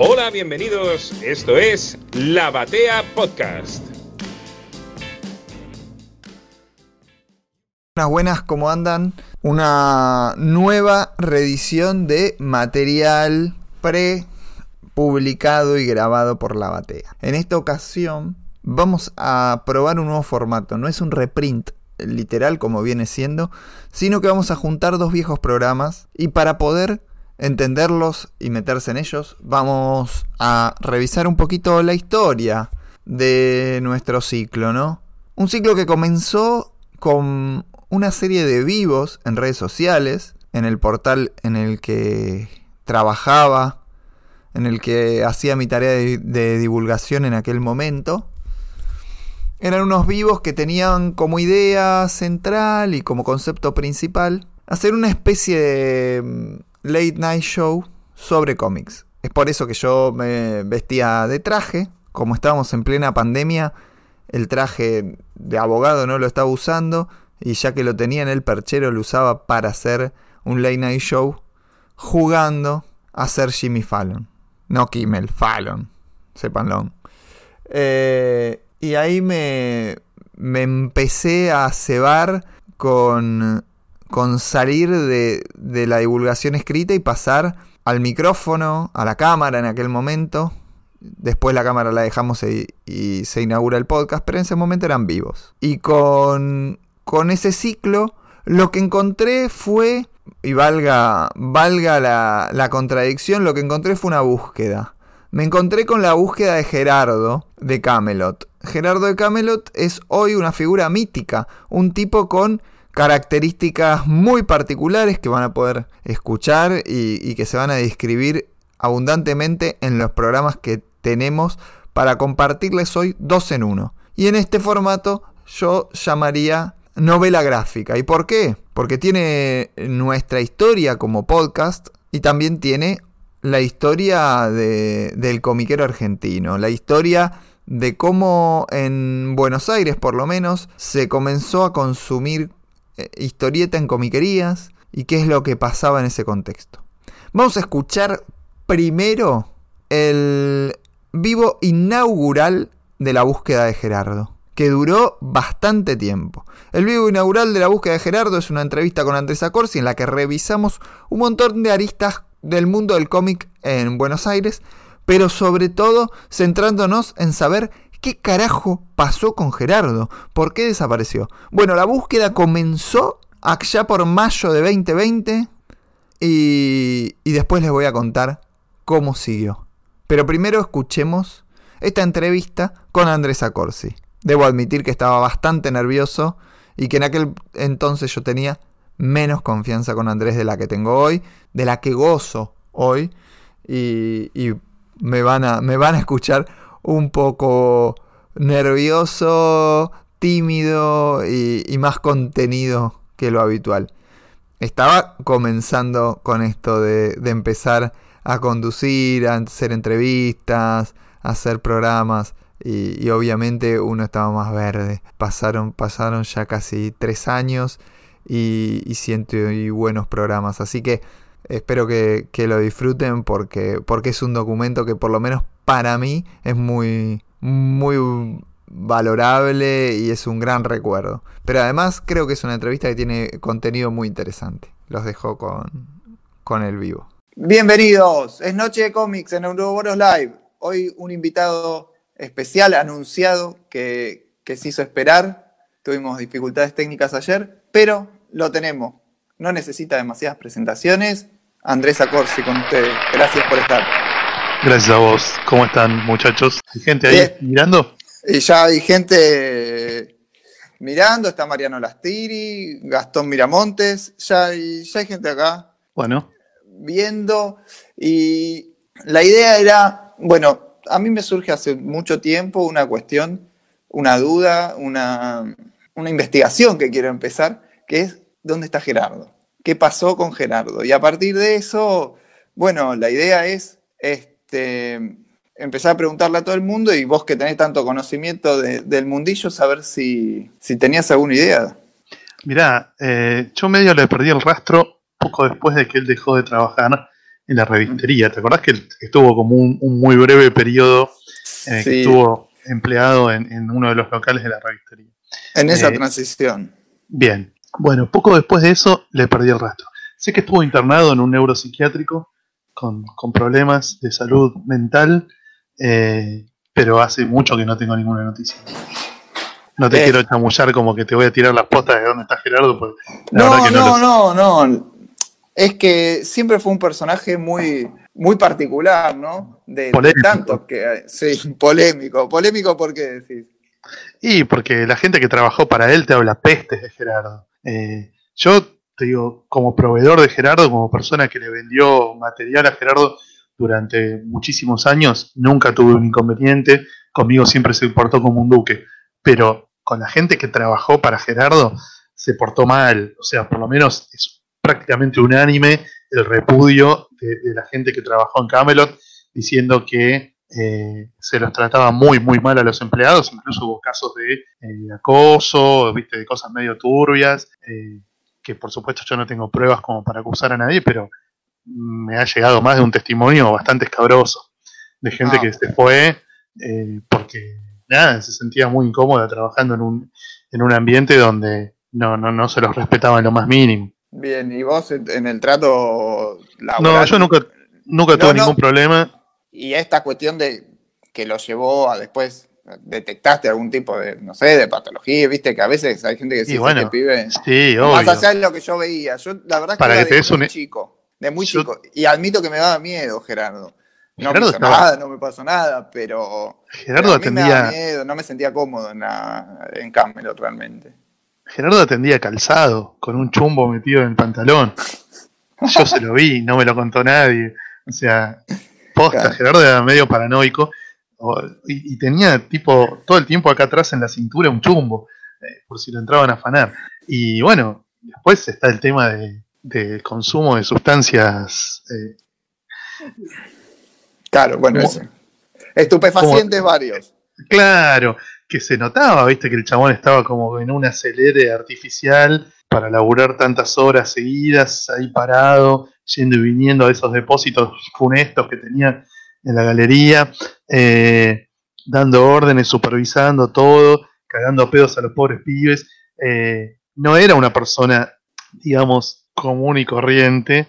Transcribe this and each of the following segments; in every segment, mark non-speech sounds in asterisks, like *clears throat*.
Hola, bienvenidos. Esto es La Batea Podcast. Buenas, buenas, ¿cómo andan? Una nueva reedición de material pre-publicado y grabado por La Batea. En esta ocasión vamos a probar un nuevo formato. No es un reprint literal como viene siendo, sino que vamos a juntar dos viejos programas y para poder entenderlos y meterse en ellos, vamos a revisar un poquito la historia de nuestro ciclo, ¿no? Un ciclo que comenzó con una serie de vivos en redes sociales, en el portal en el que trabajaba, en el que hacía mi tarea de, divulgación en aquel momento. Eran unos vivos que tenían como idea central y como concepto principal hacer una especie de late night show sobre cómics. Es por eso que yo me vestía de traje, como estábamos en plena pandemia, el traje de abogado no lo estaba usando y ya que lo tenía en el perchero lo usaba para hacer un late night show jugando a ser Jimmy Fallon. No Kimmel, Fallon, sépanlo. Eh, y ahí me, me empecé a cebar con, con salir de, de la divulgación escrita y pasar al micrófono, a la cámara en aquel momento. Después la cámara la dejamos y, se inaugura el podcast, pero en ese momento eran vivos. Y con, con ese ciclo lo que encontré fue, y valga, valga la, la contradicción, lo que encontré fue una búsqueda. Me encontré con la búsqueda de Gerardo de Camelot. Gerardo de Camelot es hoy una figura mítica, un tipo con características muy particulares que van a poder escuchar y, que se van a describir abundantemente en los programas que tenemos para compartirles hoy dos en uno. Y en este formato yo llamaría novela gráfica. ¿Y por qué? Porque tiene nuestra historia como podcast y también tiene la historia del comiquero argentino, la historia de cómo en Buenos Aires por lo menos se comenzó a consumir historieta en comiquerías y qué es lo que pasaba en ese contexto. Vamos a escuchar primero el vivo inaugural de la búsqueda de Gerardo, que duró bastante tiempo. El vivo inaugural de la búsqueda de Gerardo es una entrevista con Andrés Acorsi en la que revisamos un montón de aristas del mundo del cómic en Buenos Aires, pero sobre todo centrándonos en saber qué carajo pasó con Gerardo, por qué desapareció. Bueno, la búsqueda comenzó allá por mayo de 2020 y, y después les voy a contar cómo siguió. Pero primero escuchemos esta entrevista con Andrés Acorsi. Debo admitir que estaba bastante nervioso y que en aquel entonces yo tenía menos confianza con Andrés de la que tengo hoy, de la que gozo hoy y, me, van a, me van a escuchar un poco nervioso, tímido y, más contenido que lo habitual. Estaba comenzando con esto de, empezar a conducir, a hacer entrevistas, a hacer programas. Y, obviamente uno estaba más verde. Pasaron, pasaron ya casi tres años y, siento buenos programas. Así que espero que, lo disfruten porque, porque es un documento que por lo menos para mí es muy, muy valorable y es un gran recuerdo. Pero además creo que es una entrevista que tiene contenido muy interesante. Los dejo con, con el vivo. Bienvenidos, es Noche de Cómics en Euroboros Live. Hoy un invitado especial anunciado que, que se hizo esperar. Tuvimos dificultades técnicas ayer, pero lo tenemos. No necesita demasiadas presentaciones. Andrés Acorsi con ustedes. Gracias por estar. Gracias a vos. ¿Cómo están, muchachos? ¿Hay gente ahí mirando? Y ya hay gente mirando. Está Mariano Lastiri, Gastón Miramontes. Ya hay, ya hay gente acá. Bueno. Viendo. Y la idea era, bueno, a mí me surge hace mucho tiempo una cuestión, una duda, una, una investigación que quiero empezar, que es ¿dónde está Gerardo? ¿Qué pasó con Gerardo? Y a partir de eso, bueno, la idea es este, empezar a preguntarle a todo el mundo y vos que tenés tanto conocimiento del mundillo, saber si, tenías alguna idea. Mirá, eh, yo medio le perdí el rastro poco después de que él dejó de trabajar en la revistería. ¿Te acordás que estuvo como un, muy breve periodo eh, que estuvo empleado en, uno de los locales de la revistería? En esa transición. Bien. Bueno, poco después de eso le perdí el rastro. Sé que estuvo internado en un neuropsiquiátrico con, con problemas de salud mental, pero hace mucho que no tengo ninguna noticia. No te quiero chamullar como que te voy a tirar las postas de dónde está Gerardo. Pues, no, no, no, no, Es que siempre fue un personaje muy, muy particular, ¿no? De, tanto que sí, polémico. Polémico ¿por qué decís? Y porque la gente que trabajó para él te habla pestes de Gerardo. Eh, yo te digo, como proveedor de Gerardo, como persona que le vendió material a Gerardo durante muchísimos años, nunca tuve un inconveniente. Conmigo siempre se portó como un duque. Pero con la gente que trabajó para Gerardo se portó mal. O sea, por lo menos es prácticamente unánime el repudio de, la gente que trabajó en Camelot diciendo que eh, se los trataba muy, muy mal a los empleados. Incluso hubo casos de eh, acoso, ¿viste? de cosas medio turbias, eh, que por supuesto yo no tengo pruebas como para acusar a nadie, pero me ha llegado más de un testimonio bastante escabroso de gente ah, que se fue porque nada, se sentía muy incómoda trabajando en un, en un ambiente donde no, no, no se los respetaba en lo más mínimo. Bien, ¿y vos en el trato laboral? No, yo nunca, nunca tuve ningún problema. Y esta cuestión de que lo llevó a después detectaste algún tipo de, no sé, de patología, viste que a veces hay gente que sí, bueno, que pibe. Sí, Más allá de lo que yo veía. Yo la verdad que, era de muy chico, de muy chico. Y admito que me daba miedo, Gerardo. No me pasó nada, no me pasó nada, pero. Gerardo atendía. miedo, no me sentía cómodo en, la, en Camelot realmente. Gerardo atendía calzado, con un chumbo metido en el pantalón. Yo se lo vi, no me lo contó nadie. O sea, posta, Gerardo era medio paranoico. Y, tenía tipo todo el tiempo acá atrás en la cintura un chumbo, eh, por si lo entraban a afanar. Y bueno, después está el tema de, consumo de sustancias. Eh, Claro, bueno. Estupefacientes varios. Claro, que se notaba, viste, que el chabón estaba como en un acelere artificial para laburar tantas horas seguidas, ahí parado, yendo y viniendo a esos depósitos funestos que tenían en la galería, eh, dando órdenes, supervisando todo, cagando pedos a los pobres pibes. Eh, no era una persona, digamos, común y corriente,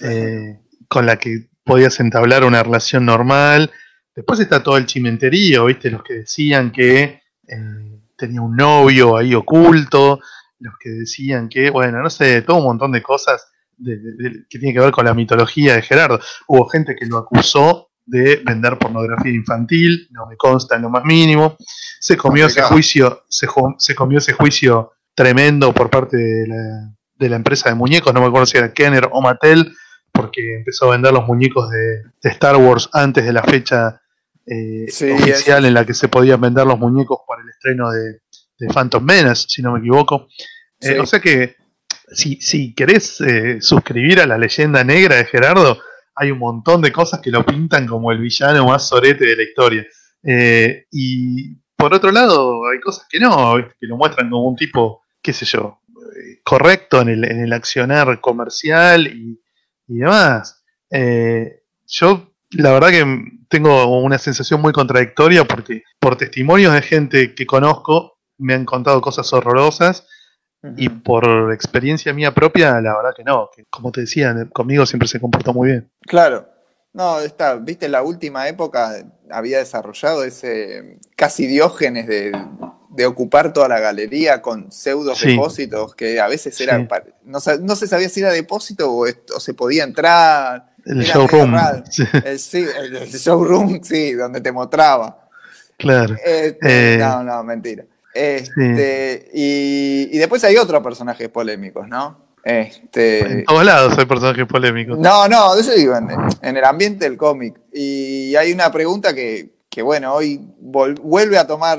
eh, con la que podías entablar una relación normal. Después está todo el chimenterío, ¿viste? Los que decían que eh, tenía un novio ahí oculto, los que decían que, bueno, no sé, todo un montón de cosas que tiene que ver con la mitología de Gerardo. Hubo gente que lo acusó de vender pornografía infantil, no me consta en lo más mínimo. Se comió ese juicio, se, se, comió ese juicio tremendo por parte de la, de la empresa de muñecos, no me acuerdo si era Kenner o Mattel, porque empezó a vender los muñecos de, Star Wars antes de la fecha eh, oficial en la que se podían vender los muñecos para el estreno de, Phantom Menace, si no me equivoco. Eh, o sea que si, si querés eh, suscribir a la leyenda negra de Gerardo, hay un montón de cosas que lo pintan como el villano más sorete de la historia. y por otro lado, hay cosas que no, que lo muestran como un tipo, qué sé yo, correcto en el, en el accionar comercial y, y demás. Eh, yo la verdad que tengo una sensación muy contradictoria porque por testimonios de gente que conozco me han contado cosas horrorosas y por experiencia mía propia, la verdad que no, que como te decía, conmigo siempre se comportó muy bien. Claro. No, está, viste, en la última época había desarrollado ese casi diógenes de de ocupar toda la galería con pseudo depósitos que a veces eran. No, no, se sabía si era depósito o, se podía entrar. El showroom. El, sí, el, showroom, sí, donde te mostraba. Claro. Este, eh, no, no, mentira. Este, y, y, después hay otros personajes polémicos, ¿no? Este, en todos lados hay personajes polémicos. No, no, eso digo, en, en el ambiente del cómic. Y hay una pregunta que, que bueno, hoy vuelve a tomar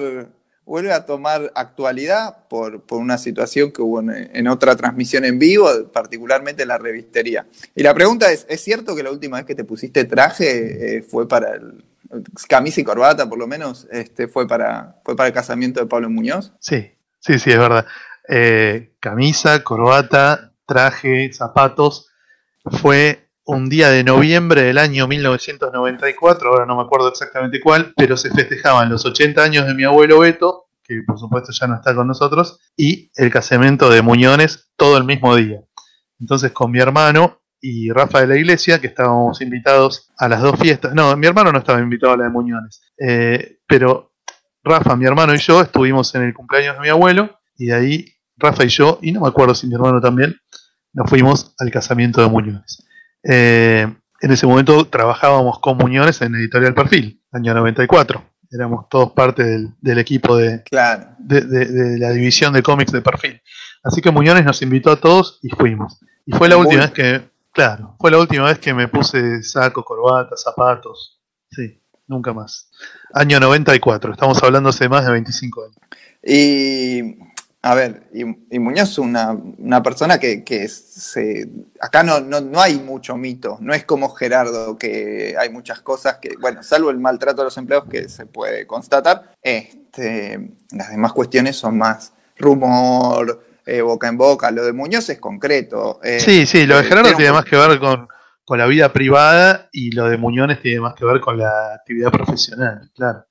vuelve a tomar actualidad por, una situación que hubo en, otra transmisión en vivo, particularmente en la revistería. Y la pregunta es, ¿es cierto que la última vez que te pusiste traje eh, fue para el, camisa y corbata por lo menos, este, fue, para, fue para el casamiento de Pablo Muñoz? Sí, sí, sí, es verdad. Eh, camisa, corbata, traje, zapatos, fue un día de noviembre del año 1994, ahora no me acuerdo exactamente cuál, pero se festejaban los 80 años de mi abuelo Beto, que por supuesto ya no está con nosotros, y el casamiento de Muñones todo el mismo día. Entonces con mi hermano y Rafa de la Iglesia, que estábamos invitados a las dos fiestas, no, mi hermano no estaba invitado a la de Muñones, eh, pero Rafa, mi hermano y yo estuvimos en el cumpleaños de mi abuelo, y de ahí Rafa y yo, y no me acuerdo si mi hermano también, nos fuimos al casamiento de Muñones. Eh, en ese momento trabajábamos con Muñones en Editorial Perfil, año 94. Éramos todos parte del, equipo de, de, la división de cómics de Perfil. Así que Muñones nos invitó a todos y fuimos. Y fue la última vez que, claro, fue la última vez que me puse saco, corbata, zapatos. Sí, nunca más. Año 94, estamos hablando hace más de 25 años. Y a ver, y, Muñoz es una, persona que, se, acá no, no, hay mucho mito, no es como Gerardo, que hay muchas cosas que, bueno, salvo el maltrato a los empleados que se puede constatar, este, las demás cuestiones son más rumor, eh, boca en boca, lo de Muñoz es concreto. Eh, sí, sí, lo de eh, Gerardo tiene más que ver con, con la vida privada y lo de Muñones tiene más que ver con la actividad profesional, claro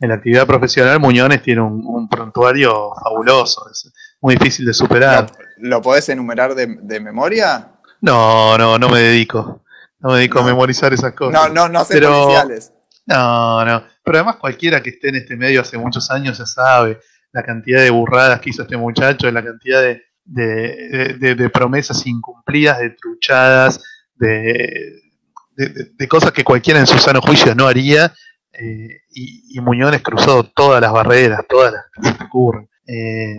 en la actividad profesional Muñones tiene un, prontuario fabuloso, es muy difícil de superar. ¿Lo, podés enumerar de, memoria? No, no, no me dedico. No me dedico a memorizar esas cosas. No, no, no sé pero, No, no. Pero además cualquiera que esté en este medio hace muchos años ya sabe la cantidad de burradas que hizo este muchacho, la cantidad de, de, promesas incumplidas, de truchadas, de, de, cosas que cualquiera en su sano juicio no haría eh, y, Muñones cruzó todas las barreras, todas las que se ocurren. Eh,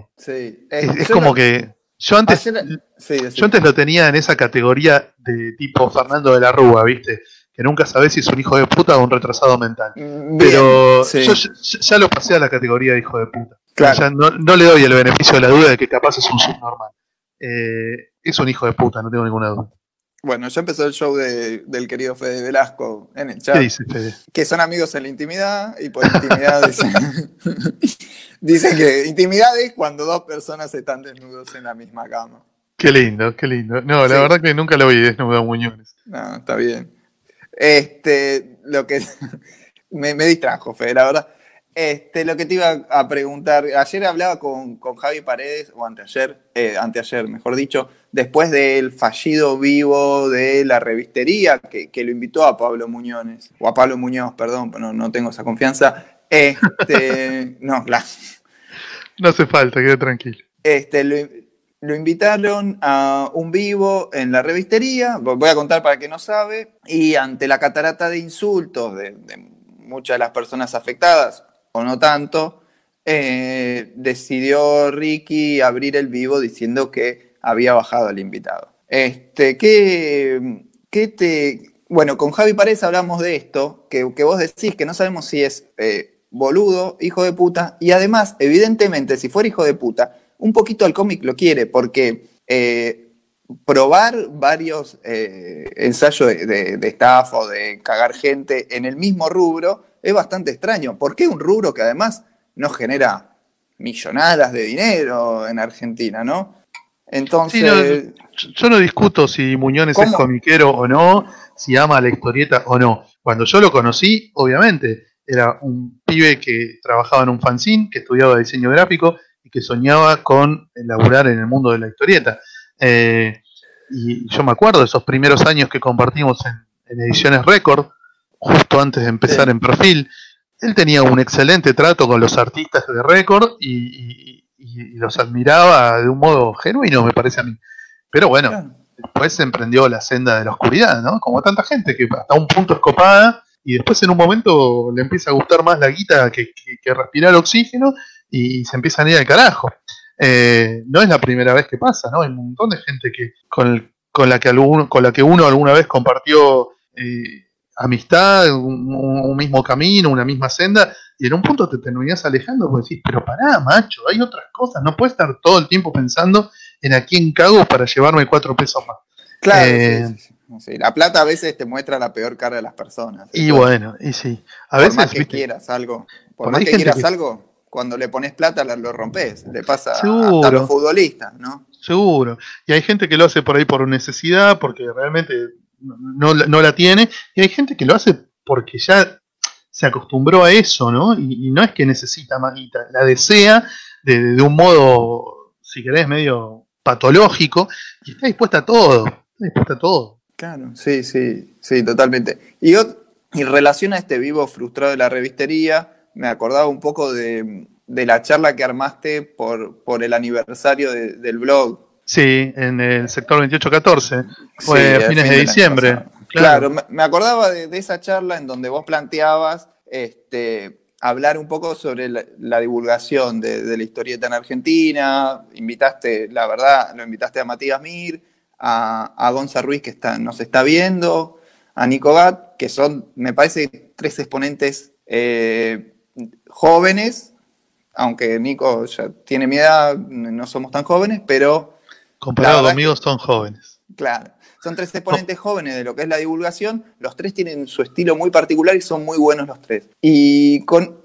es, como que yo antes, yo antes lo tenía en esa categoría de tipo Fernando de la Rúa, ¿viste? Que nunca sabes si es un hijo de puta o un retrasado mental. Mm, Pero yo ya, lo pasé a la categoría de hijo de puta. no, le doy el beneficio de la duda de que capaz es un subnormal. Eh, es un hijo de puta, no tengo ninguna duda. Bueno, ya empezó el show del querido Fede Velasco en el chat. dice Fede? Que son amigos en la intimidad y por intimidad dicen, *laughs* que intimidad es cuando dos personas están desnudos en la misma cama. Qué lindo, qué lindo. No, la verdad que nunca lo vi desnudo a Muñones. No, está bien. Este, lo que *laughs* me, me distrajo, Fede, la verdad. Este, lo que te iba a preguntar, ayer hablaba con, Javi Paredes, o anteayer, eh, anteayer mejor dicho, después del fallido vivo de la revistería que, lo invitó a Pablo Muñones, o a Pablo Muñoz, perdón, no, no tengo esa confianza. Este, *laughs* no, claro. No hace falta, quede tranquilo. Este, lo, invitaron a un vivo en la revistería, voy a contar para quien no sabe, y ante la catarata de insultos de muchas de las personas afectadas, o no tanto, eh, decidió Ricky abrir el vivo diciendo que había bajado al invitado. Este, ¿qué, qué te... Bueno, con Javi Paredes hablamos de esto, que, vos decís que no sabemos si es eh, boludo, hijo de puta, y además, evidentemente, si fuera hijo de puta, un poquito el cómic lo quiere, porque eh, probar varios ensayos de, de estafa o de cagar gente en el mismo rubro es bastante extraño. ¿Por qué un rubro que además no genera millonadas de dinero en Argentina, no? Entonces. yo no discuto si Muñones es comiquero o no, si ama la historieta o no. Cuando yo lo conocí, obviamente, era un pibe que trabajaba en un fanzine, que estudiaba diseño gráfico que soñaba con laburar en el mundo de la historieta. Eh, y yo me acuerdo de esos primeros años que compartimos en, en Ediciones Record, justo antes de empezar en perfil. Él tenía un excelente trato con los artistas de récord y, los admiraba de un modo genuino, me parece a mí. Pero bueno, después se emprendió la senda de la oscuridad, ¿no? Como tanta gente que hasta un punto es copada y después en un momento le empieza a gustar más la guita que, respirar oxígeno y se empiezan a ir al carajo. Eh, no es la primera vez que pasa, ¿no? Hay un montón de gente que con, con la que con la que uno alguna vez compartió eh, amistad, un, mismo camino, una misma senda, y en un punto te terminas alejando porque decís, pero pará, macho, hay otras cosas, no puedes estar todo el tiempo pensando en a quién cago para llevarme cuatro pesos más. Claro, eh, la plata a veces te muestra la peor cara de las personas. Y bueno, y sí. A por más que quieras algo, por, más que quieras algo, cuando le pones plata lo rompes. Le pasa a, los futbolistas, ¿no? Seguro. Y hay gente que lo hace por ahí por necesidad, porque realmente no, no, la tiene, y hay gente que lo hace porque ya se acostumbró a eso, ¿no? Y, no es que necesita más la desea de, un modo, si querés, medio patológico, y está dispuesta a todo, está dispuesta a todo. Claro, sí, sí, sí, totalmente. Y, en relación a este vivo frustrado de la revistería, me acordaba un poco de, la charla que armaste por, por el aniversario del blog. Sí, en el sector 2814, fue a fines de diciembre. Claro, me acordaba de, esa charla en donde vos planteabas este, hablar un poco sobre la, divulgación de, la historieta en Argentina. Invitaste, la verdad, lo invitaste a Matías Mir, a, a Gonza Ruiz, que está, nos está viendo, a Nico Gat, que son, me parece, tres exponentes eh, jóvenes, aunque Nico ya tiene mi edad, no somos tan jóvenes, pero... Comparado conmigo son jóvenes. Claro. Son tres exponentes jóvenes de lo que es la divulgación. Los tres tienen su estilo muy particular y son muy buenos los tres. Y con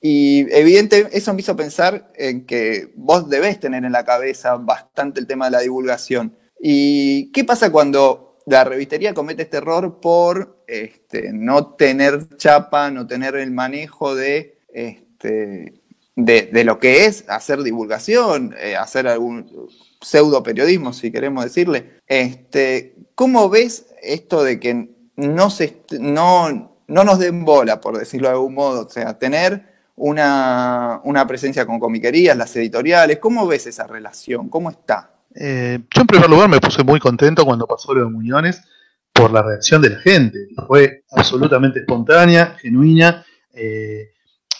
y evidente, eso me hizo pensar en que vos debés tener en la cabeza bastante el tema de la divulgación. ¿Y qué pasa cuando la revistería comete este error por este, no tener chapa, no tener el manejo de, este, de, lo que es hacer divulgación, eh, hacer algún pseudo periodismo, si queremos decirle? Este, ¿Cómo ves esto de que no, se, no, no nos den bola, por decirlo de algún modo? O sea, tener una, presencia con comiquerías, las editoriales. ¿Cómo ves esa relación? ¿Cómo está? Eh, yo en primer lugar me puse muy contento cuando pasó lo de Muñones por la reacción de la gente. Fue absolutamente espontánea, genuina. Eh,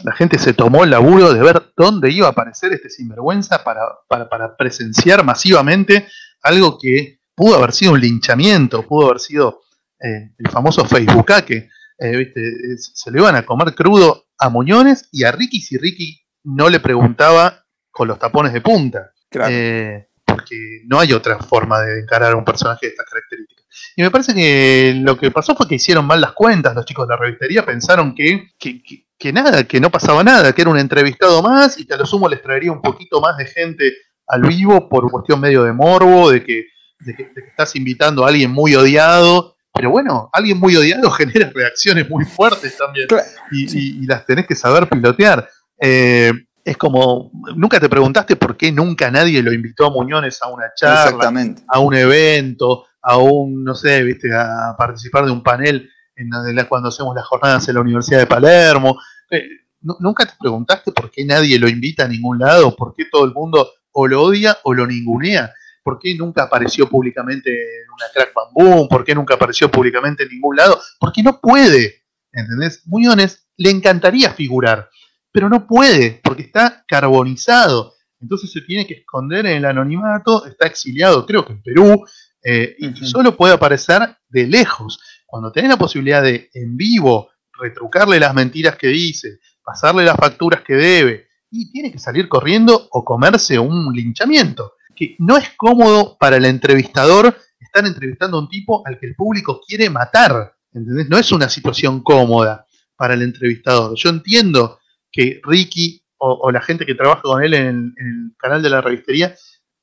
la gente se tomó el laburo de ver dónde iba a aparecer este sinvergüenza para, para presenciar masivamente algo que pudo haber sido un linchamiento, pudo haber sido eh, el famoso Facebook que eh, se le iban a comer crudo a Muñones y a Ricky si Ricky no le preguntaba con los tapones de punta. Eh, porque no hay otra forma de encarar a un personaje de estas características. Y me parece que lo que pasó fue que hicieron mal las cuentas los chicos de la revistería, pensaron que, que, nada, que no pasaba nada, que era un entrevistado más y que a lo sumo les traería un poquito más de gente al vivo por cuestión medio de morbo, de que de que, estás invitando a alguien muy odiado, pero bueno, alguien muy odiado *laughs* genera reacciones muy fuertes también y, las tenés que saber pilotear. Eh, es como, nunca te preguntaste por qué nunca nadie lo invitó a Muñones a una charla, a un evento, a un, no sé, viste, a participar de un panel en, cuando hacemos las jornadas en la Universidad de Palermo. Eh, nunca te preguntaste por qué nadie lo invita a ningún lado, por qué todo el mundo o lo odia o lo ningunea. ¿Por qué nunca apareció públicamente en una crack bambú? ¿Por qué nunca apareció públicamente en ningún lado? Porque no puede, ¿entendés? Muñones le encantaría figurar, pero no puede, porque está carbonizado. Entonces se tiene que esconder en el anonimato, está exiliado, creo que en Perú, eh, y solo puede aparecer de lejos. Cuando tenés la posibilidad de en vivo retrucarle las mentiras que dice, pasarle las facturas que debe, y tiene que salir corriendo o comerse un linchamiento que no es cómodo para el entrevistador estar entrevistando a un tipo al que el público quiere matar. ¿entendés? No es una situación cómoda para el entrevistador. Yo entiendo que Ricky o, la gente que trabaja con él en, el canal de la revistería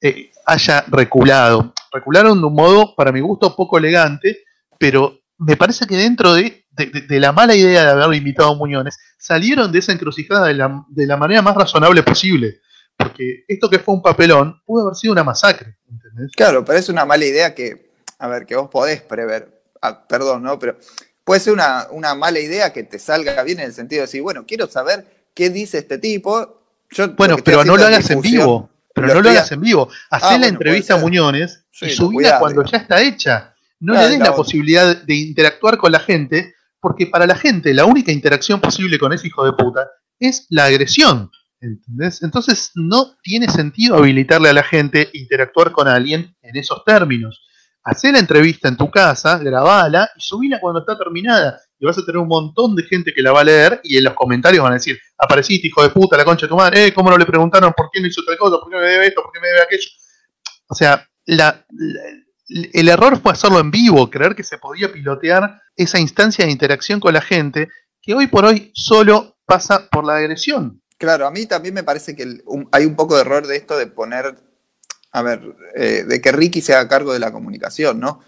eh, haya reculado. Recularon de un modo, para mi gusto, poco elegante, pero me parece que dentro de, la mala idea de haberlo invitado a Muñones, salieron de esa encrucijada de la, de la manera más razonable posible. Porque esto que fue un papelón pudo haber sido una masacre. ¿entendés? Claro, pero es una mala idea que, a ver, que vos podés prever. Ah, perdón, ¿no? Pero puede ser una, mala idea que te salga bien en el sentido de decir, bueno, quiero saber qué dice este tipo. bueno, pero no lo hagas en vivo. Pero no lo hagas en vivo. Hacé ah, la entrevista a Muñones y subila cuando ya está hecha. No le des la posibilidad de interactuar con la gente, porque para la gente la única interacción posible con ese hijo de puta es la agresión. Entonces no tiene sentido habilitarle a la gente interactuar con alguien en esos términos. Hacé la entrevista en tu casa, grabala y subila cuando está terminada. Y vas a tener un montón de gente que la va a leer y en los comentarios van a decir, apareciste hijo de puta, la concha de tu madre, eh, ¿cómo no le preguntaron por qué no hizo tal cosa? ¿Por qué me debe esto? ¿Por qué me debe aquello? O sea, el error fue hacerlo en vivo, creer que se podía pilotear esa instancia de interacción con la gente que hoy por hoy solo pasa por la agresión. Claro, a mí también me parece que hay un poco de error de esto de poner, a ver, eh, de que Ricky se haga cargo de la comunicación, ¿no?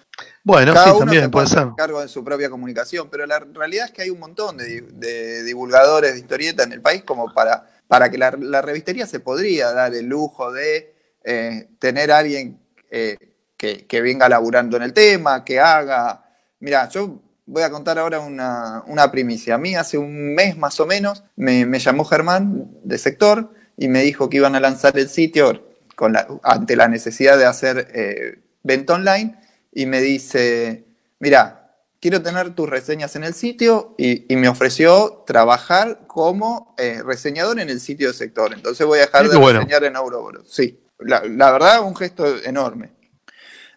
Bueno, Cada sí, uno también se puede ser. cargo de su propia comunicación, pero la realidad es que hay un montón de, de divulgadores de historieta en el país como para, para que la, la revistería se podría dar el lujo de eh, tener a alguien eh, que, que, venga laburando en el tema, que haga... Mira, yo voy a contar ahora una, una, primicia. A mí hace un mes más o menos me, me, llamó Germán de sector y me dijo que iban a lanzar el sitio con la, ante la necesidad de hacer eh, venta online y me dice, mira, quiero tener tus reseñas en el sitio y, y me ofreció trabajar como eh, reseñador en el sitio de sector. Entonces voy a dejar Sí, de bueno. reseñar en Ouroboros. Sí, la, la, verdad, un gesto enorme.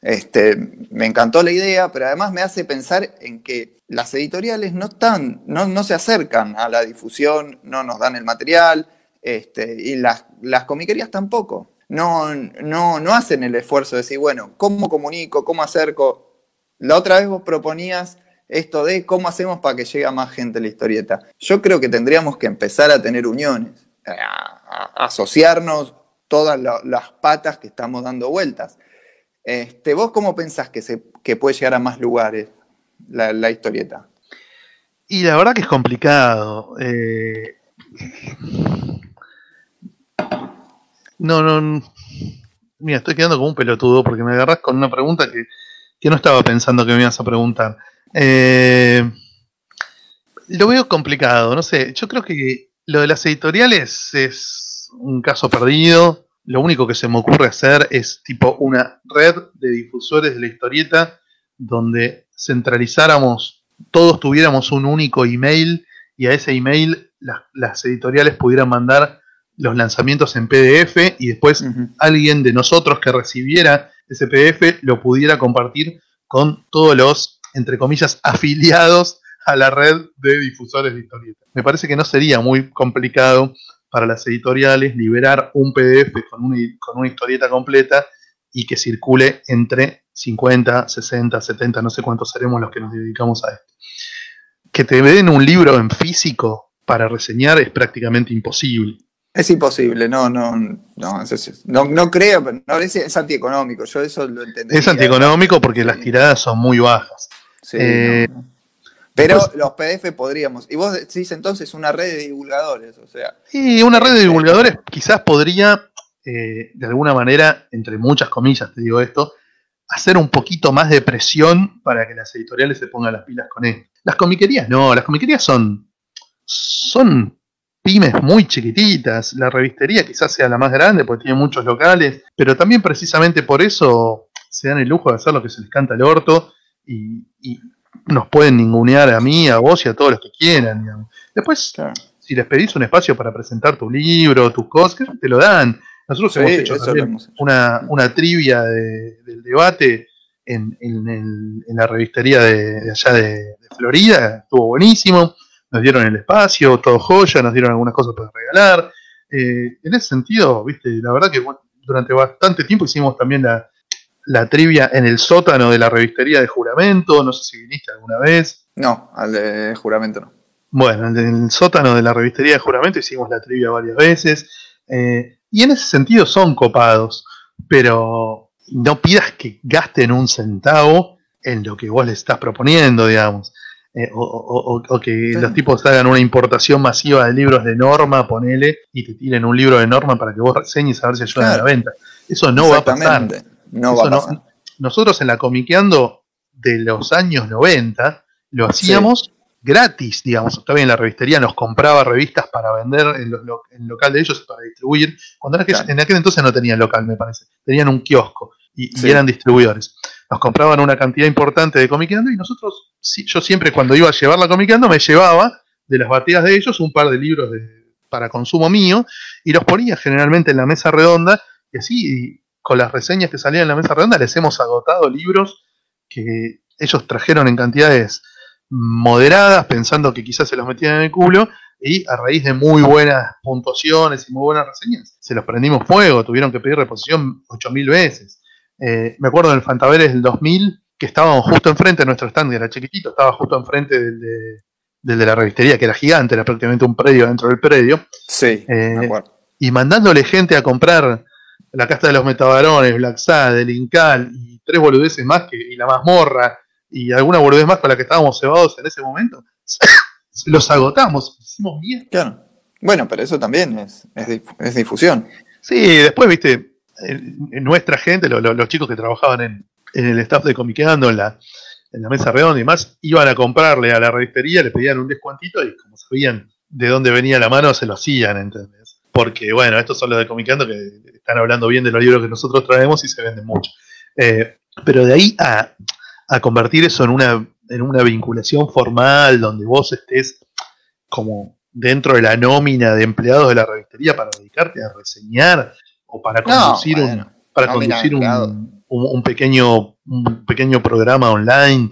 Este, me encantó la idea, pero además me hace pensar en que las editoriales no, están, no, no se acercan a la difusión, no nos dan el material, este, y las, las comiquerías tampoco no, no, no hacen el esfuerzo de decir, bueno, ¿cómo comunico? ¿Cómo acerco? La otra vez vos proponías esto de cómo hacemos para que llegue a más gente la historieta. Yo creo que tendríamos que empezar a tener uniones, a, a asociarnos todas la, las patas que estamos dando vueltas. Este, ¿Vos cómo pensás que, se, que puede llegar a más lugares la, la historieta? Y la verdad que es complicado. Eh... No, no. Mira, estoy quedando como un pelotudo porque me agarras con una pregunta que, que no estaba pensando que me ibas a preguntar. Eh, lo veo complicado, no sé. Yo creo que lo de las editoriales es un caso perdido. Lo único que se me ocurre hacer es tipo una red de difusores de la historieta donde centralizáramos, todos tuviéramos un único email y a ese email las, las editoriales pudieran mandar los lanzamientos en PDF y después uh -huh. alguien de nosotros que recibiera ese PDF lo pudiera compartir con todos los, entre comillas, *laughs* afiliados a la red de difusores de historietas. Me parece que no sería muy complicado para las editoriales liberar un PDF con una, con una historieta completa y que circule entre 50, 60, 70, no sé cuántos seremos los que nos dedicamos a esto. Que te den un libro en físico para reseñar es prácticamente imposible. Es imposible, no, no, no, no, no creo, no, es, es, antieconómico, yo eso lo entendí. Es antieconómico porque las tiradas son muy bajas. Sí, eh, no, no. Pero los PDF podríamos, y vos decís entonces una red de divulgadores, o sea. Sí, una red de divulgadores quizás podría, eh, de alguna manera, entre muchas comillas te digo esto, hacer un poquito más de presión para que las editoriales se pongan las pilas con esto. Las comiquerías no, las comiquerías son, son pymes muy chiquititas. La revistería quizás sea la más grande porque tiene muchos locales, pero también precisamente por eso se dan el lujo de hacer lo que se les canta el orto y, y nos pueden ningunear a mí, a vos y a todos los que quieran. Digamos. Después, claro. si les pedís un espacio para presentar tu libro, tus cosas, te lo dan. Nosotros sí, hemos hecho hemos hecho. Una, una, trivia de, del debate en, en, el, en, la revistería de, de allá de, de Florida, estuvo buenísimo nos dieron el espacio, todo joya, nos dieron algunas cosas para regalar. Eh, en ese sentido, viste, la verdad que bueno, durante bastante tiempo hicimos también la, la, trivia en el sótano de la revistería de juramento, no sé si viniste alguna vez. No, al de juramento no. Bueno, en el sótano de la revistería de juramento hicimos la trivia varias veces. Eh, y en ese sentido son copados, pero no pidas que gasten un centavo en lo que vos les estás proponiendo, digamos. Eh, o, o, o, que sí. los tipos hagan una importación masiva de libros de norma, ponele, y te tiren un libro de norma para que vos reseñes a ver si ayudan claro. a la venta. Eso no va a pasar. No va a pasar. No, nosotros en la Comiqueando de los años 90 lo hacíamos sí. gratis, digamos. Todavía en la revistería nos compraba revistas para vender en, lo, lo, en el local de ellos para distribuir. Cuando claro. en aquel entonces no tenían local, me parece. Tenían un kiosco y, sí. y eran distribuidores nos compraban una cantidad importante de comiqueando y nosotros, yo siempre cuando iba a llevar la comiqueando me llevaba de las batidas de ellos un par de libros de, para consumo mío y los ponía generalmente en la mesa redonda y así con las reseñas que salían en la mesa redonda les hemos agotado libros que ellos trajeron en cantidades moderadas pensando que quizás se los metían en el culo y a raíz de muy buenas puntuaciones y muy buenas reseñas se los prendimos fuego, tuvieron que pedir reposición 8000 veces. Eh, me acuerdo del Fantaveres del 2000, que estábamos justo enfrente de nuestro stand, que era chiquitito, estaba justo enfrente del de, del de la revistería, que era gigante, era prácticamente un predio dentro del predio. Sí, eh, me acuerdo. Y mandándole gente a comprar la casta de los metabarones, Black Sad, el Incal y tres boludeces más que, y la mazmorra y alguna boludez más con la que estábamos cebados en ese momento, *coughs* los agotamos, hicimos bien. Claro. Bueno, pero eso también es, es, dif- es difusión. Sí, después, viste, nuestra gente, lo- lo- los chicos que trabajaban en, el staff de Comiqueando, en la, mesa redonda y demás, iban a comprarle a la revistería, le pedían un descuantito y como sabían de dónde venía la mano, se lo hacían, ¿entendés? Porque, bueno, estos son los de Comiqueando que están hablando bien de los libros que nosotros traemos y se venden mucho. Eh, pero de ahí a, a convertir eso en una, en una vinculación formal, donde vos estés como dentro de la nómina de empleados de la revistería para dedicarte a reseñar o para conducir un, bueno, para conducir un, un- un pequeño un pequeño programa online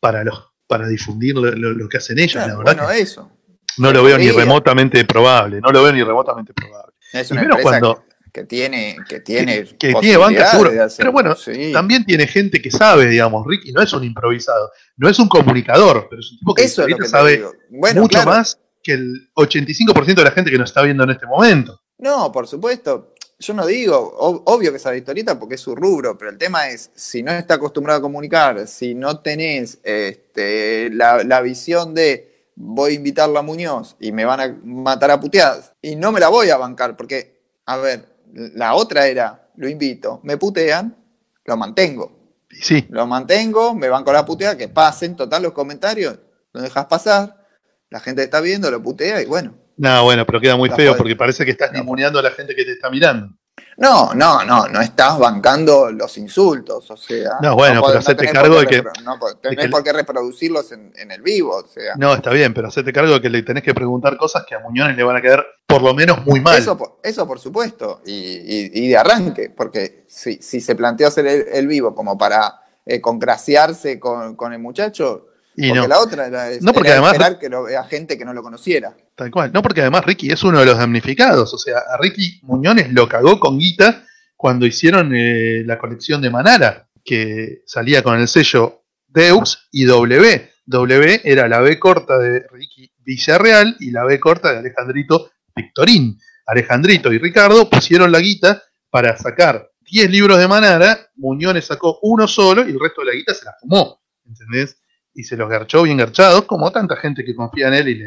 para los para difundir lo, lo- lo que hacen ellos Claro, la verdad bueno, que eso. no lo veo ni remotamente probable no lo veo ni remotamente probable Es una empresa cuando- que, que tiene, que tiene, que, que tiene banca hacer- pero bueno sí. también tiene gente que sabe digamos Ricky no es un improvisado no es un comunicador pero es un tipo que eso es lo ahorita que te sabe. Bueno, mucho claro. más que el 85% de la gente que nos está viendo en este momento No, por supuesto. Yo no digo, ob- obvio que sabe historieta porque es su rubro, pero el tema es, si no está acostumbrado a comunicar, si no tenés este, la, la visión de voy a invitarla a Muñoz y me van a matar a puteadas, y no me la voy a bancar, porque, a ver, la otra era, lo invito, me putean, lo mantengo. sí Lo mantengo, me banco la puteada, que pasen, total, los comentarios, lo dejas pasar, la gente está viendo, lo putea y bueno. No bueno pero queda muy feo porque parece que estás ninguneando a la gente que te está mirando No, no, no, no estás bancando los insultos, o sea. No, bueno, podés- pero hacete cargo de que- No tenés de que- por qué reproducirlos en, en el vivo, o sea. No, está bien, pero hacete cargo de que le tenés que preguntar cosas que a Muñones le van a quedar por lo menos muy mal. Eso, por- eso por supuesto, y, y- y de arranque, porque si, si se planteó hacer el, el vivo como para eh, congraciarse con, con el muchacho, y porque no, la otra era, No, porque era además- esperar que lo vea gente que no lo conociera. tal cual. No, porque además Ricky es uno de los damnificados. O sea, a Ricky Muñones lo cagó con guita cuando hicieron eh, la colección de Manara, que salía con el sello Deux y W. W era la B corta de Ricky Villarreal y la B corta de Alejandrito Victorín. Alejandrito y Ricardo pusieron la guita para sacar 10 libros de Manara, Muñones sacó uno solo y el resto de la guita se la fumó, ¿entendés? Y se los garchó bien garchados, como tanta gente que confía en él y, le,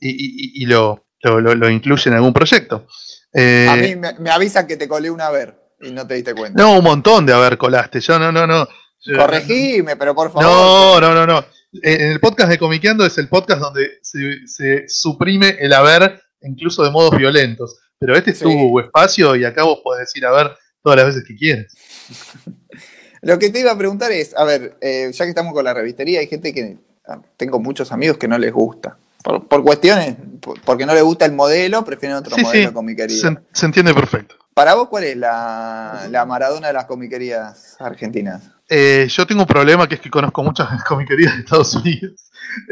y, y- y lo, lo, lo- lo incluye en algún proyecto. Eh, A mí me, me avisan que te colé una ver y no te diste cuenta. no, un montón de haber colaste, yo no, no, no. Yo- Corregime, pero por favor. No, no, no, no. En el podcast de Comiqueando es el podcast donde se, se suprime el haber, incluso de modos violentos. Pero este es Sí. tu espacio y acá vos podés decir haber todas las veces que quieras. *laughs* Lo que te iba a preguntar es, a ver, eh, ya que estamos con la revistería, hay gente que ah, tengo muchos amigos que no les gusta. Por, por cuestiones, por- porque no les gusta el modelo, prefieren otro Sí, modelo sí, de comiquería. se, se entiende perfecto. Para vos, ¿cuál es la, la Maradona de las comiquerías argentinas? Eh, yo tengo un problema que es que conozco muchas *laughs* comiquerías de Estados Unidos.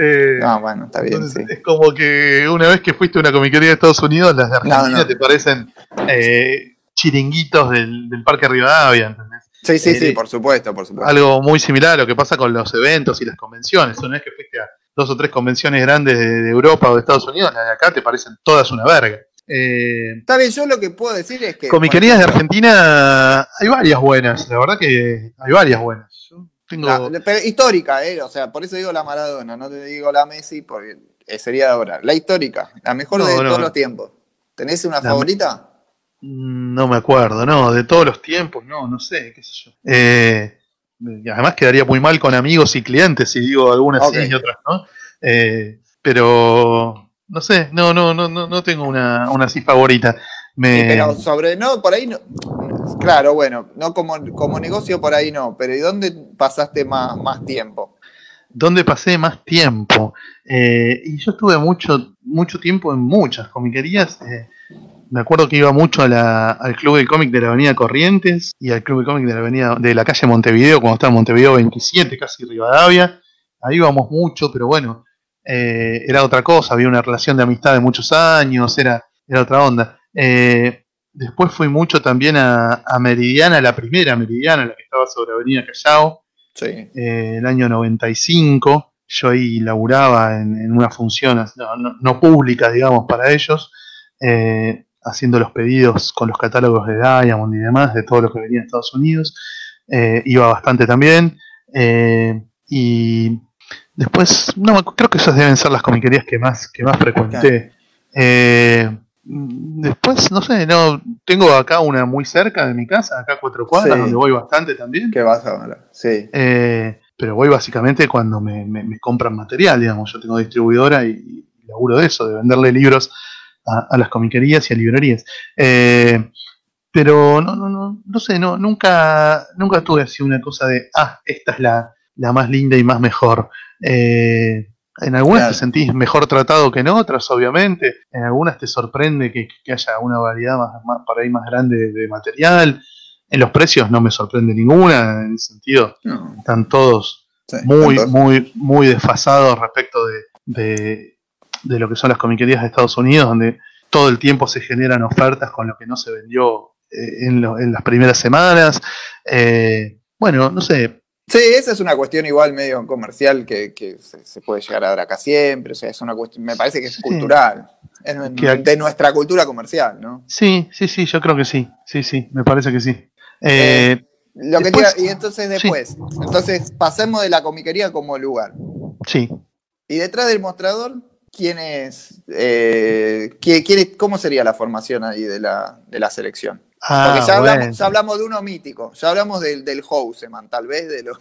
Eh, Ah, bueno, está bien, entonces, sí. Es como que una vez que fuiste a una comiquería de Estados Unidos, las de Argentina No, no. te parecen eh, chiringuitos del, del Parque Rivadavia, ¿entendés? Sí, sí, eh, sí, por supuesto, por supuesto. algo muy similar a lo que pasa con los eventos y las convenciones. Una vez que fuiste a dos o tres convenciones grandes de, de Europa o de Estados Unidos, las de acá te parecen todas una verga. Eh, Está bien, yo lo que puedo decir es que. comiquerías de por ejemplo, Argentina hay varias buenas, la verdad que hay varias buenas. Yo tengo... la- pero histórica, ¿eh? O sea, por eso digo la Maradona, no te digo la Messi, porque eh, sería de ahora. La histórica, la mejor No, de no. todos los tiempos. ¿Tenés una La- favorita? No me acuerdo, no, de todos los tiempos, no, no sé, qué sé yo. Eh, además quedaría muy mal con amigos y clientes si digo algunas sí y otras no. Eh, pero no sé, no, no, no, no, no tengo una, una así favorita. Me, Sí, pero sobre, no, por ahí no. Claro, bueno, no como, como negocio por ahí no, pero ¿y dónde pasaste más, más tiempo? ¿Dónde pasé más tiempo? Eh, y yo estuve mucho, mucho tiempo en muchas comiquerías. eh, me acuerdo que iba mucho a la- al Club del Cómic de la Avenida Corrientes y al Club del Cómic de la Avenida de la calle Montevideo, cuando estaba en Montevideo 27, casi Rivadavia. Ahí íbamos mucho, pero bueno, eh, era otra cosa, había una relación de amistad de muchos años, era, era otra onda. Eh, después fui mucho también a, a Meridiana, la primera Meridiana, la que estaba sobre Avenida Callao Sí. eh, el año 95. Yo ahí laburaba en, en una función no, no- no pública, digamos, para ellos, eh, haciendo los pedidos con los catálogos de Diamond y demás, de todo lo que venía de Estados Unidos. eh, iba bastante también. Eh, y después, no, creo que esas deben ser las comiquerías que más, que más frecuenté. Eh, después, no sé, no tengo acá una muy cerca de mi casa, acá cuatro cuadras, Sí. donde voy bastante también. ¿Qué vas a hablar? Sí. Eh, pero voy básicamente cuando me, me- me compran material, digamos. Yo tengo distribuidora y, y laburo de eso, de venderle libros a, a las comiquerías y a librerías. Eh, pero no, no, no, no sé, no, nunca, nunca tuve así una cosa de, ah, esta es la, la más linda y más mejor. Eh, en algunas Claro. te sentís mejor tratado que en otras, obviamente. En algunas te sorprende que, que haya una variedad más, más, por ahí más grande de, de material. En los precios no me sorprende ninguna, en ese sentido No, están todos sí, muy, muy, muy desfasados respecto de, de, de lo que son las comiquerías de Estados Unidos, donde todo el tiempo se generan ofertas con lo que no se vendió eh, en, lo- en las primeras semanas. Eh, bueno, no sé, Sí, esa es una cuestión igual medio comercial que, que se, se puede llegar a dar acá siempre. O sea, es una cuestión, me parece que es Sí. cultural. Es nu- Que- de nuestra cultura comercial, ¿no? sí, sí, sí, yo creo que sí, sí, sí, me parece que sí. Eh, Lo que Después- te iba- y entonces después, entonces pasemos de la comiquería como lugar. sí, Y detrás del mostrador, ¿quién es? eh, ¿quién- quién es- ¿Cómo sería la formación ahí de la, de la selección? Ah, Porque ya, bueno. hablamos, ya hablamos de uno mítico, ya hablamos del, del Houseman, tal vez de los,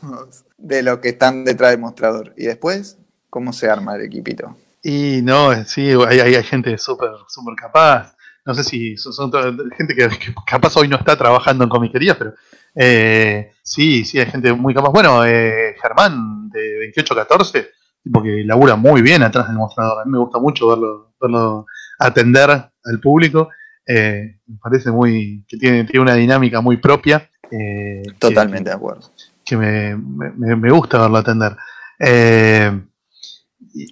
de los que están detrás del mostrador. Y después, ¿cómo se arma el equipito? Y no, sí, hay, hay, hay gente súper súper capaz. No sé si son, son toda- gente que, que capaz hoy no está trabajando en comiquerías, pero eh, sí, sí, hay gente muy capaz. Bueno, eh, Germán de 2814, tipo que labura muy bien atrás del mostrador. A mí me gusta mucho verlo, verlo atender al público. Eh, me parece muy que tiene, tiene una dinámica muy propia. eh, que- Totalmente de acuerdo. que me, me- me gusta verlo atender. Eh,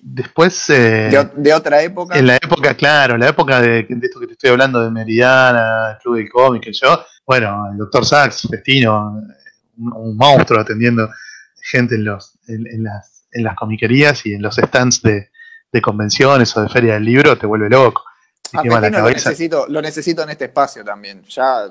después, eh, De, de otra época, en la época, claro, la época de, de esto que te estoy hablando, de Meridiana, Club del Cómic, que yo, bueno, el Dr. Sachs, Festino, un, un monstruo atendiendo gente en, los, en, en las, en las comiquerías y en los stands de, de convenciones o de feria del libro, te vuelve loco. Te a la lo necesito, lo necesito en este espacio también. Ya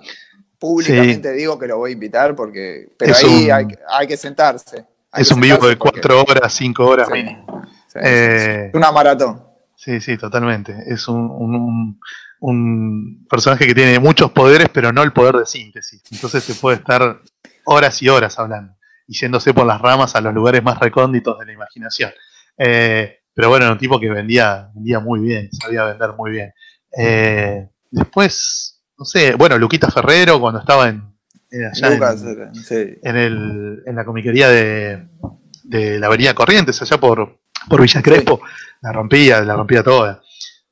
públicamente digo que lo voy a invitar porque. Pero Es ahí un- hay, hay que sentarse. Hay Es que un vivo de porque- cuatro horas, cinco horas Sí, mínimo. sí, Eh. Una maratón. Sí, sí, totalmente. Es un, un- un- un personaje que tiene muchos poderes, pero no el poder de síntesis. Entonces se puede estar horas y horas hablando y yéndose por las ramas a los lugares más recónditos de la imaginación. Eh, pero bueno, era un tipo que vendía, vendía muy bien, sabía vender muy bien. Eh, después, no sé, bueno, Luquita Ferrero cuando estaba en, en allá en- Lucas, sí. en, el, en la comiquería de, de la Avenida Corrientes, allá por, por Villa Crespo, la rompía, la rompía toda.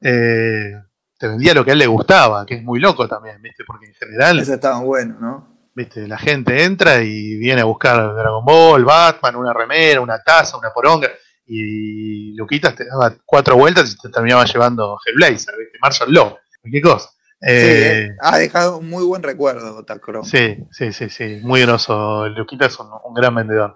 Eh, te vendía lo que a él le gustaba, que es muy loco también, ¿viste? Porque en general, Ese estaba bueno, ¿no? ¿Viste? La gente entra y viene a buscar Dragon Ball, Batman, una remera, una taza, una poronga. Y Luquitas te daba cuatro vueltas y te terminaba llevando Hellblazer, ¿viste? Marshall Law, cualquier cosa. Sí, Eh, ha dejado un muy buen recuerdo, Tacro. Sí, sí, sí, sí, muy groso. Luquita es un, un gran vendedor.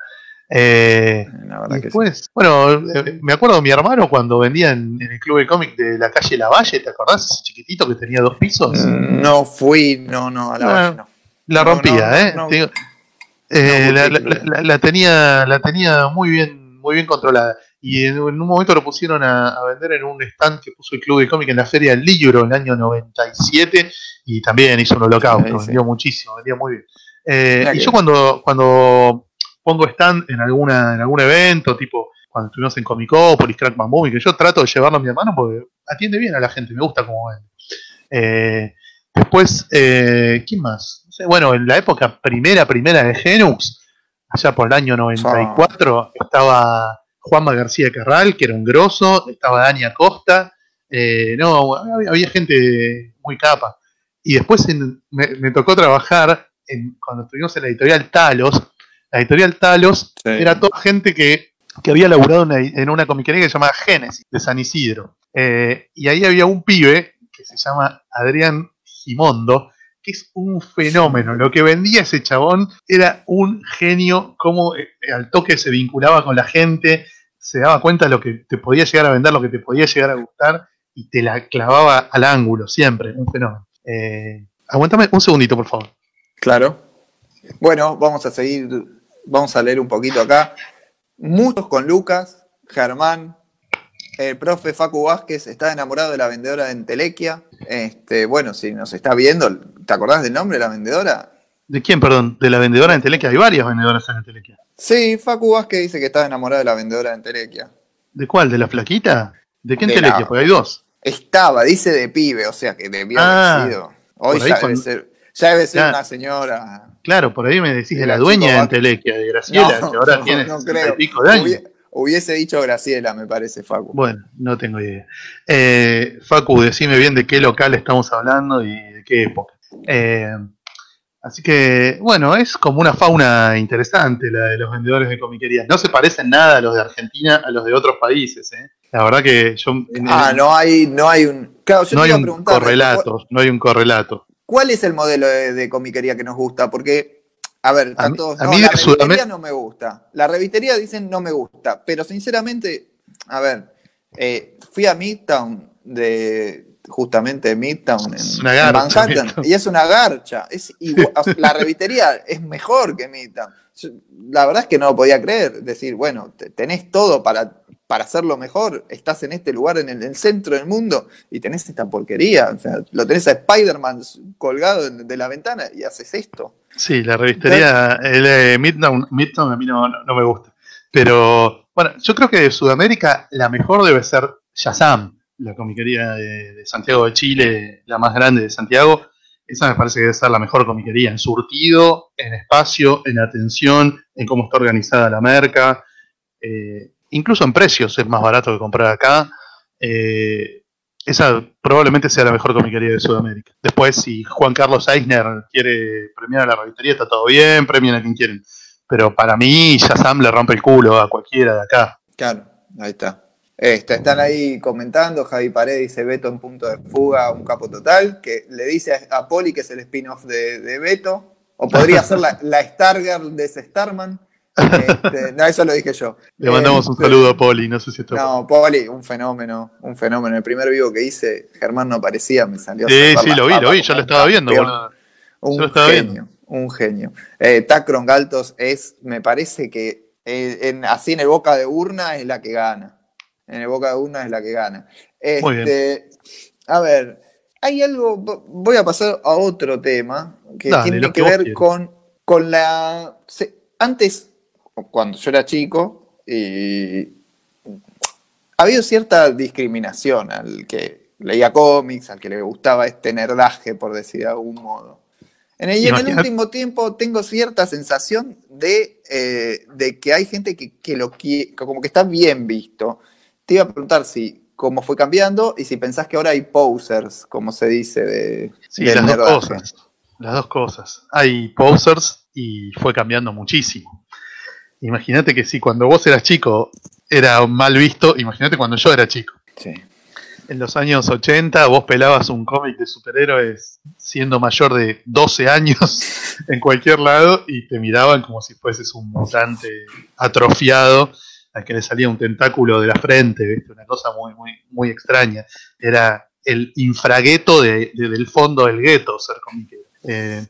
Eh, La verdad y que sí. después, bueno, eh, me acuerdo de mi hermano cuando vendía en, en el club de cómic de la calle Lavalle, ¿te acordás? Ese chiquitito que tenía dos pisos. No fui, no, no, a la Ah, valle no. La rompía, no, ¿eh? no. Eh, la, tenía, la tenía muy bien, muy bien controlada. Y en, un momento lo pusieron a, a vender en un stand que puso el club de cómic en la Feria del Libro en el año 97 y también hizo un holocausto, Sí, sí. vendió muchísimo, vendía muy bien. Eh, y yo cuando, cuando pongo stand en alguna en algún evento, tipo cuando estuvimos en Comicopolis, Crackman Movie, que yo trato de llevarlo a mi hermano porque atiende bien a la gente, me gusta cómo vende. Eh, después, eh, ¿quién más? Sé, bueno, en la época primera, primera de Genux, allá por el año 94, estaba Juanma García Carral, que era un grosso, estaba Dani Acosta, eh, no, había, había gente muy capa. Y después en- me, me tocó trabajar en, cuando estuvimos en la editorial Talos. La editorial Talos Sí. era toda gente que, que había laburado en una, en una comiquería que se llamaba Génesis, de San Isidro. Eh, y ahí había un pibe que se llama Adrián Gimondo, que es un fenómeno. Lo que vendía ese chabón era un genio, como eh, al toque se vinculaba con la gente, se daba cuenta de lo que te podía llegar a vender, lo que te podía llegar a gustar, y te la clavaba al ángulo, siempre, un fenómeno. Eh, un segundito, por favor. Claro. Bueno, vamos a seguir, vamos a leer un poquito acá. Muchos con Lucas, Germán, el profe Facu Vázquez está enamorado de la vendedora de Entelequia. Este, bueno, si nos está viendo, ¿te acordás del nombre de la vendedora? ¿De quién, perdón? ¿De la vendedora de Entelequia? Hay varias vendedoras en Entelequia. Sí, Facu Vázquez dice que está enamorado de la vendedora de Entelequia. ¿De cuál? ¿De la flaquita? ¿De qué De Entelequia? la- Porque hay dos. Estaba, dice de pibe, o sea que debió Ah, haber sido. Hoy ya debe ser, ya debe ser Ya. una señora. Claro, por ahí me decís de la dueña de Entelequia, de Graciela, No, que ahora no, tiene no 60 y creo. pico de años. Hubie- Hubiese dicho Graciela, me parece, Facu. Bueno, no tengo idea. Eh, Facu, decime bien de qué local estamos hablando y de qué época. Eh, así que, bueno, es como una fauna interesante la de los vendedores de comiquería. No se parecen nada a los de Argentina, a los de otros países. ¿eh? La verdad que yo... Ah, no hay, no hay un. Claro, yo no hay un correlato, no hay un correlato. ¿Cuál es el modelo de, de comiquería que nos gusta? Porque, a ver, A mí- todos. a no, mí la Sudamérica- no me gusta. La revistería dicen no me gusta. Pero sinceramente, a ver, eh, fui a Midtown de justamente Midtown en, Manhattan Midtown. y es una garcha. Es igual- la *laughs* revistería es mejor que Midtown. La verdad es que no lo podía creer. Decir, bueno, te- tenés todo para, para hacerlo mejor. Estás en este lugar, en el, en el centro del mundo, y tenés esta porquería. O sea, lo tenés a Spider-Man colgado de, de la ventana y haces esto. Sí, la revistería, el eh, Midtown, Midtown a mí no, no- no me gusta. Pero, bueno, yo creo que de Sudamérica la mejor debe ser Shazam, la comiquería de, de Santiago de Chile, la más grande de Santiago. Esa me parece que debe ser la mejor comiquería en surtido, en espacio, en atención, en cómo está organizada la merca. eh, incluso en precios es más barato que comprar acá. Eh, esa probablemente sea la mejor comiquería de Sudamérica. Después, si Juan Carlos Eisner quiere premiar a la revistería, está todo bien, premien a quien quieren. Pero para mí, Shazam le rompe el culo a cualquiera de acá. Claro, ahí está. Este, están ahí comentando, Javi Pared dice Beto en punto de fuga, un capo total, que le dice a, Poli que es el spin-off de, de Beto, o podría ser la, la Stargirl de ese Starman. Este, no, eso lo dije yo. Le mandamos un Este, saludo a Poli, no sé si está. No, Poli, un fenómeno, un fenómeno. El primer vivo que hice, Germán no aparecía, me salió Sí, sí, lo vi, lo vi, yo lo estaba viendo, boludo. Un genio, un genio. Eh, Tacron Galtos es, me parece que eh, así en el boca de urna es la que gana. En el boca de urna es la que gana. Muy bien. Este, a ver, hay algo, vo- voy a pasar a otro tema que tiene que ver con, con la... antes, cuando yo era chico, y ha habido cierta discriminación al que leía cómics, al que le gustaba este nerdaje, por decir de algún modo. En el, y en el último tiempo tengo cierta sensación de, eh, de que hay gente que, que lo quiere, como que está bien visto. Te iba a preguntar si cómo fue cambiando y si pensás que ahora hay posers, como se dice, de, Sí, las dos cosas. Las dos cosas. Hay posers y fue cambiando muchísimo. Imagínate que si cuando vos eras chico era mal visto, imagínate cuando yo era chico. Sí. En los años 80 vos pelabas un cómic de superhéroes siendo mayor de 12 años *laughs* en cualquier lado y te miraban como si fueses un mutante atrofiado al que le salía un tentáculo de la frente, ¿viste? una cosa muy, muy, muy extraña. Era el infragueto de- de- del fondo del gueto ser comiquero. Eh,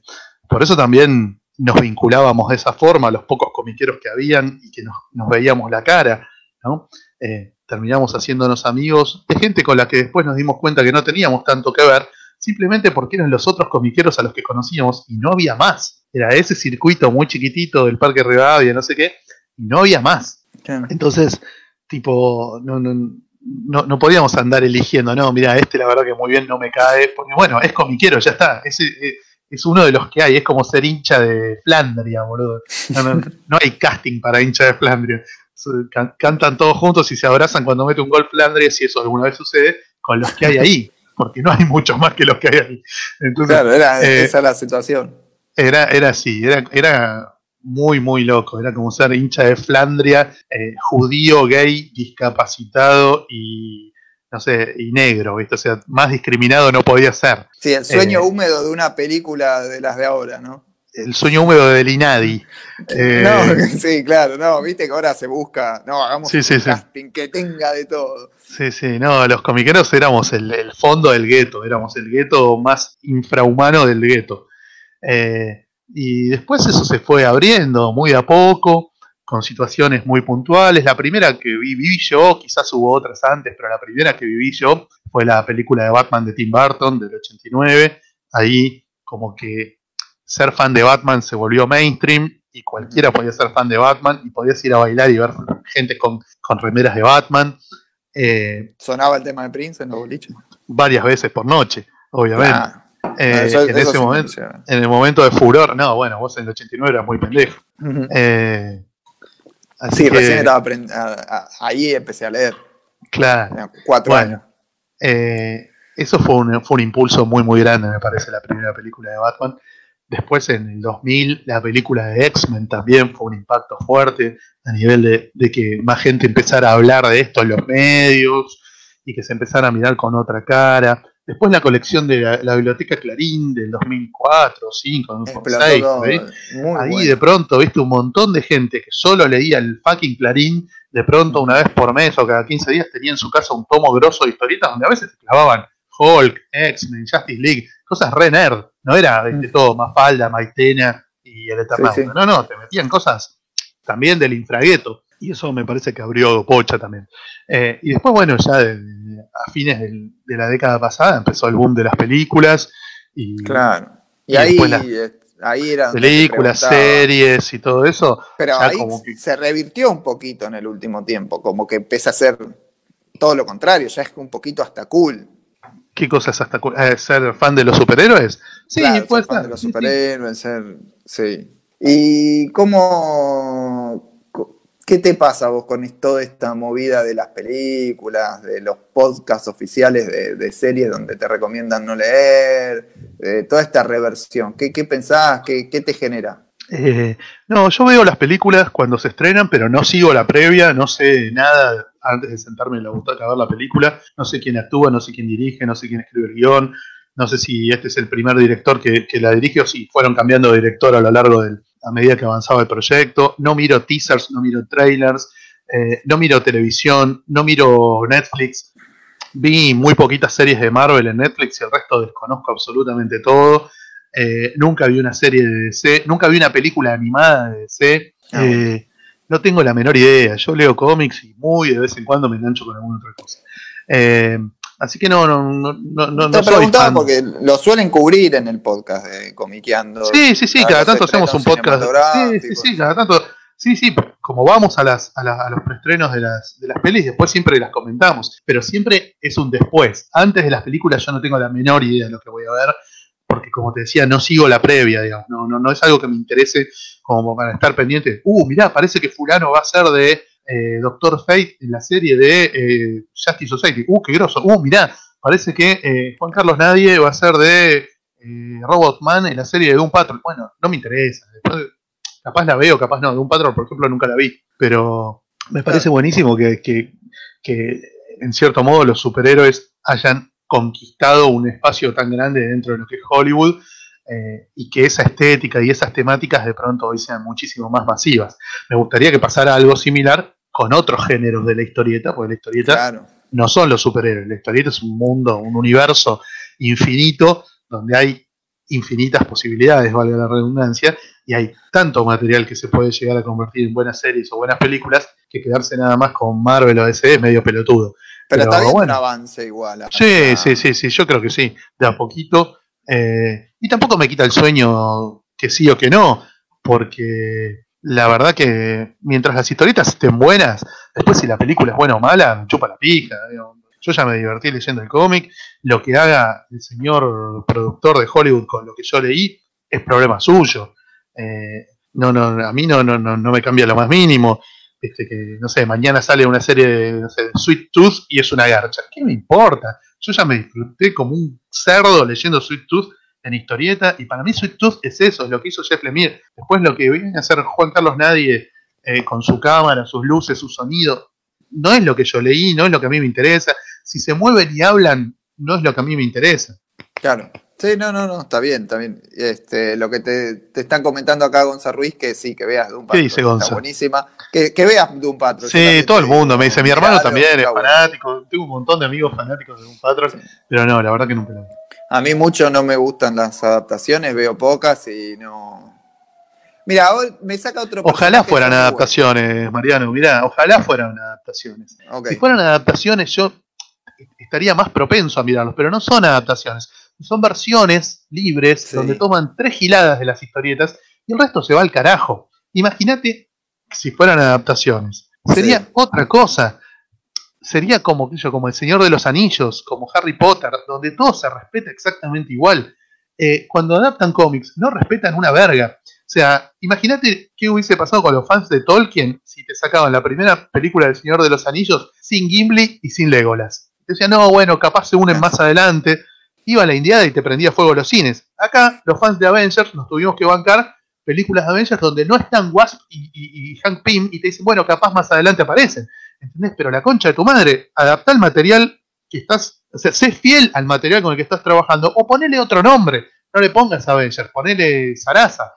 por eso también nos vinculábamos de esa forma a los pocos comiqueros que habían y que nos, nos veíamos la cara. ¿no? Eh, terminamos haciéndonos amigos de gente con la que después nos dimos cuenta que no teníamos tanto que ver, simplemente porque eran los otros comiqueros a los que conocíamos y no había más. Era ese circuito muy chiquitito del Parque Rivadavia, no sé qué, y no había más. Entonces, tipo, no, no, no, no podíamos andar eligiendo, no, mira, este la verdad que muy bien no me cae, porque bueno, es comiquero, ya está, es, es, es uno de los que hay, es como ser hincha de Flandria, boludo. No, no, no hay casting para hincha de Flandria. Can- Cantan todos juntos y se abrazan cuando mete un gol Flandria, si eso alguna vez sucede, con los que hay ahí, porque no hay muchos más que los que hay ahí. Entonces, Claro, era, eh, esa es la situación. era, era así, era, era muy, muy loco. Era como ser hincha de Flandria, eh, judío, gay, discapacitado y, no sé, y negro, ¿viste? O sea, más discriminado no podía ser. Sí, el sueño eh, húmedo de una película de las de ahora, ¿no? El sueño húmedo del Inadi. *laughs* Eh, No, *laughs* sí, claro, no, viste que ahora se busca, no, hagamos Sí, un sí. casting que tenga de todo. Sí, sí, no, los comiqueros éramos el, el fondo del gueto, éramos el gueto más infrahumano del gueto. Eh, Y después eso se fue abriendo muy a poco, con situaciones muy puntuales. La primera que viví yo, quizás hubo otras antes, pero la primera que viví yo fue la película de Batman de Tim Burton del 89. Ahí como que ser fan de Batman se volvió mainstream y cualquiera podía ser fan de Batman y podías ir a bailar y ver gente con, con remeras de Batman. Eh, ¿Sonaba el tema de Prince en los boliches? Varias veces por noche, obviamente. Eh, en ese momento, en el momento de furor, no, bueno, vos en el 89 eras muy pendejo. eh, sí, recién estaba ahí empecé a leer. Claro. Cuatro años. Eh, eso fue un, fue un impulso muy, muy grande, me parece, la primera película de Batman. Después, en el 2000, la película de X-Men también fue un impacto fuerte a nivel de, que más gente empezara a hablar de esto en los medios y que se empezara a mirar con otra cara. Después la colección de la, Biblioteca Clarín del 2004, 2005, 2006, ahí de pronto viste un montón de gente que solo leía el fucking Clarín, de pronto una vez por mes o cada 15 días tenía en su casa un tomo grosso de historietas donde a veces se clavaban Hulk, X-Men, Justice League, cosas re nerd, no era de mm. todo Mafalda, Maitena y el Eternauta, no, no, te metían cosas también del infragueto, y eso me parece que abrió pocha también. Eh, y después, bueno, ya a fines de la década pasada empezó el boom de las películas, y, claro, y, ahí, ahí era películas, series y todo eso. Pero ahí se revirtió un poquito en el último tiempo, como que empieza a ser todo lo contrario, ya es un poquito hasta cool. ¿Qué cosas hasta eh, ser fan de los superhéroes? Sí, puede ser fan de los superhéroes, ser. Sí. ¿Y cómo. ¿Qué te pasa vos con toda esta movida de las películas, de los podcasts oficiales de, series donde te recomiendan no leer, de toda esta reversión? ¿Qué, qué pensás? ¿Qué, te genera? Eh, no, yo veo las películas cuando se estrenan, pero no sigo la previa, no sé nada antes de sentarme en la butaca a ver la película, no sé quién actúa, no sé quién dirige, no sé quién escribe el guion, no sé si este es el primer director que, la dirige o si fueron cambiando de director a lo largo de a medida que avanzaba el proyecto, no miro teasers, no miro trailers, eh, no miro televisión, no miro Netflix, vi muy poquitas series de Marvel en Netflix y el resto desconozco absolutamente todo. Eh, nunca vi una serie de DC, nunca vi una película animada de DC. Ah, eh, no tengo la menor idea. Yo leo cómics y muy de vez en cuando me engancho con alguna otra cosa. Así que no, no, no, no, Te preguntaba porque lo suelen cubrir en el podcast de Comiqueando. Sí, sí, sí, cada tanto hacemos un podcast. Sí, sí, sí, cada tanto. Sí, sí, como vamos a, las, a, a los preestrenos de las, de las pelis, después siempre las comentamos, pero siempre es un después. Antes de las películas yo no tengo la menor idea de lo que voy a ver porque como te decía, no sigo la previa, digamos, no, no, no es algo que me interese como para estar pendiente. Uh, mirá, parece que fulano va a ser de eh, Doctor Fate en la serie de eh, Justice Society. Uh, qué groso. Uh, mirá, parece que eh, Juan Carlos Nadie va a ser de Robotman en la serie de Doom Patrol. Bueno, no me interesa. capaz la veo, capaz no. Doom Patrol, por ejemplo, nunca la vi. Pero me parece buenísimo que, que, que en cierto modo los superhéroes hayan conquistado un espacio tan grande dentro de lo que es Hollywood eh, y que esa estética y esas temáticas de pronto hoy sean muchísimo más masivas. Me gustaría que pasara algo similar con otros géneros de la historieta, porque la historieta no son los superhéroes, la historieta es un mundo, un universo infinito donde hay infinitas posibilidades, valga la redundancia, y hay tanto material que se puede llegar a convertir en buenas series o buenas películas que quedarse nada más con Marvel o DC es medio pelotudo. Pero, está bien un avance igual. Sí, sí, sí, sí, yo creo que sí, de a poquito. Eh, y tampoco me quita el sueño que sí o que no, porque la verdad que mientras las historietas estén buenas, después si la película es buena o mala, me chupa la pija. Yo ya me divertí leyendo el cómic. Lo que haga el señor productor de Hollywood con lo que yo leí es problema suyo. Eh, no, no, a mí no, no, no, no me cambia lo más mínimo. Este, que, no sé, mañana sale una serie de no sé, Sweet Tooth y es una garcha. ¿Qué me importa? Yo ya me disfruté como un cerdo leyendo Sweet Tooth en historieta y para mí Sweet Tooth es eso, es lo que hizo Jeff Lemire. Después lo que viene a hacer Juan Carlos Nadie eh, con su cámara, sus luces, su sonido, no es lo que yo leí, no es lo que a mí me interesa. Si se mueven y hablan, no es lo que a mí me interesa. Claro. Sí, no, no, no, está bien, está bien. Este, lo que te, están comentando acá, Gonzalo Ruiz, que sí, que veas Doom Patrol. ¿Qué dice Gonzalo? Está buenísima. Que, que veas Doom Patrol. Sí, todo el mundo me dice, mi hermano también es fanático. Tengo un montón de amigos fanáticos de Doom Patrol, pero no, la verdad que nunca lo vi. A mí mucho no me gustan las adaptaciones, veo pocas y no, Mira, me saca otro Ojalá fueran bueno. adaptaciones, Mariano, mirá, ojalá fueran adaptaciones. Si fueran adaptaciones, yo estaría más propenso a mirarlos, pero no son adaptaciones. Son versiones libres Sí. donde toman tres giladas de las historietas y el resto se va al carajo. Imagínate si fueran adaptaciones. Sería Sí. otra cosa. Sería como, como El Señor de los Anillos, como Harry Potter, donde todo se respeta exactamente igual. Eh, cuando adaptan cómics, no respetan una verga. O sea, imagínate qué hubiese pasado con los fans de Tolkien si te sacaban la primera película del Señor de los Anillos sin Gimli y sin Legolas. Te decían, no, bueno, capaz se unen más adelante. Iba a la Indiada y te prendía fuego los cines. Acá, los fans de Avengers nos tuvimos que bancar películas de Avengers donde no están Wasp y, y- y Hank Pym y te dicen, bueno, capaz más adelante aparecen. ¿Entendés? Pero la concha de tu madre, adapta el material que estás, o sea, sé fiel al material con el que estás trabajando o ponele otro nombre. No le pongas Avengers, ponele Sarasa.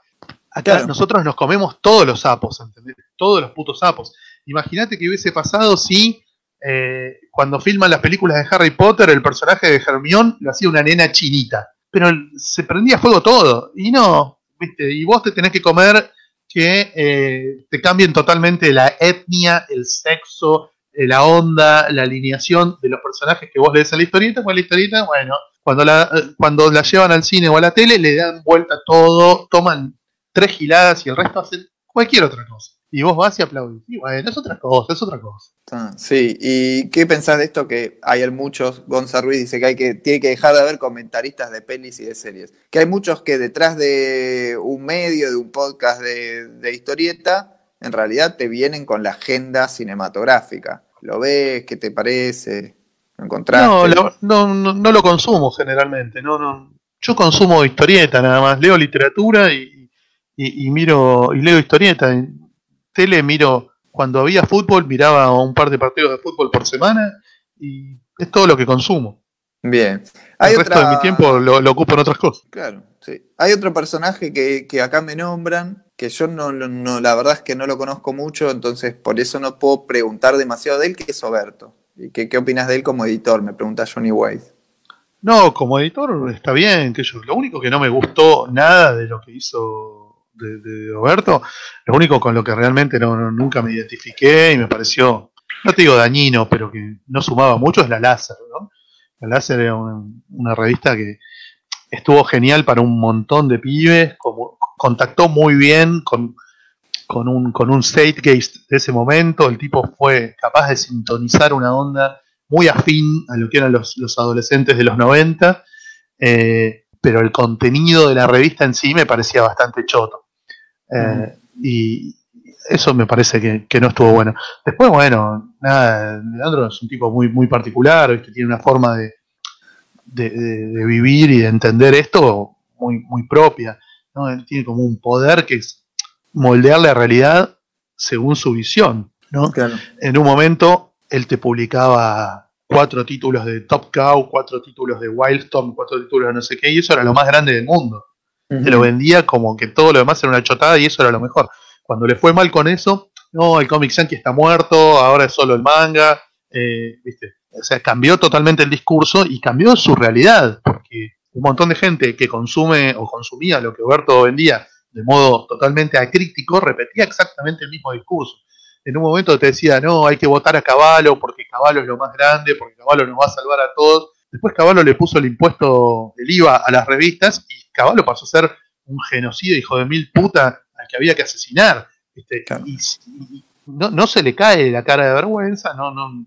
Acá Claro. nosotros nos comemos todos los sapos, ¿entendés? Todos los putos sapos. Imagínate que hubiese pasado si eh, cuando filman las películas de Harry Potter el personaje de Hermione lo hacía una nena chinita. Pero se prendía fuego todo. Y no, ¿viste? Y vos te tenés que comer que eh, te cambien totalmente la etnia, el sexo, eh, la onda, la alineación de los personajes que vos lees en la historieta, pues la historieta, bueno, cuando la, eh, cuando la llevan al cine o a la tele, le dan vuelta todo, toman tres giladas y el resto hacen cualquier otra cosa. Y vos vas y aplaudís. Y bueno, es otra cosa, es otra cosa. Ah, sí, ¿y qué pensás de esto? Que hay muchos, Gonza Ruiz dice que hay que, tiene que dejar de haber comentaristas de pelis y de series. Que hay muchos que detrás de un medio, de un podcast de, de historieta, en realidad te vienen con la agenda cinematográfica. ¿Lo ves? ¿Qué te parece? ¿Lo encontraste? No, la- no, no, no lo consumo generalmente. No, no. Yo consumo historieta nada más. Leo literatura y, y- y miro y leo historieta. Tele miro cuando había fútbol miraba un par de partidos de fútbol por semana y es todo lo que consumo. Bien. Hay El resto otra- de mi tiempo lo, lo ocupo en otras cosas. Claro, sí. Hay otro personaje que, que acá me nombran, que yo no, la verdad es que no lo conozco mucho, entonces por eso no puedo preguntar demasiado de él, que es Oberto. ¿Y qué, qué opinas de él como editor? Me pregunta Johnny White. No, como editor está bien, que yo. Lo único que no me gustó nada de lo que hizo de, Roberto, lo único con lo que realmente no, nunca me identifiqué y me pareció, no te digo dañino, pero que no sumaba mucho es la Láser, ¿no? La Láser era una, revista que estuvo genial para un montón de pibes, como, contactó muy bien con, con un, con un de ese momento, el tipo fue capaz de sintonizar una onda muy afín a lo que eran los, los adolescentes de los 90, eh, pero el contenido de la revista en sí me parecía bastante choto. Eh, Y eso me parece que, que no estuvo bueno. Después, bueno, nada, Leandro es un tipo muy, muy particular, que tiene una forma de, de, de- de vivir y de entender esto muy, muy propia. ¿no? Él tiene como un poder que es moldear la realidad según su visión. ¿no? Claro. en un momento él te publicaba cuatro títulos de Top Cow, cuatro títulos de Wildstorm, cuatro títulos de no sé qué, y eso era lo más grande del mundo. Te lo vendía como que todo lo demás era una chotada y eso era lo mejor. Cuando le fue mal con eso, no, el Comic Yankee está muerto, ahora es solo el manga, eh, ¿viste? O sea, cambió totalmente el discurso y cambió su realidad, porque un montón de gente que consume o consumía lo que Oberto vendía de modo totalmente acrítico repetía exactamente el mismo discurso en un momento te decía, no, hay que votar a Caballo porque Caballo es lo más grande, porque Caballo nos va a salvar a todos. Después Caballo le puso el impuesto del IVA a las revistas y Caballo pasó a ser un genocidio, hijo de mil puta, al que había que asesinar. Claro. Y, y no, no se le cae la cara de vergüenza, no, no,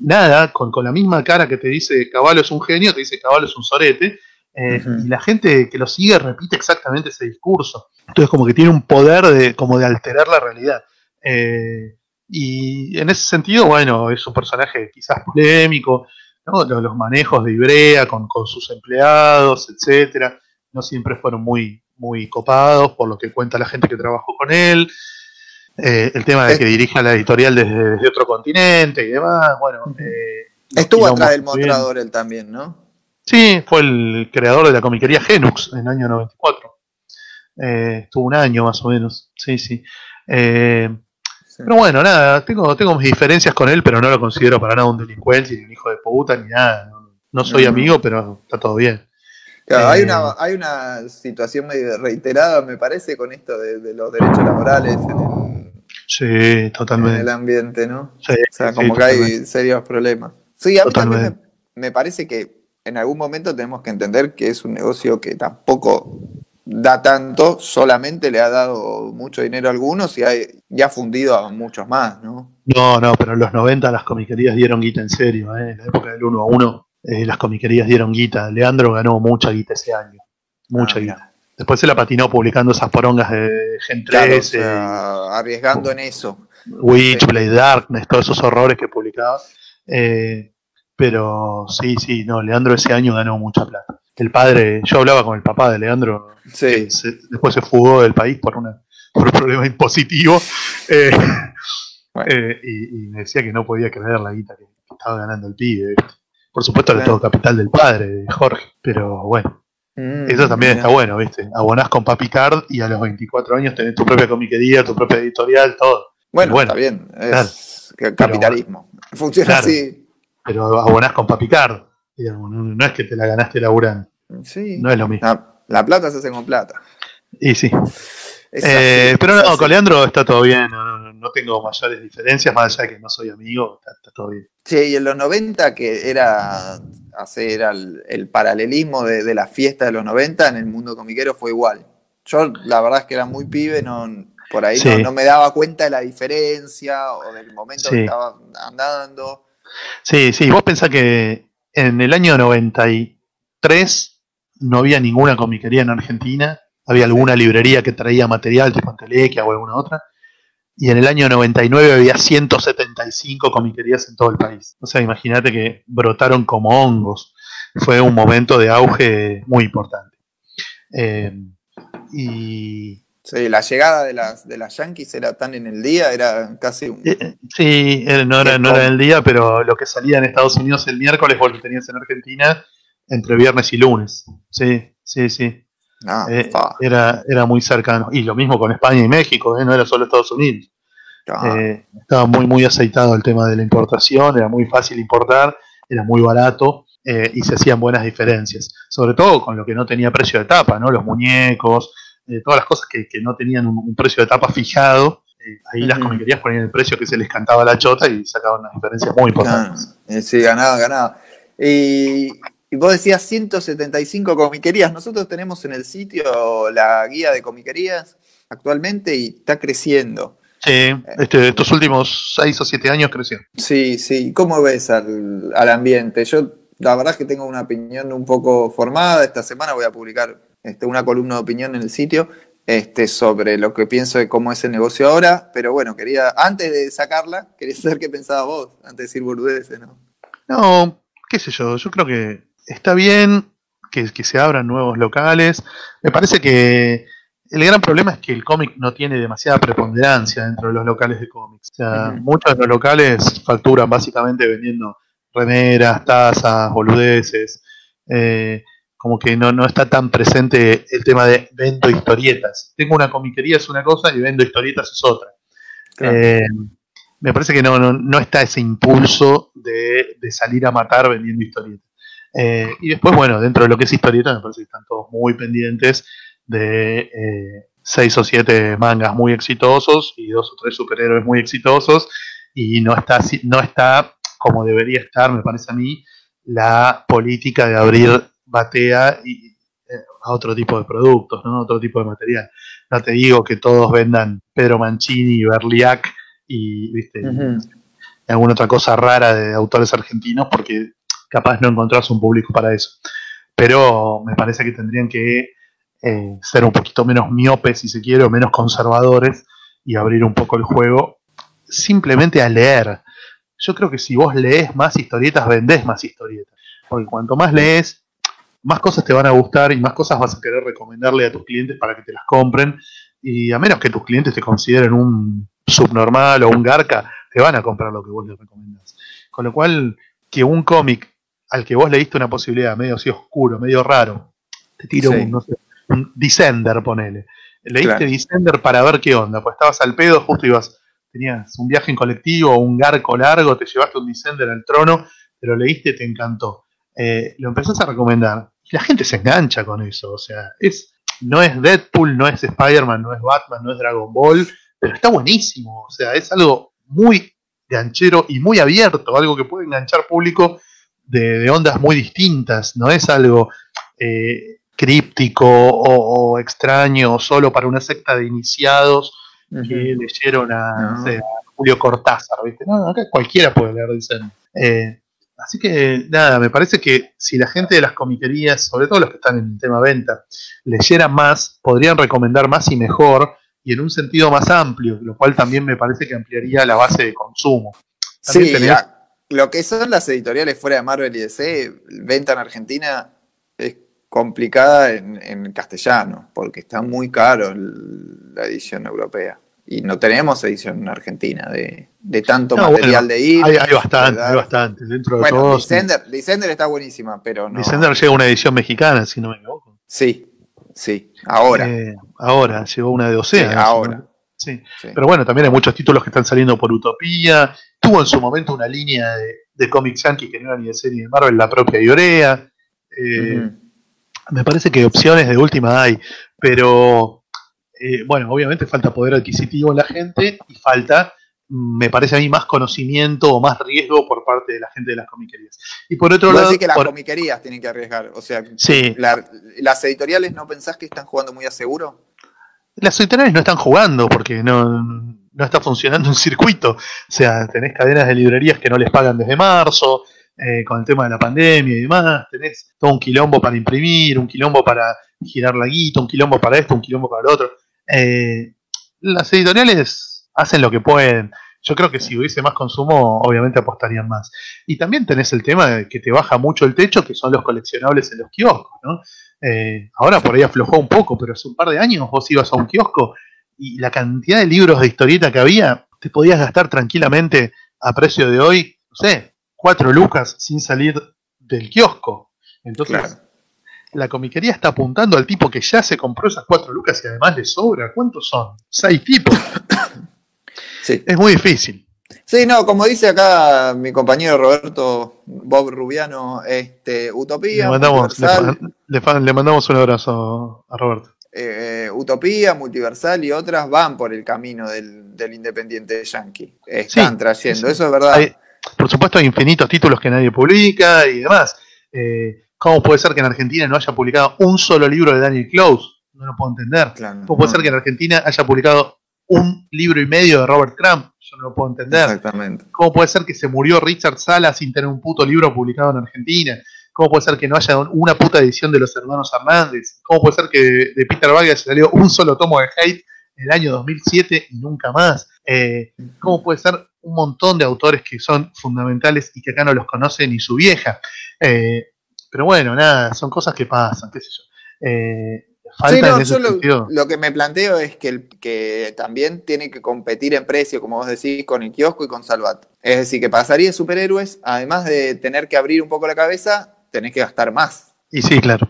nada, con, con la misma cara que te dice Caballo es un genio, te dice Caballo es un sorete. eh. Y la gente que lo sigue repite exactamente ese discurso. Entonces como que tiene un poder de, como de alterar la realidad. Eh, y en ese sentido, bueno, es un personaje quizás polémico, los manejos de Ibrea con, con sus empleados, etcétera, no siempre fueron muy, muy copados por lo que cuenta la gente que trabajó con él. Eh, el tema de Es- que dirija la editorial desde, desde otro continente y demás, bueno. eh, Estuvo atrás del mostrador él también, ¿no? Sí, fue el creador de la comiquería Genux en el año 94. Eh, estuvo un año más o menos, sí, sí. Eh, Sí. pero bueno, nada, tengo, tengo mis diferencias con él, pero no lo considero para nada un delincuente, ni un hijo de puta, ni nada. No, no soy amigo, pero está todo bien. Claro, hay, Eh, una, hay una situación medio reiterada, me parece, con esto de, de los derechos laborales en el, Sí, en totalmente. el ambiente, ¿no? Sí, O sea, sí, como que totalmente. hay serios problemas. Sí, a mí también me parece que en algún momento tenemos que entender que es un negocio que tampoco da tanto, solamente le ha dado mucho dinero a algunos y ha, y ha fundido a muchos más, ¿no? No, no, pero en los 90 las comiquerías dieron guita en serio, ¿eh? en la época del 1 a 1 eh, las comiquerías dieron guita. Leandro ganó mucha guita ese año, mucha Ah, guita. mira. Después se la patinó publicando esas porongas de Gen 13, Claro, o sea, arriesgando en eso. Witchblade, Darkness, todos esos horrores que publicaba. Eh, pero sí, sí, no, Leandro ese año ganó mucha plata. El padre, yo hablaba con el papá de Leandro, Sí, se- después se fugó del país por, una, por un *laughs* problema impositivo. eh, Bueno. eh, y, y me decía que no podía creer la guita que, que estaba ganando el pibe. Por supuesto, Claro. todo capital del padre, de Jorge. Pero bueno, Mm, eso también mira. está bueno, ¿viste? Abonás con Papi Card y a los 24 años tenés tu propia comiquería, tu propia editorial, todo. Bueno, Bueno, está bien, es capitalismo. Funciona Claro. así. Pero abonás con Papi Card. digamos, no, no es que te la ganaste laburando. Sí. No es lo mismo. La, la plata se hace con plata. Y sí. Eh, pero no, con Leandro está todo bien. No, no- no tengo mayores diferencias, más allá de que no soy amigo, está, está todo bien. Che, y en los 90, que era hacer el, el paralelismo de, de la fiesta de los 90 en el mundo comiquero fue igual. Yo, la verdad es que era muy pibe, no, por ahí no, Sí. no me daba cuenta de la diferencia o del momento que Sí. estaba andando. Sí, sí, vos pensás que en el año 93 no había ninguna comiquería en Argentina, había alguna librería que traía material tipo Antelequia o alguna otra, y en el año 99 había 175 comiquerías en todo el país. O sea, imagínate que brotaron como hongos. Fue un momento de auge muy importante. Eh, y Sí, la llegada de las, de las Yankees era tan en el día, era casi un... Eh, Sí, eh, no era, no era el día, pero lo que salía en Estados Unidos el miércoles vos lo tenías en Argentina entre viernes y lunes. Sí, sí, sí. Ah, Eh, era, era muy cercano. Y lo mismo con España y México, eh, no era solo Estados Unidos. ah, Eh, estaba muy, muy aceitado el tema de la importación, era muy fácil importar, era muy barato y se hacían buenas diferencias. Sobre todo con lo que no tenía precio de tapa, ¿no? Los muñecos, todas las cosas que, que no tenían un, un precio de tapa fijado. ahí las comiquerías ponían el precio que se les cantaba la chota y sacaban unas diferencias muy importantes. Sí, ganaba, ganaba. Y, y vos decías 175 comiquerías. Nosotros tenemos en el sitio la guía de comiquerías actualmente y está creciendo. Sí, este, estos últimos 6 o 7 años creció. Sí, sí. ¿Cómo ves al, al ambiente? Yo la verdad es que tengo una opinión un poco formada. Esta semana voy a publicar este, una columna de opinión en el sitio este, sobre lo que pienso de cómo es el negocio ahora. Pero bueno, quería, antes de sacarla, quería saber qué pensabas vos, antes de decir burdeces, ¿no? No, qué sé yo, yo creo que está bien que, que se abran nuevos locales. Me parece que el gran problema es que el cómic no tiene demasiada preponderancia dentro de los locales de cómics. O sea, muchos de los locales facturan básicamente vendiendo remeras, tazas, boludeces. eh, como que no, no está tan presente el tema de vendo historietas. Tengo una comiquería es una cosa y vendo historietas es otra. Claro. Eh, me parece que no, no, no está ese impulso de, de salir a matar vendiendo historietas. Eh, y después, bueno, dentro de lo que es historieta, me parece que están todos muy pendientes de eh, seis o siete mangas muy exitosos y dos o tres superhéroes muy exitosos. Y no está, no está como debería estar, me parece a mí, la política de abrir batea y, eh, a otro tipo de productos, ¿no? otro tipo de material. No te digo que todos vendan Pedro Mancini, Berliac y, ¿viste? Alguna otra cosa rara de autores argentinos, porque capaz no encontrás un público para eso. Pero me parece que tendrían que eh, ser un poquito menos miopes, si se quiere, o menos conservadores y abrir un poco el juego simplemente a leer. Yo creo que si vos lees más historietas, vendés más historietas. Porque cuanto más lees, más cosas te van a gustar y más cosas vas a querer recomendarle a tus clientes para que te las compren. Y a menos que tus clientes te consideren un subnormal o un garca, te van a comprar lo que vos les recomendás. Con lo cual, que un cómic al que vos leíste una posibilidad medio así oscuro, medio raro, te tiro Sí. un, no sé, un Descender, ponele. Leíste Claro. Descender para ver qué onda, pues estabas al pedo, justo ibas, tenías un viaje en colectivo o un garco largo, te llevaste un Descender al trono, te lo leíste y te encantó. Eh, lo empezás a recomendar. la gente se engancha con eso. O sea, es, no es Deadpool, no es Spider-Man, no es Batman, no es Dragon Ball, pero está buenísimo. O sea, es algo muy ganchero y muy abierto, algo que puede enganchar público de, ondas muy distintas. No es algo eh, críptico o, extraño solo para una secta de iniciados que leyeron a, Julio Cortázar. ¿viste? No, acá cualquiera puede leer, dicen. Eh, Así que nada, me parece que si la gente de las comiquerías, sobre todo los que están en el tema venta, leyeran más, podrían recomendar más y mejor y en un sentido más amplio, lo cual también me parece que ampliaría la base de consumo. sí, lo que son las editoriales fuera de Marvel y DC, venta en Argentina es complicada en castellano, porque está muy caro la edición europea y no tenemos edición en Argentina de, tanto material de ir. Hay, bastante, hay bastante. Dentro de bueno, Descender, está buenísima, pero no. Descender llega una edición mexicana, si no me equivoco. Sí, sí, ahora. Eh, ahora, llegó una de Océano. Sí, ahora. Sí. Pero bueno, también hay muchos títulos que están saliendo por Utopía. Tuvo en su momento una línea de, de cómics yankee que no era ni de serie de Marvel, la propia Iorea. Eh, me parece que opciones de última hay, pero eh, bueno, obviamente falta poder adquisitivo en la gente y falta, me parece a mí, más conocimiento o más riesgo por parte de la gente de las comiquerías. Y por otro lado... Decir que las comiquerías tienen que arriesgar, o sea, ¿las editoriales no pensás que están jugando muy a seguro? Las editoriales no están jugando porque no, no está funcionando un circuito. O sea, tenés cadenas de librerías que no les pagan desde marzo, eh, con el tema de la pandemia y demás, tenés todo un quilombo para imprimir, un quilombo para girar la guita, un quilombo para esto, un quilombo para lo otro. Eh, las editoriales hacen lo que pueden. Yo creo que si hubiese más consumo, obviamente apostarían más. Y también tenés el tema de que te baja mucho el techo, que son los coleccionables en los kioscos, ¿no? Eh, ahora por ahí aflojó un poco, pero hace un par de años vos ibas a un kiosco y la cantidad de libros de historieta que había, te podías gastar tranquilamente a precio de hoy, no sé, cuatro lucas sin salir del kiosco. Entonces, la comiquería está apuntando al tipo que ya se compró esas cuatro lucas y además le sobra. ¿Cuántos son? Seis tipos. Sí. Es muy difícil. Sí, no, como dice acá mi compañero Roberto Bob Rubiano, este, Utopía. Le mandamos, le, mandamos un abrazo a Roberto. Eh, Utopía, Multiversal y otras van por el camino del, independiente yankee. Están trayendo, eso es verdad. por supuesto, hay infinitos títulos que nadie publica y demás. Eh, ¿Cómo puede ser que en Argentina no haya publicado un solo libro de Daniel Close? No lo puedo entender. ¿Cómo puede ser que en Argentina haya publicado un libro y medio de Robert Crumb? No lo puedo entender. Exactamente. ¿Cómo puede ser que se murió Richard Sala sin tener un puto libro publicado en Argentina? ¿Cómo puede ser que no haya una puta edición de los hermanos Hernández? ¿Cómo puede ser que de Peter Vargas salió un solo tomo de Hate en el año 2007 y nunca más? Eh, ¿Cómo puede ser un montón de autores que son fundamentales y que acá no los conoce ni su vieja? Eh, pero bueno, nada, son cosas que pasan, qué sé yo. Eh, falta yo lo, que me planteo es que, el, que también tiene que competir en precio, como vos decís, con el kiosco y con Salvat. Es decir, que pasaría superhéroes, además de tener que abrir un poco la cabeza, tenés que gastar más. Y sí, claro.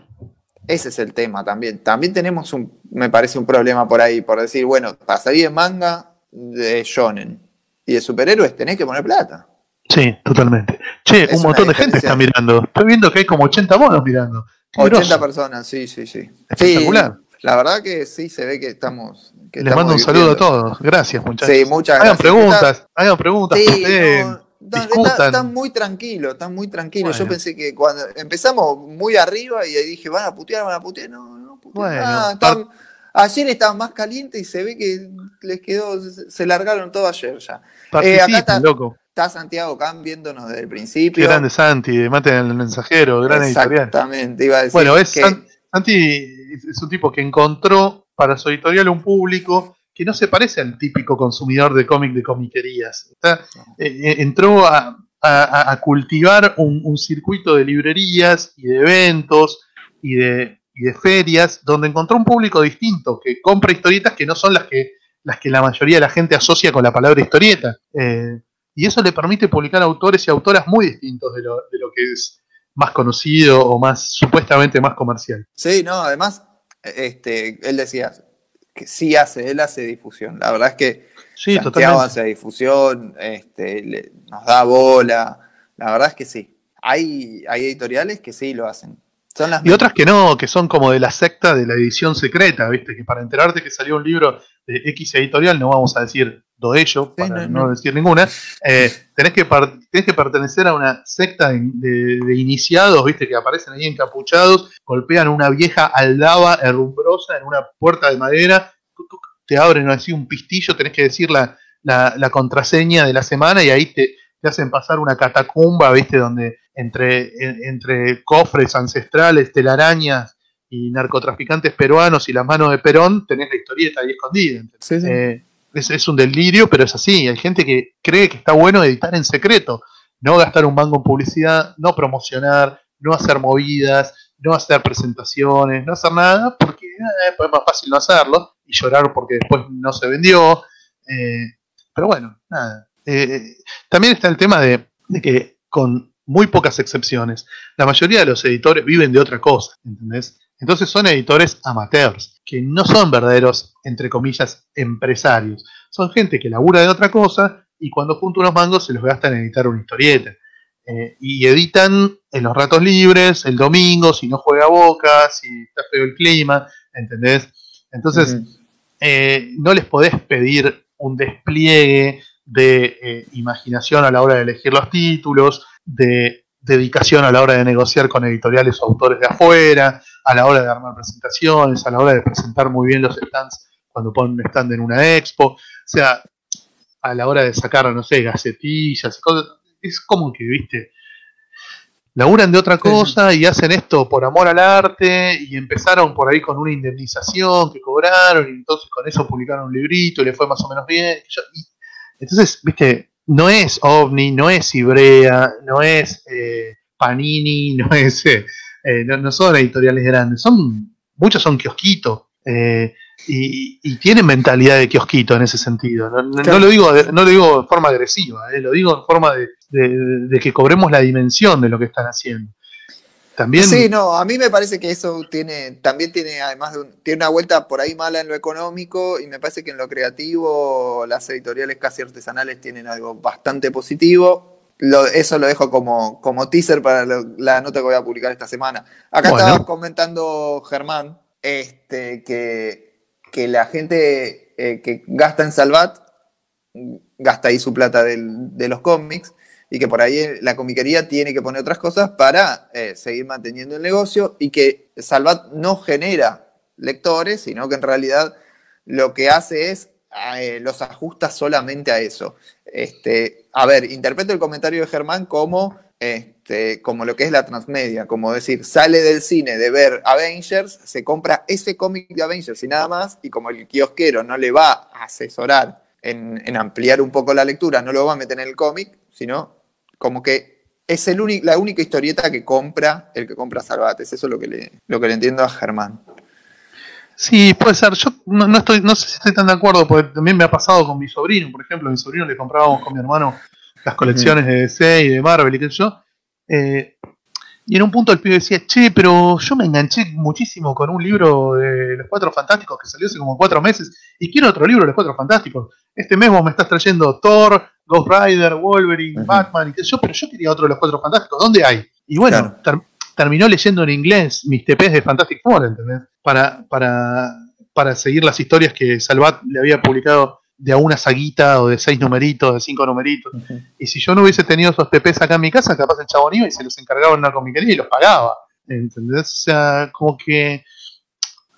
Ese es el tema también. También tenemos un, me parece un problema por ahí, por decir, bueno, pasaría en manga de shonen y de superhéroes tenés que poner plata. Sí, totalmente. Che, un montón de gente está mirando. Estoy viendo que hay como 80 monos mirando. 80 personas, sí, sí, sí. Espectacular. la verdad que sí, se ve que estamos. Les mando un saludo a todos. Gracias, muchachos. Sí, muchas hagan Preguntas, hagan preguntas, sí, están muy tranquilos, están muy tranquilos. Yo pensé que cuando empezamos muy arriba y ahí dije, van a putear, van a putear. No, no, putear. Bueno, ayer estaban más calientes y se ve que les quedó, se largaron todo ayer ya. Eh, acá está, loco está Santiago Cam viéndonos desde el principio. Qué grande Santi, maten el mensajero, gran editorial. Exactamente, iba a decir. Bueno, es Santi es un tipo que encontró para su editorial un público que no se parece al típico consumidor de cómic de comiquerías. Eh, eh, entró a, cultivar un, circuito de librerías y de eventos y de, de ferias donde encontró un público distinto que compra historietas que no son las que las que la mayoría de la gente asocia con la palabra historieta. Eh, y eso le permite publicar autores y autoras muy distintos de lo, de lo que es más conocido o más supuestamente más comercial. Sí, no, además, este, él decía que sí hace, él hace difusión. La verdad es que sí, Santiago hace difusión, este, nos da bola. La verdad es que sí. Hay, hay editoriales que sí lo hacen. Y otras que no, que son como de la secta de la edición secreta, ¿viste? Que para enterarte que salió un libro de X editorial, no vamos a decir do ello, para no, decir ninguna, eh, tenés, que tenés que pertenecer a una secta de, iniciados, ¿viste? Que aparecen ahí encapuchados, golpean una vieja aldaba herrumbrosa en una puerta de madera, te abren así un pistillo, tenés que decir la, la contraseña de la semana y ahí te, te hacen pasar una catacumba, ¿viste? Donde entre, entre cofres ancestrales, telarañas y narcotraficantes peruanos y las manos de Perón, tenés la historieta ahí escondida. Eh, es, un delirio, pero es así. Hay gente que cree que está bueno editar en secreto, no gastar un mango en publicidad, no promocionar, no hacer movidas, no hacer presentaciones, no hacer nada, porque eh, pues es más fácil no hacerlo y llorar porque después no se vendió. Eh, pero bueno, nada. También está el tema de que con muy pocas excepciones, la mayoría de los editores viven de otra cosa, ¿entendés? Entonces son editores amateurs, que no son verdaderos, entre comillas, empresarios. Son gente que labura de otra cosa y cuando junta unos mangos se los gastan en editar una historieta. Eh, y editan en los ratos libres, el domingo, si no juega boca, si está feo el clima, ¿entendés? Entonces, eh, no les podés pedir un despliegue de eh, imaginación a la hora de elegir los títulos, de dedicación a la hora de negociar con editoriales o autores de afuera, a la hora de armar presentaciones, a la hora de presentar muy bien los stands cuando ponen un stand en una expo, o sea, a la hora de sacar, no sé, gacetillas y cosas. Es como que, viste, laburan de otra cosa y hacen esto por amor al arte y empezaron por ahí con una indemnización que cobraron y entonces con eso publicaron un librito y le fue más o menos bien. Entonces, viste, no es OVNI, no es Ibrea, no es eh, Panini, *laughs* no es eh, eh, no, son editoriales grandes, son muchos son kiosquitos y, tienen mentalidad de kiosquito en ese sentido. No, lo digo no lo digo de forma agresiva, lo digo en forma de, que cobremos la dimensión de lo que están haciendo. También... Sí, no, a mí me parece que eso tiene, también tiene, además de tiene una vuelta por ahí mala en lo económico y me parece que en lo creativo las editoriales casi artesanales tienen algo bastante positivo. eso lo dejo como, como teaser para la nota que voy a publicar esta semana. Acá estaba comentando Germán este, que, que la gente eh, que gasta en Salvat gasta ahí su plata de los cómics y que por ahí la comiquería tiene que poner otras cosas para eh, seguir manteniendo el negocio y que Salvat no genera lectores, sino que en realidad lo que hace es eh, los ajusta solamente a eso. Este, a ver, interpreto el comentario de Germán como, este, como lo que es la transmedia, como decir, sale del cine de ver Avengers, se compra ese cómic de Avengers y nada más, y como el kiosquero no le va a asesorar en, en ampliar un poco la lectura, no lo va a meter en el cómic, sino como que es el la única historieta que compra el que compra Salvates. Eso es lo que le, lo que le entiendo a Germán. Sí, puede ser. Yo no, estoy, no sé si estoy tan de acuerdo, porque también me ha pasado con mi sobrino, por ejemplo, mi sobrino le comprábamos con mi hermano las colecciones de DC y de Marvel y qué sé yo. Eh, y en un punto el pibe decía, che, pero yo me enganché muchísimo con un libro de Los Cuatro Fantásticos que salió hace como cuatro meses y quiero otro libro de Los Cuatro Fantásticos. Este mes vos me estás trayendo Thor, Ghost Rider, Wolverine, Batman y qué sé yo, pero yo quería otro de Los Cuatro Fantásticos. ¿Dónde hay? Y bueno, terminó leyendo en inglés mis TPs de Fantastic Four, ¿entendés? Para, para, para seguir las historias que Salvat le había publicado de a una saguita o de seis numeritos, de cinco numeritos. Y si yo no hubiese tenido esos TPs acá en mi casa, capaz el chabón iba y se los encargaba en una comiquería y los pagaba. ¿Entendés? O sea, como que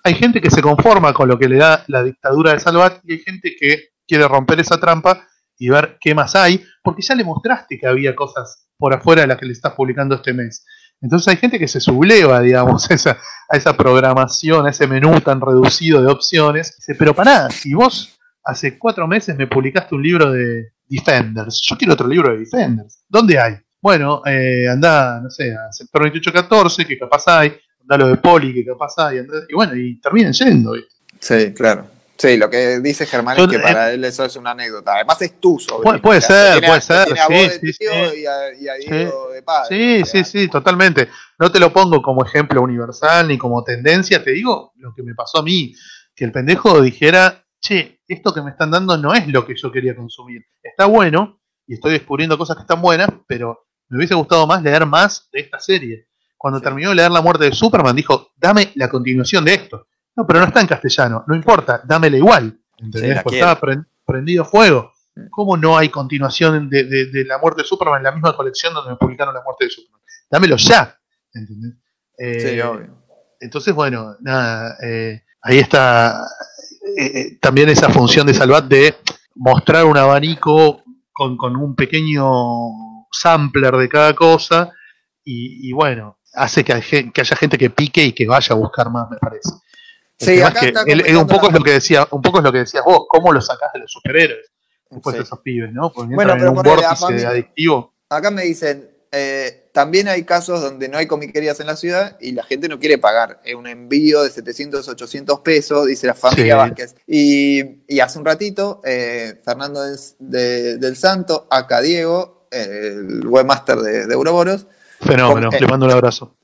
hay gente que se conforma con lo que le da la dictadura de Salvat y hay gente que quiere romper esa trampa y ver qué más hay, porque ya le mostraste que había cosas por afuera de las que le estás publicando este mes. Entonces hay gente que se subleva, digamos, *laughs* a esa, a esa programación, a ese menú tan reducido de opciones. Dice, pero para si vos hace cuatro meses me publicaste un libro de Defenders. Yo quiero otro libro de Defenders. ¿Dónde hay? Bueno, eh, anda, no sé, a sector 2814, que capaz hay, anda lo de Poli, que capaz hay, y bueno, y terminen yendo. Sí, claro. Sí, lo que dice Germán es que para él eso es una anécdota. Además es tu sobrino. Puede, ser, puede ser. sí, sí, Y a, de padre. Sí, sí, sí, totalmente. No te lo pongo como ejemplo universal ni como tendencia, te digo lo que me pasó a mí. Que el pendejo dijera, che, esto que me están dando no es lo que yo quería consumir. Está bueno y estoy descubriendo cosas que están buenas, pero me hubiese gustado más leer más de esta serie. cuando terminó de leer La muerte de Superman, dijo, dame la continuación de esto. No, pero no está en castellano, no importa, dámela igual. ¿Entendés? Porque estaba pren- prendido fuego. ¿Cómo no hay continuación de, de- de La muerte de Superman en la misma colección donde me publicaron La muerte de Superman? Dámelo ya. ¿Entendés? Eh, Sí, obvio. entonces, bueno, nada, eh, ahí está eh, eh, también esa función de Salvat de mostrar un abanico con, con un pequeño sampler de cada cosa y, y bueno, hace que, hay que haya gente que pique y que vaya a buscar más, me parece. Sí, acá es que está un poco es lo que decía, un poco es lo que decías vos, cómo lo sacás de los superhéroes, después Sí. de esos pibes, ¿no? Porque Bueno, pero en un vórtice adictivo. Acá me dicen, eh, también hay casos donde no hay comiquerías en la ciudad y la gente no quiere pagar eh, un envío de 700, 800 pesos, dice la familia Sí. Vázquez. Y, y hace un ratito, eh, Fernando del, de- del Santo, acá Diego, el webmaster de, de Euroboros, Fenómeno, eh, le mando un abrazo.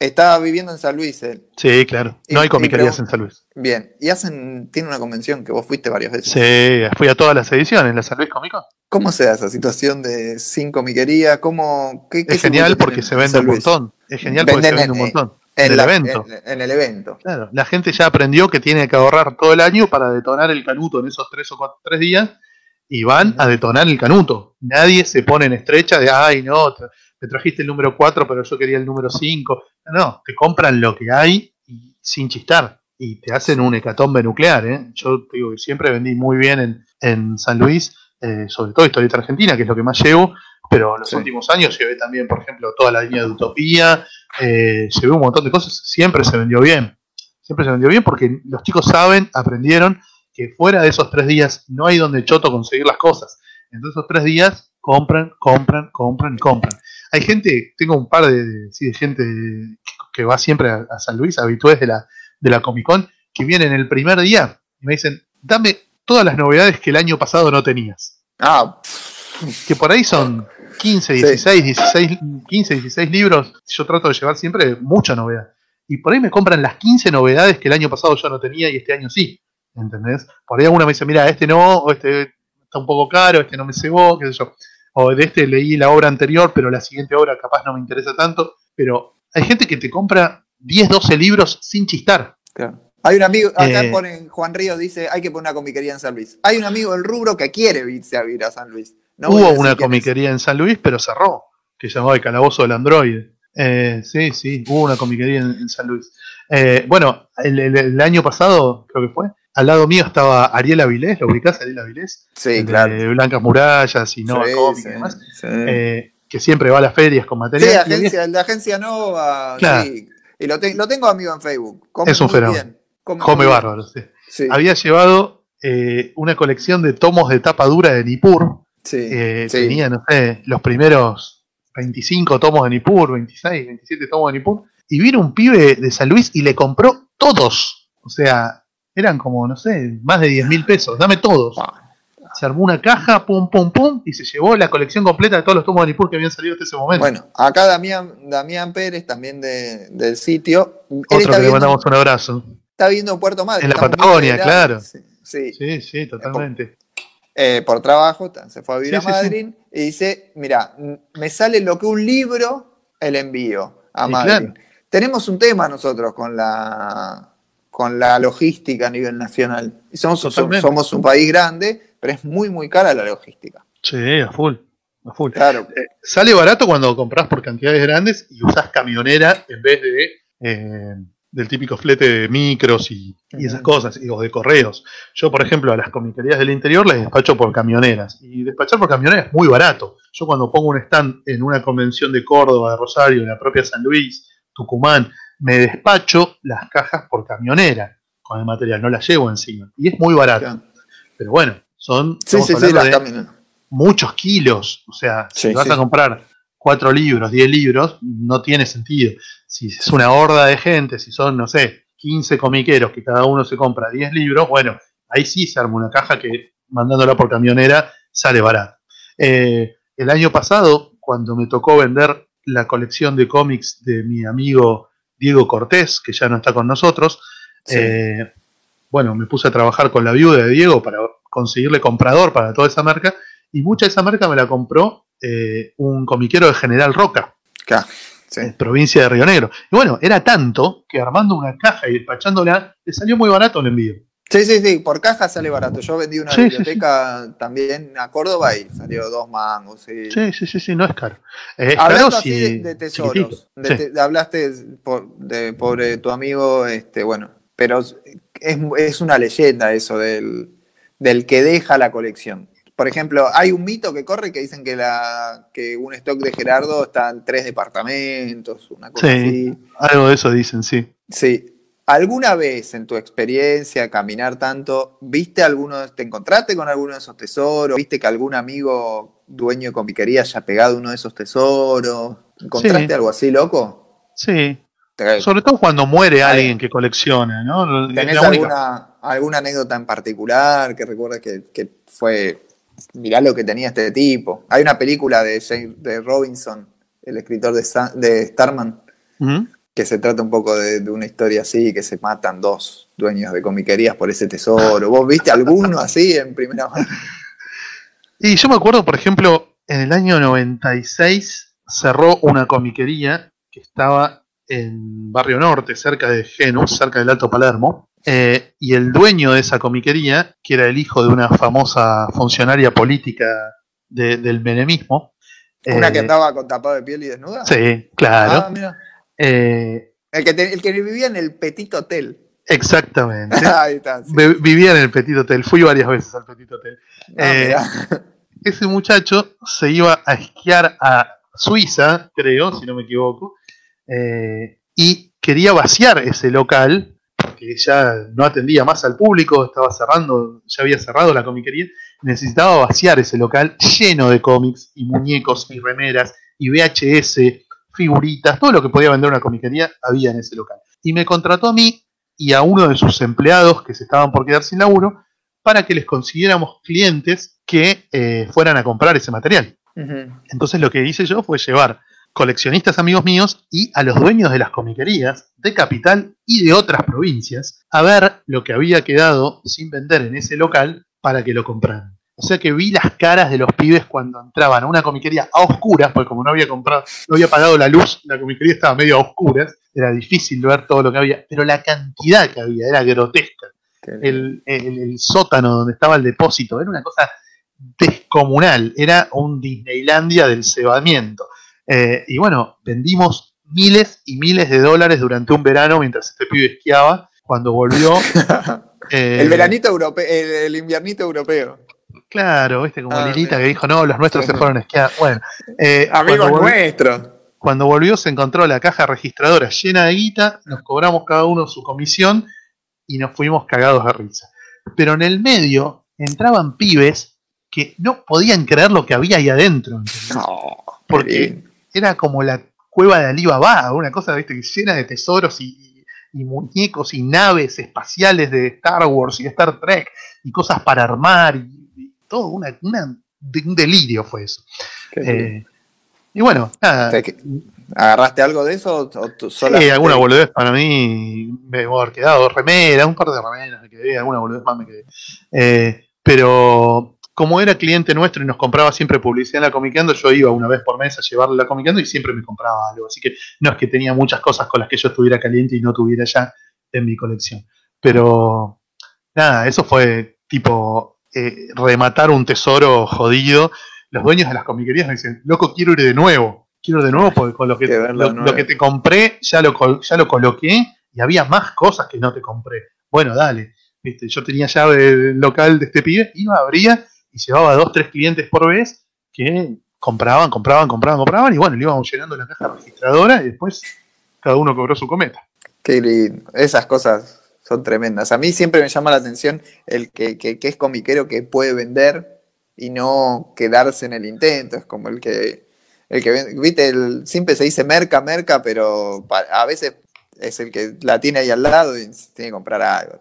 Está viviendo en San Luis. él. Sí, claro. No hay comiquerías en San Luis. Bien, y hacen, tiene una convención que vos fuiste varias veces. Sí, fui a todas las ediciones, la San Luis Comic Con. ¿Cómo se da esa situación de sin comiquería? ¿Cómo, qué, qué Es genial porque se en vende un montón. Es genial porque se vende un montón. En, En el la- evento. En, en el evento. Claro, la gente ya aprendió que tiene que ahorrar todo el año para detonar el canuto en esos tres o cuatro, tres días y van a detonar el canuto. Nadie se pone en estrecha de, ay, no, te trajiste el número 4, pero yo quería el número 5. No, te compran lo que hay y sin chistar. Y te hacen un hecatombe nuclear. ¿eh? Yo digo que siempre vendí muy bien en, en San Luis, eh, sobre todo historieta argentina, que es lo que más llevo. Pero en los Sí. últimos años llevé también, por ejemplo, toda la línea de Utopía, eh, llevé un montón de cosas, siempre se vendió bien. Siempre se vendió bien porque los chicos saben, aprendieron que fuera de esos tres días no hay donde choto conseguir las cosas. Entonces esos tres días compran, compran, compran y compran. Hay gente, tengo un par de, sí, de gente que, va siempre a, a San Luis, habitués de la, de la Comic Con, que vienen el primer día y me dicen, dame todas las novedades que el año pasado no tenías. Ah, Que por ahí son 15, Sí. 16, 16, 15, 16 libros. Yo trato de llevar siempre mucha novedad. Y por ahí me compran las 15 novedades que el año pasado yo no tenía y este año sí. ¿Entendés? Por ahí alguna me dice, mira, este no, o este está un poco caro, este no me cebó, qué sé yo. O de este leí la obra anterior, pero la siguiente obra capaz no me interesa tanto. Pero hay gente que te compra 10, 12 libros sin chistar. claro. Hay un amigo, acá Eh. ponen, Juan Ríos dice, hay que poner una comiquería en San Luis. Hay un amigo del rubro que quiere irse a vivir a San Luis. No Hubo una es. comiquería en San Luis, pero cerró, que se llamaba El Calabozo del Android. Eh, sí, sí, hubo una comiquería en, en San Luis. Eh, bueno, el, el- el año pasado, creo que fue, al lado mío estaba Ariel Avilés, ¿lo ubicás, Ariel Avilés? Sí, claro. De Blancas Murallas y Nova Sí, Comic sí, y demás. sí. eh, que siempre va a las ferias con Sí, material. había- agencia, el de agencia Nova, Claro. sí. Y lo, te- lo tengo amigo en Facebook. Come Es un fenómeno. Come, bárbaro, sí. Sí, Había llevado eh, una colección de tomos de tapa dura de Nippur. sí, Eh, sí. Tenía, no sé, los primeros 25 tomos de Nippur, 26, 27 tomos de Nippur. Y vino un pibe de San Luis y le compró todos. O sea, eran como, no sé, más de 10 mil pesos. Dame todos. Se armó una caja, pum, pum, pum, y se llevó la colección completa de todos los tomos de Nippur que habían salido hasta ese momento. Bueno, acá Damián, Damián Pérez, también de- del sitio. Él Otro que le mandamos un abrazo. está viendo Puerto Madryn. En la Patagonia, claro. Sí, sí. Sí, sí, totalmente. Eh, por trabajo, se fue a vivir Sí, a sí, sí. Madrid y dice, mira, me sale lo que un libro, el envío a Madrid. claro. Tenemos un tema nosotros con la, con la logística a nivel nacional. Y somos, Totalmente. somos un país grande, pero es muy, muy cara la logística. Sí, a full. A full. Claro. Eh, sale barato cuando compras por cantidades grandes y usas camionera en vez de eh, del típico flete de micros y, y esas cosas, y- o de correos. Yo, por ejemplo, a las comiquerías del interior les despacho por camioneras. Y despachar por camionera es muy barato. Yo cuando pongo un stand en una convención de Córdoba, de Rosario, en la propia San Luis, Tucumán, me despacho las cajas por camionera con el material, no las llevo encima. Y es muy barato. Claro. Pero bueno, son Sí, sí, sí, de muchos kilos. O sea, si vas a comprar cuatro libros, 10 libros, no tiene sentido. Si es una horda de gente, si son, no sé, 15 comiqueros que cada uno se compra 10 libros, bueno, ahí sí se arma una caja que mandándola por camionera sale barato. Eh, el año pasado, cuando me tocó vender la colección de cómics de mi amigo Diego Cortés, que ya no está con nosotros, Sí. eh, bueno, me puse a trabajar con la viuda de Diego para conseguirle comprador para toda esa marca, y mucha de esa marca me la compró eh, un comiquero de General Roca. Claro. Sí. en provincia de Río Negro. Y bueno, era tanto que armando una caja y despachándola, le salió muy barato el envío. Sí, sí, sí, por caja sale barato. Yo vendí una Sí, sí, biblioteca también a Córdoba y salió dos mangos. Sí. Sí, sí, sí, sí, no es caro. Eh, es Hablando caro así si- de, tesoros, de Sí. te- hablaste por, de, por eh, tu amigo, este, bueno, pero es, es una leyenda eso del, del que deja la colección. Por ejemplo, hay un mito que corre que dicen que, la, que un stock de Gerardo está en tres departamentos, una cosa Sí. así. Algo de eso dicen, sí. Sí. ¿Alguna vez en tu experiencia, caminar tanto, viste alguno, te encontraste con alguno de esos tesoros? ¿Viste que algún amigo dueño de comiquería haya pegado uno de esos tesoros? ¿Encontraste Sí. algo así, loco? Sí. ¿Te- Sobre todo cuando muere Ahí. alguien que colecciona, ¿no? ¿Tenés La alguna, alguna anécdota en particular que recuerdes que, que fue, mirá lo que tenía este tipo? Hay una película de, James- de Robinson, el escritor de, Starman, Ujú. Que se trata un poco de, de una historia así, que se matan dos dueños de comiquerías por ese tesoro. ¿Vos viste alguno así en primera mano? *laughs* Y yo me acuerdo, por ejemplo, en el año 96 cerró una comiquería que estaba en Barrio Norte, cerca de Genus, cerca del Alto Palermo. eh, y el dueño de esa comiquería, que era el hijo de una famosa funcionaria política de- del menemismo. ¿Una eh, que andaba con tapado de piel y desnuda? Sí, claro. Ah, mira. Eh, El que, te- el que vivía en el Petit Hotel. exactamente. *laughs* Ahí está. sí. Vivía en el Petit Hotel, fui varias veces al Petit Hotel. Ah, eh, *laughs* ese muchacho se iba a esquiar a Suiza, creo, si no me equivoco, eh, y quería vaciar ese local, porque ya no atendía más al público, estaba cerrando, ya había cerrado la comiquería, necesitaba vaciar ese local lleno de cómics y muñecos y remeras y VHS, figuritas, todo lo que podía vender una comiquería había en ese local. Y me contrató a mí y a uno de sus empleados que se estaban por quedar sin laburo para que les consiguiéramos clientes que eh, fueran a comprar ese material. Entonces lo que hice yo fue llevar coleccionistas amigos míos y a los dueños de las comiquerías de Capital y de otras provincias a ver lo que había quedado sin vender en ese local para que lo compraran. O sea que vi las caras de los pibes cuando entraban a una comiquería a oscuras, porque como no había comprado, no había pagado la luz, la comiquería estaba medio a oscuras, era difícil ver todo lo que había, pero la cantidad que había era grotesca el, el- el sótano donde estaba el depósito. Era una cosa descomunal. Era un Disneylandia del cebamiento. Eh, y bueno, vendimos miles y miles de dólares durante un verano mientras este pibe esquiaba. Cuando volvió. *laughs* eh, el veranito europeo, el, el inviernito europeo. Claro, viste, como Ah, Lilita que dijo, no, los nuestros se fueron a esquiar. Bueno, eh, *laughs* Amigos cuando, volvió, nuestros. cuando volvió se encontró la caja registradora llena de guita, nos cobramos cada uno su comisión y nos fuimos cagados de risa. Pero en el medio entraban pibes que no podían creer lo que había ahí adentro. ¿entendés? No, Porque-. Era como la cueva de Alibaba, una cosa ¿viste? llena de tesoros y, y muñecos y naves espaciales de Star Wars y de Star Trek y cosas para armar y todo, una, un delirio fue eso. Eh, y bueno, nada, ¿Te- ¿Agarraste algo de eso? ¿O tú Sí, alguna boludez para mí me haber quedado, remera, un par de remeras me quedé, alguna boludez más me quedé. Eh, pero como era cliente nuestro y nos compraba siempre publicidad en la Comiqueando, yo iba una vez por mes a llevarle la Comiqueando y siempre me compraba algo. Así que no es que tenía muchas cosas con las que yo estuviera caliente y no tuviera ya en mi colección. Pero nada, eso fue tipo eh, rematar un tesoro jodido. Los dueños de las comiquerías me dicen, loco, quiero ir de nuevo. Quiero ir de nuevo porque con lo que, lo, lo te compré ya lo, ya lo coloqué y había más cosas que no te compré. Bueno, dale. Viste, yo tenía llave del local de este pibe, iba, abría y llevaba dos, tres clientes por vez que compraban, compraban, compraban, compraban y bueno, le íbamos llenando la caja registradora y después cada uno cobró su cometa. Qué lindo. Esas cosas son tremendas. A mí siempre me llama la atención el que, que- que es comiquero que puede vender y no quedarse en el intento. Es como el que, el que viste, el, siempre se dice merca, merca, pero a veces es el que la tiene ahí al lado y tiene que comprar algo.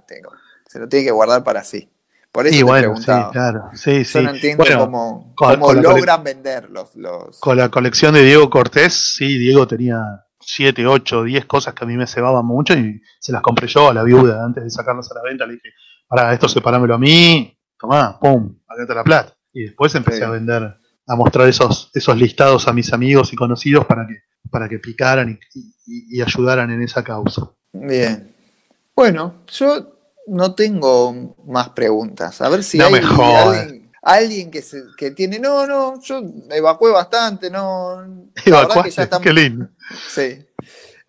se lo tiene que guardar para sí. Por eso y te bueno, sí, claro. Sí, Yo sí. no entiendo Bueno, cómo, con logran vender los, los- Con la colección de Diego Cortés, sí, Diego tenía 7, 8, 10 cosas que a mí me cebaban mucho y se las compré yo a la viuda antes de sacarlas a la venta. Le dije, para esto separámelo a mí, tomá, pum, acá está la plata. Y después empecé Sí. a vender, a mostrar esos, esos listados a mis amigos y conocidos para que para que picaran y, y- y ayudaran en esa causa. Bien. Bueno, yo no tengo más preguntas. A ver si No hay me jodas. Alguien, que, se- que tiene. No, no, yo evacué bastante, no. La verdad que Evacuaste, ya estamos. qué lindo. Sí.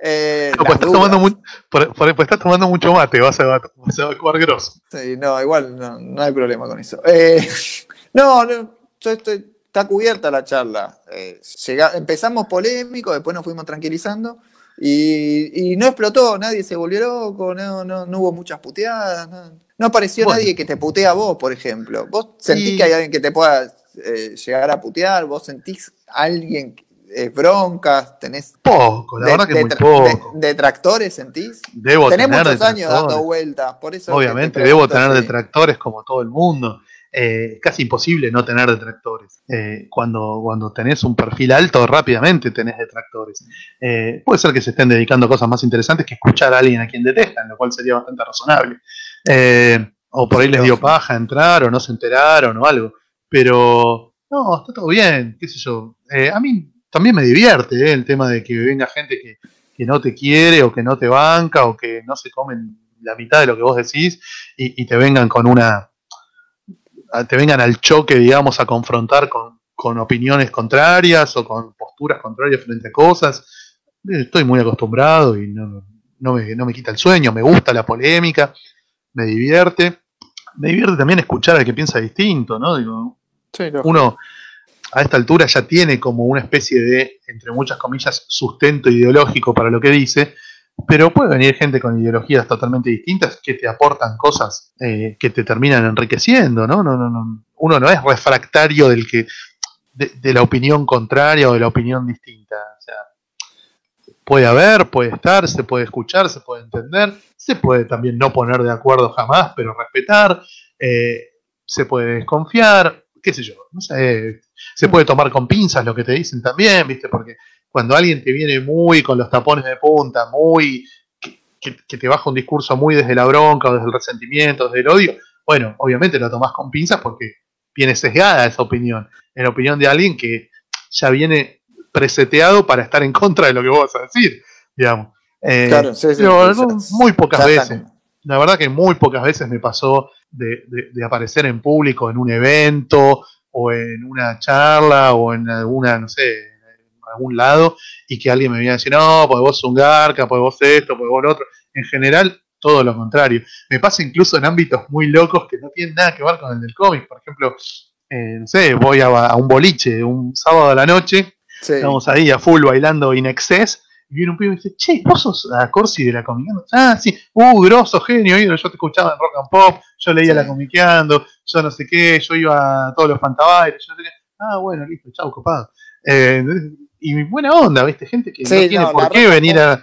Eh, No, pues estás dudas. tomando, mu- por- por- pues estás tomando mucho mate, vas a, vas a evacuar grosso. Sí, no, igual no, no hay problema con eso. Eh, *laughs* no, no, yo estoy, está cubierta la charla. Eh, llega- empezamos polémico, después nos fuimos tranquilizando y, y no explotó, nadie se volvió loco, no, no, no hubo muchas puteadas, no, no apareció Bueno. nadie que te putea a vos, por ejemplo. ¿Vos sentís Y- que hay alguien que te pueda eh, llegar a putear? ¿Vos sentís alguien, eh, broncas? ¿Tenés Poco, la de- verdad que de- muy de- poco. detractores, sentís? Debo Tenés tener muchos años dando vueltas, por eso. es que te Obviamente debo tener detractores como todo el mundo. Eh, es casi imposible no tener detractores. Eh, cuando, cuando tenés un perfil alto, rápidamente tenés detractores. Eh, puede ser que se estén dedicando a cosas más interesantes que escuchar a alguien a quien detestan, lo cual sería bastante razonable. Eh, o por ahí les dio paja entrar, o no se enteraron, o algo. Pero, no, está todo bien, qué sé yo. Eh, a mí también me divierte eh, el tema de que venga gente que, que no te quiere, o que no te banca, o que no se comen la mitad de lo que vos decís, y, y te vengan con una. te vengan al choque, digamos, a confrontar con, con opiniones contrarias o con posturas contrarias frente a cosas. Estoy muy acostumbrado y no, no, me, no me quita el sueño, me gusta la polémica, me divierte. Me divierte también escuchar al que piensa distinto, ¿no? Digo, Sí, uno a esta altura ya tiene como una especie de, entre muchas comillas, sustento ideológico para lo que dice, pero puede venir gente con ideologías totalmente distintas que te aportan cosas eh, que te terminan enriqueciendo, ¿no? No, no, no. Uno no es refractario del que, de, de la opinión contraria o de la opinión distinta. Puede haber, puede estar, se puede escuchar, se puede entender, se puede también no poner de acuerdo jamás, pero respetar, eh, se puede desconfiar, qué sé yo, no sé, se puede tomar con pinzas lo que te dicen también, ¿viste? Porque cuando alguien te viene muy con los tapones de punta, muy que te baja un discurso muy desde la bronca o desde el resentimiento, desde el odio, bueno, obviamente lo tomás con pinzas porque viene sesgada esa opinión, en la opinión de alguien que ya viene preseteado para estar en contra de lo que vos vas a decir, digamos. Eh, Claro, sí, sí, pero sí, muy pocas veces. La verdad que muy pocas veces me pasó de, de- de aparecer en público en un evento o en una charla o en alguna, no sé, en algún lado y que alguien me viera a decir, no, pues vos un garca, pues vos esto, pues vos lo otro. En general, todo lo contrario. Me pasa incluso en ámbitos muy locos que no tienen nada que ver con el del cómic. Por ejemplo, eh, no sé, voy a, a un boliche un sábado a la noche Sí. Estamos ahí a full bailando in excess. Y viene un pibe y dice, che, vos sos la Corsi de la comiqueando. Ah, sí, uh, grosso, genio, ídolo, yo te escuchaba en rock and pop, yo leía Sí. la comiqueando, yo no sé qué, yo iba a todos los fantabailes, yo qué. Ah, bueno, listo, chau, copado. Eh, y buena onda, ¿viste? Gente que Sí, no tiene no, por qué venir a.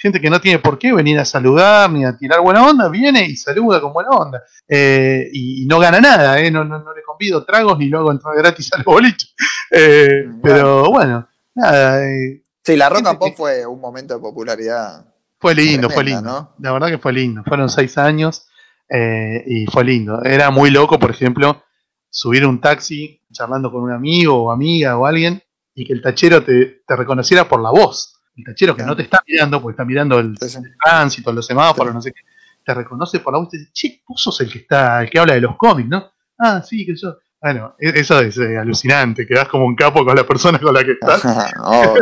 Gente que no tiene por qué venir a saludar ni a tirar buena onda, viene y saluda con buena onda. Eh, y, y no gana nada, ¿eh? no, no, no le convido tragos ni lo hago entrar gratis al boliche. *laughs* Eh, Bueno. pero bueno, nada, eh, Sí, la rock and pop que- fue un momento de popularidad. fue lindo, fue lindo. ¿no? La verdad que fue lindo. Fueron seis años eh, y fue lindo. Era muy loco, por ejemplo, subir un taxi charlando con un amigo o amiga o alguien y que el tachero te, te reconociera por la voz. El tachero que Claro. no te está mirando, porque está mirando el, Sí, sí. el tránsito, los semáforos, Sí. no sé qué, te reconoce por la voz y te dice, che, vos sos el que está, el que habla de los cómics, ¿no? Ah, sí, que yo. Bueno, e- eso es eh, alucinante, quedás como un capo con la persona con la que estás. *laughs* Oh,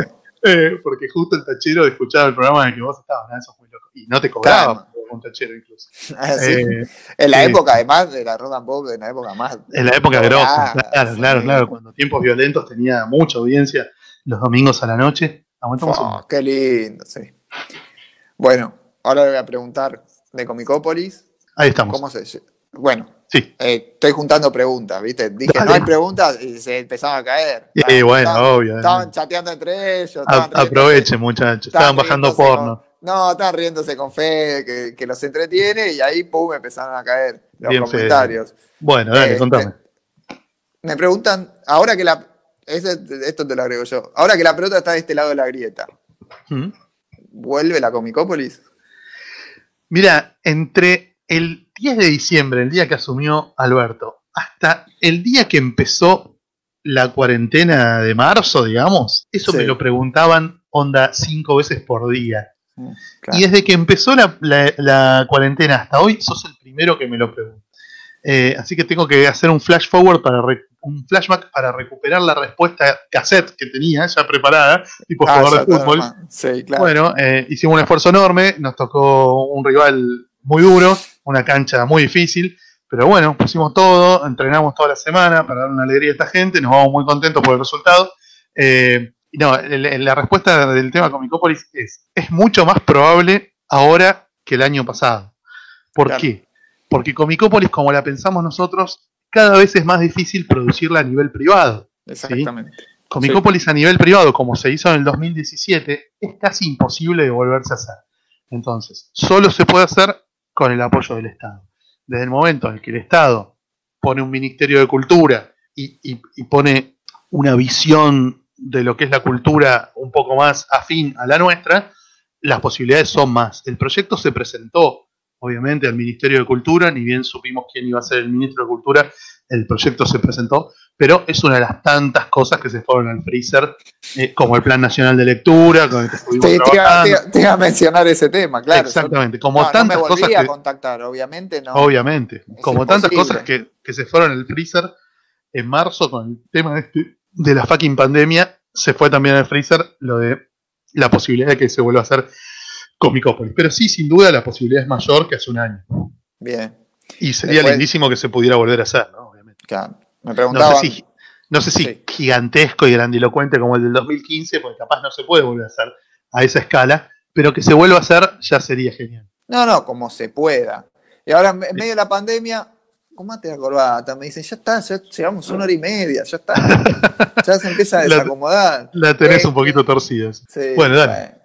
Eh, porque justo el tachero escuchaba el programa en el que vos estabas, ¿no? eso fue loco. Y no te cobraba Claro. un tachero incluso. *laughs* así. Eh, en la época, además, de la rock and pop, en la época más. en la época grosa, claro, sí. claro, claro, cuando tiempos violentos tenía mucha audiencia los domingos a la noche. Un Oh, qué lindo, sí. Bueno, ahora le voy a preguntar de Comicópolis. Ahí estamos. ¿Cómo se Bueno, Sí. eh, estoy juntando preguntas, ¿viste? Dije, Dale. no hay preguntas y se empezaban a caer. Y bueno, estaban- obvio. Estaban chateando entre ellos. Estaban aprovechen, muchachos. Estaban bajando porno. con- no, estaban riéndose con Fede, que, que los entretiene, y ahí, pum, empezaron a caer los Bien, comentarios. Bueno, dale, Eh, contame. Me preguntan, ahora que la. Ese- esto te lo agrego yo. Ahora que la pelota está de este lado de la grieta, ¿Mm? ¿vuelve la Comicópolis? Mira, entre el 10 de diciembre, el día que asumió Alberto, hasta el día que empezó la cuarentena de marzo, digamos, eso Sí. me lo preguntaban onda cinco veces por día. Mm, claro. Y desde que empezó la, la- la cuarentena hasta hoy, sos el primero que me lo pregunta. Eh, así que tengo que hacer un flash forward para re- un flashback para recuperar la respuesta cassette que tenía ya preparada, tipo Ah, jugador de fútbol. Sí, claro. Bueno, eh, hicimos un esfuerzo enorme, nos tocó un rival muy duro, una cancha muy difícil, pero bueno, pusimos todo, entrenamos toda la semana para dar una alegría a esta gente, nos vamos muy contentos por el resultado. Eh, y no, la respuesta del tema Comicópolis es, es mucho más probable ahora que el año pasado. ¿Por Claro. qué? Porque Comicópolis, como la pensamos nosotros, cada vez es más difícil producirla a nivel privado. Exactamente. Comicópolis a nivel privado, como se hizo en el 2017, es casi imposible de volverse a hacer. Entonces, solo se puede hacer con el apoyo del Estado. Desde el momento en el que el Estado pone un Ministerio de Cultura y, y- y pone una visión de lo que es la cultura un poco más afín a la nuestra, las posibilidades son más. El proyecto se presentó, obviamente, al Ministerio de Cultura, ni bien supimos quién iba a ser el ministro de Cultura, el proyecto se presentó, pero es una de las tantas cosas que se fueron al freezer, eh, como el Plan Nacional de Lectura, con el que estuvimos Te, te iba, te- a mencionar ese tema, claro. Exactamente, como no, tantas no me cosas a que, contactar, obviamente no. obviamente, Es como tantas cosas que, que se fueron al freezer en marzo con el tema este de la fucking pandemia, se fue también al freezer lo de la posibilidad de que se vuelva a hacer Comicópolis. Pero sí, sin duda, la posibilidad es mayor que hace un año. Bien, Y sería Después- lindísimo que se pudiera volver a hacer, ¿no? Obviamente. claro. Me No preguntaban. sé si, no sé si Sí. gigantesco y grandilocuente como el del 2015, porque capaz no se puede volver a hacer a esa escala, pero que se vuelva a hacer ya sería genial. No, no, como se pueda. Y ahora, en medio de la pandemia, ¿cómo te la corbata? Me dicen, ya está, ya llevamos una hora y media, ya está. *laughs* ya se empieza a La- desacomodar. La tenés Eh, un poquito torcida. Sí, Bueno, dale.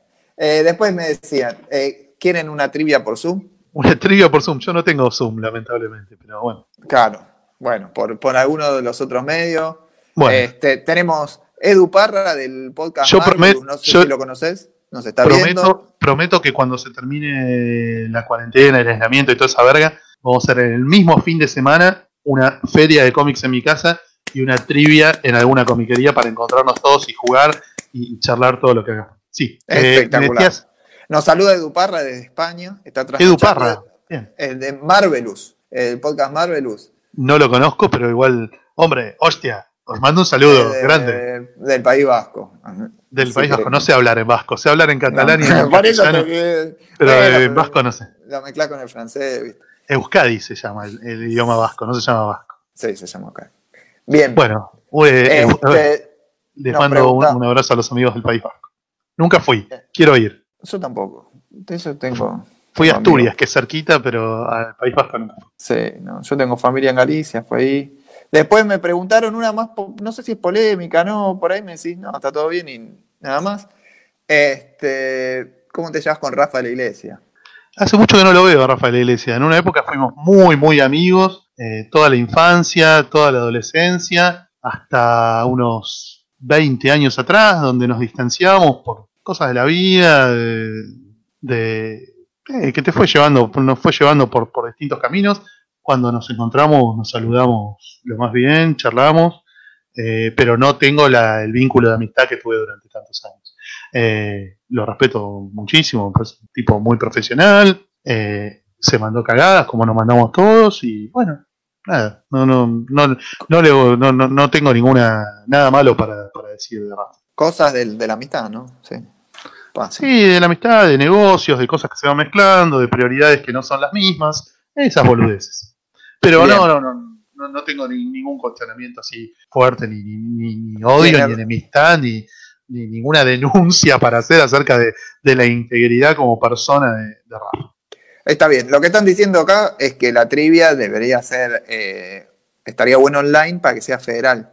Eh, después me decían, eh, ¿quieren una trivia por Zoom? Una trivia por Zoom. Yo no tengo Zoom, lamentablemente, pero bueno. Claro, bueno, por, por alguno de los otros medios. Bueno, Este, tenemos Edu Parra del podcast Yo prometo- no sé yo- si lo conoces, nos está viendo. prometo, prometo que cuando se termine la cuarentena, el aislamiento y toda esa verga, vamos a hacer el mismo fin de semana una feria de cómics en mi casa y una trivia en alguna comiquería para encontrarnos todos y jugar y charlar todo lo que hagamos. Sí, eh, Espectacular. decías, Nos saluda Edu Parra desde España. Está Edu Parra. Bien. El de Marvelous, el podcast Marvelous. No lo conozco, pero igual, hombre, hostia, os mando un saludo eh, de- grande Del País Vasco. del Sí, País Vasco. No sé hablar en vasco, sé hablar en catalán y en *laughs* Por eso pero bueno, en vasco no sé. Lo mezclas con el francés, ¿viste? Euskadi se llama el, el idioma vasco, no se llama vasco. Sí, se llama acá. Bien. Bueno, eh, eh, Este, les mando un abrazo a los amigos del País Vasco. Nunca fui, quiero ir. yo tampoco. Eso tengo. Fui a Asturias, amigos. que es cerquita, pero al País Vasco fui. Sí, no, yo tengo familia en Galicia, fue ahí. Después me preguntaron una más, no sé si es polémica, no, por ahí me decís, no, está todo bien y nada más. Este, ¿cómo te llevas con Rafa de la Iglesia? Hace mucho que no lo veo a Rafael Iglesia. En una época fuimos muy, muy amigos, eh, toda la infancia, toda la adolescencia, hasta unos 20 años atrás, donde nos distanciamos por cosas de la vida, de, eh, que te fue llevando, nos fue llevando por, distintos caminos. Cuando nos encontramos, nos saludamos lo más bien, charlamos, eh, pero no tengo la- el vínculo de amistad que tuve durante tantos años. Eh, lo respeto muchísimo, pues, un tipo muy profesional, se mandó cagadas como nos mandamos todos y bueno, nada, no, no, no, no, no, no, no tengo ninguna, nada malo para, para decir de Rafa. Cosas del- de la amistad, ¿no? Sí. Pasa. Sí, de la amistad, de negocios, de cosas que se van mezclando, de prioridades que no son las mismas, esas boludeces. Pero no, no, no, no, no tengo ni- ningún cuestionamiento así fuerte, ni, ni, ni- odio, ni enemistad, ni, ni ninguna denuncia para hacer acerca de, de la integridad como persona de, de Rafa. Está bien. Lo que están diciendo acá es que la trivia debería ser, eh, estaría bueno online para que sea federal.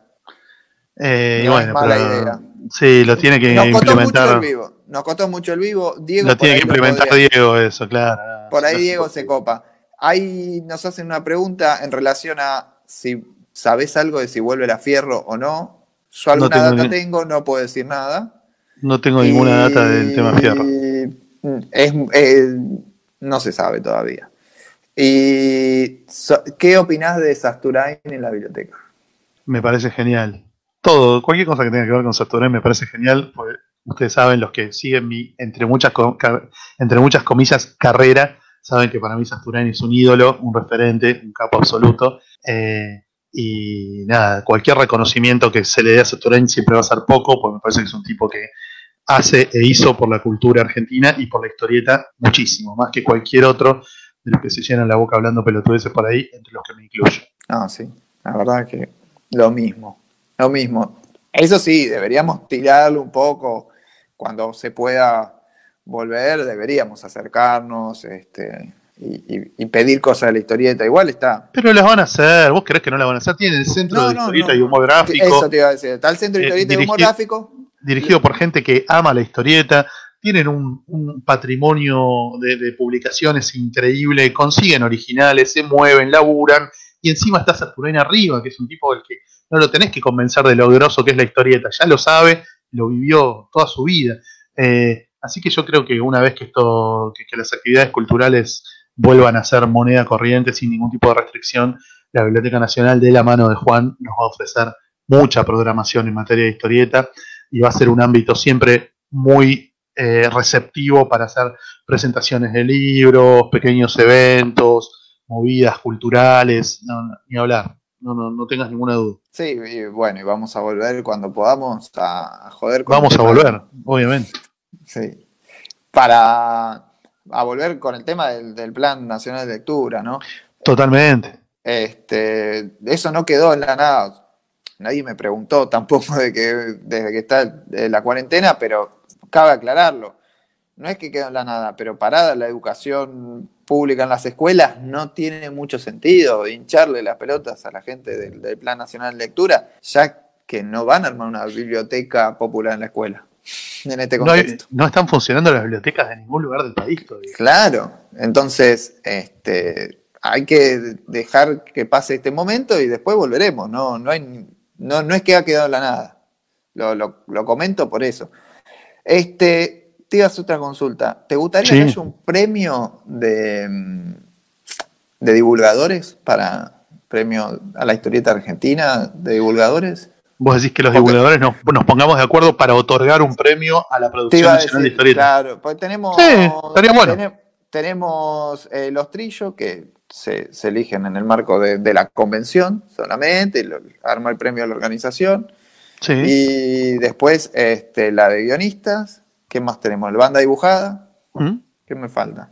Eh, y No es bueno, mala pero- idea. Sí, lo tiene que Nos costó mucho el implementar. vivo. Nos costó mucho el vivo. Diego Lo tiene que implementar Diego, eso, claro. Por ahí No Diego se copa. Ahí nos hacen una pregunta en relación a si sabes algo de si vuelve la Fierro o no. Yo alguna tengo data ni- tengo, no puedo decir nada. No tengo ninguna data del tema fierro. Es, eh, no se sabe todavía. ¿Y so- qué opinás de Sasturain en la biblioteca? Me parece genial. Todo, cualquier cosa que tenga que ver con Saturén me parece genial. porque Ustedes saben, los que siguen mi, entre muchas, entre muchas comillas, carrera, saben que para mí Sasturani es un ídolo, un referente, un capo absoluto. Eh, y nada, cualquier reconocimiento que se le dé a Sasturani siempre va a ser poco, porque me parece que es un tipo que hace e hizo por la cultura argentina y por la historieta muchísimo, más que cualquier otro de los que se llenan la boca hablando pelotudeces por ahí, entre los que me incluyo. Ah, sí, la verdad que lo mismo, lo mismo. Eso sí, deberíamos tirarlo un poco cuando se pueda volver, deberíamos acercarnos este, y, pedir cosas de la historieta. Igual está. Pero las van a hacer, ¿vos crees que no las van a hacer? Tienen el Centro de Historieta y Humor Gráfico. Eso te iba a decir, está el Centro de eh, Historieta y Humor Gráfico. Dirigido por gente que ama la historieta, tienen un, patrimonio de, publicaciones increíble, consiguen originales, se mueven, laburan, y encima está Saturnina arriba, que es un tipo del que no lo tenés que convencer de lo grosso que es la historieta, ya lo sabe, lo vivió toda su vida. Eh, así que yo creo que una vez que esto, que, las actividades culturales vuelvan a ser moneda corriente sin ningún tipo de restricción, la Biblioteca Nacional de la mano de Juan nos va a ofrecer mucha programación en materia de historieta y va a ser un ámbito siempre muy eh, receptivo para hacer presentaciones de libros, pequeños eventos, movidas culturales, ni hablar, no, no, no tengas ninguna duda. Sí, y bueno, y vamos a volver cuando podamos a, joder con Vamos a volver, obviamente. Sí. Para a volver con el tema del, Plan Nacional de Lectura, ¿no? Totalmente. Este, eso no quedó en la nada. Nadie me preguntó *laughs* tampoco de que desde que está la cuarentena, pero cabe aclararlo. No es que quedó en la nada, pero parada la educación pública en las escuelas no tiene mucho sentido hincharle las pelotas a la gente del, Plan Nacional de Lectura, ya que no van a armar una biblioteca popular en la escuela. En este contexto. No, están funcionando las bibliotecas de ningún lugar del país todavía. Claro, entonces este, hay que dejar que pase este momento y después volveremos. No, no, hay, no, no es que ha quedado la nada. Lo, lo comento por eso. Este, te hacer otra consulta. ¿Te gustaría que haya un premio de, mm, de divulgadores para premio a la historieta argentina de divulgadores? Vos decís que los divulgadores nos, pongamos de acuerdo para otorgar un premio a la producción nacional de historieta. Claro, pues tenemos. Sí, estaría bueno. tenemos eh, los trillos que se, eligen en el marco de, la convención solamente, arma el premio a la organización. Sí. Y después este, la de guionistas, ¿Qué más tenemos? ¿La banda dibujada? ¿Mm? ¿Qué me falta?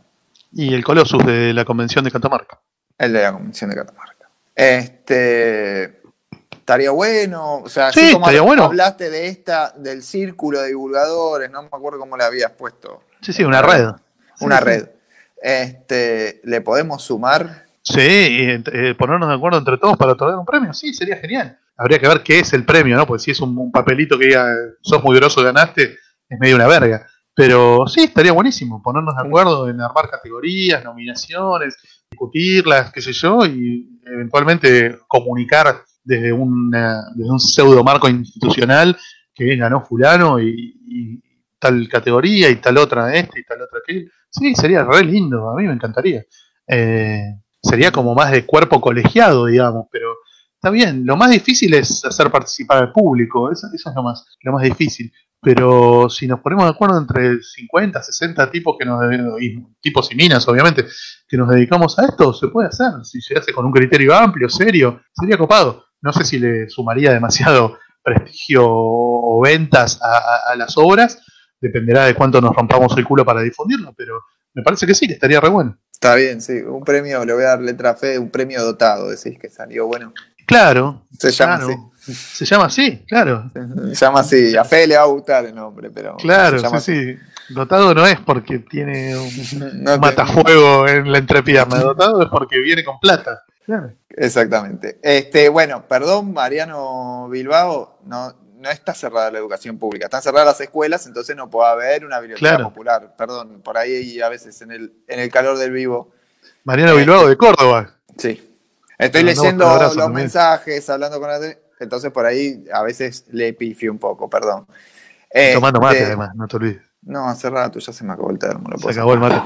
Y el Colossus de la Convención de Catamarca. El de la Convención de Catamarca. Este. Estaría bueno. O sea, sí, así como bueno. hablaste de esta, del círculo de divulgadores, no me acuerdo cómo le habías puesto. Sí, sí, una red. Una red. Este, ¿Le podemos sumar? Sí, y eh, ponernos de acuerdo entre todos para otorgar un premio. Sí, sería genial. Habría que ver qué es el premio, ¿no? Porque si es un, papelito que diga sos muy groso, ganaste, es medio una verga. Pero sí, estaría buenísimo ponernos de acuerdo en armar categorías, nominaciones, discutirlas, qué sé yo, y eventualmente comunicar desde, una, desde un pseudo marco institucional que ganó fulano y, tal categoría y tal otra este y tal otra aquel. Sí, sería re lindo, a mí me encantaría. Eh, sería como más de cuerpo colegiado, digamos, pero está bien, lo más difícil es hacer participar al público, eso, eso es lo más, lo más difícil. Pero si nos ponemos de acuerdo entre 50, 60 tipos que nos y tipos y minas, obviamente, que nos dedicamos a esto, se puede hacer. Si se hace con un criterio amplio, serio, sería copado. No sé si le sumaría demasiado prestigio o ventas a, las obras, dependerá de cuánto nos rompamos el culo para difundirlo, pero me parece que sí, que estaría re bueno. Está bien, sí, un premio, le voy a dar letra fe, un premio dotado, decís que salió bueno. Claro. Se llama así. Se llama así, claro. Se llama así. A Fede le va a gustar el nombre, pero. Claro, sí, sí. Dotado no es porque tiene un *laughs* matafuego en la entrepierna. Dotado es porque viene con plata. Exactamente. Este, bueno, perdón, Mariano Bilbao, no, no está cerrada la educación pública, están cerradas las escuelas, entonces no puede haber una biblioteca popular. Perdón, por ahí a veces en el, en el calor del vivo. Mariano Bilbao de Córdoba. Sí. Estoy leyendo los mensajes, hablando con la entonces por ahí a veces le pifio un poco, perdón. Tomando mate este, además, no te olvides. No, hace rato ya se me acabó el termo. se acabó el mate.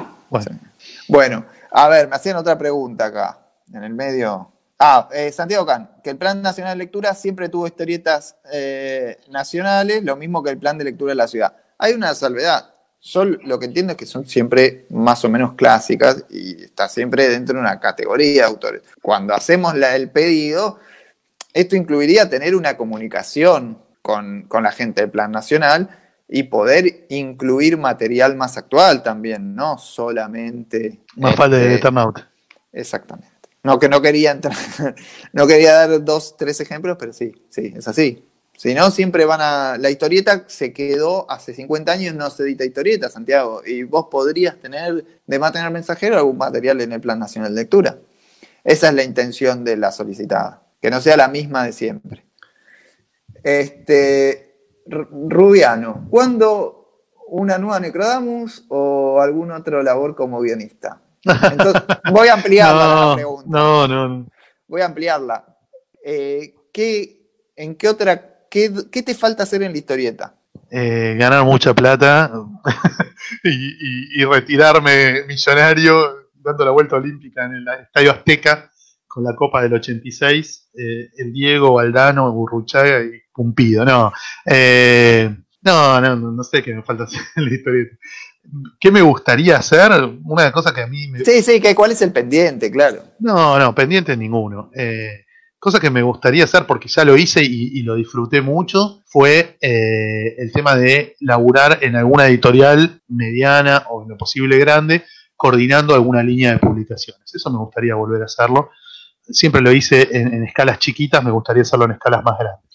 Bueno. a ver, me hacían otra pregunta acá, en el medio. Ah, eh, Santiago Can, que el Plan Nacional de Lectura siempre tuvo historietas eh, nacionales, lo mismo que el Plan de Lectura de la Ciudad. hay una salvedad. Yo lo que entiendo es que son siempre más o menos clásicas y está siempre dentro de una categoría de autores. Cuando hacemos la, el pedido, esto incluiría tener una comunicación con, con la gente del Plan Nacional y poder incluir material más actual también, no solamente. Más falta de este, Eternaut. Exactamente. No, que no quería entrar, *laughs* no quería dar dos, tres ejemplos, pero sí, sí, es así. Si no, siempre van a. La historieta se quedó hace 50 años, no se edita historieta, Santiago. Y vos podrías tener, de más tener mensajero, algún material en el Plan Nacional de Lectura. Esa es la intención de la solicitada, que no sea la misma de siempre. Este, Rubiano, ¿cuándo una nueva Necrodamus o algún otro labor como guionista? Entonces, *laughs* voy a ampliarla la pregunta. no, no, no. Voy a ampliarla. Eh, ¿qué, ¿En qué otra, qué, qué te falta hacer en la historieta? Eh, ganar mucha plata *laughs* y, y- y retirarme millonario dando la vuelta olímpica en el Estadio Azteca con la Copa del 86, eh, el Diego, Valdano, Burruchaga y Pumpido. No, eh, no, no, no, sé qué me falta hacer en la historieta. ¿Qué me gustaría hacer? Una cosa que a mí me, Sí, sí, que, ¿cuál es el pendiente? Claro. no, no, pendiente ninguno. Eh, cosa que me gustaría hacer porque ya lo hice y, y lo disfruté mucho fue eh, el tema de laburar en alguna editorial mediana o en lo posible grande, coordinando alguna línea de publicaciones. Eso me gustaría volver a hacerlo. Siempre lo hice en, en escalas chiquitas, me gustaría hacerlo en escalas más grandes.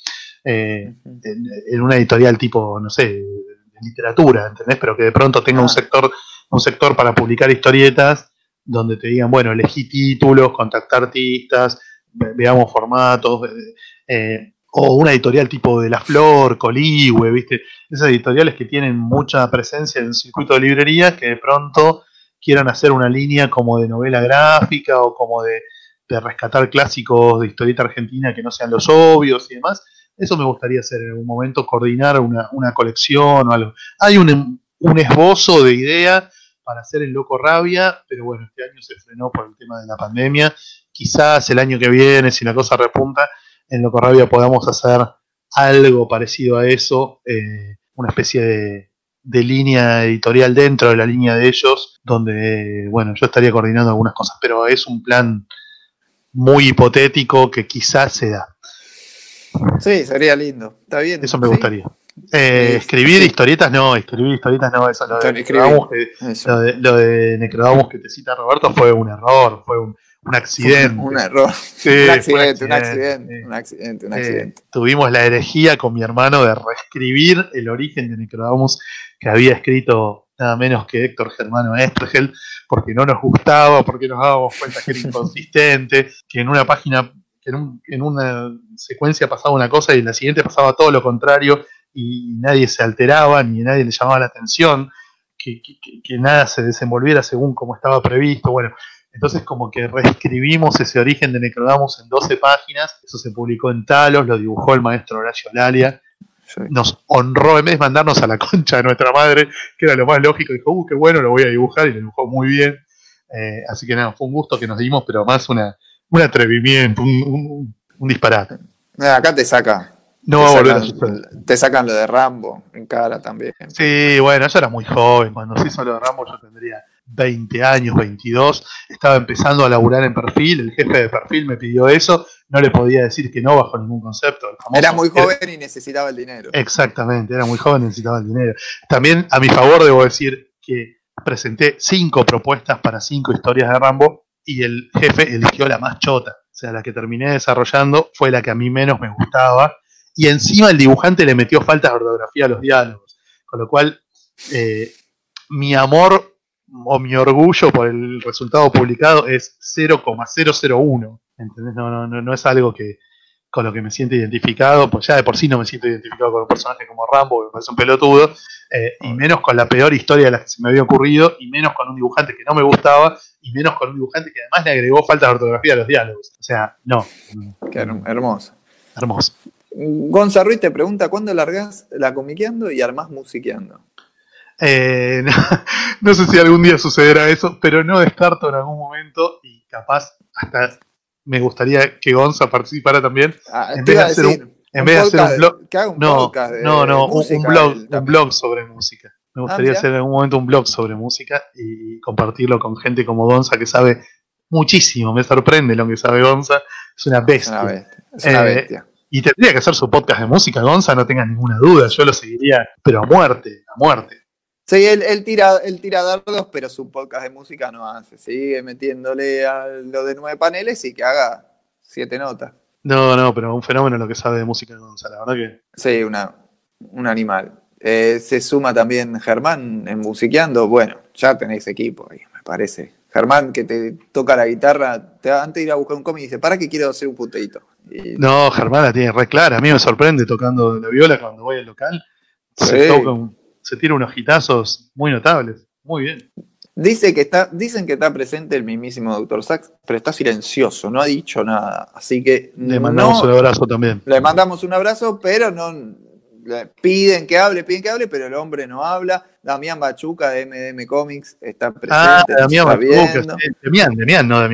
Eh, en, en una editorial tipo, no sé, de literatura, ¿entendés? Pero que de pronto tenga un Ah. sector, un sector para publicar historietas donde te digan, bueno, elegí títulos, contactar artistas, ve- veamos formatos, eh, eh, o una editorial tipo de La Flor, Coligüe, ¿viste? Esas editoriales que tienen mucha presencia en el circuito de librerías que de pronto quieran hacer una línea como de novela gráfica o como de, de rescatar clásicos de historieta argentina que no sean los obvios y demás. Eso me gustaría hacer en algún momento, coordinar una, una colección o algo. Hay un, un esbozo de idea para hacer el Loco Rabia, pero bueno, este año se frenó por el tema de la pandemia. Quizás el año que viene, si la cosa repunta, en Loco Rabia podamos hacer algo parecido a eso, eh, una especie de, de línea editorial dentro de la línea de ellos, donde, bueno, yo estaría coordinando algunas cosas, pero es un plan muy hipotético que quizás se da. Sí, sería lindo. Está bien. Eso me sí. gustaría. Eh, Sí, escribir sí. historietas no, escribir historietas no, eso lo de. Necrodamus que, lo de, lo de Necrodamus que te cita Roberto fue un error, fue un, un accidente. Un error. Sí, un accidente, un accidente, un accidente, un Eh, accidente. tuvimos la herejía con mi hermano de reescribir el origen de Necrodamus que había escrito nada menos que Héctor Germano Estrgel, porque no nos gustaba, porque nos dábamos cuenta que era *laughs* inconsistente, que en una página, que en, un- en una secuencia pasaba una cosa y en la siguiente pasaba todo lo contrario y nadie se alteraba ni nadie le llamaba la atención, que, que- que- que nada se desenvolviera según como estaba previsto. Bueno, entonces como que reescribimos ese origen de Necrodamus en 12 páginas, eso se publicó en Talos, lo dibujó el maestro Horacio Lalia, Sí. nos honró, en vez de mandarnos a la *laughs* concha de nuestra madre, que era lo más lógico, dijo, uh, qué bueno, lo voy a dibujar, y lo dibujó muy bien. Eh, así que nada, fue un gusto que nos dimos, pero más una, un atrevimiento, un, un- un disparate. Acá te saca. No te va a volver a sacan- suceder. Te sacan lo de Rambo en cara también. Sí, bueno, yo era muy joven, cuando se hizo lo de Rambo yo tendría 20 años, 22, estaba empezando a laburar en perfil, el jefe de perfil me pidió eso, no le podía decir que no bajo ningún concepto. famoso- Era muy joven y necesitaba el dinero. Exactamente, era muy joven, necesitaba el dinero. También, a mi favor, debo decir que presenté cinco propuestas para cinco historias de Rambo y el jefe eligió la más chota. O sea, la que terminé desarrollando fue la que a mí menos me gustaba. Y encima el dibujante le metió faltas de ortografía a los diálogos. Con lo cual, eh, mi amor o mi orgullo por el resultado publicado es 0,001. ¿Entendés? No, no, no, no es algo que, con lo que me siento identificado, pues ya de por sí no me siento identificado con un personaje como Rambo, que me parece un pelotudo, eh, y menos con la peor historia de las que se me había ocurrido, y menos con un dibujante que no me gustaba, y menos con un dibujante que además le agregó falta de ortografía a los diálogos. O sea, no. Qué hermoso. Hermoso. Gonza Ruiz te pregunta cuándo largás la comiqueando y armás musiqueando. Eh, *laughs* no, no sé si algún día sucederá eso, pero no descarto en algún momento, y capaz hasta me gustaría que Gonza participara también, Ah, En vez de hacer decir, En Un vez de hacer podcast un blog. un No, de no, no, un, música, un blog, un blog sobre música. Me gustaría mirá. hacer en algún momento un blog sobre música y compartirlo con gente como Gonza que sabe muchísimo. Me sorprende lo que sabe Gonza. Es una Es bestia. una bestia. Es una Eh, bestia. Y tendría que hacer su podcast de música, Gonza, no tenga ninguna duda. Yo lo seguiría, pero a muerte, a muerte. Sí, él, él tira, él tira dardos, pero su podcast de música no hace. Sigue metiéndole a lo de nueve paneles y que haga siete notas. No, no, pero un fenómeno lo que sabe de música Gonza, la verdad que. Sí, una, un animal. Eh, se suma también Germán en musiqueando. Bueno, ya tenéis equipo ahí, me parece. Germán que te toca la guitarra, te, antes de ir a buscar un cómic dice, ¿para qué quiero hacer un puteito? Y No, Germán la tiene re clara. A mí me sorprende tocando la viola cuando voy al local. Se, Sí. toca un- se tira unos hitazos muy notables. Muy bien. Dice que está, dicen que está presente el mismísimo Dr. Sax, pero está silencioso, no ha dicho nada. Así que Le mandamos no- un abrazo también. le mandamos un abrazo, pero no le piden que hable, piden que hable, pero el hombre no habla. Damián Bachuca de MDM Comics está presente. Ah, Damián Bachuca, sí. Demian, no.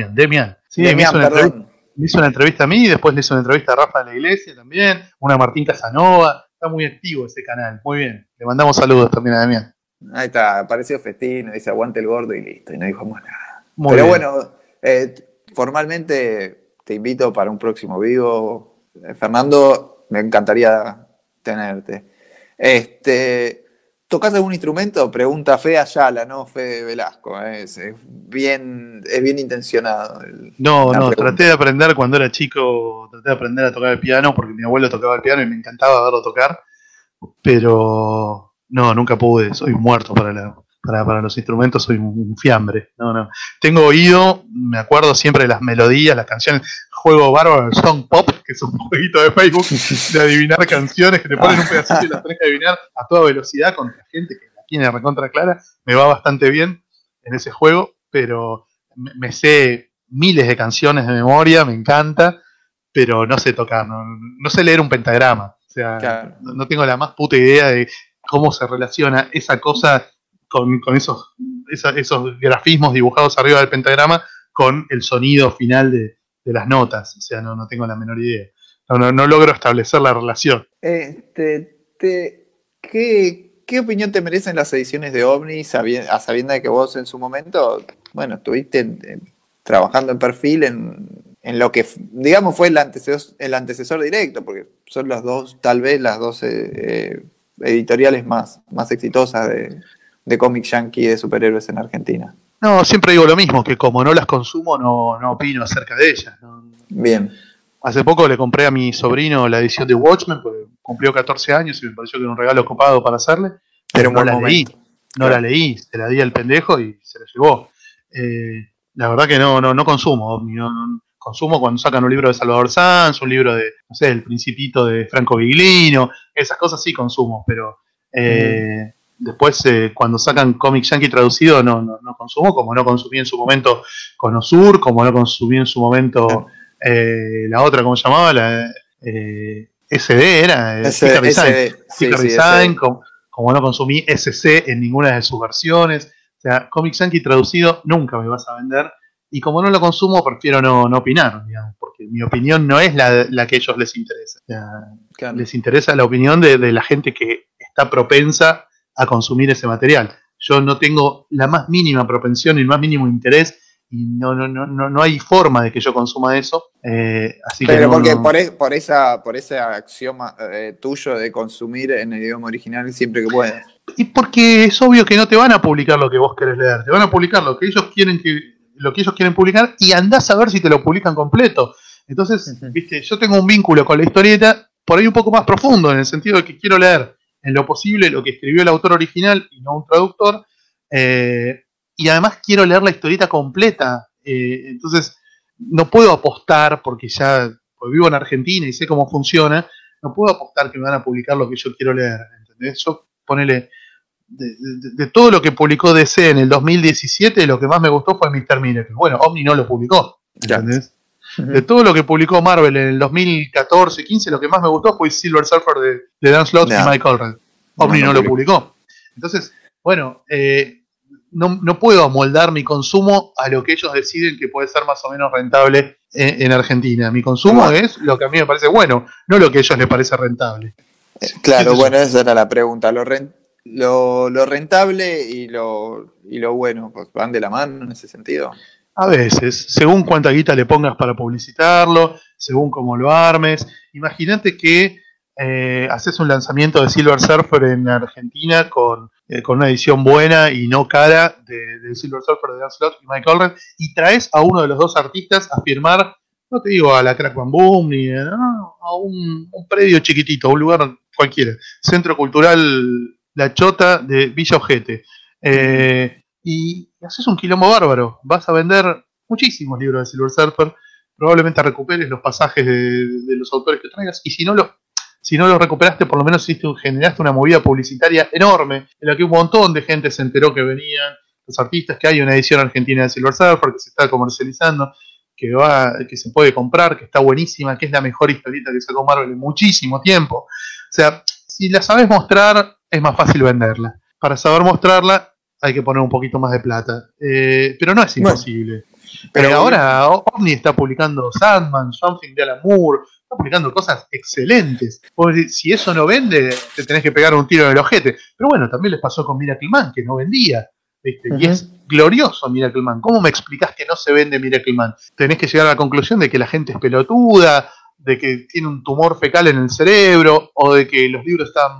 Sí, me, Damián, hizo una entrevista, perdón. me hizo una entrevista a mí, después le hizo una entrevista a Rafa de la Iglesia también, una a Martín Casanova. Está muy activo ese canal, muy bien. Le mandamos saludos también a Demian. Ahí está, apareció Festino, dice aguante el gordo y listo, y no dijo más nada. Muy pero bien. bueno, eh, formalmente te invito para un próximo vivo. Eh, Fernando, me encantaría tenerte. Este, ¿Tocas algún instrumento? Pregunta Fe Ayala, no Fe Velasco. eh, Es, es bien, es bien intencionado. el- No, no, pregunta. traté de aprender cuando era chico, traté de aprender a tocar el piano porque mi abuelo tocaba el piano y me encantaba verlo tocar, pero no, nunca pude, soy muerto para, la- para, para los instrumentos, soy un fiambre. No, no. Tengo oído, me acuerdo siempre de las melodías, las canciones, juego bárbaro el Song Pop, que es un jueguito de Facebook de adivinar canciones que te ponen un pedacito y las tenés que adivinar a toda velocidad contra gente que la tiene recontra clara, me va bastante bien en ese juego, pero me, sé miles de canciones de memoria, me encanta, pero no sé tocar, no, no sé leer un pentagrama. O sea, Claro. no, tengo la más puta idea de cómo se relaciona esa cosa con, con esos, esa- esos grafismos dibujados arriba del pentagrama con el sonido final de, de las notas. O sea, no, no tengo la menor idea. No, no, logro establecer la relación. Este, te- ¿qué, qué opinión te merecen las ediciones de OVNI sabi- a sabienda de que vos en su momento, bueno, estuviste trabajando en perfil en, en lo que, digamos, fue el antecesor, el antecesor directo, porque son las dos, tal vez las dos eh, eh, editoriales más, más exitosas de, de cómic yankee de superhéroes en Argentina. No, siempre digo lo mismo, que como no las consumo, no, no opino acerca de ellas. No- Bien. Hace poco le compré a mi sobrino la edición de Watchmen, porque cumplió 14 años y me pareció que era un regalo copado para hacerle. Pero no la leí, no Claro. la leí, se la di al pendejo y se la llevó. Eh, la verdad que no, no, no consumo, no- no- consumo cuando sacan un libro de Salvador Sanz, un libro de, no sé, El Principito de Franco Viglino, esas cosas sí consumo, pero eh, después eh, cuando sacan cómic yankee traducido no, no, no consumo, como no consumí en su momento con Osur, como no consumí en su momento eh, la otra, ¿cómo se llamaba? La eh, SD era, eh, Sticker Design. sí, Design, como, como no consumí SC en ninguna de sus versiones. O sea, Comic Yankee traducido nunca me vas a vender. Y como no lo consumo, prefiero no, no opinar, digamos, porque mi opinión no es la, la que a ellos les interesa. O sea, Claro. les interesa la opinión de, de la gente que está propensa a consumir ese material. Yo no tengo la más mínima propensión y el más mínimo interés y no, no, no, no, no hay forma de que yo consuma eso. eh, así que Pero no- porque no- Por, e- por esa por ese axioma eh, tuyo de consumir en el idioma original siempre que puedas. Y porque es obvio que no te van a publicar lo que vos querés leer, te van a publicar lo que ellos quieren que lo que ellos quieren publicar y andás a ver si te lo publican completo. Entonces, viste, yo tengo un vínculo con la historieta por ahí un poco más profundo, en el sentido de que quiero leer en lo posible lo que escribió el autor original y no un traductor. eh, y además quiero leer la historieta completa. eh, entonces, no puedo apostar, porque ya pues vivo en Argentina y sé cómo funciona, no puedo apostar que me van a publicar lo que yo quiero leer. ¿entendés? Yo ponele. De, de- de todo lo que publicó DC en el 2017, lo que más me gustó fue Mr. Miracle. Bueno, Omni no lo publicó. ¿entendés? De todo lo que publicó Marvel en el 2014-15, lo que más me gustó fue Silver Surfer de, de Dan Slott y Mike Allred. Omni no, lo publicó. Entonces, bueno, eh, no, no puedo amoldar mi consumo a lo que ellos deciden que puede ser más o menos rentable en, en Argentina. Mi consumo es lo que a mí me parece bueno, no lo que a ellos les parece rentable. Eh, Claro, yo? bueno, esa era la pregunta. Lo, ren- lo, lo rentable y lo, y lo bueno, pues van de la mano en ese sentido. A veces, según cuánta guita le pongas para publicitarlo, según cómo lo armes. Imagínate que eh, haces un lanzamiento de Silver Surfer en Argentina con, eh, con una edición buena y no cara de, de Silver Surfer de Dan Slott y Mike Allred y traes a uno de los dos artistas a firmar, no te digo a la Crack Bam Boom ni a, no, a un, un predio chiquitito, un lugar cualquiera, Centro Cultural La Chota de Villa Ojete. Eh, y haces un quilombo bárbaro. Vas a vender muchísimos libros de Silver Surfer. Probablemente recuperes los pasajes de, de los autores que traigas. Y si no los, si no los recuperaste, por lo menos generaste una movida publicitaria enorme. En la que un montón de gente se enteró que venían los artistas, que hay una edición argentina de Silver Surfer que se está comercializando, que va, que se puede comprar, que está buenísima, que es la mejor historieta que sacó Marvel en muchísimo tiempo. O sea, si la sabes mostrar, es más fácil venderla. Para saber mostrarla, hay que poner un poquito más de plata. Eh, pero no es Bueno, imposible. pero Eh, ahora OVNI está publicando Sandman, Something de Alan Moore, está publicando cosas excelentes. Vos decís, si eso no vende, te tenés que pegar un tiro en el ojete. Pero bueno, también les pasó con Miracle Man, que no vendía. ¿viste? Y es glorioso Miracle Man. ¿Cómo me explicás que no se vende Miracle Man? Tenés que llegar a la conclusión de que la gente es pelotuda, de que tiene un tumor fecal en el cerebro, o de que los libros están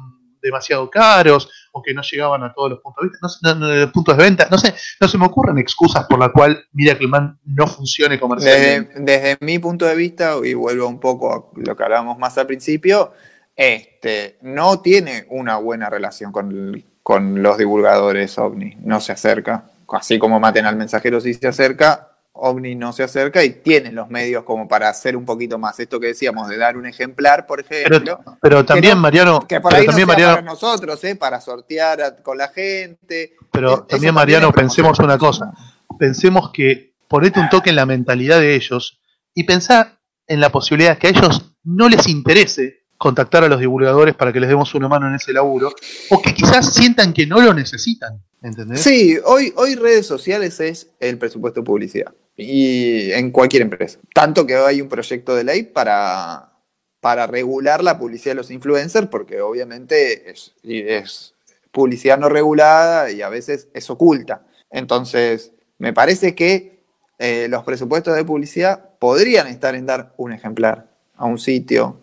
demasiado caros, o que no llegaban a todos los puntos de vista, no no- no, puntos de venta, no sé, no se me ocurren excusas por la cual Miracle Man no funcione comercialmente. Desde, mi punto de vista, y vuelvo un poco a lo que hablábamos más al principio, este, no tiene una buena relación con, con los divulgadores OVNI, no se acerca. Así como maten al mensajero si se acerca, OVNI no se acerca y tiene los medios como para hacer un poquito más esto que decíamos, de dar un ejemplar, por ejemplo. Pero, pero también, no- Mariano, que por pero ahí también, no sea Mariano, para nosotros, ¿eh? para sortear a- con la gente. pero también, Mariano, pensemos una cosa. Pensemos que ponete un toque en la mentalidad de ellos y pensá en la posibilidad que a ellos no les interese contactar a los divulgadores para que les demos una mano en ese laburo, o que quizás sientan que no lo necesitan, ¿entendés? Sí, hoy, hoy redes sociales es el presupuesto de publicidad. Y en cualquier empresa. Tanto que hay un proyecto de ley para, para regular la publicidad de los influencers, porque obviamente es, publicidad no regulada y a veces es oculta. Entonces, me parece que eh, los presupuestos de publicidad podrían estar en dar un ejemplar a un sitio,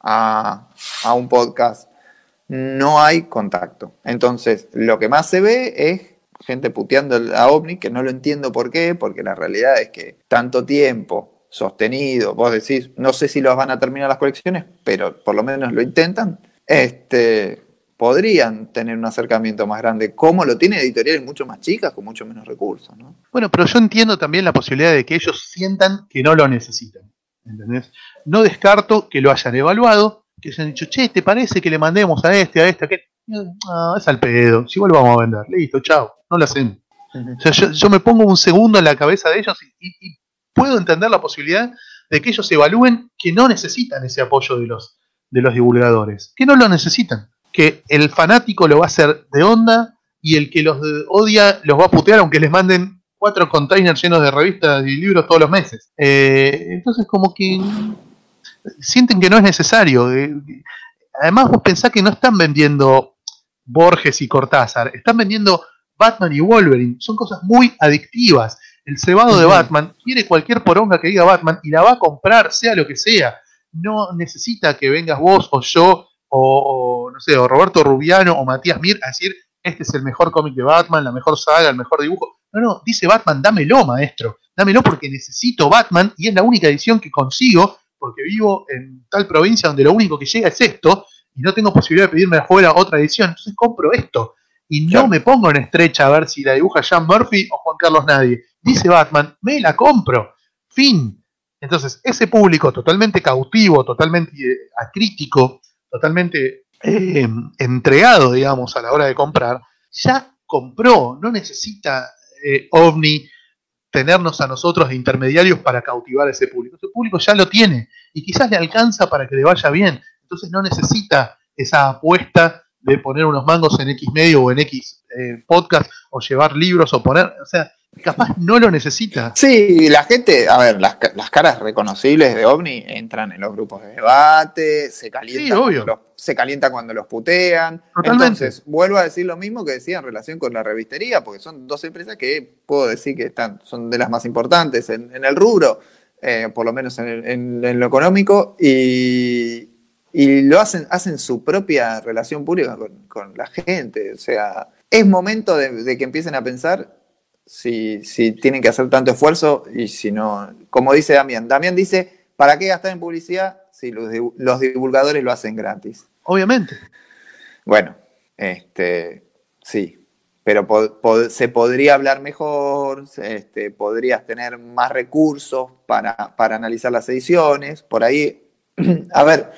a, a un podcast. No hay contacto. Entonces, lo que más se ve es gente puteando a OVNI, que no lo entiendo por qué, porque la realidad es que tanto tiempo sostenido, vos decís, no sé si los van a terminar las colecciones, pero por lo menos lo intentan, este, podrían tener un acercamiento más grande, como lo tienen editoriales mucho más chicas, con mucho menos recursos. ¿no? Bueno, pero yo entiendo también la posibilidad de que ellos sientan que no lo necesitan. ¿Entendés? No descarto que lo hayan evaluado, que hayan dicho, che, ¿te parece que le mandemos a este, a este, a aquel? Ah, es al pedo, si igual lo vamos a vender. Listo, chao, no lo hacen. O sea, yo, yo me pongo un segundo en la cabeza de ellos y, y- y puedo entender la posibilidad de que ellos evalúen que no necesitan ese apoyo de los, de los divulgadores, que no lo necesitan, que el fanático lo va a hacer de onda y el que los odia los va a putear aunque les manden cuatro containers llenos de revistas y libros todos los meses. Eh, entonces como que sienten que no es necesario. eh, además vos pensás que no están vendiendo Borges y Cortázar, están vendiendo Batman y Wolverine, son cosas muy adictivas. El cebado de. Batman quiere cualquier poronga que diga Batman y la va a comprar, sea lo que sea. No necesita que vengas vos o yo o, o, no sé, o Roberto Rubiano o Matías Mir a decir este es el mejor cómic de Batman, la mejor saga, el mejor dibujo. No, no, dice Batman, dámelo, maestro. Dámelo porque necesito Batman y es la única edición que consigo porque vivo en tal provincia donde lo único que llega es esto y no tengo posibilidad de pedirme afuera otra edición. Entonces compro esto y no Claro. me pongo en estrecha a ver si la dibuja Sean Murphy o Juan Carlos Nadie. Dice Batman, me la compro. Fin. Entonces, ese público totalmente cautivo, totalmente eh, acrítico, totalmente eh, entregado, digamos, a la hora de comprar, ya compró, no necesita eh, OVNI tenernos a nosotros de intermediarios para cautivar a ese público. Ese público ya lo tiene y quizás le alcanza para que le vaya bien. Entonces no necesita esa apuesta de poner unos mangos en X medio o en X eh, podcast o llevar libros o poner, o sea, capaz no lo necesita. Sí, la gente, a ver, las, las caras reconocibles de OVNI entran en los grupos de debate, se calientan, Sí, obvio. cuando los, se calientan cuando los putean. Totalmente. Entonces, vuelvo a decir lo mismo que decía en relación con la revistería, porque son dos empresas que puedo decir que están, son de las más importantes en, en el rubro, eh, por lo menos en- en lo económico, y, y lo hacen, hacen su propia relación pública con, con la gente. O sea, es momento de, de que empiecen a pensar si, si tienen que hacer tanto esfuerzo y si no. Como dice Damián, Damián dice, ¿para qué gastar en publicidad si los, los divulgadores lo hacen gratis? Obviamente. Bueno, este, sí, pero po- po- se podría hablar mejor, este, podrías tener más recursos para, para analizar las ediciones, por ahí, *clears throat* a ver,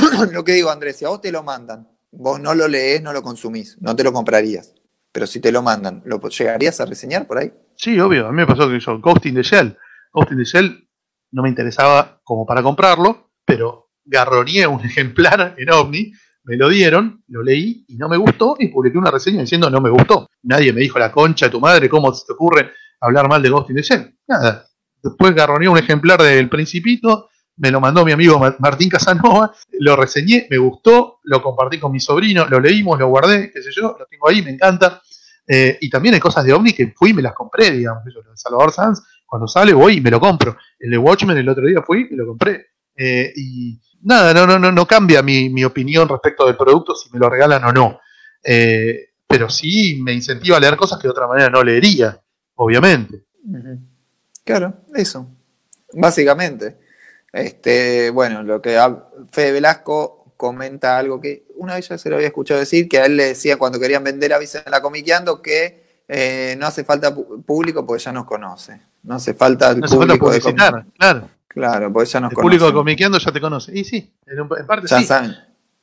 *coughs* lo que digo Andrés, si a vos te lo mandan, vos no lo lees, no lo consumís, no te lo comprarías, pero si te lo mandan, ¿lo llegarías a reseñar por ahí? Sí, obvio. A mí me pasó que yo, Ghost in the Shell. Ghost in the Shell no me interesaba como para comprarlo, pero garroneé un *laughs* ejemplar en OVNI, me lo dieron, lo leí y no me gustó y publiqué una reseña diciendo no me gustó. Nadie me dijo la concha de tu madre, ¿cómo se te ocurre hablar mal de Ghost in the Shell? Nada. Después garroneé un ejemplar del Principito, me lo mandó mi amigo Ma- Martín Casanova, lo reseñé, me gustó, lo compartí con mi sobrino, lo leímos, lo guardé, qué sé yo, lo tengo ahí, me encanta. Eh, y también hay cosas de OVNI que fui y me las compré, digamos. Yo, el Salvador Sanz, cuando sale voy y me lo compro. El de Watchmen el otro día fui y lo compré. Eh, y nada, no, no, no, no cambia mi, mi opinión respecto del producto si me lo regalan o no. Eh, pero sí me incentiva a leer cosas que de otra manera no leería, obviamente. Claro, eso. Básicamente. Este, bueno, lo que Fede Velasco comenta algo que una vez ya se lo había escuchado decir, que a él le decía cuando querían vender a Vicente la Comiqueando que eh, no hace falta público porque ya nos conoce. No hace falta el No falta público de publicitar, Comic- claro. Claro, porque ya nos El público de. Comiqueando ya te conoce. Y sí, en, un- en parte Ya sí. saben.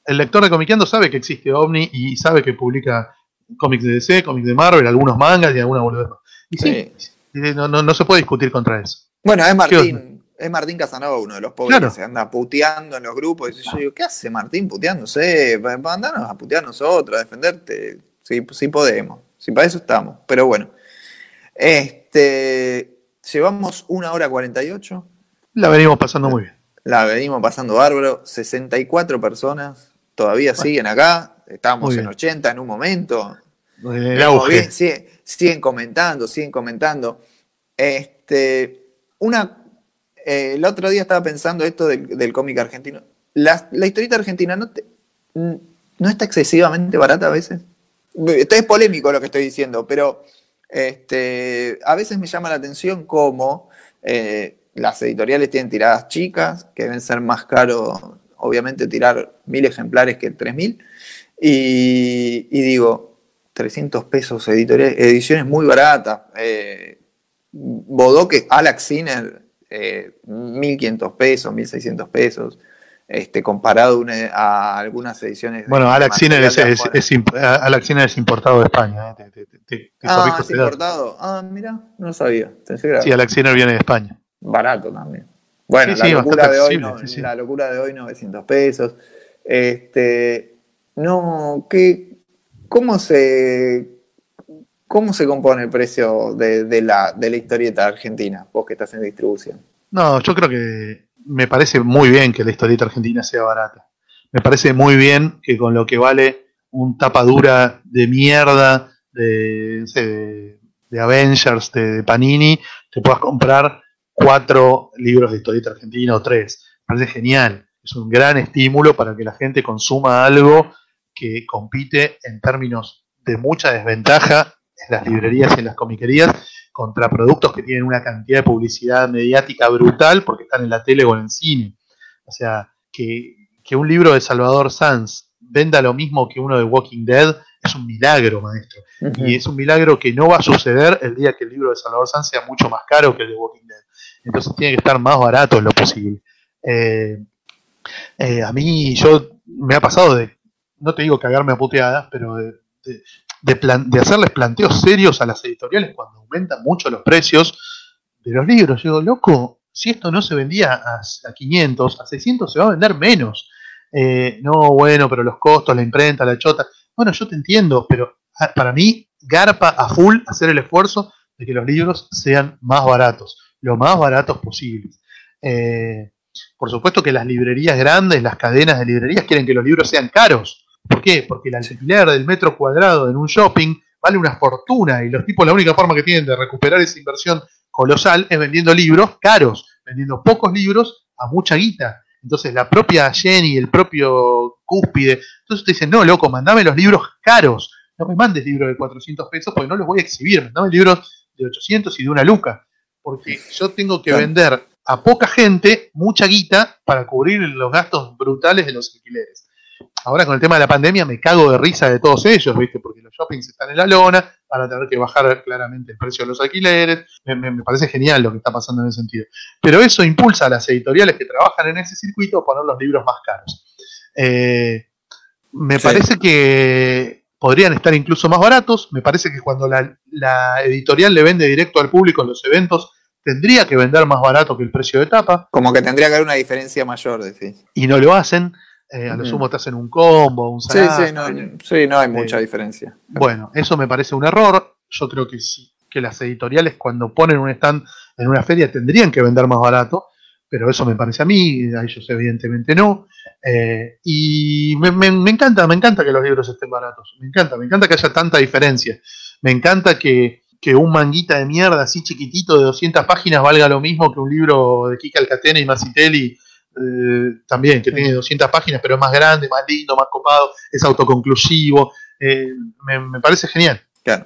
el lector de Comiqueando sabe que existe OVNI y sabe que publica cómics de DC, cómics de Marvel, algunos mangas y alguna boludez. Y sí, eh, no, no, no se puede discutir contra eso. Bueno, es ¿Qué Martín, es Martín Casanova, uno de los pobres Claro. que se anda puteando en los grupos. Y yo digo, ¿qué hace Martín puteándose? Mandanos a putear nosotros, a defenderte. Sí, sí podemos. Sí, para eso estamos. Pero bueno. Este, llevamos una hora 48. La venimos pasando muy bien. La venimos pasando bárbaro. 64 personas todavía siguen acá. Estábamos en bien. 80 en un momento. En el auge. bien, siguen, siguen comentando, siguen comentando. Este, una, eh, el otro día estaba pensando esto del, del cómic argentino. La, la historieta argentina no, te- no está excesivamente barata a veces. Esto es polémico lo que estoy diciendo, pero este, a veces me llama la atención cómo eh, las editoriales tienen tiradas chicas, que deben ser más caro, obviamente, tirar mil ejemplares que 3000. Y, y digo, 300 pesos editorial, ediciones muy baratas. Eh, Bodoque, Alex Sinner, eh, 1500 pesos, 1600 pesos. Este, comparado una- a algunas ediciones. Bueno, Sinner es, es- es es importado de España. eh, te- te- te- Ah, es importado. Ah, mira, no sabía. Sí, Alex Sinner viene de España. barato también. Bueno, Sí, la sí, locura de hoy, no- sí. la locura de hoy 900 pesos. Este, no, ¿qué, cómo se cómo se compone el precio de, la, de la historieta argentina? Vos que estás en distribución. No, yo creo que me parece muy bien que la historieta argentina sea barata. Me parece muy bien que con lo que vale un tapa dura de mierda de, de Avengers, de, de Panini, te puedas comprar cuatro libros de historieta argentina o tres. Me parece genial. Es un gran estímulo para que la gente consuma algo que compite en términos de mucha desventaja en las librerías y en las comiquerías contra productos que tienen una cantidad de publicidad mediática brutal porque están en la tele o en el cine. O sea, que, que un libro de Salvador Sanz venda lo mismo que uno de Walking Dead es un milagro, maestro. Y es un milagro que no va a suceder el día que el libro de Salvador Sanz sea mucho más caro que el de Walking Dead. Entonces tiene que estar más barato en lo posible. Eh, eh, a mí, yo me ha pasado de, no te digo cagarme a puteadas, pero de, de- de hacerles planteos serios a las editoriales cuando aumentan mucho los precios de los libros. Yo digo, loco, si esto no se vendía a, a 500, a 600 se va a vender menos. Eh, no, bueno, pero los costos, la imprenta, la chota. Bueno, yo te entiendo, pero ah, para mí garpa a full hacer el esfuerzo de que los libros sean más baratos, lo más baratos posibles. Eh, por supuesto que las librerías grandes, las cadenas de librerías quieren que los libros sean caros. ¿Por qué? Porque el alquiler del metro cuadrado en un shopping vale una fortuna y los tipos la única forma que tienen de recuperar esa inversión colosal es vendiendo libros caros, vendiendo pocos libros a mucha guita. Entonces la propia Jenny, el propio Cúspide, entonces usted dice, no, loco, mandame los libros caros, no me mandes libros de 400 pesos porque no los voy a exhibir, mandame libros de 800 y de una luca, porque yo tengo que vender a poca gente mucha guita para cubrir los gastos brutales de los alquileres. Ahora con el tema de la pandemia me cago de risa de todos ellos, ¿viste? Porque los shoppings están en la lona, van a tener que bajar claramente el precio de los alquileres. Me, parece genial lo que está pasando en ese sentido. Pero eso impulsa a las editoriales que trabajan en ese circuito a poner los libros más caros. Eh, me parece que podrían estar incluso más baratos. Me parece que cuando la, la, editorial le vende directo al público en los eventos, tendría que vender más barato que el precio de tapa. Como que tendría que haber una diferencia mayor, decís. Y no lo hacen. Eh, a lo sumo te hacen un combo, un sí, sí, no, sí, no hay mucha eh, diferencia. Bueno, eso me parece un error. Yo creo que sí, que las editoriales cuando ponen un stand en una feria tendrían que vender más barato, pero eso me parece a mí, a ellos evidentemente no. Eh, y me, me, encanta, me encanta que los libros estén baratos, me encanta, me encanta que haya tanta diferencia, me encanta que, que un manguita de mierda así chiquitito de 200 páginas valga lo mismo que un libro de Kika Alcatena y Macitelli eh, también, que tiene 200 páginas, pero es más grande, más lindo, más copado, es autoconclusivo. Eh, me, parece genial.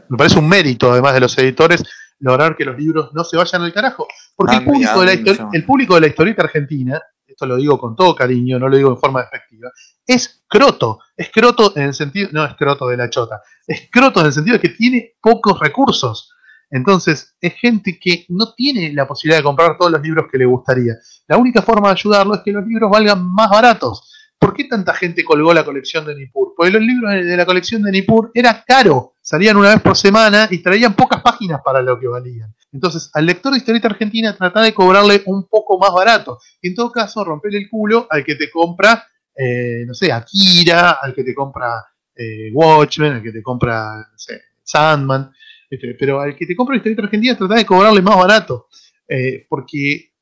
Me parece un mérito, además de los editores, lograr que los libros no se vayan al carajo. Porque el, público de la el público de la historieta argentina, esto lo digo con todo cariño, no lo digo en forma despectiva, es croto. Es croto en el sentido, no es croto de la chota, es croto en el sentido de que tiene pocos recursos. Entonces, es gente que no tiene la posibilidad de comprar todos los libros que le gustaría. La única forma de ayudarlo es que los libros valgan más baratos. ¿Por qué tanta gente colgó la colección de Nippur? Porque los libros de la colección de Nippur era caro, salían una vez por semana y traían pocas páginas para lo que valían. Entonces, al lector de historieta argentina trata de cobrarle un poco más barato. Y en todo caso, romperle el culo al que te compra, eh, no sé, Akira, al que te compra eh, Watchmen, al que te compra, no sé, Sandman. Este, pero al que te compra la historieta argentina trata de cobrarle más barato. Eh, porque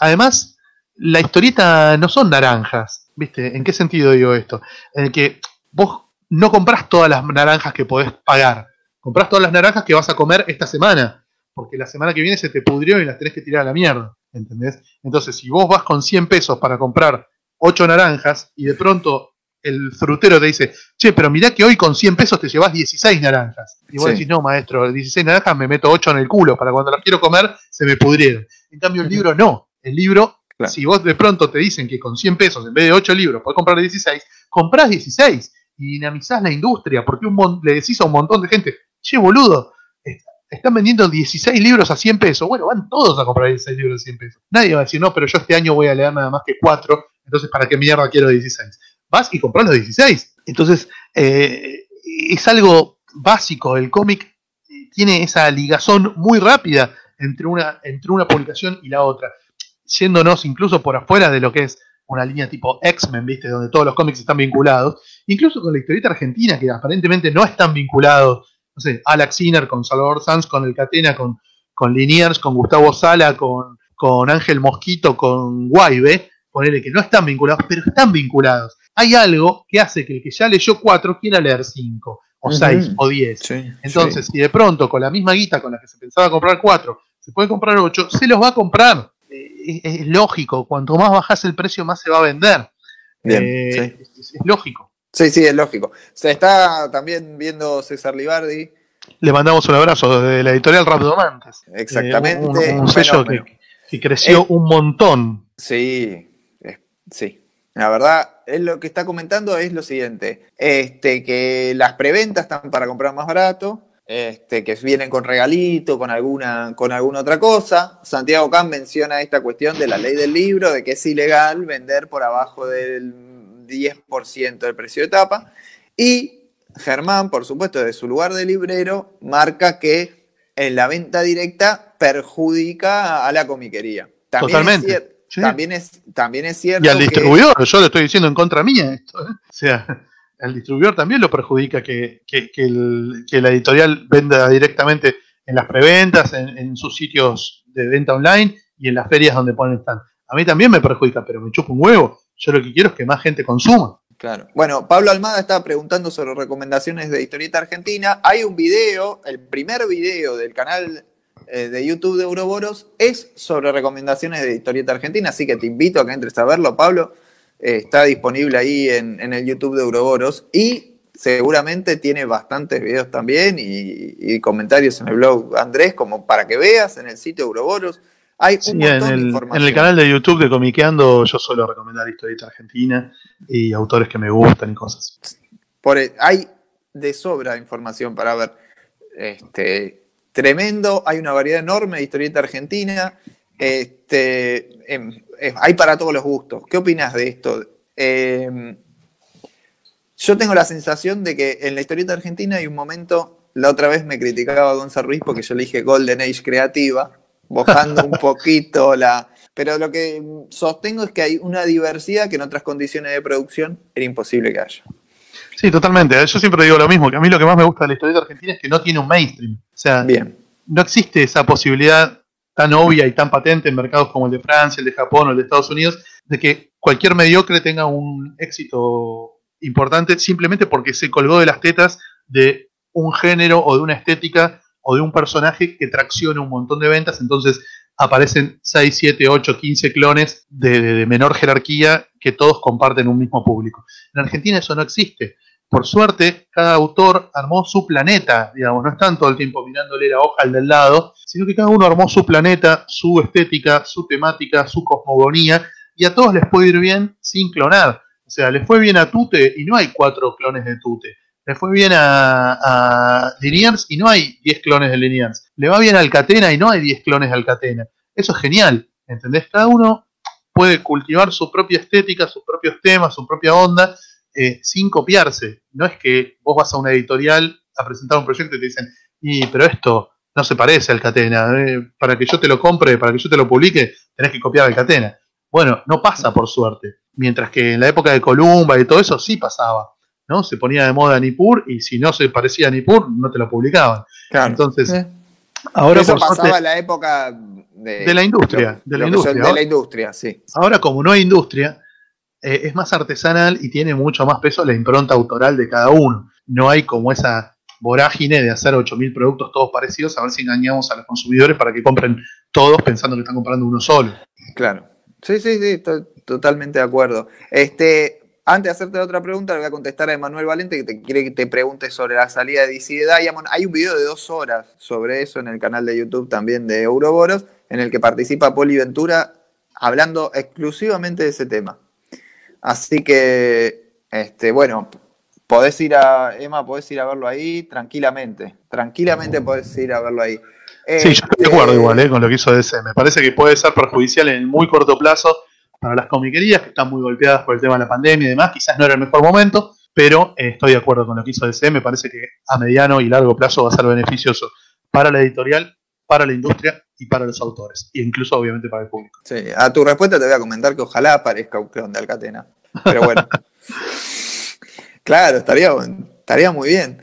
además la historieta no son naranjas. ¿Viste? ¿En qué sentido digo esto? En el que vos no compras todas las naranjas que podés pagar. Comprás todas las naranjas que vas a comer esta semana. Porque la semana que viene se te pudrió y las tenés que tirar a la mierda. ¿Entendés? Entonces, si vos vas con 100 pesos para comprar 8 naranjas y de pronto el frutero te dice, che, pero mirá que hoy con 100 pesos te llevas 16 naranjas. Y vos decís, no, maestro, 16 naranjas me meto 8 en el culo, para cuando las quiero comer se me pudrieron. En cambio, el *laughs* libro no. El libro, si vos de pronto te dicen que con 100 pesos, en vez de 8 libros, podés comprar 16, comprás 16 y dinamizás la industria, porque un le decís a un montón de gente, che, boludo, están vendiendo 16 libros a 100 pesos. Bueno, van todos a comprar 16 libros a 100 pesos. Nadie va a decir, no, pero yo este año voy a leer nada más que 4, entonces ¿para qué mierda quiero 16? Vas y compras los 16. Entonces, eh, es algo básico. El cómic tiene esa ligazón muy rápida entre una, entre una publicación y la otra, yéndonos incluso por afuera de lo que es una línea tipo X-Men, ¿viste? Donde todos los cómics están vinculados, incluso con la historieta argentina, que aparentemente no están vinculados, no sé, Alex Sinner con Salvador Sanz, con El Catena, con, con Liniers, con Gustavo Sala, con, con Ángel Mosquito, con Guaybe, ponele que no están vinculados, pero están vinculados hay algo que hace que el que ya leyó 4 quiera leer 5 o 6 o 10. Entonces, si de pronto con la misma guita con la que se pensaba comprar 4 se puede comprar 8, se los va a comprar. Eh, es, lógico, cuanto más bajas el precio, más se va a vender. Eh, es, lógico. Sí, sí, es lógico. Se está también viendo César Libardi. Le mandamos un abrazo desde la editorial Rapdomantes. Exactamente. un, sello que, creció un montón. Sí, sí. La verdad, él lo que está comentando es lo siguiente, este, que las preventas están para comprar más barato, este, que vienen con regalito, con alguna, con alguna otra cosa. Santiago Kahn menciona esta cuestión de la ley del libro, de que es ilegal vender por abajo del 10% del precio de tapa. Y Germán, por supuesto, de su lugar de librero, marca que en la venta directa perjudica a la comiquería. Totalmente. También, es, también es cierto. Y al distribuidor, yo lo estoy diciendo en contra mía esto. ¿eh? O sea, el distribuidor también lo perjudica que, que, que el- que la editorial venda directamente en las preventas, en, en sus sitios de venta online y en las ferias donde ponen stand. A mí también me perjudica, pero me chupa un huevo. Yo lo que quiero es que más gente consuma. Claro. Bueno, Pablo Almada estaba preguntando sobre recomendaciones de historieta argentina. Hay un video, el primer video del canal eh, de YouTube de Euroboros es sobre recomendaciones de historieta argentina, así que te invito a que entres a verlo, Pablo. Eh, está disponible ahí en, en el YouTube de Euroboros y seguramente tiene bastantes videos también y, y comentarios en el blog Andrés, como para que veas en el sitio de Euroboros. Hay un Sí, en montón de el, en información. el canal de YouTube de Comiqueando yo suelo recomendar historieta argentina y autores que me gustan y cosas. Por el- hay de sobra información para ver. Este, tremendo, hay una variedad enorme de historieta argentina. Este, em, em, hay para todos los gustos. ¿Qué opinas de esto? Em, yo tengo la sensación de que en la historieta argentina hay un momento, la otra vez me criticaba Gonzalo Ruiz porque yo le dije Golden Age creativa, bajando un *laughs* poquito la... Pero lo que sostengo es que hay una diversidad que en otras condiciones de producción era imposible que haya. Sí, totalmente. Yo siempre digo lo mismo, que a mí lo que más me gusta de la historieta argentina es que no tiene un mainstream. O sea, Bien. no existe esa posibilidad tan obvia y tan patente en mercados como el de Francia, el de Japón o el de Estados Unidos, de que cualquier mediocre tenga un éxito importante simplemente porque se colgó de las tetas de un género o de una estética o de un personaje que tracciona un montón de ventas, entonces aparecen 6, 7, 8, 15 clones de, de- de menor jerarquía que todos comparten un mismo público. En Argentina eso no existe. Por suerte, cada autor armó su planeta, digamos, no están todo el tiempo mirándole la hoja al del lado, sino que cada uno armó su planeta, su estética, su temática, su cosmogonía, y a todos les puede ir bien sin clonar. O sea, les fue bien a Tute y no hay cuatro clones de Tute. Le fue bien a, a Liniers y no hay 10 clones de Liniers. Le va bien a Alcatena y no hay 10 clones de Alcatena. Eso es genial, ¿entendés? Cada uno puede cultivar su propia estética, sus propios temas, su propia onda, eh, sin copiarse. No es que vos vas a una editorial a presentar un proyecto y te dicen, y pero esto no se parece al Catena, eh, para que yo te lo compre, para que yo te lo publique, tenés que copiar al Catena. Bueno, no pasa por suerte. Mientras que en la época de Columba y todo eso sí pasaba. ¿no? Se ponía de moda Nippur y si no se parecía a Nippur, no te lo publicaban. Claro. Entonces, Eh. ahora Eso por pasaba suerte, en la época de, De la industria, lo- de la son- industria. de la industria, sí. ahora como no hay industria, eh, es más artesanal y tiene mucho más peso la impronta autoral de cada uno. No hay como esa vorágine de hacer 8.000 productos todos parecidos, a ver si engañamos a los consumidores para que compren todos pensando que están comprando uno solo. Claro. Sí, sí, sí, estoy totalmente de acuerdo. Este, antes de hacerte otra pregunta, le voy a contestar a Emanuel Valente que te quiere que te pregunte sobre la salida de DC de Diamond. Hay un video de dos horas sobre eso en el canal de YouTube también de Euroboros, en el que participa Poli Ventura hablando exclusivamente de ese tema. Así que, este, bueno, podés ir a, Emma, podés ir a verlo ahí tranquilamente. Tranquilamente podés ir a verlo ahí. Sí, yo estoy de Este, acuerdo igual eh, con lo que hizo DC. Me parece que puede ser perjudicial en muy corto plazo para las comiquerías que están muy golpeadas por el tema de la pandemia y demás. Quizás no era el mejor momento, pero eh, estoy de acuerdo con lo que hizo DC. Me parece que a mediano y largo plazo va a ser beneficioso para la editorial, para la industria y para los autores. E incluso, obviamente, para el público. Sí, a tu respuesta te voy a comentar que ojalá aparezca un clon de Alcatena. Pero bueno. *laughs* claro, estaría, estaría muy bien.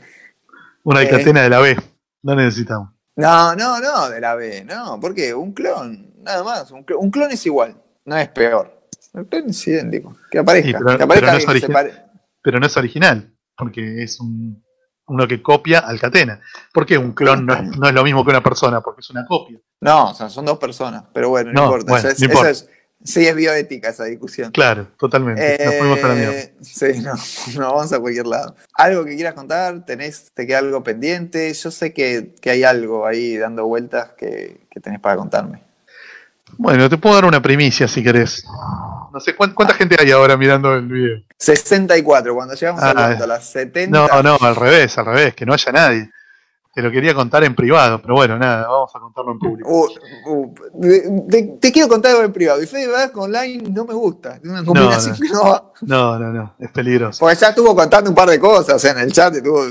Una Eh. alcatena de la B. No necesitamos. No, no, no, de la B, no, porque un clon, nada más. Un clon, un clon es igual, no es peor. El clon es idéntico. Que aparezca. Sí, pero- que aparezca pero no es que pare- Pero no es original, porque es un, uno que copia Alcatena. ¿Por qué un clon no es, no es lo mismo que una persona? Porque es una copia. No, o sea, son dos personas, pero bueno, no, No, importa. bueno, eso es, no importa. eso es- sí es bioética esa discusión. Claro, totalmente. Nos fuimos a la mierda. Eh, sí, *laughs* no, no, vamos a cualquier lado. ¿Algo que quieras contar? ¿Tenés, ¿Te queda algo pendiente? Yo sé que, que hay algo ahí dando vueltas que, que tenés para contarme. Bueno, te puedo dar una primicia si querés. No sé, ¿cuán- ¿cuánta gente hay ahora mirando el video? 64, cuando llegamos Ah, a las 70. No, no, al revés, al revés, que no haya nadie. Te lo quería contar en privado, pero bueno, nada, vamos a contarlo en público. Uh, uh, te quiero contar algo en privado. Y Fede online no me gusta. Es una combinación no. que no va. No, no, no, es peligroso. Porque ya estuvo contando un par de cosas. En el chat estuvo.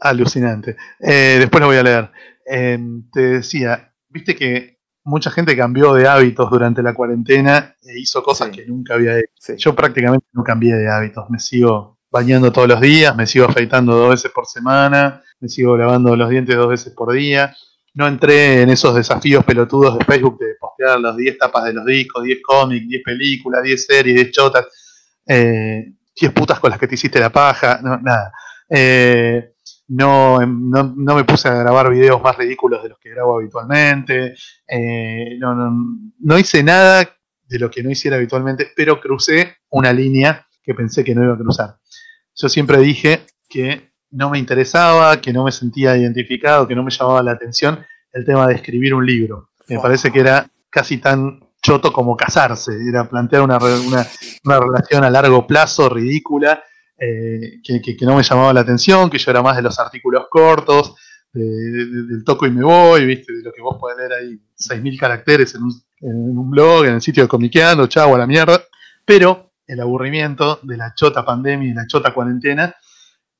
Alucinante. Eh, después lo voy a leer. Eh, te decía, viste que mucha gente cambió de hábitos durante la cuarentena e hizo cosas Sí. que nunca había hecho. Sí. Yo prácticamente no cambié de hábitos, me sigo bañando todos los días, me sigo afeitando dos veces por semana, me sigo lavando los dientes dos veces por día. No entré en esos desafíos pelotudos de Facebook de postear las 10 tapas de los discos, 10 cómics, 10 películas, 10 series, 10 chotas, eh, 10 putas con las que te hiciste la paja, no, nada. Eh, no, no, no, me puse a grabar videos más ridículos de los que grabo habitualmente. Eh, no, no, no hice nada de lo que no hiciera habitualmente, pero crucé una línea que pensé que no iba a cruzar. Yo siempre dije que no me interesaba, que no me sentía identificado, que no me llamaba la atención el tema de escribir un libro. Me parece que era casi tan choto como casarse, era plantear una, una, una relación a largo plazo ridícula eh, que, que, no me llamaba la atención, que yo era más de los artículos cortos, de, de, del toco y me voy, ¿viste? de lo que vos podés leer ahí, 6.000 caracteres en un, en un, blog, en el sitio de Comiqueando, chavo a la mierda. Pero el aburrimiento de la chota pandemia y la chota cuarentena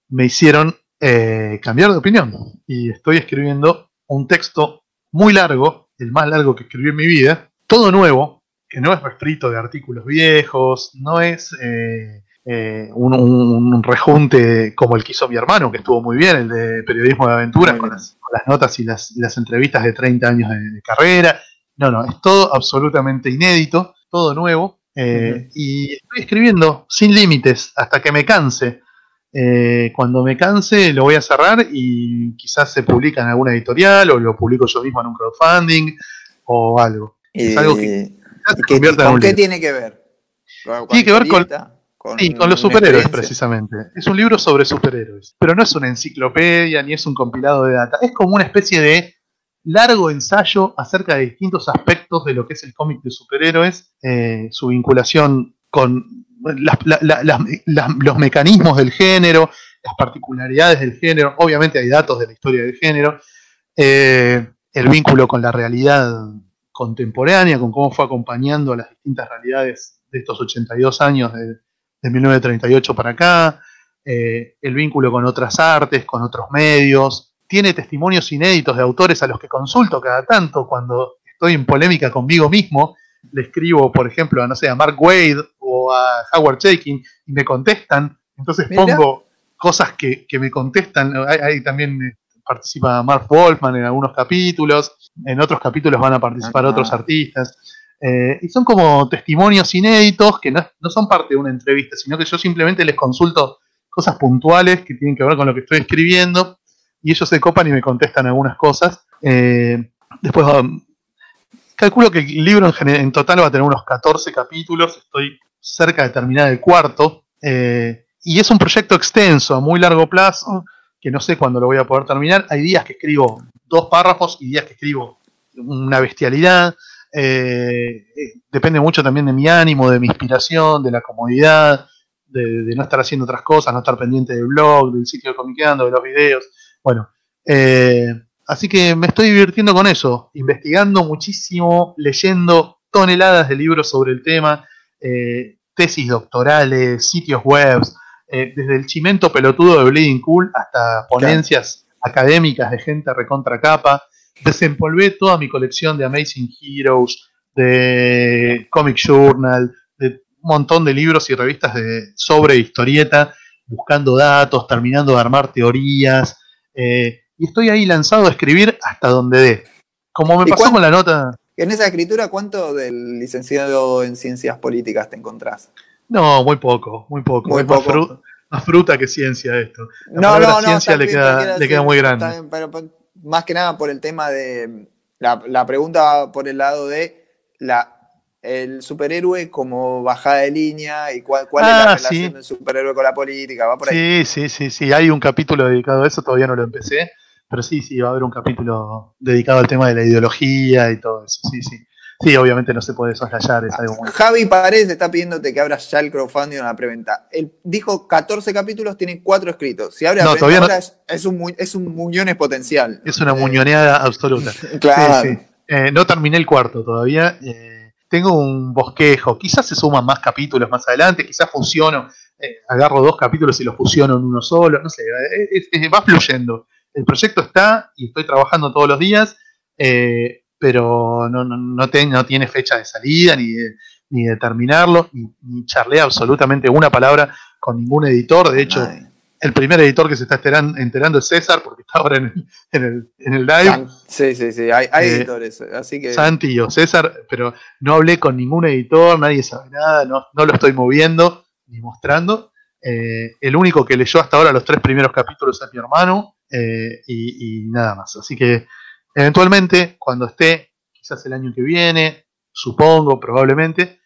me hicieron eh, cambiar de opinión. Y estoy escribiendo un texto muy largo, el más largo que escribí en mi vida, todo nuevo, que no es restrito de artículos viejos, no es eh, eh, un, un, un, rejunte como el que hizo mi hermano, que estuvo muy bien, el de periodismo de aventuras, con las, con las, notas y las, y las, entrevistas de 30 años de, de, carrera. No, no, es todo absolutamente inédito, todo nuevo. Eh, uh -huh. Y estoy escribiendo sin límites hasta que me canse. Eh, cuando me canse lo voy a cerrar y quizás se publica en alguna editorial o lo publico yo mismo en un crowdfunding o algo. es algo que, que ¿Con qué tiene que ver? ¿Con tiene que ver con, con, sí, con los superhéroes precisamente. Es un libro sobre superhéroes, pero no es una enciclopedia ni es un compilado de data. Es como una especie de largo ensayo acerca de distintos aspectos de lo que es el cómic de superhéroes, eh, su vinculación con las, la, la, los mecanismos del género, las particularidades del género, obviamente hay datos de la historia del género, eh, el vínculo con la realidad contemporánea, con cómo fue acompañando las distintas realidades de estos 82 años de, de 1938 para acá, eh, el vínculo con otras artes, con otros medios, tiene testimonios inéditos de autores a los que consulto cada tanto cuando estoy en polémica conmigo mismo, le escribo, por ejemplo, a, no sé, a Mark Wade o a Howard Chaykin y me contestan, entonces Mira. pongo cosas que, que me contestan, ahí, también eh, participa Mark Wolfman en algunos capítulos, en otros capítulos van a participar Ajá. otros artistas, eh, y son como testimonios inéditos que no, no son parte de una entrevista, sino que yo simplemente les consulto cosas puntuales que tienen que ver con lo que estoy escribiendo, y ellos se copan y me contestan algunas cosas. Eh, después um, calculo que el libro en, total va a tener unos 14 capítulos, estoy cerca de terminar el cuarto, eh, y es un proyecto extenso, a muy largo plazo, que no sé cuándo lo voy a poder terminar. Hay días que escribo dos párrafos y días que escribo una bestialidad. Eh, depende mucho también de mi ánimo, de mi inspiración, de la comodidad, de, de, no estar haciendo otras cosas, no estar pendiente del blog, del sitio de Comiqueando, de los videos. Bueno, eh, así que me estoy divirtiendo con eso, investigando muchísimo, leyendo toneladas de libros sobre el tema, eh, tesis doctorales, sitios web, eh, desde el chimento pelotudo de Bleeding Cool hasta ponencias claro. académicas de gente recontra capa. Desempolvé toda mi colección de Amazing Heroes, de Comic Journal, de un montón de libros y revistas de, sobre historieta, buscando datos, terminando de armar teorías, eh, y estoy ahí lanzado a escribir hasta donde dé. Como me pasó con la nota. En esa escritura, ¿cuánto del licenciado en ciencias políticas te encontrás? No, muy poco, muy poco. Muy es poco. Más, fru más, fruta que ciencia esto. La no, no, no, ciencia le queda, le queda muy grande. Bien, pero, pero, más que nada por el tema de. La, la pregunta por el lado de la el superhéroe como bajada de línea y cuál, cuál ah, es la relación sí. del superhéroe con la política, va por ahí. Sí, sí, sí, sí, hay un capítulo dedicado a eso, todavía no lo empecé, pero sí, sí, va a haber un capítulo dedicado al tema de la ideología y todo eso, sí, sí. Sí, obviamente no se puede soslayar, es algo muy... Javi Paredes está pidiéndote que abras ya el crowdfunding en la preventa. Él dijo 14 capítulos, tiene 4 escritos. Si abre no, todavía no... es, es, un, es un muñón exponencial. Es una muñoneada absoluta. *laughs* claro. Sí, sí. Eh, no terminé el cuarto todavía. Eh, tengo un bosquejo, quizás se suman más capítulos más adelante, quizás fusiono, eh, agarro dos capítulos y los fusiono en uno solo, no sé, es, es, va fluyendo. El proyecto está y estoy trabajando todos los días, eh, pero no, no, no, te, no, tiene fecha de salida ni de, ni de terminarlo, ni, ni charlé absolutamente una palabra con ningún editor. De hecho. El primer editor que se está enteran- enterando es César, porque está ahora en el, en el, en el live. San- Sí, sí, sí, hay, hay Eh, editores, así que... Santi o César, pero no hablé con ningún editor, nadie sabe nada, no, no lo estoy moviendo ni mostrando. Eh, el único que leyó hasta ahora los tres primeros capítulos es mi hermano eh, y, y nada más. Así que eventualmente, cuando esté, quizás el año que viene, supongo, probablemente,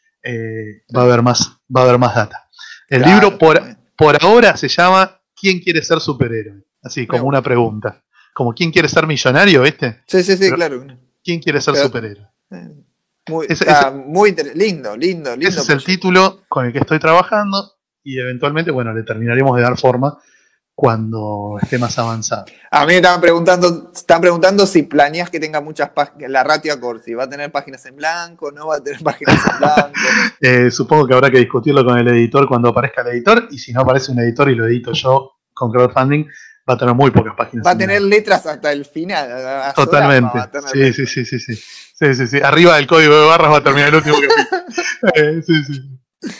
va a haber más, va a haber más data. El Claro, libro por, por ahora se llama ¿Quién quiere ser superhéroe? Así como una pregunta. Como ¿Quién quiere ser millonario? ¿Viste? Sí, sí, sí, pero- claro. ¿Quién quiere ser Pero- superhéroe? Muy, Ese- está muy lindo, lindo, lindo. Ese es el título con el que estoy trabajando y eventualmente, bueno, le terminaremos de dar forma cuando esté más avanzado. A mí me estaban preguntando, están preguntando si planeas que tenga muchas páginas, la ratio Accord, si va a tener páginas en blanco, no va a tener páginas en blanco. *laughs* Eh, supongo que habrá que discutirlo con el editor cuando aparezca el editor y si no aparece un editor y lo edito yo con crowdfunding, va a tener muy pocas páginas. Va a en tener blanco. letras hasta el final. Totalmente. Sí, sí, sí, sí, sí. Sí, sí, sí. Arriba del código de barras va a terminar el último capítulo. *laughs* Eh, sí, sí.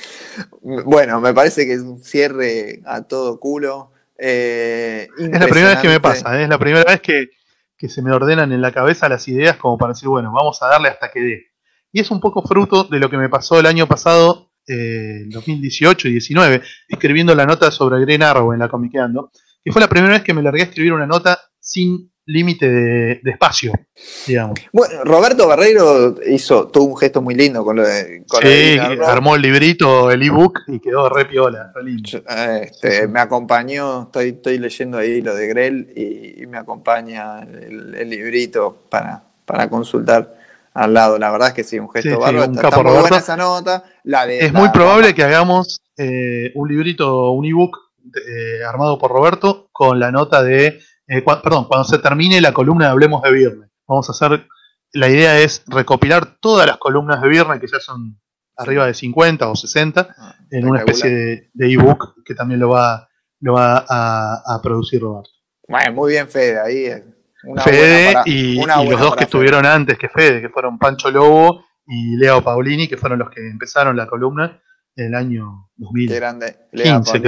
Bueno, me parece que es un cierre a todo culo. Eh, Es la primera vez que me pasa, ¿eh? es la primera vez que, que se me ordenan en la cabeza las ideas como para decir, bueno, vamos a darle hasta que dé. Y es un poco fruto de lo que me pasó el año pasado, eh, 2018 y 19, escribiendo la nota sobre Green Arrow en la Comiqueando, que fue la primera vez que me largué a escribir una nota sin límite de, de espacio, digamos. Bueno, Roberto Barreiro hizo todo un gesto muy lindo con lo de. Con lo de Sí, armó el librito, el ebook y quedó re piola, re lindo. Este, me acompañó, estoy, estoy leyendo ahí lo de Grell y, y me acompaña el, el librito para, para consultar al lado. La verdad es que sí, un gesto Sí, sí, bárbaro. un está, muy buena esa nota. La de, Es la- muy probable que hagamos eh, un librito, un ebook eh, armado por Roberto con la nota de, eh, cua- perdón, cuando se termine la columna de Hablemos de Viernes. Vamos a hacer, la idea es recopilar todas las columnas de Viernes, que ya son arriba de 50 o 60, Ah, en una especie de ebook que también lo va, lo va a, a producir Roberto. Bueno, muy bien, Fede, ahí es. Una Fede para- y, una y buena los dos que Fede. estuvieron antes que Fede, que fueron Pancho Lobo y Leo Paulini, que fueron los que empezaron la columna en el año 2000. Qué grande. 15,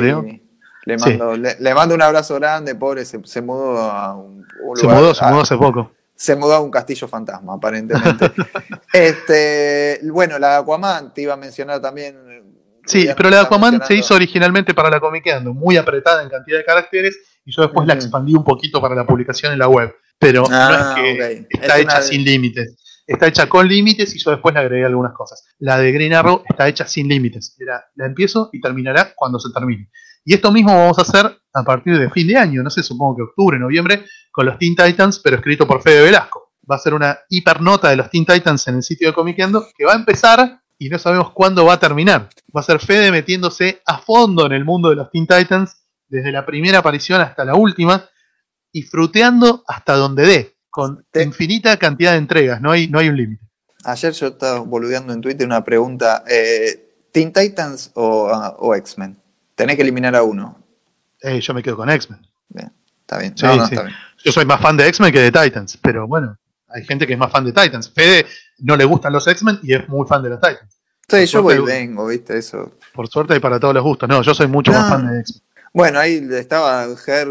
Le Sí. mando, le, le mando un abrazo grande, pobre, se, se mudó a un, un Se lugar- mudó, se mudó hace poco. se mudó a un castillo fantasma, aparentemente. *laughs* este, bueno, la de Aquaman te iba a mencionar también. Sí, pero la de Aquaman se hizo originalmente para la Comiqueando, muy apretada en cantidad de caracteres, y yo después la Ujú. expandí un poquito para la publicación en la web. Pero Ah, no es que ok. está Es hecha sin límites. Está hecha con límites y yo después le agregué algunas cosas. La de Green Arrow está hecha sin límites. Era, la empiezo y terminará cuando se termine. Y esto mismo vamos a hacer a partir de fin de año, no sé, supongo que octubre, noviembre, con los Teen Titans, pero escrito por Fede Velasco. Va a ser una hipernota de los Teen Titans en el sitio de Comiqueando que va a empezar y no sabemos cuándo va a terminar. Va a ser Fede metiéndose a fondo en el mundo de los Teen Titans, desde la primera aparición hasta la última, y fruteando hasta donde dé, con infinita cantidad de entregas, no hay, no hay un límite. Ayer yo estaba boludeando en Twitter una pregunta: eh, ¿Teen Titans o, ah, o X-Men? Tenés que eliminar a uno. Yo me quedo con X-Men. Está bien. Sí, no, no, sí. está bien. Yo soy más fan de X-Men que de Titans, pero bueno, hay gente que es más fan de Titans. Fede no le gustan los X-Men y es muy fan de los Titans. Sí, yo voy y vengo, ¿viste? Eso. Por suerte hay para todos los gustos. No, yo soy mucho más fan de X-Men. Bueno, ahí estaba Ger,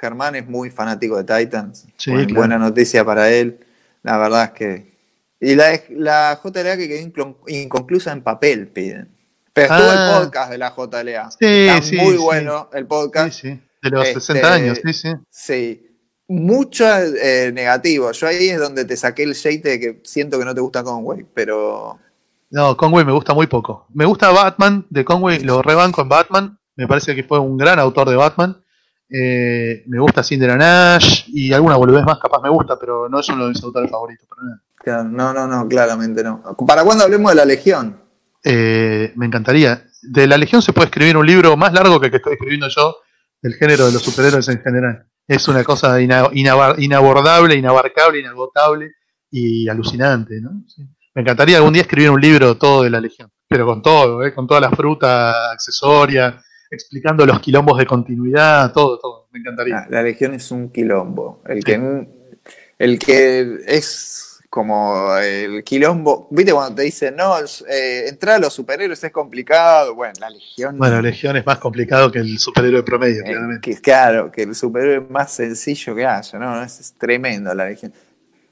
Germán es muy fanático de Titans. Sí, claro. Buena noticia para él. La verdad es que. Y la, la JLA que quedó inconclusa en papel, piden. Pero estuvo Ah. el podcast de la JLA. Sí, Está sí, muy sí. bueno el Sí, podcast. sí. De los Este, 60 años, sí, sí. Sí. Mucho eh, negativo. Yo ahí es donde te saqué el shade de que siento que no te gusta Conway, pero. No, Conway me gusta muy poco. Me gusta Batman de Conway, lo rebanco en Batman. Me parece que fue un gran autor de Batman. Eh, me gusta Cinder Nash y alguna boludez más capaz me gusta, pero no es uno de mis autores favoritos. para nada. Claro, no, no, no, claramente no. ¿Para cuándo hablemos de la Legión? Eh, me encantaría. De la Legión se puede escribir un libro más largo que el que estoy escribiendo yo, del género de los superhéroes en general. Es una cosa ina- inabordable, inabarcable, inagotable y alucinante. ¿no? Sí. Me encantaría algún día escribir un libro todo de la Legión, pero con todo, ¿eh? con toda la fruta accesoria, explicando los quilombos de continuidad, todo, todo. Me encantaría. La, la Legión es un quilombo. El que, el que es como el quilombo. ¿Viste cuando te dicen, no, eh, entrar a los superhéroes es complicado? Bueno, la Legión. Bueno, Legión es más complicado que el superhéroe promedio, eh, claramente. que, claro, que el superhéroe más sencillo que haya, ¿no? Es, es tremendo la Legión.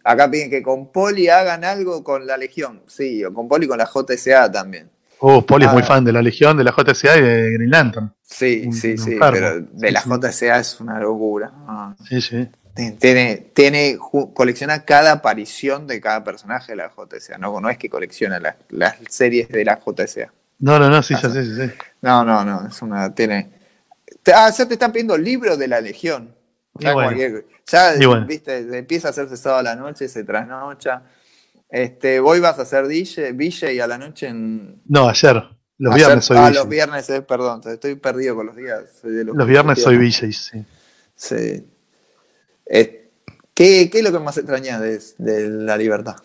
Acá piden que con Poli hagan algo con la Legión, sí, o con Poli con la JSA también. Oh, Poli es muy Ah. fan de la Legión, de la JSA y de Green Lantern. Sí, Un- sí, un sí, pero de la. JSA es una locura. Ah. Sí, sí. Tiene, tiene, colecciona cada aparición de cada personaje de la JSA. No, no es que colecciona las, las series de la JSA. No, no, no, sí, ya sé, sí, sí. No, no, no, es una. Tiene. Ah, ya te están pidiendo libros de la Legión. Ya, bueno. cualquier- ya, bueno. viste, empieza a hacerse sábado a la noche, se trasnocha. Este, voy vas a hacer DJ, y a la noche en. No, ayer. Los ayer- viernes soy Ah, los viernes, eh, perdón, estoy perdido con los días. de Los viernes soy. VJ, sí. Sí. Eh, ¿qué, qué es lo que más extrañas de, de la libertad?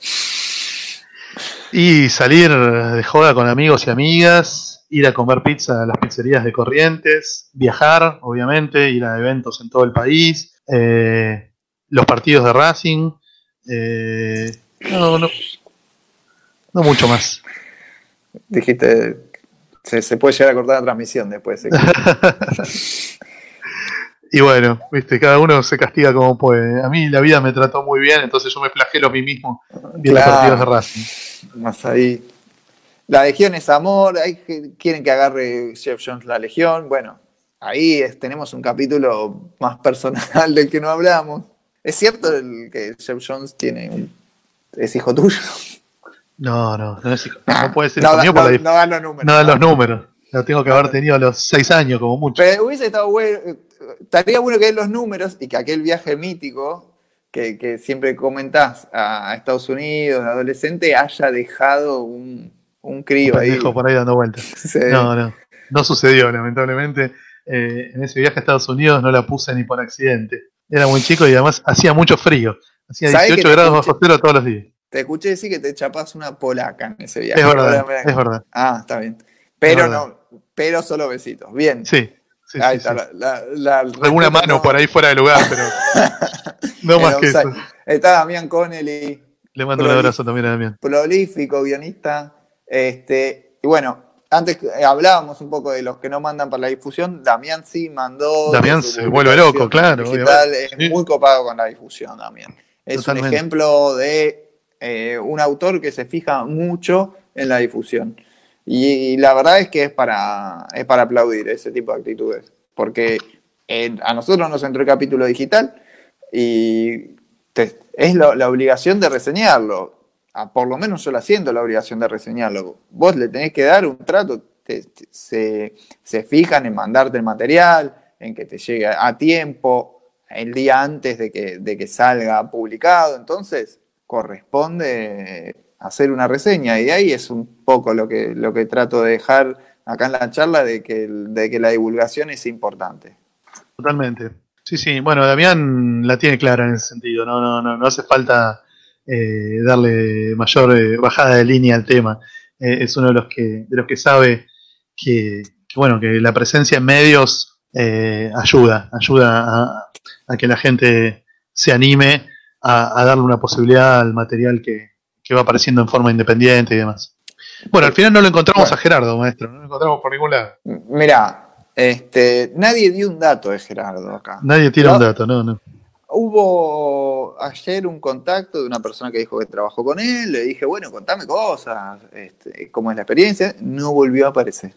Y salir de joda con amigos y amigas, ir a comer pizza a las pizzerías de Corrientes, viajar, obviamente, ir a eventos en todo el país, eh, los partidos de Racing, eh, no, no, no mucho más. Dijiste, se, se puede llegar a cortar la transmisión después. de que- *laughs* Y bueno, viste, cada uno se castiga como puede. A mí la vida me trató muy bien, entonces yo me flagelo a mí mismo viendo Claro. partidos de Racing. más ahí. La Legión es amor, hay que quieren que agarre Jeff Jones la Legión. Bueno, ahí es- tenemos un capítulo más personal del que no hablamos. ¿Es cierto el que Jeff Jones tiene un- es hijo tuyo? No, no, no, es hijo- no puede ser no, hijo da- mío no- no dan los números. no dan los números. Lo tengo que haber tenido a los seis años como mucho. Pero hubiese estado bueno, estaría bueno que los números y que aquel viaje mítico que, que siempre comentás a, Estados Unidos, adolescente, haya dejado un, un crío ahí. Pendejo por ahí dando vueltas. *laughs* Sí. No, no. No sucedió, lamentablemente. Eh, en ese viaje a Estados Unidos no la puse ni por accidente. Era muy chico y además hacía mucho frío. Hacía ¿Sabés que 18 te grados escuché? bajo cero todos los días. Te escuché decir que te chapás una polaca en ese viaje. Es verdad, es verdad. Ah, está bien. Pero no, pero solo besitos. Bien. Sí, sí, ahí sí, está. sí. La, la- la- Alguna mano no- por ahí fuera de lugar, pero *laughs* no más que eso. Está Damián Connelly, Le mando un abrazo también a Damián. prolífico, guionista. Este, y bueno, antes eh, hablábamos un poco de los que no mandan para la difusión. Damián sí mandó. Damián se vuelve loco, claro, Digital, es muy copado con la difusión, Damián. Es un ejemplo de eh, un autor que se fija mucho en la difusión. Y, la verdad es que es para, es para aplaudir ese tipo de actitudes. Porque eh, a nosotros nos entró el capítulo digital y es la obligación de reseñarlo. Por lo menos yo la siento la obligación de reseñarlo. Vos le tenés que dar un trato, se, se fijan en mandarte el material, en que te llegue a tiempo, el día antes de que, de que salga publicado. Entonces, corresponde hacer una reseña. Y ahí es un poco lo que, lo que trato de dejar acá en la charla de que, de que la divulgación es importante. Totalmente. Sí, sí. Bueno, Damián la tiene clara en ese sentido. No, no, no, no hace falta eh, darle mayor eh, bajada de línea al tema. Eh, es uno de los que, de los que sabe que, que, bueno, que la presencia en medios ayuda, ayuda a, que la gente se anime a darle una posibilidad al material que, que va apareciendo en forma independiente y demás. Bueno, al final no lo encontramos Bueno. a Gerardo, maestro, no lo encontramos por ningún lado. Mira, este, nadie dio un dato de Gerardo acá. Nadie tira No. un dato, no, no. Hubo ayer un contacto de una persona que dijo que trabajó con él, le dije, bueno, contame cosas, este, cómo es la experiencia, no volvió a aparecer.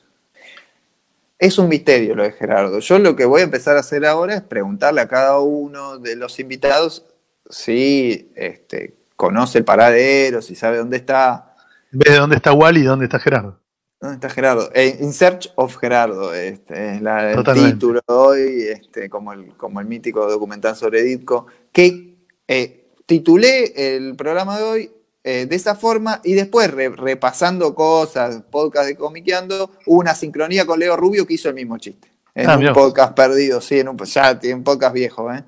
Es un misterio lo de Gerardo. Yo lo que voy a empezar a hacer ahora es preguntarle a cada uno de los invitados si este, conoce el paradero, si sabe dónde está. En vez de dónde está Wally, ¿dónde está Gerardo? ¿Dónde está Gerardo? Eh, In Search of Gerardo, este, es la- el título de hoy, este, como, el, como el mítico documental sobre Ditko, que eh, titulé el programa de hoy eh, de esa forma y después re- repasando cosas, podcast de Comiqueando, hubo una sincronía con Leo Rubio que hizo el mismo chiste. En Ah, un podcast perdido, sí, en un, ya tiene un podcast viejo, ¿eh?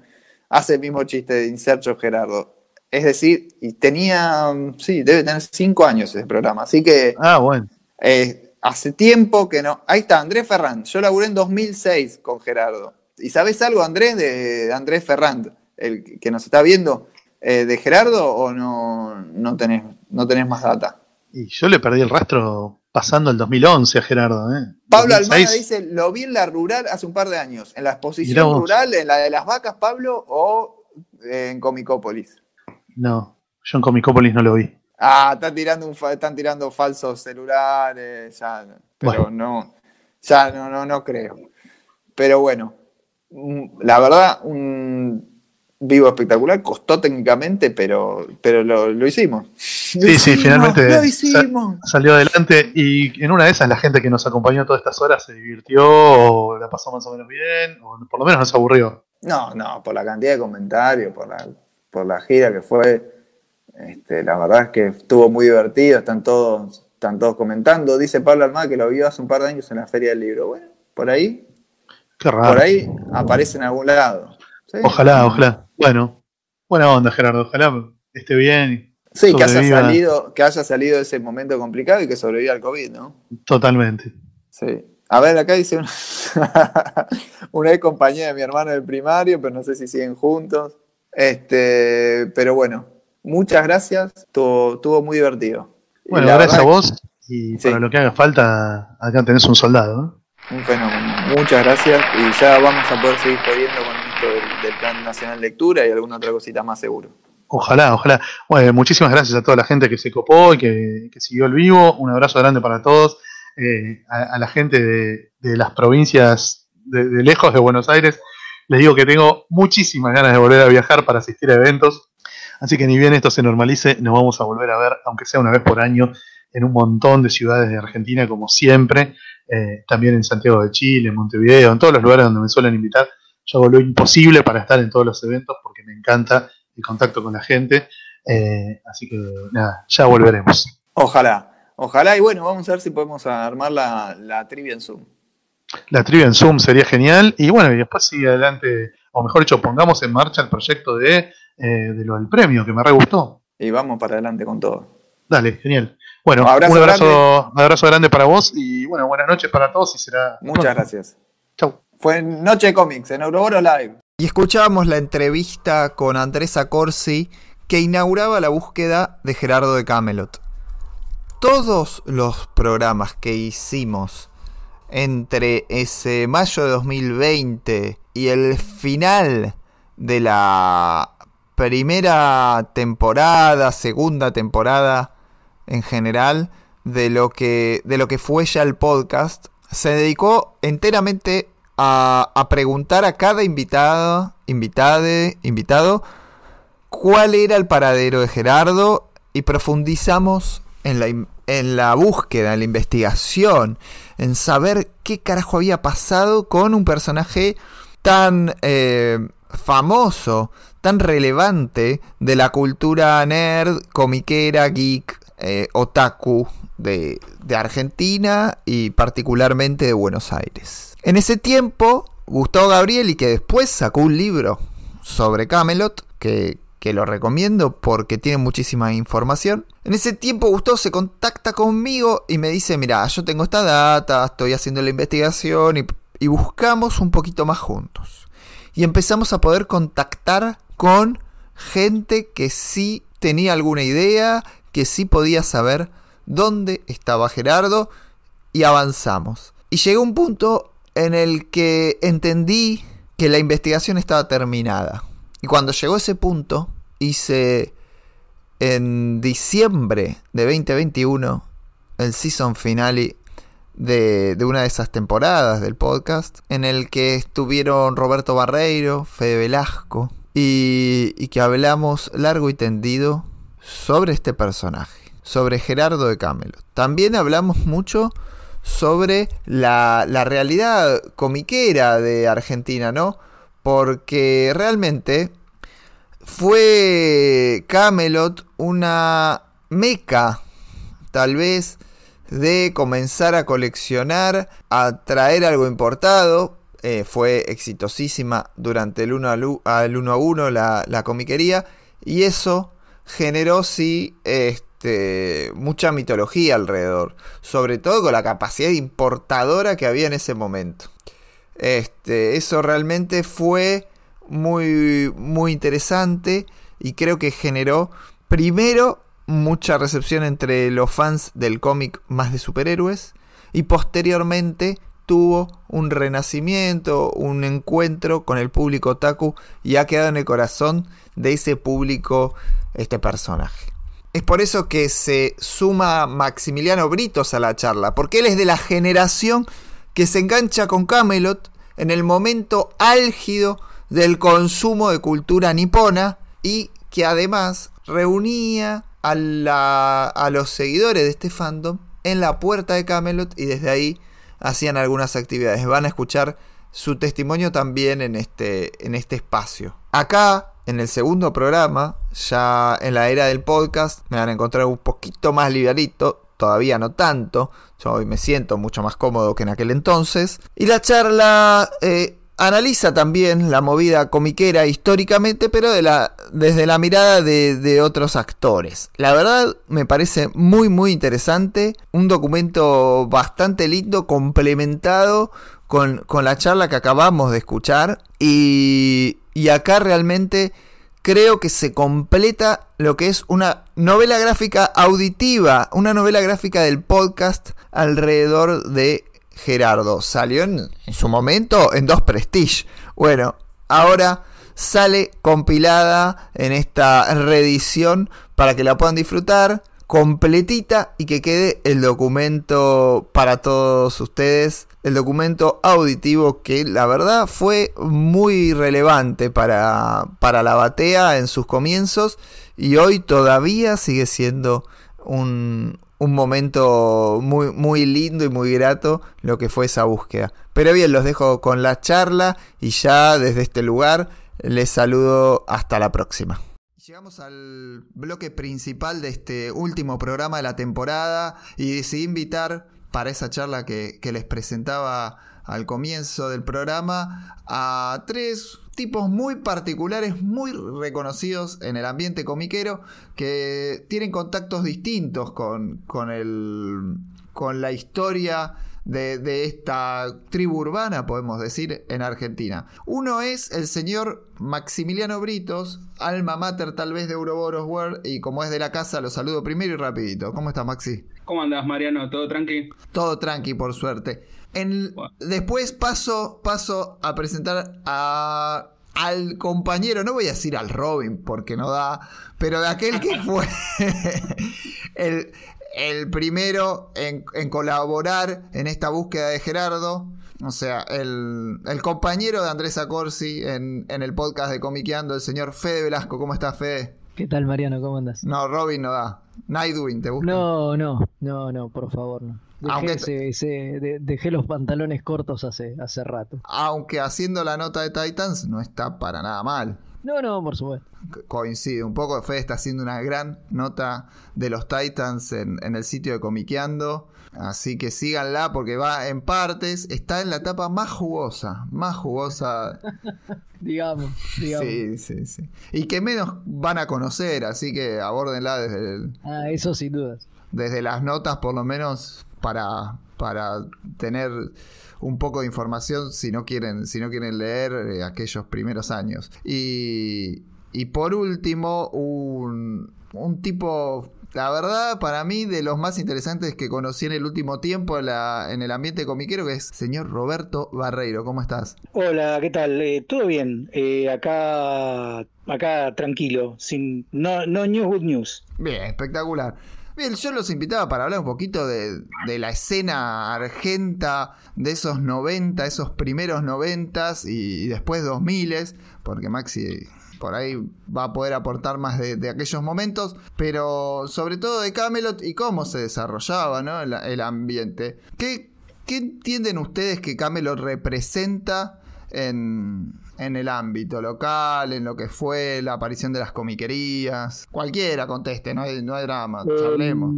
hace el mismo chiste de In Search of Gerardo. Es decir, y tenía, mm, sí, debe tener cinco años ese programa, así que... Ah, bueno. Eh, hace tiempo que no. Ahí está, Andrés Ferrand. Yo laburé en 2006 con Gerardo. ¿Y sabes algo, Andrés, de Andrés Ferrand? El que nos está viendo. eh, de Gerardo o no, no, tenés, no tenés más data? Y yo le perdí el rastro pasando el 2011 a Gerardo. ¿eh? Pablo 2006. Almada dice, lo vi en la rural hace un par de años, en la exposición rural, en la de las vacas, Pablo, o en Comicópolis. No, yo en Comicópolis no lo vi. Ah, están tirando, un fa- están tirando falsos celulares, ya, pero Bueno. no, ya no, no, no creo. Pero bueno, mm, la verdad, un vivo espectacular, costó técnicamente, pero, pero lo, lo hicimos. Lo Sí, sí, finalmente Lo hicimos. Salió adelante y en una de esas la gente que nos acompañó todas estas horas se divirtió o la pasó más o menos bien o por lo menos no se aburrió. No, no, por la cantidad de comentarios, por la, por la gira que fue. Este, la verdad es que estuvo muy divertido, están todos, están todos comentando. Dice Pablo Almada que lo vio hace un par de años en la Feria del Libro. Bueno, por ahí, Qué raro. por ahí aparece en algún lado. ¿sí? Ojalá, ojalá. Bueno, buena onda Gerardo, ojalá esté bien. Sí, que haya, salido, que haya salido de ese momento complicado y que sobreviva al COVID, ¿no? Totalmente. Sí. A ver, acá dice una, *laughs* una ex compañera de mi hermano del primario, pero no sé si siguen juntos. Este, pero bueno, muchas gracias. Estuvo, estuvo muy divertido. Bueno, la gracias a vos y Sí. para lo que haga falta, acá tenés un soldado. Un fenómeno. Muchas gracias. Y ya vamos a poder seguir jodiendo con esto del, del Plan Nacional Lectura y alguna otra cosita más seguro. Ojalá, ojalá. Bueno, muchísimas gracias a toda la gente que se copó y que, que siguió el vivo. Un abrazo grande para todos. Eh, a, a la gente de, de las provincias de, de lejos de Buenos Aires. Les digo que tengo muchísimas ganas de volver a viajar para asistir a eventos. Así que ni bien esto se normalice, nos vamos a volver a ver, aunque sea una vez por año, en un montón de ciudades de Argentina, como siempre. Eh, también en Santiago de Chile, en Montevideo, en todos los lugares donde me suelen invitar. Yo hago lo imposible para estar en todos los eventos porque me encanta el contacto con la gente. Eh, así que nada, ya volveremos. Ojalá, ojalá. Y bueno, vamos a ver si podemos armar la, la trivia en Zoom. La trivia en Zoom sería genial. Y bueno, y después sigue adelante, o mejor dicho, pongamos en marcha el proyecto de, eh, de lo del premio, que me re gustó. Y vamos para adelante con todo. Dale, genial. Bueno, Abrazo un abrazo, un abrazo grande para vos y bueno, buenas noches para todos y será. Muchas pronto. gracias. Chau. Fue Noche de Cómics en Ouroboros Live. Y escuchábamos la entrevista con Andrés Acorsi que inauguraba la búsqueda de Gerardo de Camelot. Todos los programas que hicimos entre ese mayo de 2020 y el final de la primera temporada, segunda temporada en general de lo que de lo que fue ya el podcast se dedicó enteramente a, a preguntar a cada invitado, invitado cuál era el paradero de Gerardo y profundizamos en la, en la búsqueda, en la investigación, en saber qué carajo había pasado con un personaje tan eh, famoso, tan relevante de la cultura nerd, comiquera, geek, eh, otaku de, de Argentina y particularmente de Buenos Aires. En ese tiempo, Gustavo Gabriel, y que después sacó un libro sobre Camelot, que, que lo recomiendo porque tiene muchísima información. En ese tiempo Gustavo se contacta conmigo y me dice, mira, yo tengo esta data, estoy haciendo la investigación y, y buscamos un poquito más juntos. Y empezamos a poder contactar con gente que sí tenía alguna idea, que sí podía saber dónde estaba Gerardo y avanzamos. Y llegó un punto en el que entendí que la investigación estaba terminada. Y cuando llegó ese punto, hice en diciembre de 2021 el season finale de, de una de esas temporadas del podcast, en el que estuvieron Roberto Barreiro, Fede Velasco, y, y que hablamos largo y tendido sobre este personaje, sobre Gerardo de Camelot. También hablamos mucho sobre la, la realidad comiquera de Argentina, ¿no? Porque realmente fue Camelot una meca, tal vez, de comenzar a coleccionar, a traer algo importado. Eh, fue exitosísima durante el 1 al, u- al 1 a 1 la, la comiquería. Y eso generó, sí, este, mucha mitología alrededor. Sobre todo con la capacidad importadora que había en ese momento. Este, eso realmente fue muy, muy interesante. y creo que generó primero mucha recepción entre los fans del cómic más de superhéroes y posteriormente tuvo un renacimiento, un encuentro con el público otaku y ha quedado en el corazón de ese público este personaje. Es por eso que se suma Maximiliano Britos a la charla, porque él es de la generación que se engancha con Camelot en el momento álgido del consumo de cultura nipona y que además reunía a, a los seguidores de este fandom en la puerta de Camelot y desde ahí hacían algunas actividades. Van a escuchar su testimonio también en este, en este espacio. Acá, en el segundo programa, ya en la era del podcast, me van a encontrar un poquito más livianito, todavía no tanto. Yo hoy me siento mucho más cómodo que en aquel entonces. Y la charla eh, analiza también la movida comiquera históricamente, pero de la, desde la mirada de, otros actores. La verdad me parece muy muy interesante, un documento bastante lindo, complementado con, con la charla que acabamos de escuchar y, y acá realmente creo que se completa lo que es una novela gráfica auditiva, una novela gráfica del podcast alrededor de Gerardo. Salió en, su momento en dos Prestige. Bueno, ahora sale compilada en esta reedición para que la puedan disfrutar completita y que quede el documento para todos ustedes, el documento auditivo que la verdad fue muy relevante para, para la batea en sus comienzos y hoy todavía sigue siendo un, un momento muy, muy lindo y muy grato lo que fue esa búsqueda. Pero bien, los dejo con la charla y ya desde este lugar les saludo hasta la próxima. Llegamos al bloque principal de este último programa de la temporada y decidí invitar para esa charla que, les presentaba al comienzo del programa a tres tipos muy particulares, muy reconocidos en el ambiente comiquero, que tienen contactos distintos con, con, el, con la historia de, esta tribu urbana, podemos decir, en Argentina. Uno es el señor Maximiliano Britos, alma mater tal vez de Ouroboros World, y como es de la casa, lo saludo primero y rapidito. ¿Cómo estás, Maxi? ¿Cómo andas, Mariano? ¿Todo tranqui? Todo tranqui, por suerte. Después paso, paso a presentar a, al compañero, no voy a decir al Robin porque no da, pero de aquel que fue *laughs* el, primero en, colaborar en esta búsqueda de Gerardo. O sea, el, compañero de Andrés Acorsi en, en el podcast de Comiqueando, el señor Fede Velasco. ¿Cómo estás, Fede? ¿Qué tal, Mariano? ¿Cómo andas? No, Robin no da. Nightwing, ¿te gusta? No, no, no, no, por favor, no. Dejé, dejé los pantalones cortos hace, hace rato. Aunque haciendo la nota de Titans no está para nada mal. No, no, por supuesto. Coincide un poco. Fede está haciendo una gran nota de los Titans en, en, el sitio de Comiqueando. Así que síganla porque va en partes. Está en la etapa más jugosa. Más jugosa. *laughs* digamos, digamos. Sí, sí, sí. Y que menos van a conocer. Así que abórdenla desde el... Ah, eso sin dudas. Desde las notas, por lo menos, para, para tener un poco de información si no quieren, si no quieren leer eh, aquellos primeros años. Y, y por último, un, un tipo la verdad, para mí, de los más interesantes que conocí en el último tiempo en, la, en el ambiente comiquero, que es señor Roberto Barreiro. ¿Cómo estás? Hola, ¿qué tal? Eh, Todo bien. Eh, acá, acá tranquilo, sin no, no news good news. Bien, espectacular. Yo los invitaba para hablar un poquito de, la escena argenta de esos 90, esos primeros 90 y, después 2000, porque Maxi por ahí va a poder aportar más de, aquellos momentos, pero sobre todo de Camelot y cómo se desarrollaba ¿no? el, ambiente. ¿Qué, ¿Qué entienden ustedes que Camelot representa en, en el ámbito local, en lo que fue la aparición de las comiquerías. Cualquiera conteste, no hay, no hay drama, em, charlemos.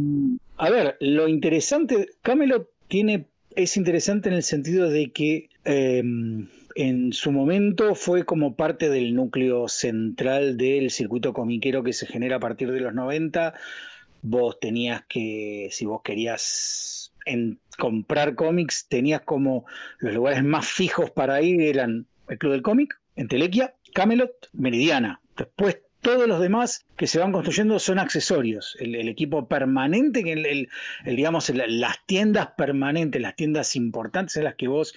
A ver, lo interesante, Camelot tiene, es interesante en el sentido de que em, en su momento fue como parte del núcleo central del circuito comiquero que se genera a partir de los 90. Vos tenías que, si vos querías en comprar cómics, tenías como los lugares más fijos para ir eran el Club del Cómic, Entelequia, Camelot, Meridiana. Después todos los demás que se van construyendo son accesorios. El, equipo permanente, que el, digamos, las tiendas permanentes, las tiendas importantes en las que vos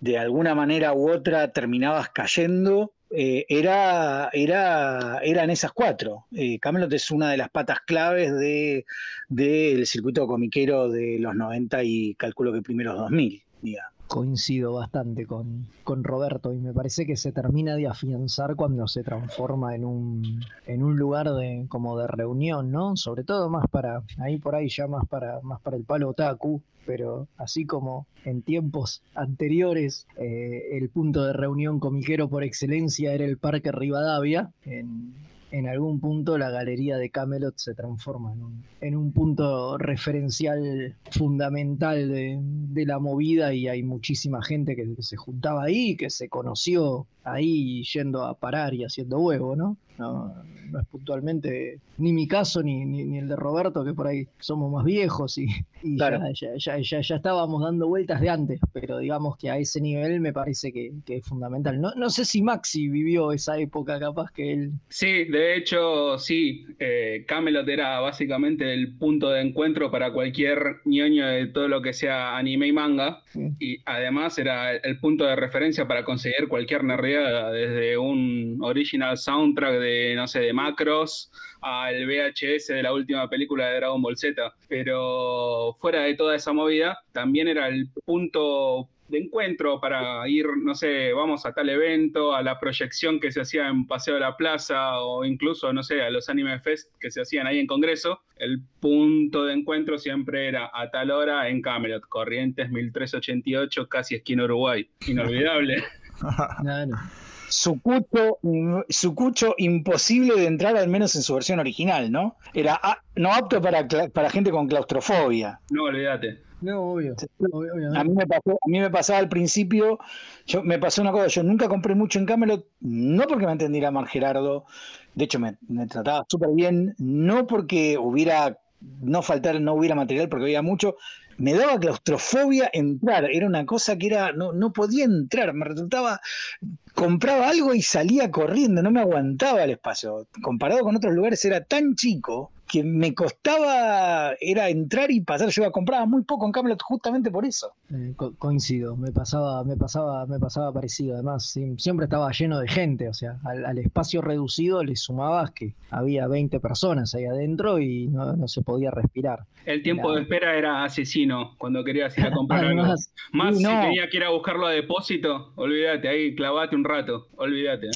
de alguna manera u otra terminabas cayendo, eh, era, era, eran esas cuatro. Eh, Camelot es una de las patas claves del de, circuito comiquero de los 90 y calculo que primeros 2000, digamos coincido bastante con, con, Roberto y me parece que se termina de afianzar cuando se transforma en un, en un lugar de, como de reunión, ¿no? Sobre todo más para, ahí por ahí ya más para, más para el palo otaku, pero así como en tiempos anteriores eh, el punto de reunión comiquero por excelencia era el Parque Rivadavia, en, en algún punto la galería de Camelot se transforma en un, punto referencial fundamental de, la movida y hay muchísima gente que, se juntaba ahí, que se conoció ahí yendo a parar y haciendo huevo, ¿no? No, es puntualmente ni mi caso ni, ni, el de Roberto, que por ahí somos más viejos y, ya, ya, ya, estábamos dando vueltas de antes, pero digamos que a ese nivel me parece que, es fundamental. No, no sé si Maxi vivió esa época, capaz que él. Sí, de hecho, sí. Eh, Camelot era básicamente el punto de encuentro para cualquier ñoño de todo lo que sea anime y manga. Y además era el, punto de referencia para conseguir cualquier nerdeada, desde un original soundtrack de, no sé, de Macros al VHS de la última película de Dragon Ball Z. Pero fuera de toda esa movida, también era el punto de encuentro para ir, no sé, vamos a tal evento, a la proyección que se hacía en Paseo de la Plaza o incluso, no sé, a los Anime Fest que se hacían ahí en Congreso, el punto de encuentro siempre era a tal hora en Camelot, Corrientes 1388, casi esquina Uruguay. Inolvidable. *laughs* su cucho, imposible de entrar, al menos en su versión original, ¿no? Era no apto para, para gente con claustrofobia. No, olvídate. No, obvio. a, mí me pasó, a mí me pasaba al principio, yo me pasó una cosa, yo nunca compré mucho en Camelot, no porque me entendiera Mar Gerardo, de hecho me, me trataba súper bien, no porque hubiera no faltar, no hubiera material porque había mucho, me daba claustrofobia entrar, era una cosa que era, no, no podía entrar, me resultaba, compraba algo y salía corriendo, no me aguantaba el espacio, comparado con otros lugares era tan chico que me costaba era entrar y pasar. Yo compraba muy poco en Camelot justamente por eso. Eh, coincido, me pasaba, me pasaba, me pasaba parecido. Además, siempre estaba lleno de gente, o sea, al, espacio reducido le sumabas que había 20 personas ahí adentro y no, se podía respirar. El tiempo de espera era asesino cuando querías ir a *laughs* comprar algo. Más si tenía que ir a buscarlo a depósito, olvídate, ahí clavate un rato, olvídate.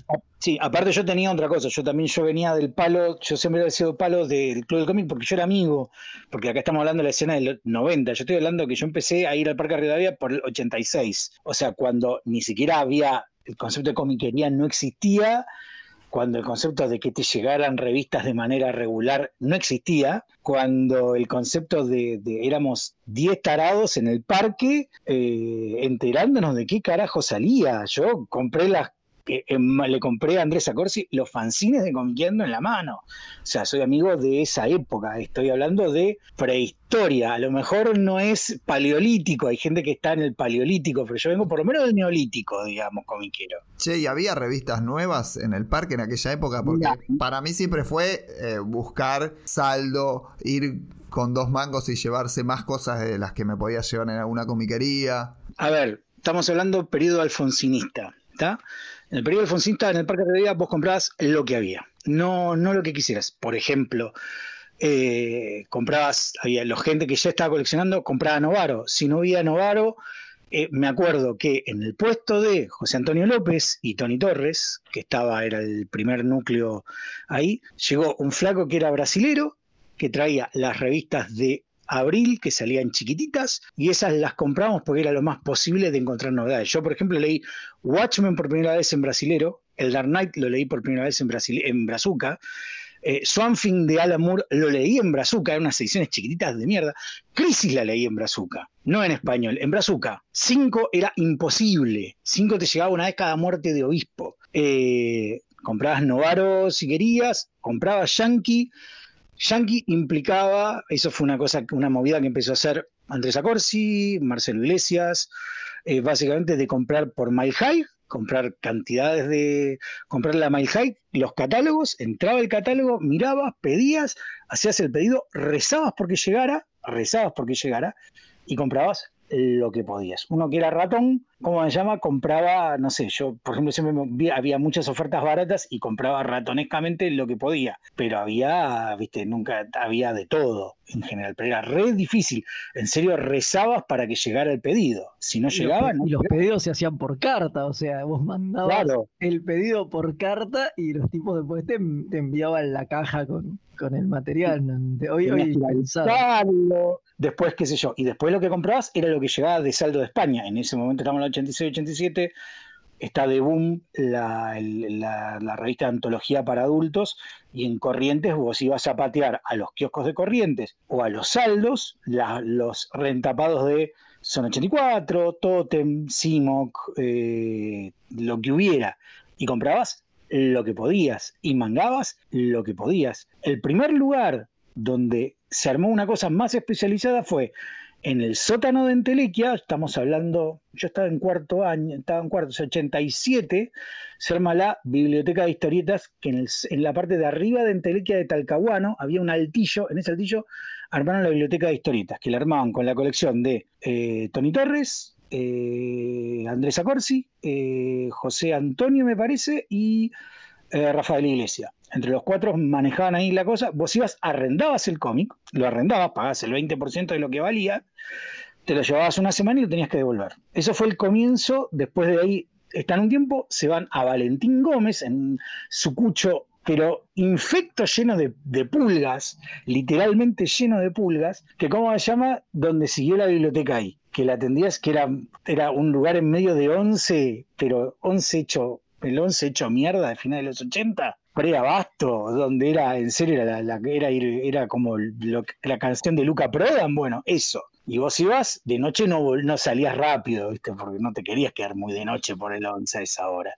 Sí, aparte yo tenía otra cosa, yo también yo venía del palo, yo siempre he sido palo del Club del Cómic porque yo era amigo, porque acá estamos hablando de la escena del 90, yo estoy hablando que yo empecé a ir al Parque Rivadavia por el 86, o sea, cuando ni siquiera había, el concepto de comiquería no existía, cuando el concepto de que te llegaran revistas de manera regular no existía, cuando el concepto de, éramos 10 tarados en el parque eh, enterándonos de qué carajo salía. Yo compré las le compré a Andrés Acorsi los fanzines de Comiqueando en la mano. O sea, soy amigo de esa época. Estoy hablando de prehistoria. A lo mejor no es paleolítico. Hay gente que está en el paleolítico, pero yo vengo por lo menos del neolítico, digamos, comiquero. Che, ¿y había revistas nuevas en el parque en aquella época? Porque para mí siempre fue eh, buscar saldo, ir con dos mangos y llevarse más cosas de las que me podía llevar en alguna comiquería. A ver, estamos hablando periodo alfonsinista. ¿Está? En el periodo alfonsista, en el Parque de Rivadavia, vos comprabas lo que había, no, no lo que quisieras. Por ejemplo, eh, comprabas, había la gente que ya estaba coleccionando, compraba Novaro. Si no había Novaro, eh, me acuerdo que en el puesto de José Antonio López y Tony Torres, que estaba, era el primer núcleo ahí, llegó un flaco que era brasilero, que traía las revistas de abril que salían chiquititas y esas las compramos porque era lo más posible de encontrar novedades. Yo, por ejemplo, leí Watchmen por primera vez en brasilero, el Dark Knight lo leí por primera vez en, Brasil en Brazuca, eh, de Alan Moore lo leí en Brazuca, eran unas ediciones chiquititas de mierda. Crisis la leí en Brazuca, no en español, en Brazuca. Cinco era imposible. Cinco te llegaba una vez cada muerte de obispo. Eh, comprabas Novaro si querías, comprabas Yankee Yankee implicaba, eso fue una cosa, una movida que empezó a hacer Andrés Acorsi, Marcelo Iglesias, eh, básicamente de comprar por Mile High, comprar cantidades de, comprar la Mile High, los catálogos, entraba el catálogo, mirabas, pedías, hacías el pedido, rezabas porque llegara, rezabas porque llegara y comprabas lo que podías. Uno que era ratón, ¿cómo se llama? Compraba, no sé, yo por ejemplo siempre había muchas ofertas baratas y compraba ratonescamente lo que podía, pero había, viste, nunca había de todo en general, pero era re difícil. En serio, rezabas para que llegara el pedido. Si no Y llegaba, los, no y los pedidos se hacían por carta, o sea, vos mandabas Claro. el pedido por carta y los tipos después te, te enviaban la caja con, con el material. ¿no? Hoy, hoy. Después, qué sé yo. Y después lo que comprabas era lo que llegaba de saldo de España. En ese momento estamos en 86-87. Está de boom la, la- revista de antología para adultos. Y en Corrientes vos ibas a patear a los kioscos de Corrientes o a los saldos los rentapados de Son 84, Totem, Simoc, eh, lo que hubiera. Y comprabas lo que podías y mangabas lo que podías. El primer lugar donde se armó una cosa más especializada fue en el sótano de Entelequia, estamos hablando, yo estaba en cuarto año, estaba en cuarto, o sea, 87, se arma la biblioteca de historietas, que en la parte de arriba de Entelequia de Talcahuano había un altillo, en ese altillo armaron la biblioteca de historietas, que la armaban con la colección de eh, Tony Torres, eh, Andrés Acorsi, eh, José Antonio me parece, y eh, Rafael Iglesia. Entre los cuatro manejaban ahí la cosa. Vos ibas, arrendabas el cómic, lo arrendabas, pagabas el 20% de lo que valía, te lo llevabas una semana y lo tenías que devolver. Eso fue el comienzo. Después de ahí están un tiempo, se van a Valentín Gómez en su cucho, pero infecto lleno de, pulgas, literalmente lleno de pulgas, que cómo se llama, donde siguió la biblioteca ahí, que la atendías, que era, era un lugar en medio de 11, pero 11 hecho, el 11 hecho mierda de final de los 80, pre-abasto, donde era, en serio, era, era, como la canción de Luca Prodan, bueno, eso. Y vos ibas, de noche no, no salías rápido, ¿viste? Porque no te querías quedar muy de noche por el 11 a esa hora.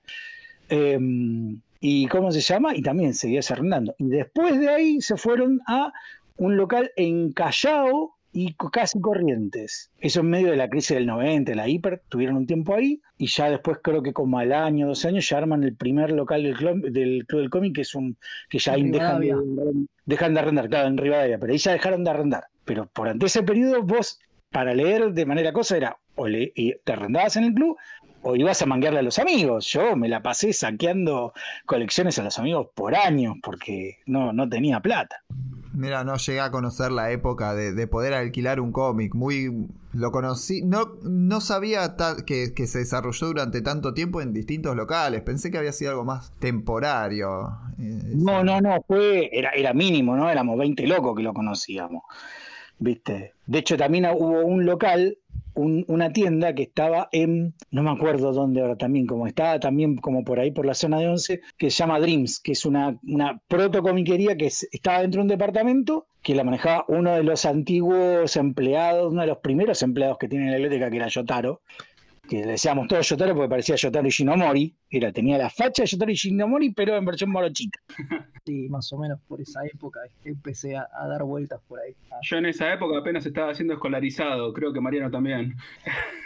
Em, ¿Y cómo se llama? Y también seguías arrendando. Y después de ahí se fueron a un local en Callao y casi Corrientes. Eso en medio de la crisis del 90, la hiper, tuvieron un tiempo ahí y ya después creo que como al año, dos años ya arman el primer local del club del, club del cómic que es un que ya dejan de, dejan de arrendar, claro, en Rivadavia, pero ahí ya dejaron de arrendar. Pero durante ese periodo vos para leer de manera cosa era o le- y te arrendabas en el club o ibas a manguearle a los amigos. Yo me la pasé saqueando colecciones a los amigos por años porque no, no tenía plata. Mira, no llegué a conocer la época de, de poder alquilar un cómic. Muy. Lo conocí. No, no sabía ta- que, que se desarrolló durante tanto tiempo en distintos locales. Pensé que había sido algo más temporario. Eh, No, no, no, fue, era, era mínimo, ¿no? Éramos 20 locos que lo conocíamos. ¿Viste? De hecho, también hubo un local, un- una tienda que estaba en, no me acuerdo dónde ahora también, como estaba también como por ahí por la zona de 11, que se llama Dreams, que es una, una protocomiquería que es- estaba dentro de un departamento que la manejaba uno de los antiguos empleados, uno de los primeros empleados que tiene la biblioteca, que era Yotaro, que le decíamos todo Yotaro porque parecía Yotaro Ishinomori, era, tenía la facha de Yotaro Ishinomori, pero en versión morochita. *laughs* Sí, más o menos por esa época empecé a, a dar vueltas por ahí. Ah, Yo en esa época apenas estaba siendo escolarizado, creo que Mariano también.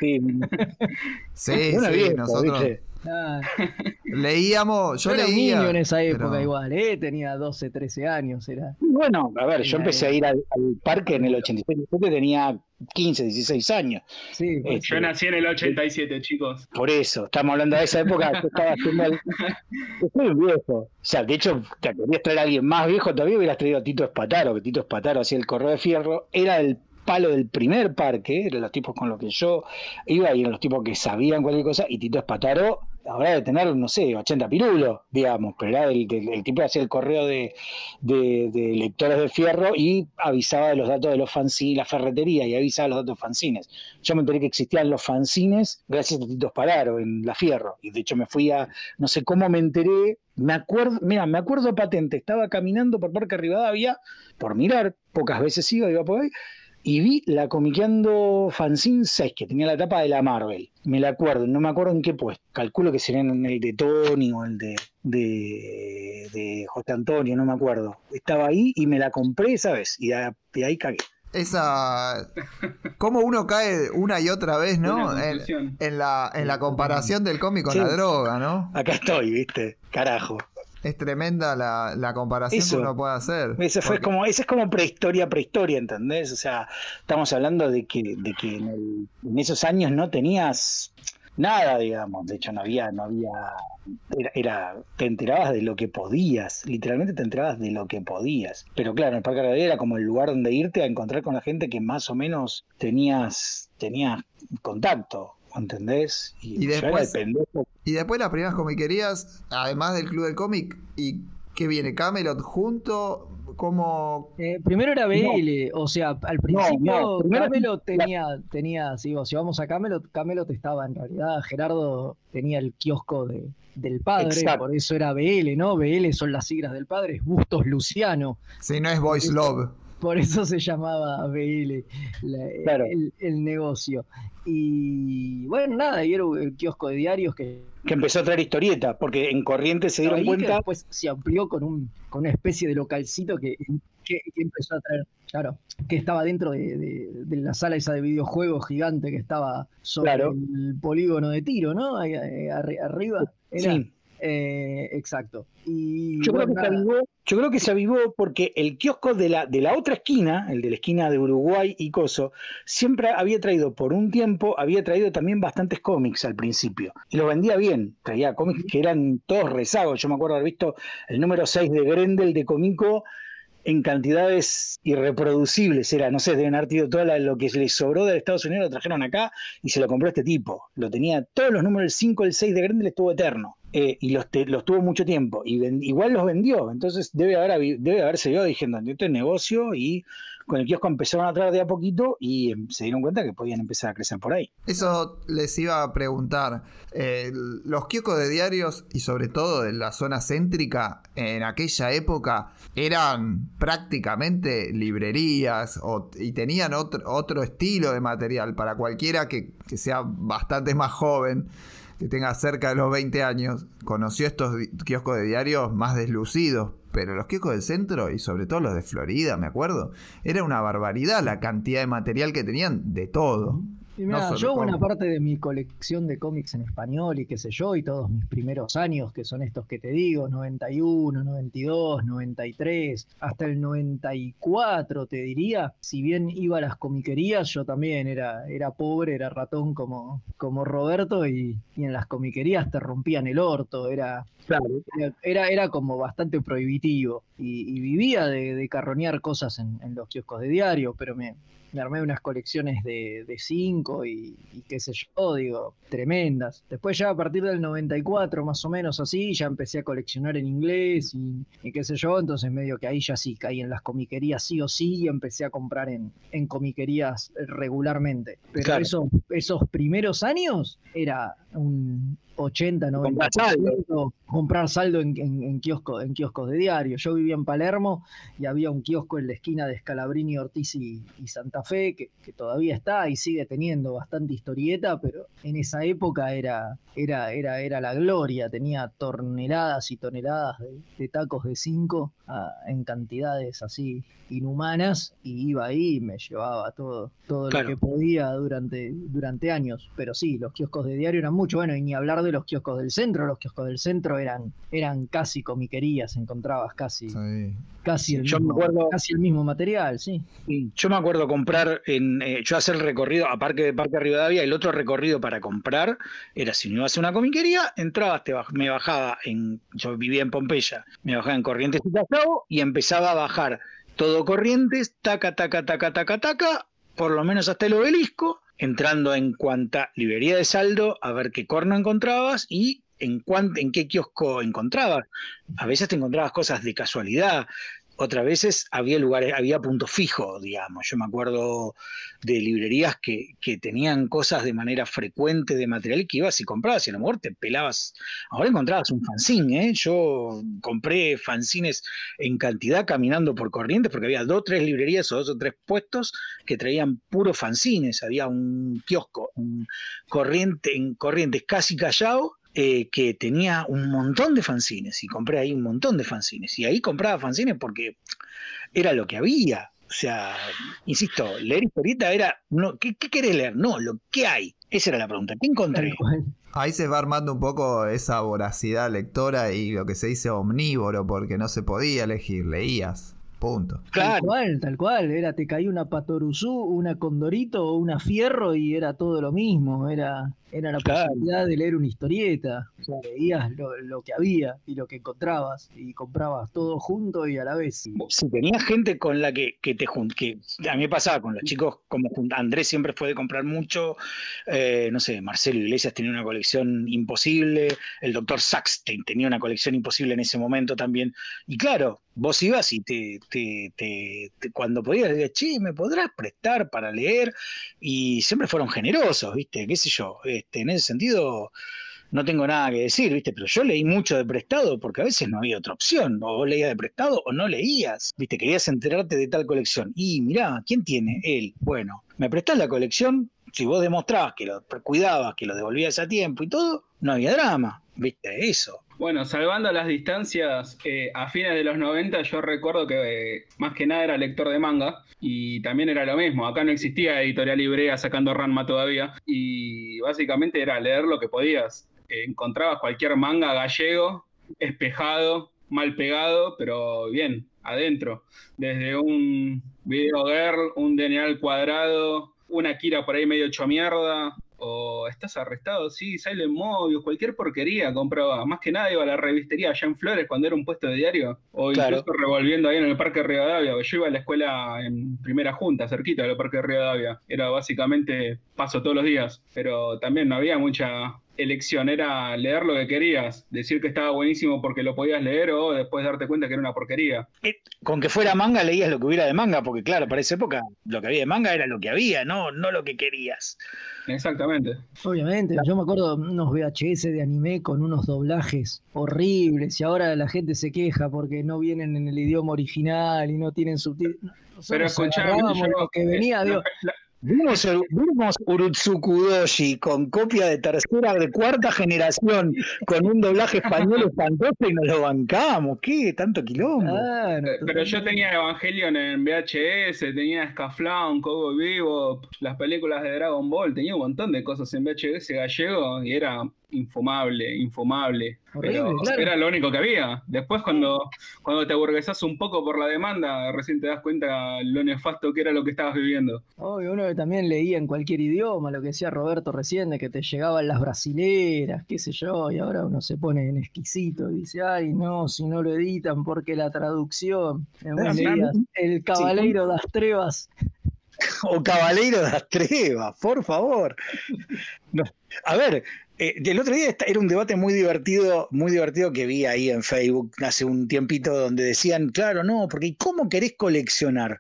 Sí, *laughs* Sí, sí, vieja, nosotros ¿viste? Ah, leíamos. Yo era un leía. niño en esa época pero- igual, ¿eh? Tenía 12, 13 años, era. Bueno, a ver, yo empecé a ir al, al parque en el 87, yo tenía 15, 16 años. Sí, Eh, Yo nací en el 87, chicos. Por eso, estamos hablando de esa época, yo estaba haciendo el... *laughs* Yo un viejo. O sea, de hecho, te querías traer a alguien más viejo todavía, hubieras traído a Tito Espataro, que Tito Espataro hacía el correo de fierro, era el palo del primer parque, eran los tipos con los que yo iba y eran los tipos que sabían cualquier cosa, y Tito Espataro habrá de tener, no sé, 80 pirulos, digamos, pero era el, tipo que hacía el correo de, de- de lectores de fierro y avisaba de los datos de los fanzines, la ferretería, y avisaba de los datos de fanzines. Yo me enteré que existían los fanzines gracias a Tito Espararo en La Fierro. Y de hecho me fui a, no sé cómo me enteré, me acuerdo, mira, me acuerdo patente, estaba caminando por Parque Rivadavia, por mirar, pocas veces iba, iba por ahí, y vi la comiqueando fanzine 6, que tenía la tapa de la Marvel. Me la acuerdo, no me acuerdo en qué puesto. Calculo que sería en el de Tony o el de, de, de José Antonio, no me acuerdo. Estaba ahí y me la compré esa vez, y de, de ahí cagué. esa cómo uno cae una y otra vez, ¿no? En, la, en la comparación del cómic con Sí. la droga, ¿no? Acá estoy, ¿viste? Carajo. Es tremenda la, la comparación Eso. que uno puede hacer. Ese fue Porque- como, ese es como prehistoria, prehistoria, ¿entendés? O sea, estamos hablando de que, de que en, el- en esos años no tenías nada, digamos. De hecho, no había, no había, era, era- te enterabas de lo que podías, literalmente te enterabas de lo que podías. Pero claro, el Parque Arabia era como el lugar donde irte a encontrar con la gente que más o menos tenías, tenías contacto, ¿entendés? Y después- Y después las primeras comiquerías, además del Club del Cómic, ¿y qué viene? ¿Camelot junto? ¿Cómo...? Eh, primero era BL, o sea, al principio no, Camelot tenía, tenía, si, digo, si vamos a Camelot, Camelot estaba en realidad, Gerardo tenía el kiosco de, del padre, Exacto. por eso era BL, ¿no? BL son las siglas del padre, es Bustos Luciano, Si no es Voice Love. Por eso se llamaba BL la- Claro. el, el negocio. Y bueno, nada, y era el kiosco de diarios que que empezó a traer historieta, porque en Corrientes se dieron ahí que cuenta después se amplió con, un, con una especie de localcito que, que, que empezó a traer, claro, que estaba dentro de, de- de la sala esa de videojuegos gigante que estaba sobre Claro. el polígono de tiro, ¿no? Ahí, ahí arri- arriba. Era, Sí. Eh, exacto. Y Yo, bueno, creo que se avivó, yo creo que se avivó porque el kiosco de la, de la otra esquina, el de la esquina de Uruguay y Coso, siempre había traído, por un tiempo, había traído también bastantes cómics al principio. Y los vendía bien. Traía cómics que eran todos rezagos. Yo me acuerdo haber visto el número 6 de Grendel de Comico en cantidades irreproducibles. Era, no sé, deben haber tenido todo lo que les sobró de Estados Unidos, lo trajeron acá y se lo compró este tipo. Lo tenía, todos los números, el 5, el 6 de Grendel estuvo eterno. Eh, y los, te- los tuvo mucho tiempo. Y igual los vendió. Entonces debe, haber, debe haberse ido diciendo, esto es negocio. Y con el kiosco empezaron a traer de a poquito y em, se dieron cuenta que podían empezar a crecer por ahí. Eso les iba a preguntar. Eh, los kioscos de diarios y sobre todo de la zona céntrica en aquella época eran prácticamente librerías y tenían otro, otro estilo de material para cualquiera que, que sea bastante más joven, que tenga cerca de los 20 años, conoció estos kioscos de diarios más deslucidos. Pero los kioscos del centro y sobre todo los de Florida, me acuerdo, era una barbaridad la cantidad de material que tenían de todo. Y No yo buena parte de mi colección de cómics en español y qué sé yo, y todos mis primeros años, que son estos que te digo, 91, 92, 93, hasta el 94 te diría, si bien iba a las comiquerías, yo también era, era pobre, era ratón como, como Roberto, y, y en las comiquerías te rompían el orto, era, era, era, era como bastante prohibitivo, y, y vivía de, de carroñar cosas en, en los kioscos de diario, pero me, me armé unas colecciones de, de cinco y, y qué sé yo, digo, tremendas. Después ya a partir del 94 más o menos así, ya empecé a coleccionar en inglés y, y qué sé yo, entonces medio que ahí ya sí caí en las comiquerías sí o sí y empecé a comprar en, en comiquerías regularmente. Pero Claro. esos, esos primeros años era un 80, 90 Comprar saldo. comprar saldo en, en, en kiosco, en kioscos de diario. Yo vivía en Palermo y había un kiosco en la esquina de Scalabrini, Ortiz y, y Santa Fe, que, que todavía está y sigue teniendo bastante historieta, pero en esa época era, era, era, era la gloria, tenía toneladas y toneladas de, de tacos de 5 en cantidades así inhumanas, y iba ahí y me llevaba todo, todo Claro. lo que podía durante, durante años. Pero sí, los kioscos de diario eran mucho, bueno, y ni hablar de los kioscos del centro, los kioscos del centro eran, eran casi comiquerías, encontrabas casi, Sí. casi, el Yo me mismo, acuerdo- casi el mismo material, sí. Yo me acuerdo comprar, en, eh, yo hacer el recorrido a Parque de Parque Rivadavia, el otro recorrido para comprar era si no ibas a una comiquería, entrabas, te baj- me bajaba en, yo vivía en Pompeya, me bajaba en Corrientes y y empezaba a bajar todo Corrientes, taca, taca, taca, taca, taca, por lo menos hasta el obelisco, entrando en cuanta librería de saldo a ver qué corno encontrabas y en, cuán- en qué kiosco encontrabas. A veces te encontrabas cosas de casualidad, otras veces había lugares, había punto fijo, digamos. Yo me acuerdo de librerías que, que tenían cosas de manera frecuente de material que ibas y comprabas y a lo mejor te pelabas. Ahora encontrabas un fanzine, ¿eh? Yo compré fanzines en cantidad caminando por Corrientes porque había dos o tres librerías o dos o tres puestos que traían puros fanzines. Había un kiosco un corriente, en Corrientes casi callado eh, que tenía un montón de fanzines y compré ahí un montón de fanzines y ahí compraba fanzines porque era lo que había O sea, insisto, leer historieta era, no, ¿qué, ¿qué querés leer? No, lo que hay. Esa era la pregunta. ¿Qué encontré? Ahí se va armando un poco esa voracidad lectora y lo que se dice omnívoro, porque no se podía elegir, leías. Punto. Tal cual, tal cual. Era, te caía una patoruzú, una condorito o una fierro y era todo lo mismo. Era, era la Claro. posibilidad de leer una historieta. O sea, leías lo, lo que había y lo que encontrabas y comprabas todo junto y a la vez. si tenías gente con la que, que te que a mí me pasaba con los chicos, como Andrés siempre fue de comprar mucho, eh, no sé, Marcelo Iglesias tenía una colección imposible, el doctor Sachs te- tenía una colección imposible en ese momento también, y claro, vos ibas y te, te, te- te- cuando podías decir, che, ¿me podrás prestar para leer? Y siempre fueron generosos, ¿viste? ¿Qué sé yo? Este, en ese sentido no tengo nada que decir, ¿viste? Pero yo leí mucho de prestado porque a veces no había otra opción. O vos leías de prestado o no leías, ¿viste? Querías enterarte de tal colección. Y mirá, ¿quién tiene? Él. Bueno, ¿me prestás la colección? Si vos demostrabas que lo cuidabas, que lo devolvías a tiempo y todo, no había drama, ¿viste? Eso. Bueno, salvando las distancias, eh, a fines de los 90 yo recuerdo que eh, más que nada era lector de manga y también era lo mismo. Acá no existía editorial Ibrea sacando Ranma todavía y básicamente era leer lo que podías. Encontrabas cualquier manga gallego, espejado, mal pegado, pero bien, adentro. Desde un Video Girl, un DNA al cuadrado, una Kira por ahí medio hecho mierda, o estás arrestado, sí, Silent Mobius, cualquier porquería compraba. Más que nada iba a la revistería allá en Flores cuando era un puesto de diario, o Claro. incluso revolviendo ahí en el Parque Rivadavia. Yo iba a la escuela en primera junta, cerquita del Parque Rivadavia. Era básicamente paso todos los días, pero también no había mucha elección, era leer lo que querías, decir que estaba buenísimo porque lo podías leer o después darte cuenta que era una porquería. Con que fuera manga leías lo que hubiera de manga, porque claro, para esa época lo que había de manga era lo que había, no, no lo que querías. Exactamente. Obviamente, yo me acuerdo unos VHS de anime con unos doblajes horribles y ahora la gente se queja porque no vienen en el idioma original y no tienen subtítulos. Pero yo- lo que venía, eh, digo, la- Vimos, vimos Urutsukudoshi con copia de tercera, de cuarta generación, con un doblaje español espantoso y nos lo bancamos. ¿Qué? Tanto quilombo. claro, Eh, Pero yo tenía Evangelion en VHS, tenía Scaflown, Cowboy Vivo, las películas de Dragon Ball, tenía un montón de cosas en VHS gallego y era infumable, infumable. Horrible, Pero claro. era lo único que había. Después cuando, cuando te aburguesás un poco por la demanda, recién te das cuenta lo nefasto que era lo que estabas viviendo. Obvio, uno que también leía en cualquier idioma, lo que decía Roberto recién, de que te llegaban las brasileras, qué sé yo, y ahora uno se pone en exquisito y dice, ay no, si no lo editan porque la traducción, Ah, leías, el caballero das trevas, *laughs* O Caballero das Trevas, por favor. No. A ver, eh, el otro día era un debate muy divertido, muy divertido que vi ahí en Facebook hace un tiempito donde decían, claro, no, porque ¿y ¿cómo querés coleccionar?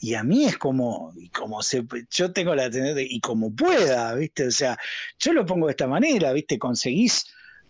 Y a mí es como, y como se, yo tengo la tendencia, de- y como pueda, ¿viste? O sea, yo lo pongo de esta manera, ¿viste? Conseguís,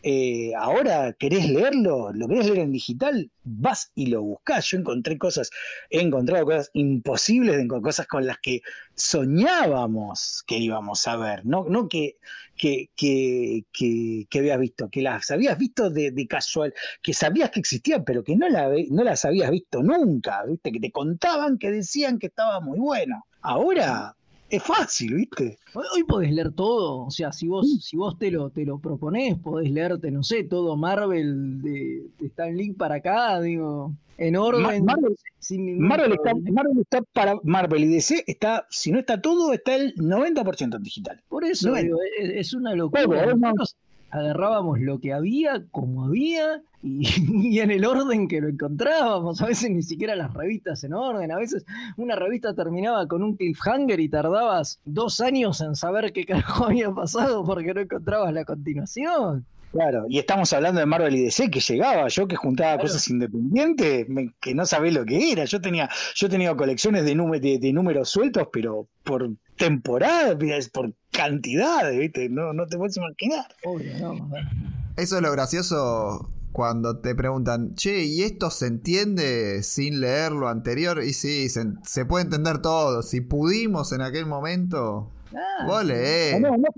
eh, ahora querés leerlo, lo querés leer en digital, vas y lo buscás. Yo encontré cosas, he encontrado cosas imposibles, cosas con las que soñábamos que íbamos a ver, no, no que, que, que, que, habías visto, que las habías visto de, de casual, que sabías que existían, pero que no, la, no las habías visto nunca, ¿viste? Que te contaban, que decían que estaba muy bueno. Ahora es fácil, ¿viste? Hoy, podés leer todo, o sea, si vos, si vos te lo, te lo proponés, podés leerte, no sé, todo Marvel de, de Stan Lee para acá, digo, en orden, Ma- Marvel- sin ningún Marvel está. Marvel está para Marvel y DC está, si no está todo, está el 90% en digital. Por eso, digo, es, es una locura. Nosotros agarrábamos lo que había, como había, *laughs* y, en el orden que lo encontrábamos. A veces ni siquiera las revistas en orden. A veces una revista terminaba con un cliffhanger y tardabas dos años en saber qué carajo *laughs* había pasado porque no encontrabas la continuación. Claro, y estamos hablando de Marvel y DC que llegaba, yo que juntaba Claro. cosas independientes, me- que no sabés lo que era. Yo tenía, yo tenía colecciones de, de, de números sueltos, pero por temporada, por cantidades, ¿viste? No, no te puedes imaginar. Obvio, ¿no? Eso es lo gracioso cuando te preguntan, che, ¿y esto se entiende sin leer lo anterior? Y sí, se, se puede entender todo. Si pudimos en aquel momento, Ah, vos leés. No, no, no,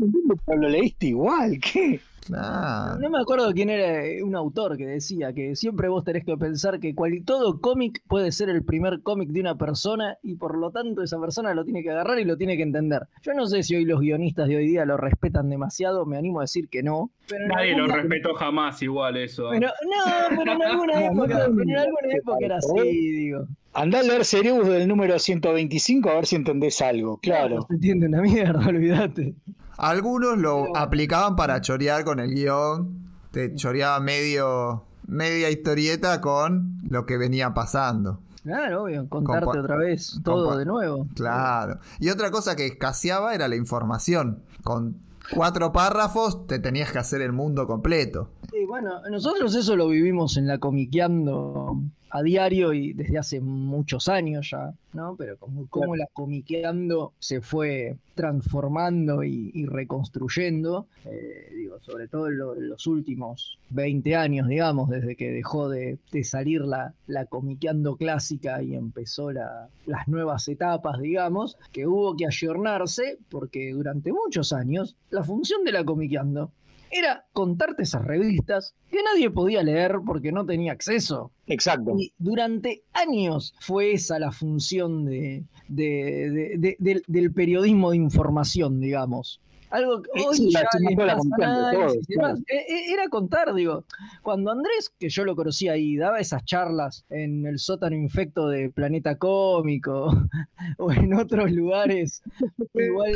pero lo leíste igual, ¿qué? Claro. No me acuerdo quién era eh, un autor que decía que siempre vos tenés que pensar que cual- todo cómic puede ser el primer cómic de una persona y por lo tanto esa persona lo tiene que agarrar y lo tiene que entender. Yo no sé si hoy los guionistas de hoy día lo respetan demasiado, me animo a decir que no. Pero Nadie lo respetó jamás igual eso. Pero, no, pero en alguna época, pero en alguna época era así, digo. Andá a leer Cerebus del número 125 a ver si entendés algo, No claro. se entiende una mierda, *laughs* olvídate. Algunos lo aplicaban para chorear con el guion. Te choreaba medio, media historieta con lo que venía pasando. Claro, obvio, contarte Compa- otra vez todo compa- de nuevo. Claro. Y otra cosa que escaseaba era la información. Con cuatro párrafos te tenías que hacer el mundo completo. Sí, bueno, nosotros eso lo vivimos en la comiqueando a diario y desde hace muchos años ya, ¿no? Pero como, como la comiqueando se fue transformando y, y reconstruyendo, eh, digo, sobre todo en, lo- en los últimos 20 años, digamos, desde que dejó de, de salir la, la comiqueando clásica y empezó la- las nuevas etapas, digamos, que hubo que ayornarse porque durante muchos años la función de la comiqueando era contarte esas revistas que nadie podía leer porque no tenía acceso. Exacto. Y durante años fue esa la función de, de- de- de- del, del periodismo de información, digamos. Algo que Eh, hoy sí, ya la análisis. Eh, eh, Era contar, digo, cuando Andrés, que yo lo conocía ahí, daba esas charlas en el sótano infecto de Planeta Cómico *laughs* o en otros lugares *laughs* igual,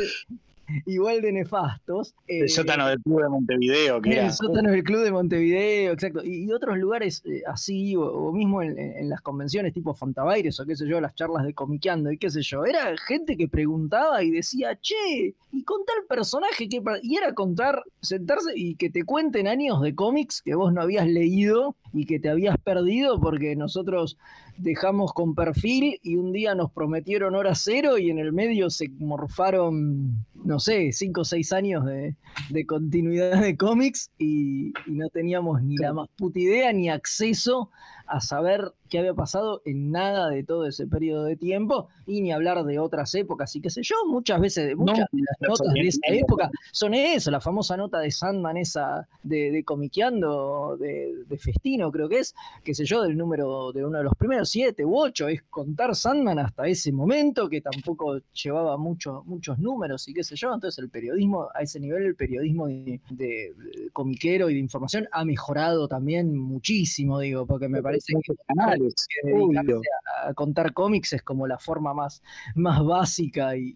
igual de nefastos. El eh, sótano del Club de Montevideo, que era. el sótano del Club de Montevideo, exacto. Y, y otros lugares eh, así, o, o mismo en, las convenciones tipo Fantabaires o qué sé yo, las charlas de comiqueando y qué sé yo. Era gente que preguntaba y decía, che, y con tal personaje que. pa-?" Y era contar, sentarse y que te cuenten años de cómics que vos no habías leído y que te habías perdido porque nosotros dejamos con perfil y un día nos prometieron hora cero y en el medio se morfaron, no sé, cinco o seis años de, de continuidad de cómics y, y no teníamos ni la más puta idea ni acceso a saber qué había pasado en nada de todo ese periodo de tiempo y ni hablar de otras épocas y qué sé yo, muchas veces, muchas de las no, notas de esa época son eso, la famosa nota de Sandman esa de, de comiqueando, de, de Festino creo que es, qué sé yo, del número de uno de los primeros siete u ocho, es contar Sandman hasta ese momento que tampoco llevaba mucho, muchos números y qué sé yo, entonces el periodismo, a ese nivel el periodismo de comiquero y de información ha mejorado también muchísimo, digo, porque me parece Muchos canales, obvio. a, contar cómics es como la forma más, más básica y,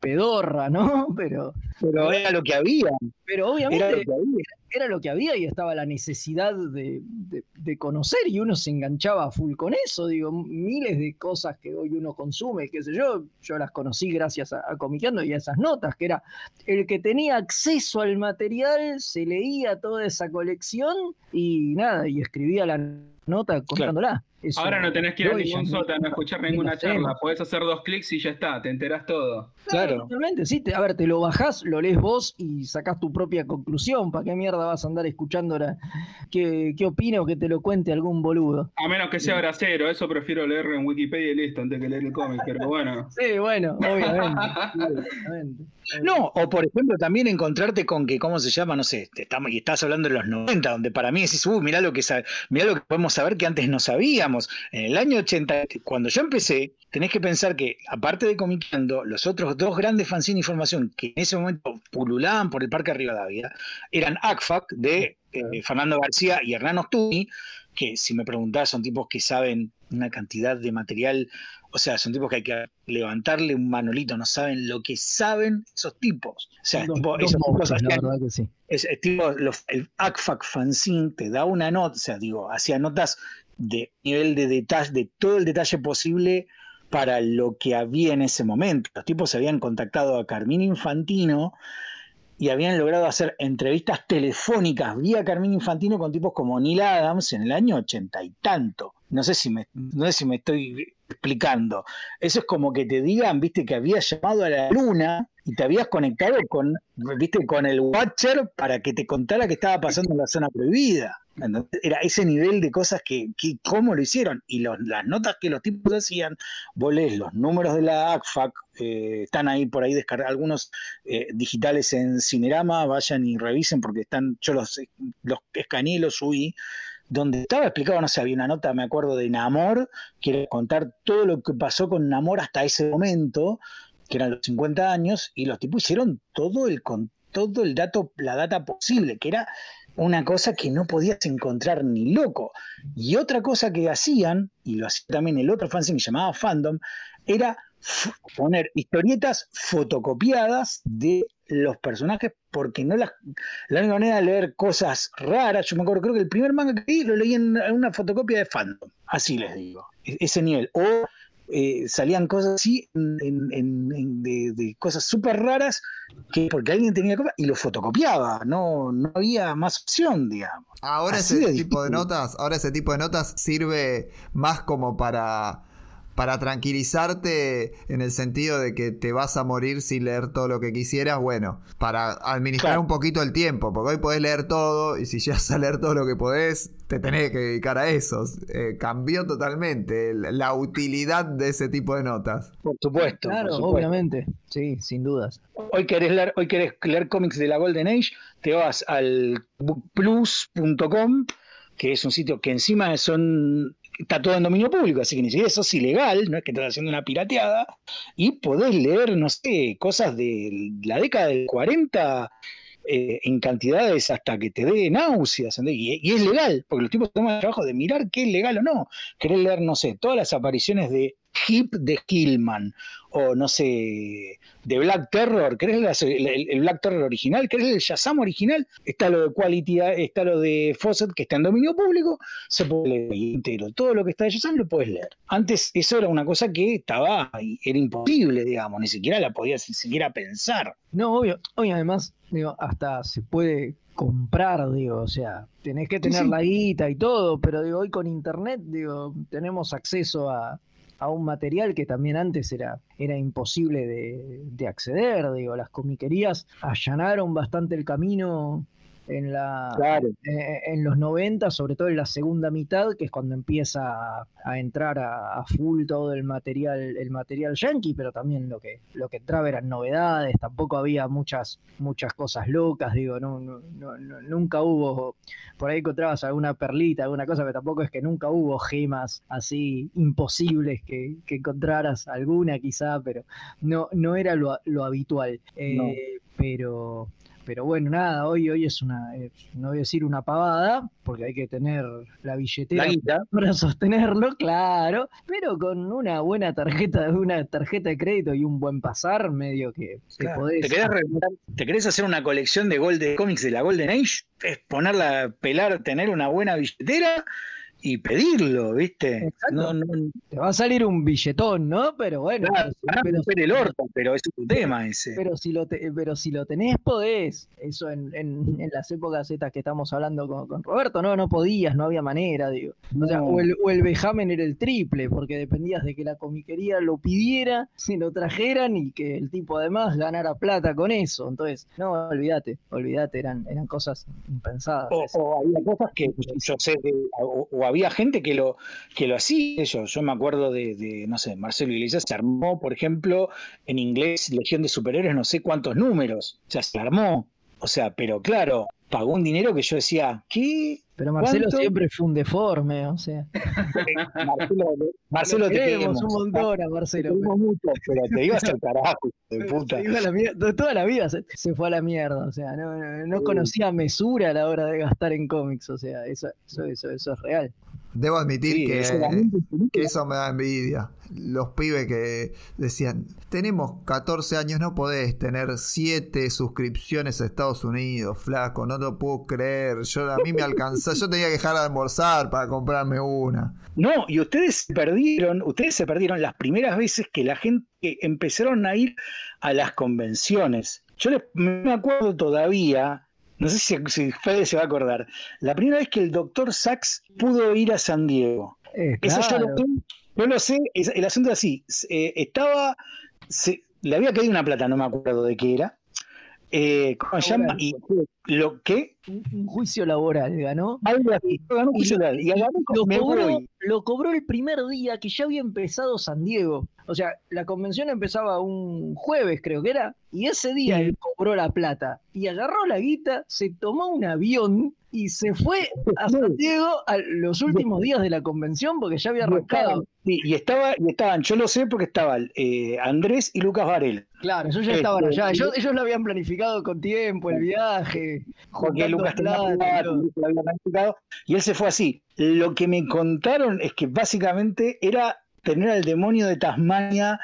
pedorra, ¿no? *laughs* Pero, Pero era lo que había. pero obviamente Era lo que había. era lo que había y estaba la necesidad de, de- de conocer y uno se enganchaba a full con eso, digo, miles de cosas que hoy uno consume, qué sé yo, yo las conocí gracias a, a Comiqueando y a esas notas, que era el que tenía acceso al material, se leía toda esa colección y nada, y escribía la nota contándola. Eso Ahora no tenés que ir a ningún no- sótano a escuchar ni ninguna charla. Podés hacer dos clics y ya está, te enterás todo. Claro. Totalmente, sí. te- a ver, te lo bajás, lo lees vos y sacás tu propia conclusión. ¿Para qué mierda vas a andar escuchando la, qué, qué opina o que te lo cuente algún boludo? A menos que sea grasero, eso prefiero leer en Wikipedia y listo, antes que leer el cómic, pero bueno. *laughs* Sí, bueno, *laughs* obviamente. obviamente. No, o por ejemplo también encontrarte con que, ¿cómo se llama? No sé, te estamos, y estás hablando de los 90, donde para mí decís, uh, mirá lo que mirá lo que podemos saber que antes no sabíamos. En el año 80, cuando yo empecé, tenés que pensar que, aparte de Comicando, los otros dos grandes fanzines de información que en ese momento pululaban por el Parque Rivadavia, eran ACFAC de eh, Fernando García y Hernán Ostuni, que si me preguntás son tipos que saben una cantidad de material, o sea, son tipos que hay que levantarle un manolito, no saben lo que saben esos tipos. O sea, Dos- tipo, dos esos tipos la hacían- verdad que sí. es, es tipo, los- el ACFAC fanzine te da una nota, o sea, digo, hacía notas de nivel de detalle, de todo el detalle posible para lo que había en ese momento. Los tipos habían contactado a Carmine Infantino y habían logrado hacer entrevistas telefónicas vía Carmine Infantino con tipos como Neil Adams en el año ochenta y tanto. No sé si me, no sé si me estoy explicando. Eso es como que te digan, viste, que habías llamado a la luna y te habías conectado con, viste, con el Watcher para que te contara qué estaba pasando en la zona prohibida. Era ese nivel de cosas que, que cómo lo hicieron. Y las notas que los tipos hacían, vos lees los números de la ACFAC, eh, están ahí por ahí descargados, algunos eh, digitales en Cinerama, vayan y revisen porque están, yo los, los escaneé los subí donde estaba explicado, no sé, había una nota, me acuerdo, de Namor, que era contar todo lo que pasó con Namor hasta ese momento, que eran los 50 años, y los tipos hicieron todo el, con todo el dato, la data posible, que era una cosa que no podías encontrar ni loco. Y otra cosa que hacían, y lo hacía también el otro fanzine que llamaba Fandom, era poner historietas fotocopiadas de los personajes porque no las la única manera de leer cosas raras yo me acuerdo creo que el primer manga que vi lo leí en una fotocopia de fandom así les digo e-, ese nivel o eh, salían cosas así de, cosas súper raras que porque alguien tenía copia y lo fotocopiaba, no, no había más opción, digamos. Ahora ese tipo de notas, ahora ese tipo de notas sirve más como para para tranquilizarte en el sentido de que te vas a morir sin leer todo lo que quisieras, bueno, para administrar un poquito el tiempo, porque hoy podés leer todo y si llegas a leer todo lo que podés, te tenés que dedicar a eso. Eh, cambió totalmente la utilidad de ese tipo de notas. Por supuesto. Claro, obviamente, sí, sin dudas. Hoy querés leer, hoy querés leer cómics de la Golden Age, te vas al bookplus.com que es un sitio que encima son está todo en dominio público, así que ni siquiera eso es ilegal, no es que estás haciendo una pirateada, y podés leer, no sé, cosas de la década del 40 eh, en cantidades hasta que te dé náuseas, y, y, es legal, porque los tipos toman el trabajo de mirar qué es legal o no. Querés leer, no sé, todas las apariciones de Hip de Killman, o no sé, de Black Terror, ¿querés el, el, Black Terror original? ¿Querés el Shazam original? Está lo de Quality, está lo de Fawcett que está en dominio público, se puede leer entero. Todo lo que está de Shazam lo puedes leer. Antes eso era una cosa que estaba, era imposible, digamos, ni siquiera la podías ni siquiera pensar. No, obvio, hoy además, digo, hasta se puede comprar, digo, o sea, tenés que tener la guita y todo, pero digo, hoy con internet, digo, tenemos acceso a, a un material que también antes era, era imposible de, de acceder, digo, las comiquerías allanaron bastante el camino en, la, eh, en los 90, sobre todo en la segunda mitad, que es cuando empieza a, entrar a, full todo el material, el material yankee, pero también lo que, lo que entraba eran novedades, tampoco había muchas, muchas cosas locas, digo, no, nunca hubo, por ahí encontrabas alguna perlita, alguna cosa, pero tampoco es que nunca hubo gemas así imposibles que, encontraras alguna quizá, pero no, no era lo, habitual. Eh, pero pero bueno, nada, hoy, hoy es una, eh, no voy a decir una pavada, porque hay que tener la billetera *laughs* para sostenerlo, claro, pero con una buena tarjeta, una tarjeta de crédito y un buen pasar, medio que te podés... ¿Te querés, hacer una colección de, Gold, de cómics de la Golden Age? Es ponerla, pelar, tener una buena billetera y pedirlo, ¿viste? No, no, te va a salir un billetón, ¿no? Pero bueno, pero, pero, el orto, pero es un tema ese. Pero si lo pero si lo tenés podés, eso en, en, en las épocas estas que estamos hablando con, Roberto, no, no podías, no había manera, digo. O, sea, o, el, o el vejamen era el triple, porque dependías de que la comiquería lo pidiera, si lo trajeran y que el tipo además ganara plata con eso. Entonces, no, olvídate, olvídate, eran, eran cosas impensadas. O, había cosas que yo sé, o, o había gente que lo, que lo hacía. Yo, yo me acuerdo de, no sé, Marcelo Iglesias se armó, por ejemplo, en inglés, Legión de Superhéroes, no sé cuántos números. O sea, se armó. O sea, pero claro, pagó un dinero que yo decía, ¿qué? Pero Marcelo siempre fue un deforme, o sea. *laughs* Marcelo, Marcelo te queremos un montón a Marcelo. Te mucho, pero te ibas al carajo, de *laughs* puta. toda la vida se, fue a la mierda, o sea, no, no, conocía mesura a la hora de gastar en cómics, o sea, eso, eso, eso, eso es real. Debo admitir que, que, eso me da envidia. Los pibes que decían, tenemos 14 años, no podés tener 7 suscripciones a Estados Unidos, flaco, no lo puedo creer. Yo, a mí me alcanzó, yo tenía que dejar de almorzar para comprarme una. No, y ustedes se perdieron, ustedes se perdieron las primeras veces que la gente empezaron a ir a las convenciones. Yo me acuerdo todavía no sé si, Fede se va a acordar. La primera vez que el doctor Sachs pudo ir a San Diego. Eh, Eso yo lo, yo lo sé, el asunto es así. Eh, estaba, le había caído una plata, no me acuerdo de qué era. eh, ¿cómo se llama? Y lo que Un, un juicio laboral ganó. algo así, ganó un juicio y agarró Lo me cobró, lo cobró el primer día que ya había empezado San Diego. O sea, la convención empezaba un jueves, creo que era, y ese día él cobró la plata y agarró la guita, se tomó un avión y se fue a *laughs* San Diego a los últimos días de la convención porque ya había arrancado. sí, y estaba, y estaban, yo lo sé porque estaban eh, Andrés y Lucas Varela. Claro, ellos ya Este, estaban allá. Ellos, ellos lo habían planificado con tiempo, el viaje. Porque plata y. Lucas lo había planificado, y él se fue así. Lo que me contaron es que básicamente era tener al demonio de Tasmania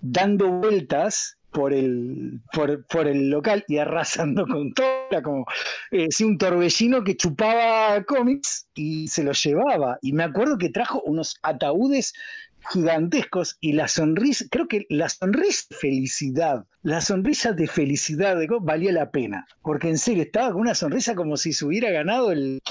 dando vueltas por el, por, por el local y arrasando *laughs* con todo. Era como eh, un torbellino que chupaba cómics y se los llevaba. Y me acuerdo que trajo unos ataúdes gigantescos y la sonrisa, creo que la sonrisa de felicidad, la sonrisa de felicidad de valía la pena, porque en serio estaba con una sonrisa como si se hubiera ganado el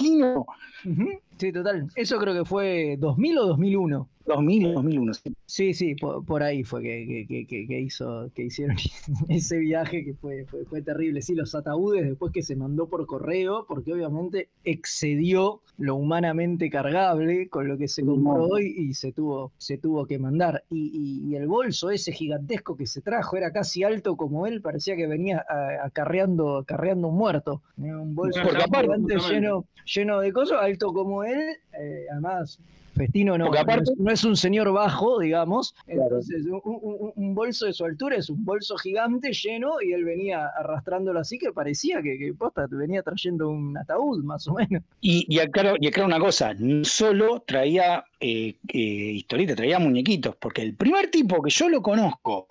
Ujú, Sí, total. Eso creo que fue 2000 o 2001. 2000, 2001. sí. Sí, por, por ahí fue que, que- que- hizo, que hicieron *laughs* ese viaje que fue, fue, fue terrible. Sí, los ataúdes después que se mandó por correo, porque obviamente excedió lo humanamente cargable con lo que se compró hoy y se tuvo, se tuvo que mandar. Y, y- y el bolso ese gigantesco que se trajo era casi alto como él, parecía que venía a- acarreando, acarreando un muerto. Un bolso gigante lleno, lleno de cosas, alto como él, eh, además Festino no, aparte- no es, no es un señor bajo, digamos, Claro. entonces un, un- un bolso de su altura es un bolso gigante lleno y él venía arrastrándolo así que parecía que, que posta venía trayendo un ataúd más o menos. Y, y aclaro, y aclaro una cosa, no solo traía eh, eh, historietas, traía muñequitos, porque el primer tipo que yo lo conozco,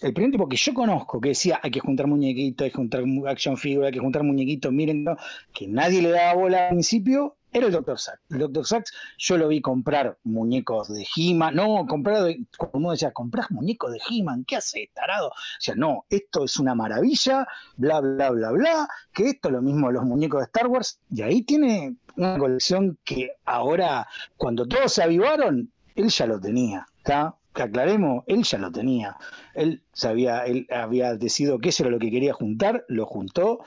el primer tipo que yo conozco que decía hay que juntar muñequitos, hay que juntar action figure, hay que juntar muñequitos, miren, no, que nadie le daba bola al principio, era el Dr. Sachs. El Dr. Sachs yo lo vi comprar muñecos de He-Man, no, comprar, como decía, comprás muñecos de He-Man, ¿qué haces, tarado? O sea, no, esto es una maravilla, bla, bla, bla, bla, que esto lo mismo los muñecos de Star Wars, y ahí tiene una colección que ahora, cuando todos se avivaron, él ya lo tenía, ¿está? Aclaremos, él ya lo tenía. Él sabía, él había decidido eso era lo que quería juntar, lo juntó.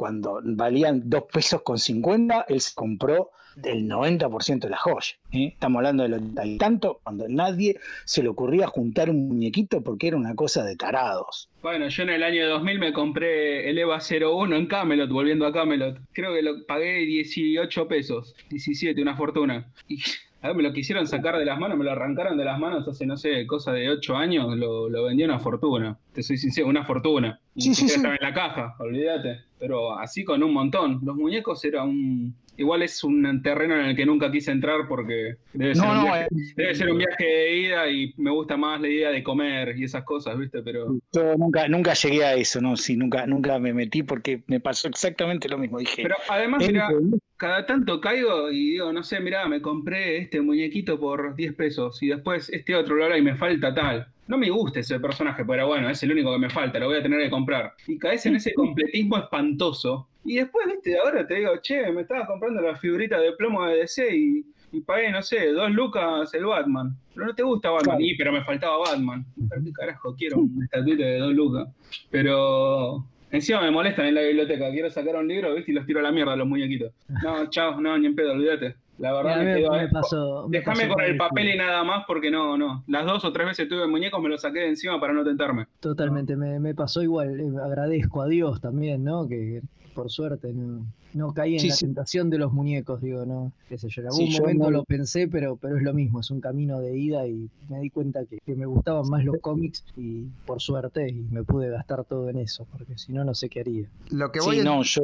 Cuando valían dos pesos con 50, él se compró el 90% de la joya. ¿eh? Estamos hablando del 80 y tanto, cuando nadie se le ocurría juntar un muñequito porque era una cosa de tarados. Bueno, yo en el año 2000 me compré el EVA 01 en Camelot, volviendo a Camelot. Creo que lo pagué 18 pesos, 17, una fortuna. Y a ver, me lo quisieron sacar de las manos, me lo arrancaron de las manos hace, no sé, cosa de 8 años, lo, lo vendí una fortuna. Te soy sincero, una fortuna. Sí, ni sí, siquiera sí. estaba en la caja, olvídate. Pero así con un montón. Los muñecos era un... Igual es un terreno en el que nunca quise entrar porque debe ser, No, un, no, viaje, eh, debe ser un viaje de ida y me gusta más la idea de comer y esas cosas, ¿viste? Pero... Yo nunca, nunca llegué a eso, no, sí, nunca, nunca me metí porque me pasó exactamente lo mismo. Dije, Pero además, "Entro, mira, cada tanto caigo y digo, no sé, mirá, me compré este muñequito por 10 pesos y después este otro lo y me falta tal. No me gusta ese personaje, pero bueno, es el único que me falta, lo voy a tener que comprar. Y caes en ese *laughs* completismo espantoso. Y después, viste, ahora te digo, che, me estaba comprando la figurita de plomo de DC y, y pagué, no sé, dos lucas el Batman. Pero no te gusta Batman. Claro. Y, pero me faltaba Batman. ¿Para qué carajo quiero un estatuito de dos lucas? Pero encima me molestan en la biblioteca. Quiero sacar un libro, ¿viste? Y los tiro a la mierda a los muñequitos. No, chao, no, ni en pedo, olvídate. La verdad me me, quedo me ahí. pasó. me Déjame pasó con el papel y nada más porque no, no. Las dos o tres veces tuve muñecos, me los saqué de encima para no tentarme. Totalmente, me, me pasó igual. eh, agradezco a Dios también, ¿no? Que por suerte no, no caí en Sí, la sí. tentación de los muñecos, digo, ¿no? Qué sé yo, en Sí, algún yo momento no- lo pensé, pero, pero es lo mismo, es un camino de ida y me di cuenta que, que me gustaban más los cómics y por suerte y me pude gastar todo en eso, porque si no, no sé qué haría. Lo que voy, en- no, yo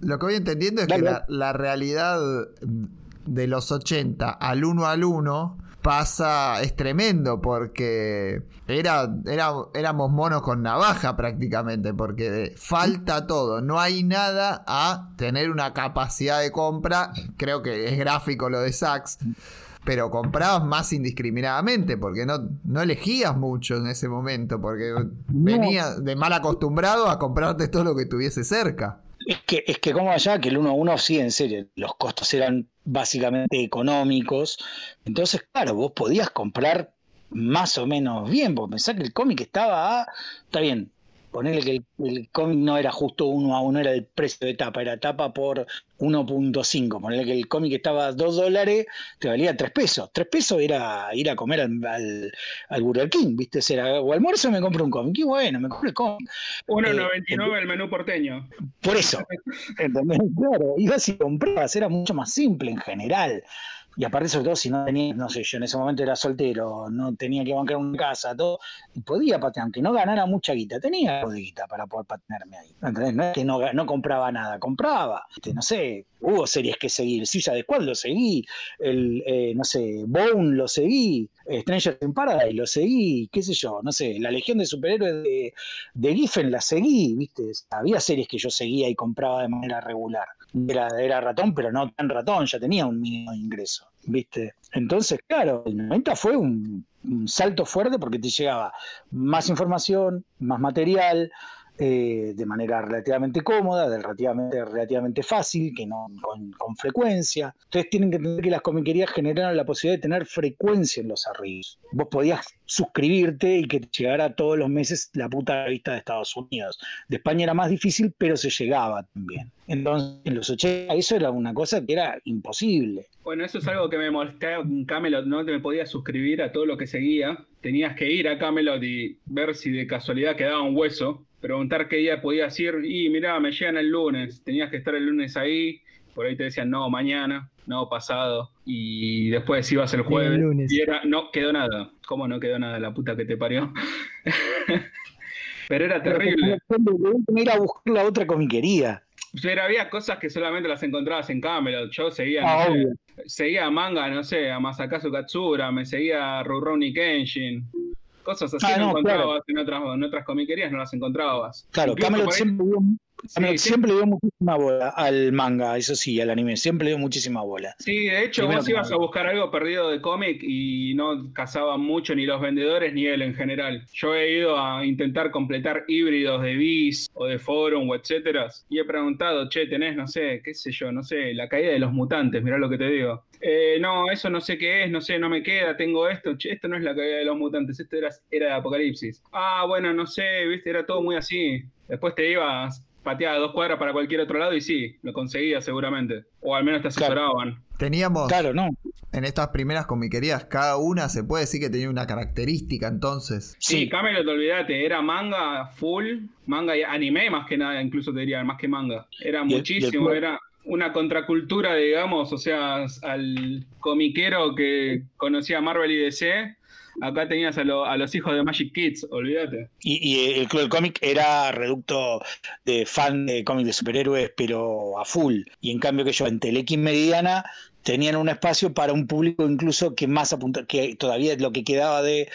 lo que voy entendiendo es Dale, que dale. la, la realidad de los 80 al 1 al 1 pasa, es tremendo porque era, era, éramos monos con navaja prácticamente, porque falta todo, no hay nada a tener una capacidad de compra, creo que es gráfico lo de Saks, pero comprabas más indiscriminadamente, porque no, no elegías mucho en ese momento, porque venías de mal acostumbrado a comprarte todo lo que tuviese cerca. Es que, es que como allá, que el 1 a 1 sí, en serio, los costos eran básicamente económicos. Entonces, claro, vos podías comprar más o menos bien, porque pensá que el cómic estaba a, está bien, Ponerle que el, el cómic no era justo uno a uno, era el precio de tapa, era tapa por 1.5. Ponerle que el cómic estaba a 2 dólares, te valía 3 pesos. 3 pesos era ir a comer al, al, al Burger King, ¿viste? Era, o almuerzo me compro un cómic. Y bueno, me compro el cómic. 1.99 el menú porteño. Por eso, *laughs* ¿entendés? Claro, ibas y comprabas, era mucho más simple en general. Y aparte, sobre todo, si no tenía, no sé, yo en ese momento era soltero, no tenía que bancar una casa, todo, y podía patear, aunque no ganara mucha guita, tenía algo de guita para poder patearme ahí. ¿Entendés? No es que no, no compraba nada, compraba. No sé, hubo series que seguir, Suiza de Squad lo seguí, el, eh, no sé, Bone lo seguí, Stranger in Paradise lo seguí, qué sé yo, no sé, la Legión de Superhéroes de, de Giffen la seguí, ¿viste? Había series que yo seguía y compraba de manera regular. Era, era ratón, pero no tan ratón, ya tenía un mínimo ingreso, ¿viste? Entonces, claro, el 90 fue un, un salto fuerte porque te llegaba más información, más material, eh, de manera relativamente cómoda, de relativamente, relativamente fácil, que no con, con, frecuencia. Ustedes tienen que entender que las comiquerías generaron la posibilidad de tener frecuencia en los arribos. Vos podías suscribirte y que llegara todos los meses la puta revista de Estados Unidos. De España era más difícil, pero se llegaba también. Entonces, en los 80 eso era una cosa que era imposible. Bueno, eso es algo que me molestaba en Camelot, no te podías suscribir a todo lo que seguía. Tenías que ir a Camelot y ver si de casualidad quedaba un hueso preguntar qué día podías ir y mirá, me llegan el lunes, tenías que estar el lunes ahí, por ahí te decían no, mañana, no, pasado, y después ibas el jueves el lunes. y era, no, quedó nada, ¿cómo no quedó nada? La puta que te parió. *laughs* Pero era terrible. Ir a buscar la otra comiquería. Pero había cosas que solamente las encontrabas en Camelot. Yo seguía, ah, no sé, seguía a manga, no sé, a Masakazu Katsura, me seguía a Rurouni Kenshin. Cosas así ah, no, no encontrabas claro. en, otras, en otras comiquerías, no las encontrabas. Claro, Camelot siempre, Sí, siempre le dio muchísima bola al manga, eso sí, al anime, siempre le dio muchísima bola. Sí, de hecho, Primero vos ibas a buscar algo perdido de cómic y no cazaban mucho ni los vendedores ni él en general. Yo he ido a intentar completar híbridos de bis o de forum o etcétera y he preguntado, che, tenés, no sé, qué sé yo, no sé, la caída de los mutantes, mirá lo que te digo. Eh, no, eso no sé qué es, no sé, no me queda, tengo esto, che, esto no es la caída de los mutantes, esto era, era de Apocalipsis. Ah, bueno, no sé, viste, era todo muy así. Después te ibas pateaba dos cuadras para cualquier otro lado y sí, lo conseguía seguramente. O al menos te asesoraban. Claro. Teníamos, claro, no. en estas primeras comiquerías, cada una se puede decir que tenía una característica entonces. Sí, sí Camelot, olvídate, era manga full, manga y anime más que nada, incluso te diría, más que manga. Era y muchísimo, el, el... era una contracultura, digamos, o sea, al comiquero que conocía Marvel y DC acá tenías a, lo, a, los hijos de Magic Kids, olvídate. Y, el Club del Cómic era reducto de fan de cómics de superhéroes, pero a full. Y en cambio que yo en Telequis Mediana tenían un espacio para un público incluso que más apunta, que todavía lo que quedaba de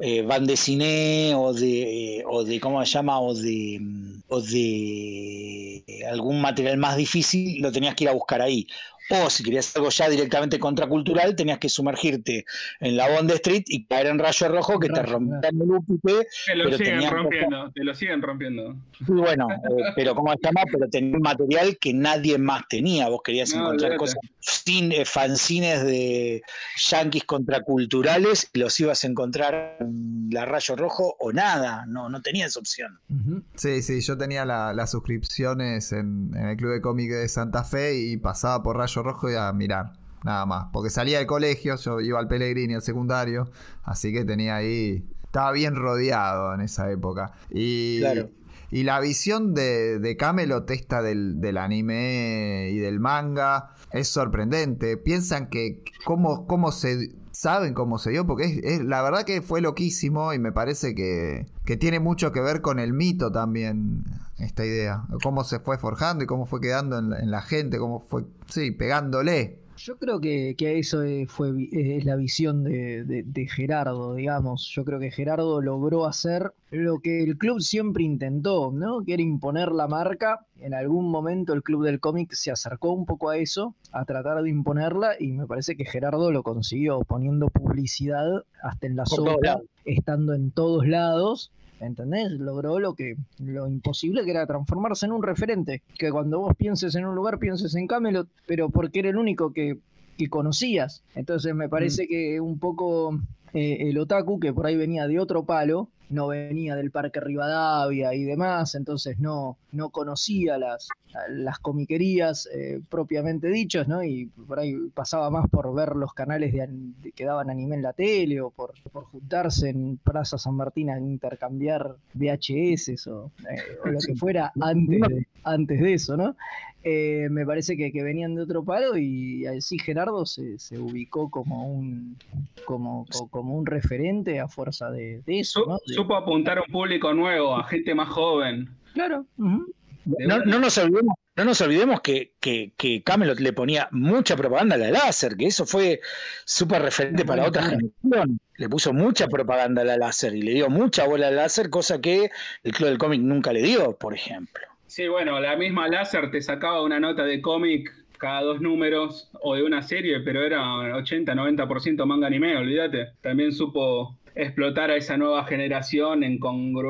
eh, de cine o de, eh, o de cómo se llama o de o de algún material más difícil lo tenías que ir a buscar ahí o si querías algo ya directamente contracultural, tenías que sumergirte en la Bond Street y caer en rayo rojo que te rompían el úpice. Te lo siguen rompiendo, te lo siguen rompiendo. Y bueno, eh, pero ¿cómo se llama? Pero tenía un material que nadie más tenía. Vos querías no, encontrar cosas, sin, eh, fanzines de yanquis contraculturales y los ibas a encontrar en la rayo rojo o nada. No, no tenías opción. Uh -huh. Sí, sí, yo tenía las la suscripciones en, en el Club de Cómic de Santa Fe y pasaba por rayo rojo y a mirar, nada más. Porque salía del colegio, yo iba al Pellegrini, al secundario, así que tenía ahí, estaba bien rodeado en esa época. Y, claro. y la visión de, de Camelot, esta del, del, anime y del manga, es sorprendente. Piensan que cómo, cómo se... Saben cómo se dio, porque es, es, la verdad que fue loquísimo y me parece que, que tiene mucho que ver con el mito también, esta idea. Cómo se fue forjando y cómo fue quedando en la, en la gente, cómo fue, sí, pegándole. Yo creo que, que eso fue es la visión de, de, de, Gerardo, digamos. Yo creo que Gerardo logró hacer lo que el club siempre intentó, ¿no? Que era imponer la marca. En algún momento el club del cómic se acercó un poco a eso, a tratar de imponerla, y me parece que Gerardo lo consiguió, poniendo publicidad hasta en la sopa, estando en todos lados. ¿Entendés? Logró lo que lo imposible que era transformarse en un referente. Que cuando vos pienses en un lugar, pienses en Camelot, pero porque era el único que, que conocías. Entonces me parece mm. que un poco eh, el otaku que por ahí venía de otro palo, no venía del Parque Rivadavia y demás, entonces no, no conocía las, las comiquerías eh, propiamente dichas, ¿no? Y por ahí pasaba más por ver los canales de, que daban anime en la tele o por, por juntarse en Plaza San Martín a intercambiar VHS o, eh, o lo que fuera *laughs* antes de, antes de eso, ¿no? Eh, me parece que, que, venían de otro palo y así Gerardo se, se ubicó como un como, como un referente a fuerza de, de eso. ¿no? Supo apuntar a un público nuevo, a gente más joven. Claro. Uh -huh. No, no, nos olvidemos, no nos olvidemos que, que, que, Camelot le ponía mucha propaganda a la láser, que eso fue súper referente para otra generación. Le puso mucha propaganda a la láser y le dio mucha bola al láser, cosa que el Club del Cómic nunca le dio, por ejemplo. Sí, bueno, la misma láser te sacaba una nota de cómic cada dos números o de una serie, pero era 80-90% manga anime, olvídate. También supo explotar a esa nueva generación en,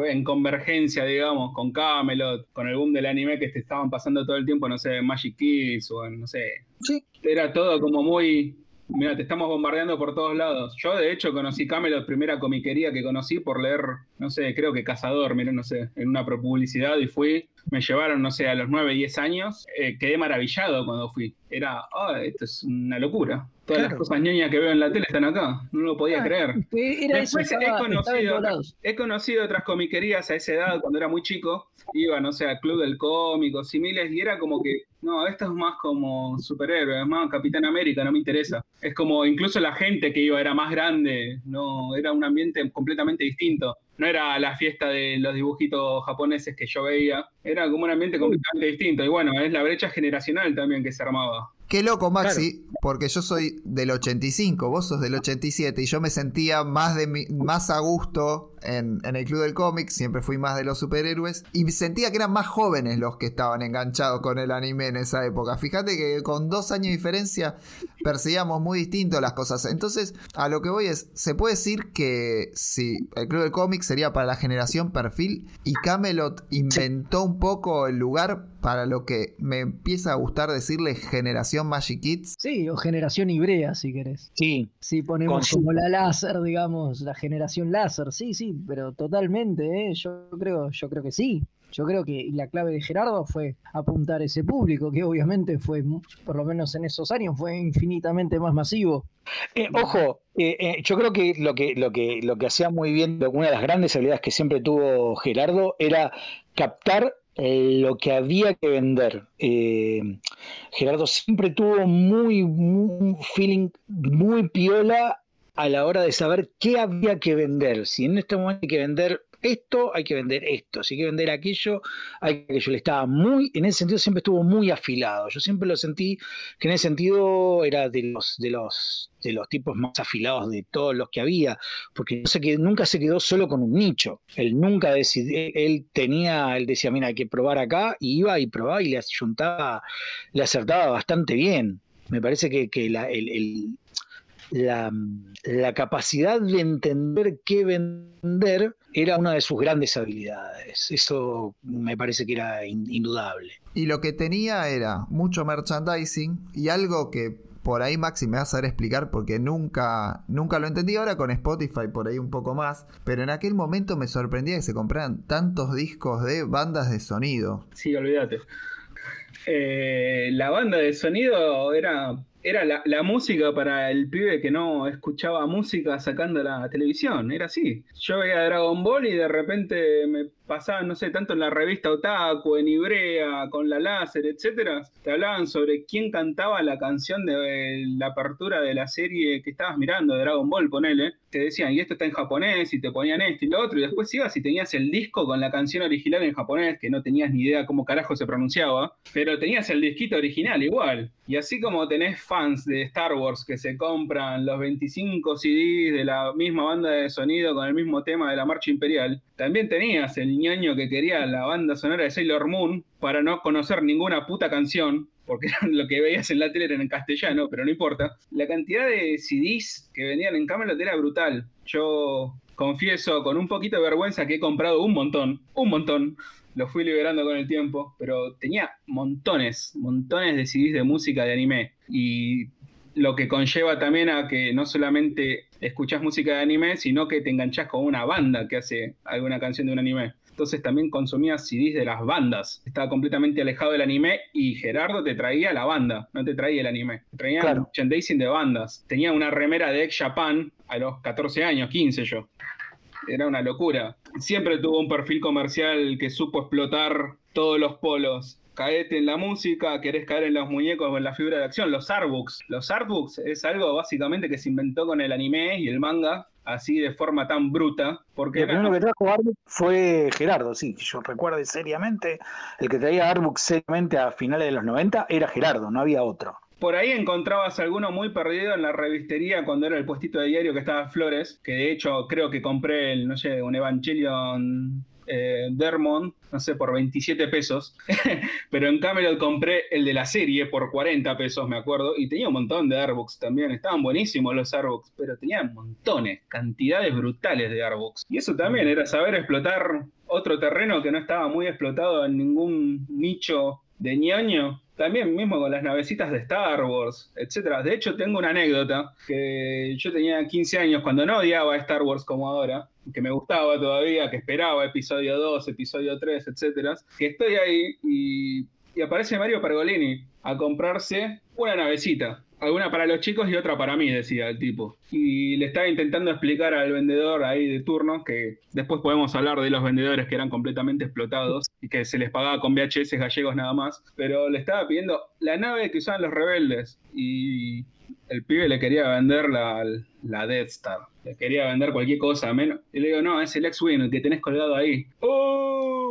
en convergencia, digamos, con Camelot, con el boom del anime que te estaban pasando todo el tiempo, no sé, Magic Kids o en, no sé. Sí. Era todo como muy... Mira, te estamos bombardeando por todos lados. Yo, de hecho, conocí Camelot, primera comiquería que conocí por leer, no sé, creo que Cazador, miren, no sé, en una publicidad y fui. Me llevaron, no sé, a los 9, 10 años. Eh, quedé maravillado cuando fui. Era, oh, esto es una locura. Todas claro. las cosas ñoñas que veo en la tele están acá. No lo podía ah, creer. Era Después eso, estaba, he, conocido, he conocido otras comiquerías a esa edad, cuando era muy chico. Iba, no sé, al Club del Cómic o similes, y era como que, no, esto es más como superhéroe, es más Capitán América, no me interesa. Es como, incluso la gente que iba era más grande, no, era un ambiente completamente distinto no era la fiesta de los dibujitos japoneses que yo veía, era como un ambiente completamente distinto. Y bueno, es la brecha generacional también que se armaba. Qué loco, Maxi, claro. porque yo soy del 85, vos sos del 87 y yo me sentía más, de mi, más a gusto en, en el club del cómic, siempre fui más de los superhéroes y sentía que eran más jóvenes los que estaban enganchados con el anime en esa época. Fíjate que con dos años de diferencia percibíamos muy distinto las cosas. Entonces, a lo que voy es, se puede decir que si el club del cómic sería para la generación perfil y Camelot inventó un poco el lugar para lo que me empieza a gustar decirle generación Magic Kids. Sí, o generación Ibrea, si querés. Sí. Si ponemos Con como la láser, digamos, la generación láser, sí, sí, pero totalmente, ¿eh? yo creo, yo creo que sí. Yo creo que la clave de Gerardo fue apuntar ese público, que obviamente fue, por lo menos en esos años, fue infinitamente más masivo. Eh, ojo, eh, yo creo que lo que, lo que lo que hacía muy bien, una de las grandes habilidades que siempre tuvo Gerardo era captar lo que había que vender. Gerardo siempre tuvo muy, muy, un feeling muy piola a la hora de saber qué había que vender. Si en este momento hay que vender esto, hay que vender esto, si hay que vender aquello, hay que yo le estaba muy, en ese sentido siempre estuvo muy afilado. Yo siempre lo sentí que en ese sentido era de los, de los, de los tipos más afilados de todos los que había, porque nunca se quedó solo con un nicho. Él nunca decidió, él tenía, él decía, mira, hay que probar acá, y iba y probaba y le ayuntaba, le acertaba bastante bien. Me parece que, que la, el, el la, la, capacidad de entender qué vender era una de sus grandes habilidades. Eso me parece que era indudable. Y lo que tenía era mucho merchandising y algo que por ahí Maxi me va a saber explicar porque nunca, nunca lo entendí ahora con Spotify por ahí un poco más, pero en aquel momento me sorprendía que se compraran tantos discos de bandas de sonido. Sí, olvídate. Eh, la banda de sonido era era la, la, música para el pibe que no escuchaba música sacando la televisión, era así. Yo veía Dragon Ball y de repente me pasaban, no sé, tanto en la revista Otaku, en Ibrea, con la láser, etcétera, te hablaban sobre quién cantaba la canción de la apertura de la serie que estabas mirando, de Dragon Ball, ponele. Te decían, y esto está en japonés, y te ponían esto y lo otro, y después ibas y tenías el disco con la canción original en japonés, que no tenías ni idea cómo carajo se pronunciaba, pero tenías el disquito original igual. Y así como tenés fans de Star Wars que se compran los 25 CDs de la misma banda de sonido con el mismo tema de la marcha imperial, también tenías el que quería la banda sonora de Sailor Moon para no conocer ninguna puta canción, porque *laughs* lo que veías en la tele era en castellano, pero no importa. La cantidad de CDs que venían en Camelot era brutal. Yo confieso con un poquito de vergüenza que he comprado un montón, un montón. Lo fui liberando con el tiempo, pero tenía montones, montones de CDs de música de anime. Y lo que conlleva también a que no solamente escuchás música de anime, sino que te enganchás con una banda que hace alguna canción de un anime. Entonces también consumías CDs de las bandas. Estaba completamente alejado del anime y Gerardo te traía la banda, no te traía el anime. Te traía Claro. merchandising de bandas. Tenía una remera de Ex Japan a los 14 años, 15 yo. Era una locura. Siempre tuvo un perfil comercial que supo explotar todos los polos. Caete en la música, querés caer en los muñecos o en la figura de acción. Los artbooks. Los artbooks es algo básicamente que se inventó con el anime y el manga, así de forma tan bruta. Porque El primero que trajo Artbook fue Gerardo, sí, que yo recuerde seriamente. El que traía Artbook seriamente a finales de los 90 era Gerardo, no había otro. Por ahí encontrabas alguno muy perdido en la revistería cuando era el puestito de diario que estaba Flores, que de hecho creo que compré el, no sé, un Evangelion eh, Dermon, no sé, por 27 pesos, *laughs* pero en Camelot compré el de la serie por 40 pesos, me acuerdo, y tenía un montón de Arbooks también, estaban buenísimos los Arbooks, pero tenían montones, cantidades brutales de Arbooks. Y eso también era saber explotar otro terreno que no estaba muy explotado en ningún nicho de ñoño. También mismo con las navecitas de Star Wars, etcétera. De hecho, tengo una anécdota que yo tenía 15 años cuando no odiaba Star Wars como ahora, que me gustaba todavía, que esperaba episodio 2, episodio 3, etcétera. Que estoy ahí y, y aparece Mario Pergolini a comprarse una navecita. Alguna para los chicos y otra para mí, decía el tipo. Y le estaba intentando explicar al vendedor ahí de turno, que después podemos hablar de los vendedores que eran completamente explotados y que se les pagaba con VHS gallegos nada más. Pero le estaba pidiendo la nave que usaban los rebeldes. Y el pibe le quería vender la, la Death Star. Le quería vender cualquier cosa menos. Y le digo, no, es el X-Wing el que tenés colgado ahí. ¡Oh!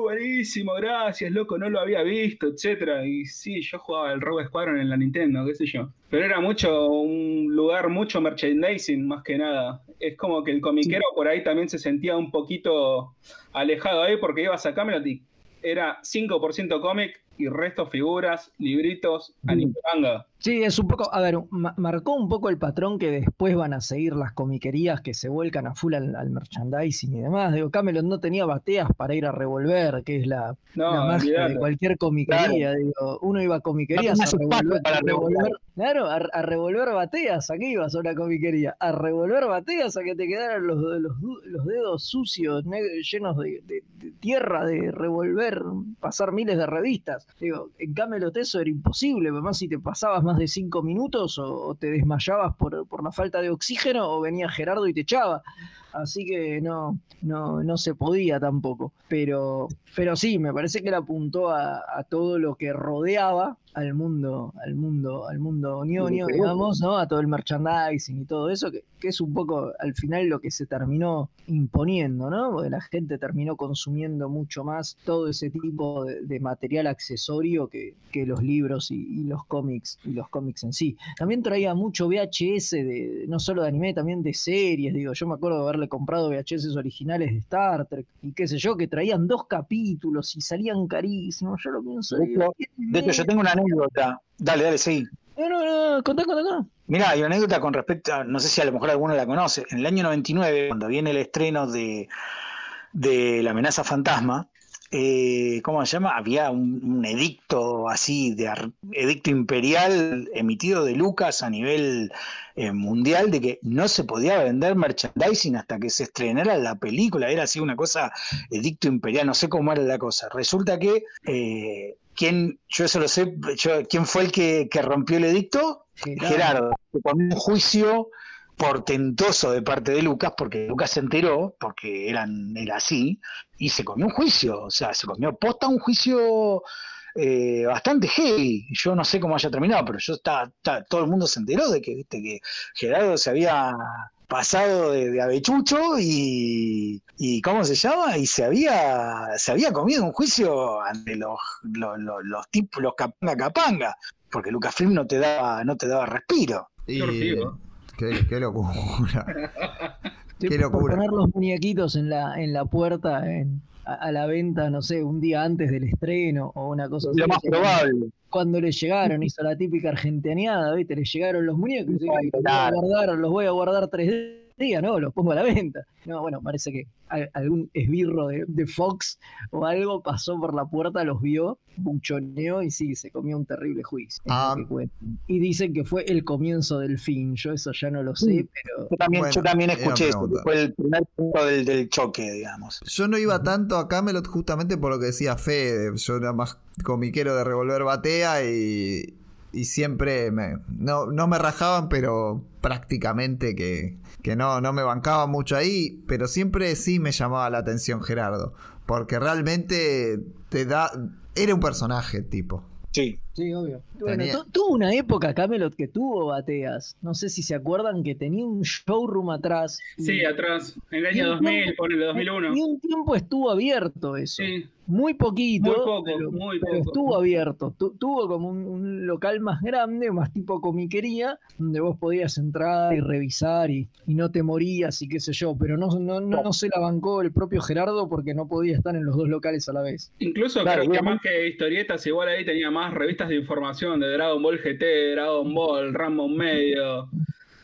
Buenísimo, gracias, loco, no lo había visto, etcétera. Y sí, yo jugaba el Rogue Squadron en la Nintendo, qué sé yo. Pero era mucho, un lugar, mucho merchandising, más que nada. Es como que el comiquero por ahí también se sentía un poquito alejado ahí porque ibas a Camelot y era 5% cómic y resto figuras, libritos, anime manga. Sí, es un poco, a ver, ma- marcó un poco el patrón que después van a seguir las comiquerías que se vuelcan a full al, al merchandising y demás. Digo, Camelot no tenía bateas para ir a revolver, que es la, No, la magia de cualquier comiquería. Digo, uno iba a comiquerías No a revolver, para a revolver- revolver. claro, a, a revolver bateas, aquí ibas a una comiquería, a revolver bateas a que te quedaran los, los, los dedos sucios, llenos de, de- de tierra, de revolver, pasar miles de revistas. Digo, en Camelot eso era imposible, además si te pasabas más de cinco minutos o, te desmayabas por, por la falta de oxígeno o venía Gerardo y te echaba. Así que no, no, no se podía tampoco. Pero, pero sí, me parece que él apuntó a, a todo lo que rodeaba al mundo, al mundo, al mundo ñoño, digamos, ¿no? A todo el merchandising y todo eso, que, que es un poco al final lo que se terminó imponiendo, ¿no? Porque la gente terminó consumiendo mucho más todo ese tipo de, de material accesorio que, que los libros y, y los cómics y los cómics en sí. También traía mucho VHS de no solo de anime, también de series, digo, yo me acuerdo de haberle comprado VHS originales de Star Trek y qué sé yo, que traían dos capítulos y salían carísimos. Yo lo pienso. De digo, hecho, ¿qué De hecho, yo tengo una anécdota. Dale, dale, sí. No, no, no, contá, contá, contá. Mirá, hay una anécdota con respecto a, no sé si a lo mejor alguno la conoce, en el año 99, cuando viene el estreno de, de La amenaza fantasma, eh, ¿cómo se llama? Había un, un edicto así, de edicto imperial emitido de Lucas a nivel eh, mundial de que no se podía vender merchandising hasta que se estrenara la película, era así una cosa, edicto imperial, no sé cómo era la cosa. Resulta que, eh, ¿quién, yo eso lo sé, yo- ¿quién fue el que, que rompió el edicto? Gerardo, con un juicio portentoso de parte de Lucas, porque Lucas se enteró, porque eran, era así, y se comió un juicio, o sea, se comió posta un juicio eh, bastante heavy. Yo no sé cómo haya terminado, pero yo estaba, estaba- todo el mundo se enteró de que, viste, que Gerardo se había pasado de, de avechucho y, y ¿cómo se llama? Y se había, se había comido un juicio ante los, los, los, los tipos, los capanga capanga, porque Lucasfilm no te daba, no te daba respiro. Y- Qué locura. *laughs* Sí, Qué por locura. poner los muñequitos en la, en la puerta en- a, a la venta, no sé, un día antes del estreno o una cosa así. Lo más probable. Cuando le llegaron, hizo la típica argentineada, ¿viste? Le llegaron los muñecos y dice, "Ay, los voy a Claro. guardar, los voy a guardar tres batería, no, los pongo a la venta. No, bueno, parece que algún esbirro de, Fox o algo pasó por la puerta, los vio, buchoneó y sí, se comió un terrible juicio. Ah. Y dicen que fue el comienzo del fin. Yo eso ya no lo sé, pero. Yo también, yo también escuché eso, fue el primer punto del, choque, digamos. Yo no iba tanto a Camelot justamente por lo que decía Fede. Yo era más comiquero de revolver batea y y siempre me, no, no me rajaban, pero prácticamente que, que no, no me bancaba mucho ahí, pero siempre sí me llamaba la atención Gerardo, porque realmente te da, era un personaje tipo. Sí. Sí, obvio. Bueno, tuvo una época Camelot que tuvo bateas. No sé si se acuerdan que tenía un showroom atrás. Sí, atrás. En el año 2000, por el 2001. Y un tiempo estuvo abierto eso. Sí. Muy poquito, muy poco, pero, muy poco. estuvo abierto. tuvo como un, local más grande, más tipo comiquería, donde vos podías entrar y revisar y, no te morías y qué sé yo. Pero no, no, no, se la bancó el propio Gerardo porque no podía estar en los dos locales a la vez. Incluso creo que más que historietas, igual ahí tenía más revistas de información de Dragon Ball GT, Dragon Ball, Rambo medio.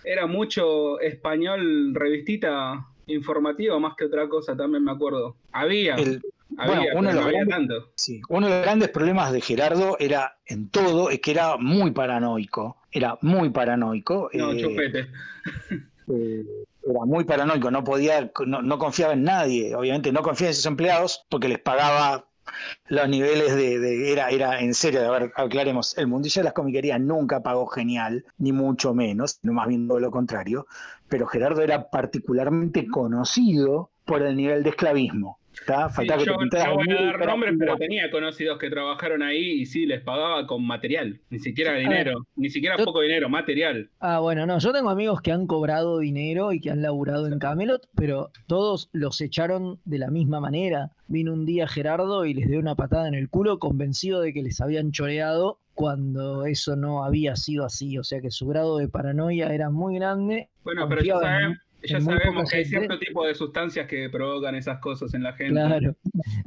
Era mucho español, revistita informativa más que otra cosa, también me acuerdo. Había. uno, de los grandes, uno de los grandes problemas de Gerardo era en todo, es que era muy paranoico. Era muy paranoico. No, eh, chupete. Eh, era muy paranoico, no podía, no, no, confiaba en nadie, obviamente no confiaba en sus empleados porque les pagaba los niveles de, era, era en serio, a ver, aclaremos, el mundillo de las comiquerías nunca pagó genial, ni mucho menos, no más bien todo lo contrario, pero Gerardo era particularmente conocido por el nivel de esclavismo. Está yo, no voy a dar nombres, pero tenía conocidos que trabajaron ahí y sí, les pagaba con material, ni siquiera dinero, ni siquiera poco dinero, material. Ah, bueno, no, yo tengo amigos que han cobrado dinero y que han laburado en Camelot, pero todos los echaron de la misma manera. Vino un día Gerardo y les dio una patada en el culo convencido de que les habían choreado cuando eso no había sido así, o sea que su grado de paranoia era muy grande. Bueno, pero ya saben, ya sabemos que hay cierto tipo de sustancias que provocan esas cosas en la gente. Claro.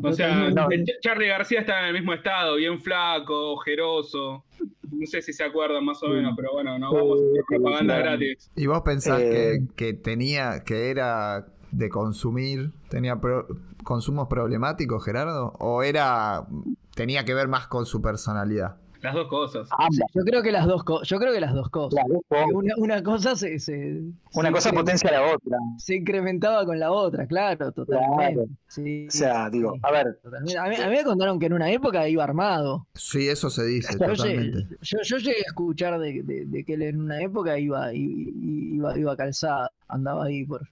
O sea, Charlie García está en el mismo estado, bien flaco, ojeroso. No sé si se acuerdan más o menos, pero bueno, no vamos a hacer propaganda gratis. ¿Y vos pensás que, eh. que, tenía, que era de consumir, tenía consumos problemáticos, Gerardo? ¿O era, tenía que ver más con su personalidad? Las dos cosas. Yo creo que las dos, yo creo que las dos cosas. Una, cosa se, una cosa potencia la otra. Se incrementaba con la otra, claro, totalmente. o sea, digo, a ver. A mí, me contaron que en una época iba armado. Sí, eso se dice. Yo, totalmente. Llegué, yo, llegué a escuchar de, que él en una época iba, iba, iba calzado, andaba ahí por,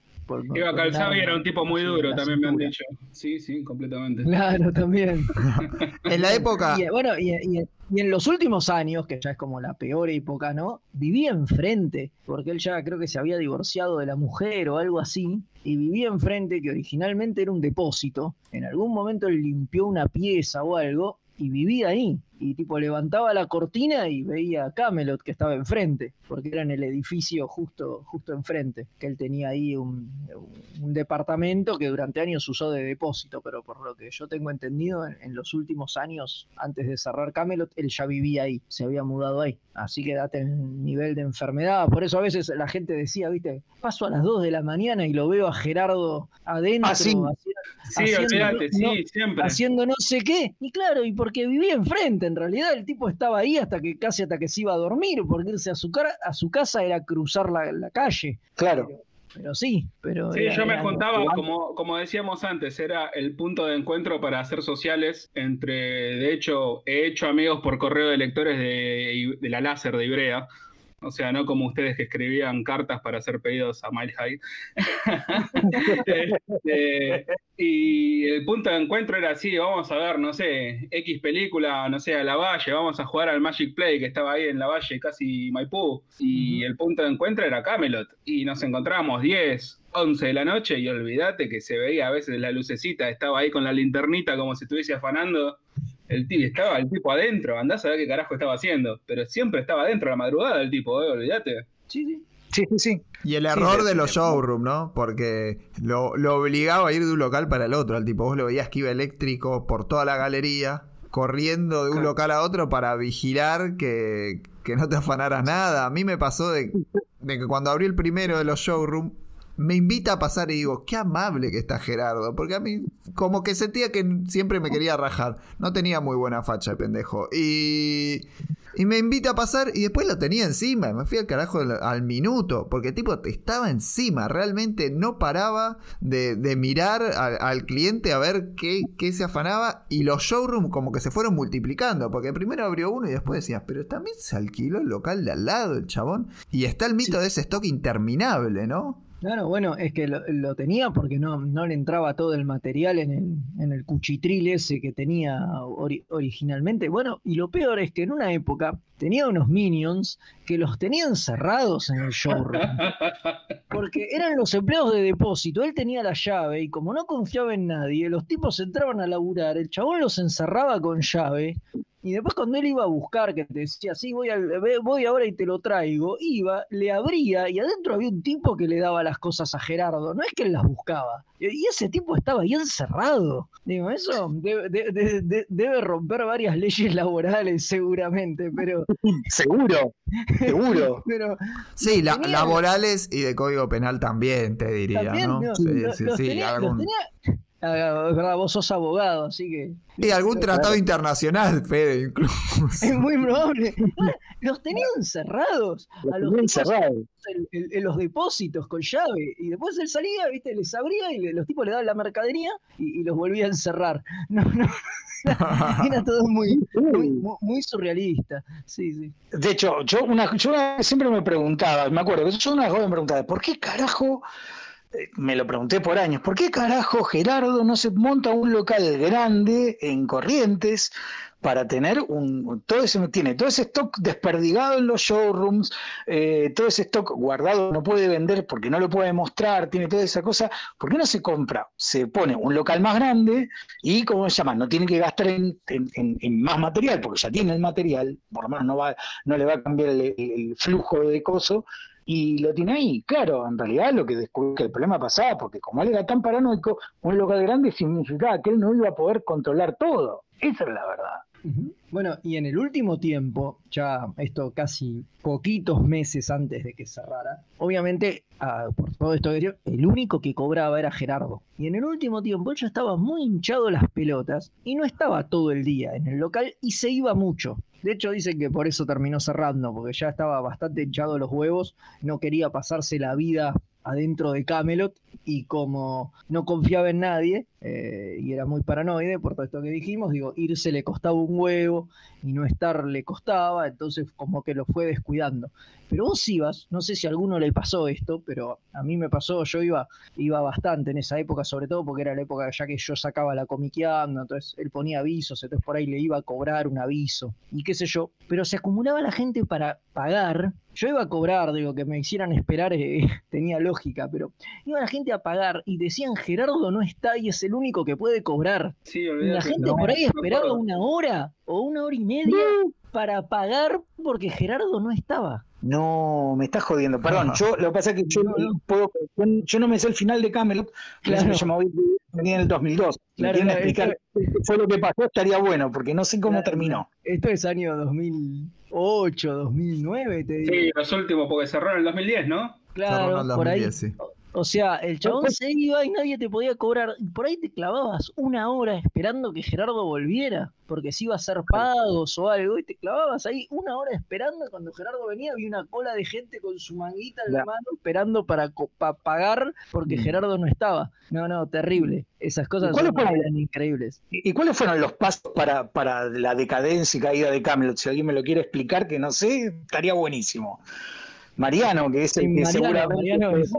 Iba calzado y era un tipo muy duro, también me han dicho. Sí, sí, completamente. Claro, también. *laughs* en la época. Y, bueno, y, en los últimos años, que ya es como la peor época, ¿no? Vivía enfrente, porque él ya creo que se había divorciado de la mujer o algo así, y vivía enfrente, que originalmente era un depósito. En algún momento él limpió una pieza o algo y vivía ahí y tipo levantaba la cortina y veía a Camelot que estaba enfrente, porque era en el edificio justo, justo enfrente, que él tenía ahí un, departamento que durante años usó de depósito, pero por lo que yo tengo entendido, en, los últimos años, antes de cerrar Camelot, él ya vivía ahí, se había mudado ahí. Así que date el nivel de enfermedad. Por eso a veces la gente decía, viste, paso a las 2 de la mañana y lo veo a Gerardo adentro. Ah, sí, haciendo, sí, siempre. Haciendo no sé qué. Y claro, y porque vivía enfrente en realidad el tipo estaba ahí hasta que casi hasta que se iba a dormir, porque irse a su, a su casa era cruzar la, calle. Claro. Pero, sí, pero... Sí, yo me juntaba, como, como decíamos antes, era el punto de encuentro para hacer sociales entre, de hecho, he hecho amigos por correo de lectores de, de la láser de Ibrea, o sea, no como ustedes que escribían cartas para hacer pedidos a Mile High. *laughs* Este, y el punto de encuentro era así, vamos a ver, no sé, X película, no sé, a la Valle, vamos a jugar al Magic Play que estaba ahí en la Valle, casi Maipú. Y el punto de encuentro era Camelot. Y nos encontrábamos 10, 11 de la noche y olvídate que se veía a veces la lucecita, estaba ahí con la linternita como si estuviese afanando el tipo, estaba el tipo adentro, andás a ver qué carajo estaba haciendo. Pero siempre estaba adentro a la madrugada el tipo, ¿eh? olvídate. Sí, sí. Sí, sí, Y el error de los showrooms, ¿no? Porque lo, obligaba a ir de un local para el otro. Al tipo, vos lo veías que iba eléctrico por toda la galería, corriendo de un local a otro para vigilar que, no te afanaras nada. A mí me pasó de, de que cuando abrí el primero de los showrooms, me invita a pasar y digo, qué amable que está Gerardo, porque a mí como que sentía que siempre me quería rajar, no tenía muy buena facha el pendejo. Y, y me invita a pasar y después lo tenía encima, me fui al carajo al, al minuto, porque tipo te estaba encima, realmente no paraba de, de mirar al, al cliente a ver qué, qué se afanaba y los showrooms como que se fueron multiplicando, porque primero abrió uno y después decías, pero también se alquiló el local de al lado, el chabón, y está el mito de ese stock interminable, ¿no? Claro, bueno, es que lo, lo tenía porque no, no le entraba todo el material en el, en el cuchitril ese que tenía ori- originalmente. Bueno, y lo peor es que en una época tenía unos minions que los tenían cerrados en el showroom. *laughs* Porque eran los empleados de depósito, él tenía la llave y como no confiaba en nadie, los tipos entraban a laburar, el chabón los encerraba con llave y después cuando él iba a buscar, que te decía, sí, voy, al- ve- voy ahora y te lo traigo, iba, le abría y adentro había un tipo que le daba las cosas a Gerardo, no es que él las buscaba. Y ese tipo estaba ahí encerrado. Digo, eso debe, de- de- de- debe romper varias leyes laborales seguramente, pero... *laughs* Seguro, seguro. *laughs* pero Sí, la- tenía- laborales y de código penal también, te diría, también, ¿no? no, Sí, sí, los sí, tenía- los algún- tenía- es verdad, vos sos abogado, así que... Y algún tratado internacional, Fede, incluso. Es muy probable. Los tenían encerrados. A los cerrado. en, en- en los depósitos con llave. Y después él salía, viste, les abría y le- los tipos le daban la mercadería y, y los volvía a encerrar. No, no. *laughs* Era todo *laughs* muy, muy, surrealista. Sí, sí. De hecho, yo una, yo una siempre me preguntaba, me acuerdo que yo una joven me preguntaba, ¿por qué carajo? Me lo pregunté por años, ¿por qué carajo Gerardo no se monta un local grande en Corrientes para tener un todo ese tiene todo ese stock desperdigado en los showrooms, eh, todo ese stock guardado no puede vender porque no lo puede mostrar, tiene toda esa cosa, ¿por qué no se compra? Se pone un local más grande y ¿cómo se llama? No tiene que gastar en, más material porque ya tiene el material, por lo menos no va no le va a cambiar el- el flujo de coso y lo tiene ahí. Claro, en realidad lo que descubrí que el problema pasaba, porque como él era tan paranoico, un local grande significaba que él no iba a poder controlar todo. Esa es la verdad. Bueno, y en el último tiempo, ya esto casi poquitos meses antes de que cerrara, obviamente, ah, por todo esto que el único que cobraba era Gerardo. Y en el último tiempo él ya estaba muy hinchado las pelotas y no estaba todo el día en el local y se iba mucho. De hecho, dicen que por eso terminó cerrando, porque ya estaba bastante hinchado los huevos, no quería pasarse la vida adentro de Camelot y como no confiaba en nadie eh, y era muy paranoide por todo esto que dijimos, digo, irse le costaba un huevo y no estar le costaba, entonces como que lo fue descuidando. Pero vos ibas, no sé si a alguno le pasó esto, pero a mí me pasó, yo iba, iba bastante en esa época, sobre todo porque era la época ya que yo sacaba la comiqueando, entonces él ponía avisos, entonces por ahí le iba a cobrar un aviso y qué sé yo, pero se acumulaba la gente para pagar. Yo iba a cobrar, digo, que me hicieran esperar, eh, *laughs* tenía lógica, pero iba la gente a pagar y decían Gerardo no está y es el único que puede cobrar. Sí, la gente No, por ahí esperaba una hora o una hora y media para pagar porque Gerardo no estaba. No, me estás jodiendo. Perdón, yo lo que pasa es que yo No, puedo, yo no me sé el final de Camelot, Claro. claro. yo me en el 2002. ¿Me Claro, quieren no, explicar qué fue lo que pasó? Estaría bueno, porque no sé cómo Claro. terminó. Esto es año 2008, 2009, te digo. Sí, los últimos, porque cerró en el 2010, ¿no? Claro, Cerró en el por ahí. 2010, sí. O sea, el chabón se iba y nadie te podía cobrar. Por ahí te clavabas una hora esperando que Gerardo volviera, porque si iba a hacer pagos o algo, y te clavabas ahí una hora esperando. Cuando Gerardo venía, había una cola de gente con su manguita en la mano esperando para, pagar porque Gerardo no estaba. No, no, terrible. Esas cosas ¿Cuáles son- fueron? eran increíbles. ¿Y y cuáles fueron los pasos para, para la decadencia y caída de Camelot? Si alguien me lo quiere explicar, que no sé, estaría buenísimo. Mariano, que es el Sí, que Mariano, seguramente Mariano es-.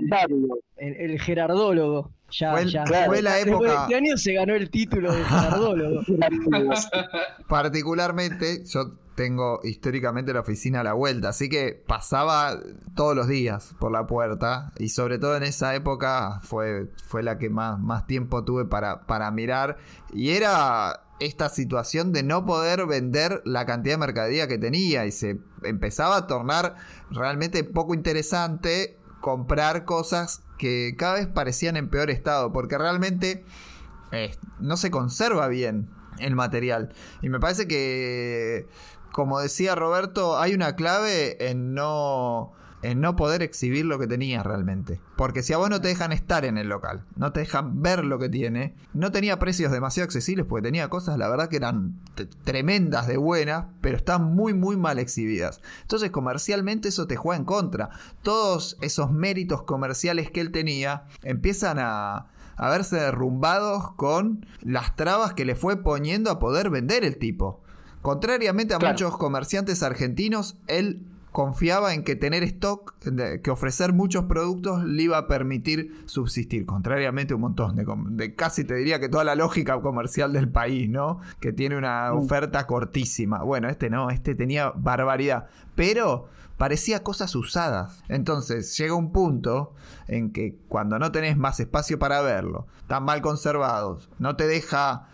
El, el gerardólogo. Ya, Fue, el- ya. fue la Después de época, este año se ganó el título de gerardólogo. *laughs* particularmente, yo tengo históricamente la oficina a la vuelta, así que pasaba todos los días por la puerta y sobre todo en esa época fue, fue la que más, más tiempo tuve para, para mirar y era esta situación de no poder vender la cantidad de mercadería que tenía y se empezaba a tornar realmente poco interesante comprar cosas que cada vez parecían en peor estado porque realmente eh, no se conserva bien el material. Y me parece que, como decía Roberto, hay una clave en no, en no poder exhibir lo que tenía realmente. Porque si a vos no te dejan estar en el local, no te dejan ver lo que tiene, no tenía precios demasiado accesibles porque tenía cosas, la verdad que eran tremendas de buenas, pero están muy, muy mal exhibidas. Entonces comercialmente eso te juega en contra. Todos esos méritos comerciales que él tenía empiezan a, a verse derrumbados con las trabas que le fue poniendo a poder vender el tipo. Contrariamente a muchos comerciantes argentinos, él confiaba en que tener stock, que ofrecer muchos productos le iba a permitir subsistir, contrariamente a un montón de, casi te diría que toda la lógica comercial del país, ¿no? Que tiene una mm. oferta cortísima. Bueno, este no, este tenía barbaridad, pero parecía cosas usadas. Entonces llega un punto en que cuando no tenés más espacio para verlo, tan mal conservados, no te deja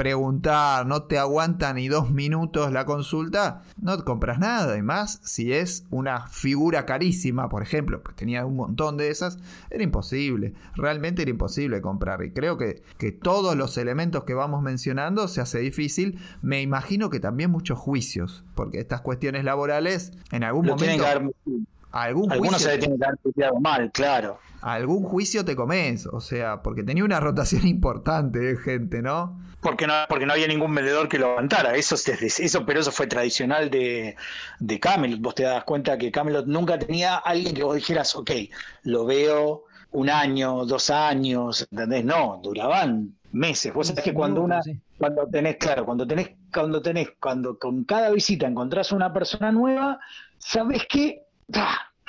preguntar, no te aguanta ni dos minutos la consulta, no te compras nada. Y más si es una figura carísima, por ejemplo, pues tenía un montón de esas, era imposible. Realmente era imposible comprar. Y creo que, que todos los elementos que vamos mencionando se hace difícil. Me imagino que también muchos juicios, porque estas cuestiones laborales en algún momento. Algún Algunos se tienen que haber mal, claro. Algún juicio te comes, o sea, porque tenía una rotación *laughs* importante de gente, ¿no? Porque no, porque no había ningún vendedor que lo aguantara. Eso, eso, pero eso fue tradicional de, de Camelot. Vos te das cuenta que Camelot nunca tenía alguien que vos dijeras, ok, lo veo un año, dos años, ¿entendés? No, duraban meses. Vos sabés que cuando una, cuando tenés, claro, cuando tenés, cuando tenés, cuando con cada visita encontrás una persona nueva, sabés que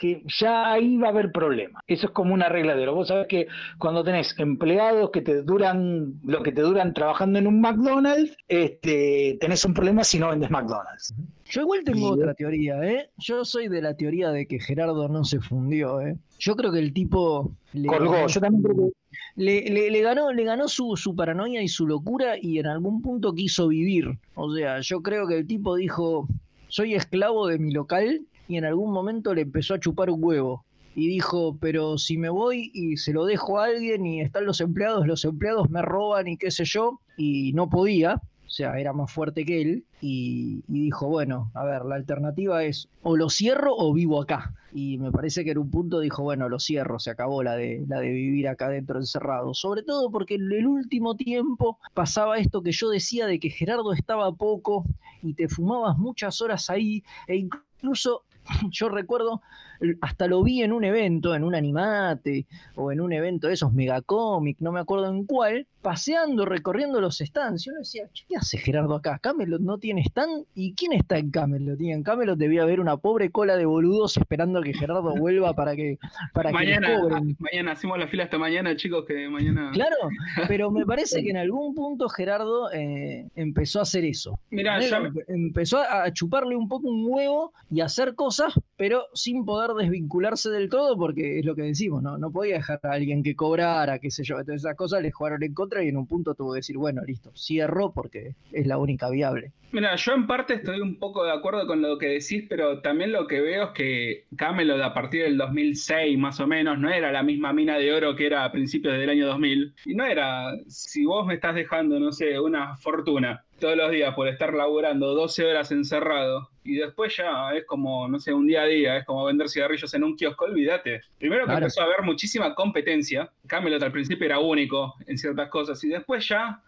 que ya ahí va a haber problemas. Eso es como una regla de oro. Vos sabés que cuando tenés empleados que te duran lo que te duran trabajando en un McDonald's, este, tenés un problema si no vendes McDonald's. Yo igual tengo otra teoría, ¿eh? Yo soy de la teoría de que Gerardo no se fundió, ¿eh? Yo creo que el tipo... Le Colgó, yo también creo que... Le, le, ganó, le ganó su, su, paranoia y su locura y en algún punto quiso vivir. O sea, yo creo que el tipo dijo, soy esclavo de mi local y en algún momento le empezó a chupar un huevo. Y dijo, pero si me voy y se lo dejo a alguien y están los empleados, los empleados me roban y qué sé yo, y no podía, o sea, era más fuerte que él, y, dijo, bueno, a ver, la alternativa es o lo cierro o vivo acá. Y me parece que en un punto dijo, bueno, lo cierro, se acabó la de, la de vivir acá dentro encerrado. Sobre todo porque en el último tiempo pasaba esto que yo decía de que Gerardo estaba poco y te fumabas muchas horas ahí, e incluso *laughs* yo recuerdo, hasta lo vi en un evento, en un animate o en un evento de esos megacómic, no me acuerdo en cuál, paseando, recorriendo los stands. Yo decía, ¿qué hace Gerardo acá? Camelot no tiene stand. ¿Y quién está en Camelot? Y en Camelot debía haber una pobre cola de boludos esperando a que Gerardo vuelva para que, para mañana, que cobren. Mañana hacemos la fila hasta mañana, chicos, que mañana. Claro, pero me *laughs* parece que en algún punto Gerardo eh, empezó a hacer eso. Mira, empezó a chuparle un poco un huevo y a hacer cosas, pero sin poder desvincularse del todo, porque es lo que decimos, ¿no? No podía dejar a alguien que cobrara, qué sé yo. Entonces esas cosas le jugaron en contra y en un punto tuvo que decir, bueno, listo, cierro porque es la única viable. Mira, yo en parte estoy un poco de acuerdo con lo que decís, pero también lo que veo es que Camelot a partir del 2006 más o menos no era la misma mina de oro que era a principios del año 2000. Y no era, si vos me estás dejando, no sé, una fortuna todos los días por estar laburando 12 horas encerrado y después ya es como, no sé, un día a día, es como vender cigarrillos en un kiosco, olvídate. Primero que empezó a haber muchísima competencia, Camelot al principio era único en ciertas cosas y después ya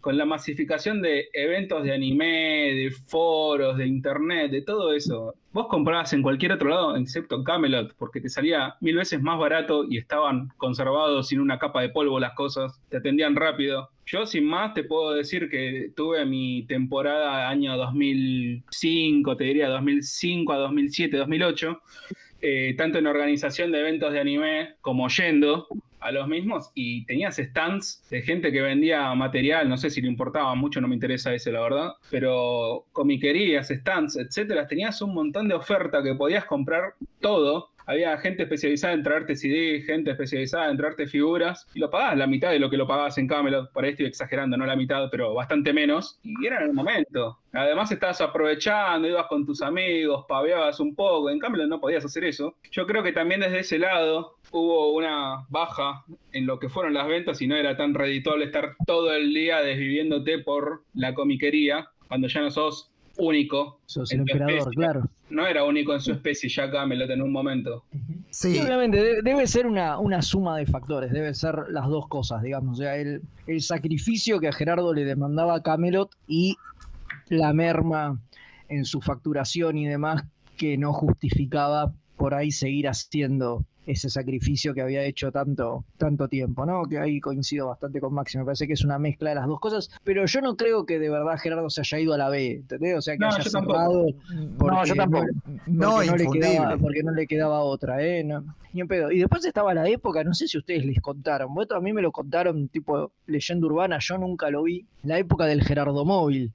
con la masificación de eventos de anime, de foros, de internet, de todo eso, vos comprabas en cualquier otro lado excepto Camelot porque te salía mil veces más barato y estaban conservados sin una capa de polvo las cosas, te atendían rápido. Yo sin más te puedo decir que tuve mi temporada año 2005, te diría 2005 a 2007, 2008, eh, tanto en organización de eventos de anime como yendo a los mismos y tenías stands de gente que vendía material, no sé si le importaba mucho, no me interesa ese la verdad, pero comiquerías, stands, etcétera, tenías un montón de oferta que podías comprar todo había gente especializada en traerte CD, gente especializada en traerte figuras, y lo pagabas la mitad de lo que lo pagabas en Camelot. Por ahí estoy exagerando, no la mitad, pero bastante menos. Y era en el momento. Además estabas aprovechando, ibas con tus amigos, paveabas un poco. En Camelot no podías hacer eso. Yo creo que también desde ese lado hubo una baja en lo que fueron las ventas y no era tan redituable estar todo el día desviviéndote por la comiquería cuando ya no sos único. Sos en el tu emperador, especie. claro. No era único en su especie ya Camelot en un momento. Sí, obviamente de- debe ser una, una suma de factores, debe ser las dos cosas, digamos. O sea, el, el sacrificio que a Gerardo le demandaba a Camelot y la merma en su facturación y demás que no justificaba por ahí seguir haciendo ese sacrificio que había hecho tanto, tanto tiempo, ¿no? Que ahí coincido bastante con Maxi, me parece que es una mezcla de las dos cosas, pero yo no creo que de verdad Gerardo se haya ido a la B, ¿entendés? O sea, que No, haya cerrado porque No, yo tampoco. no, porque no, le quedaba, porque no le quedaba otra, ¿eh? No, ni en pedo. Y después estaba la época, no sé si ustedes les contaron, bueno, a mí me lo contaron tipo leyenda urbana, yo nunca lo vi, la época del Gerardo Móvil.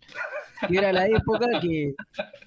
*laughs* Que era la época que,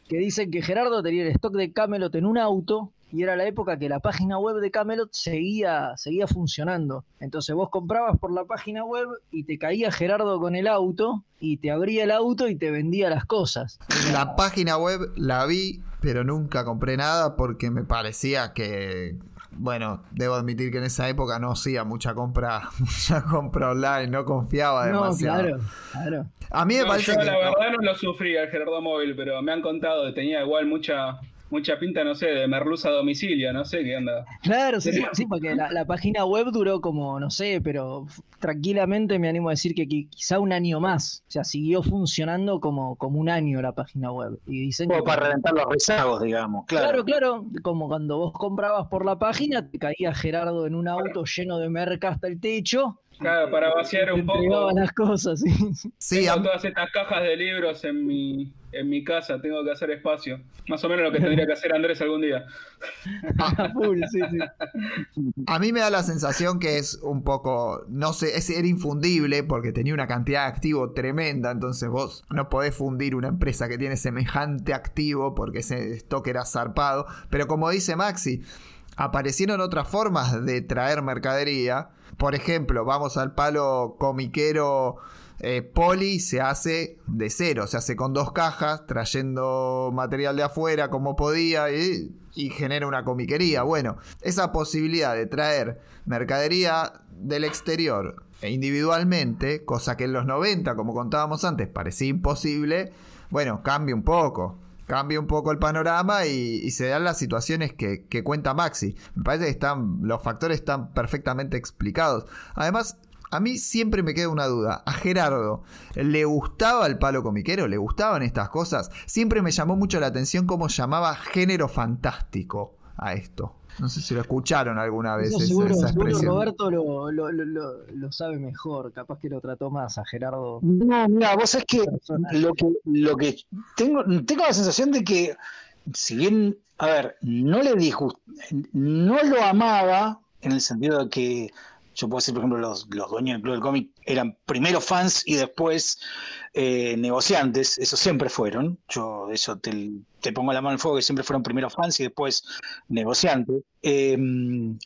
que dicen que Gerardo tenía el stock de Camelot en un auto y era la época que la página web de Camelot seguía, seguía funcionando. Entonces vos comprabas por la página web y te caía Gerardo con el auto y te abría el auto y te vendía las cosas. La página web la vi, pero nunca compré nada porque me parecía que, bueno, debo admitir que en esa época no hacía mucha compra, *laughs* mucha compra online, no confiaba No, demasiado. claro, claro. A mí me No, parece yo que la no. verdad no lo sufrí al Gerardo Móvil, pero me han contado que tenía igual mucha mucha pinta, no sé, de merluza a domicilio, no sé qué onda. Claro, sí, sí, *laughs* sí, porque la, la página web duró como, no sé, pero tranquilamente me animo a decir que qui- quizá un año más. O sea, siguió funcionando como, como un año la página web. Y dicen Como que- para reventar los rezagos, digamos. Claro, Claro. claro, como cuando vos comprabas por la página, te caía Gerardo en un auto lleno de merca hasta el techo. Claro, para vaciar un poco. las cosas, sí. Sí, tengo a- todas estas cajas de libros en mi, en mi casa, tengo que hacer espacio. Más o menos lo que tendría que hacer Andrés algún día. *laughs* A full, sí, sí. A mí me da la sensación que es un poco, no sé, es, era infundible porque tenía una cantidad de activo tremenda, entonces vos no podés fundir una empresa que tiene semejante activo porque ese stock era zarpado, pero como dice Maxi, aparecieron otras formas de traer mercadería, por ejemplo, vamos al palo comiquero eh, Poli se hace de cero, se hace con dos cajas, trayendo material de afuera como podía y, y genera una comiquería. Bueno, esa posibilidad de traer mercadería del exterior e individualmente, cosa que en los 90, como contábamos antes, parecía imposible, bueno, cambia un poco. Cambia un poco el panorama y, se dan las situaciones que, que cuenta Maxi. Me parece que están, los factores están perfectamente explicados. Además, a mí siempre me queda una duda. ¿A Gerardo le gustaba el palo comiquero? ¿Le gustaban estas cosas? Siempre me llamó mucho la atención cómo llamaba género fantástico a esto. No sé si lo escucharon alguna vez esa, seguro, esa seguro expresión. Roberto lo, lo, lo, lo- lo sabe mejor, capaz que lo trató más a Gerardo. No, mira, vos sabés que lo que, lo que tengo, tengo la sensación de que, si bien, a ver, no le disgust, no lo amaba, en el sentido de que yo puedo decir, por ejemplo, los, los dueños del Club del Cómic eran primero fans y después eh, negociantes, eso siempre fueron. Yo eso te, pongo la mano al fuego, que siempre fueron primero fans y después negociantes. Eh,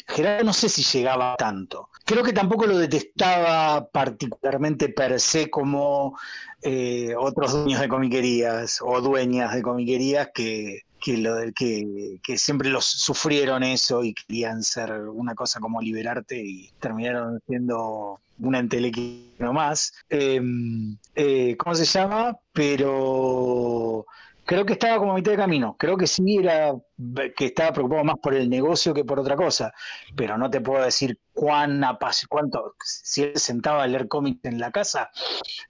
Gerardo no sé si llegaba tanto. Creo que tampoco lo detestaba particularmente per se como eh, otros dueños de comiquerías o dueñas de comiquerías que, que, lo que, que siempre los sufrieron eso y querían ser una cosa como liberarte y terminaron siendo una entelequia nomás. Eh, eh, ¿Cómo se llama? Pero creo que estaba como a mitad de camino. Creo que sí era que estaba preocupado más por el negocio que por otra cosa. Pero no te puedo decir cuán cuánto, si él sentaba a leer cómics en la casa,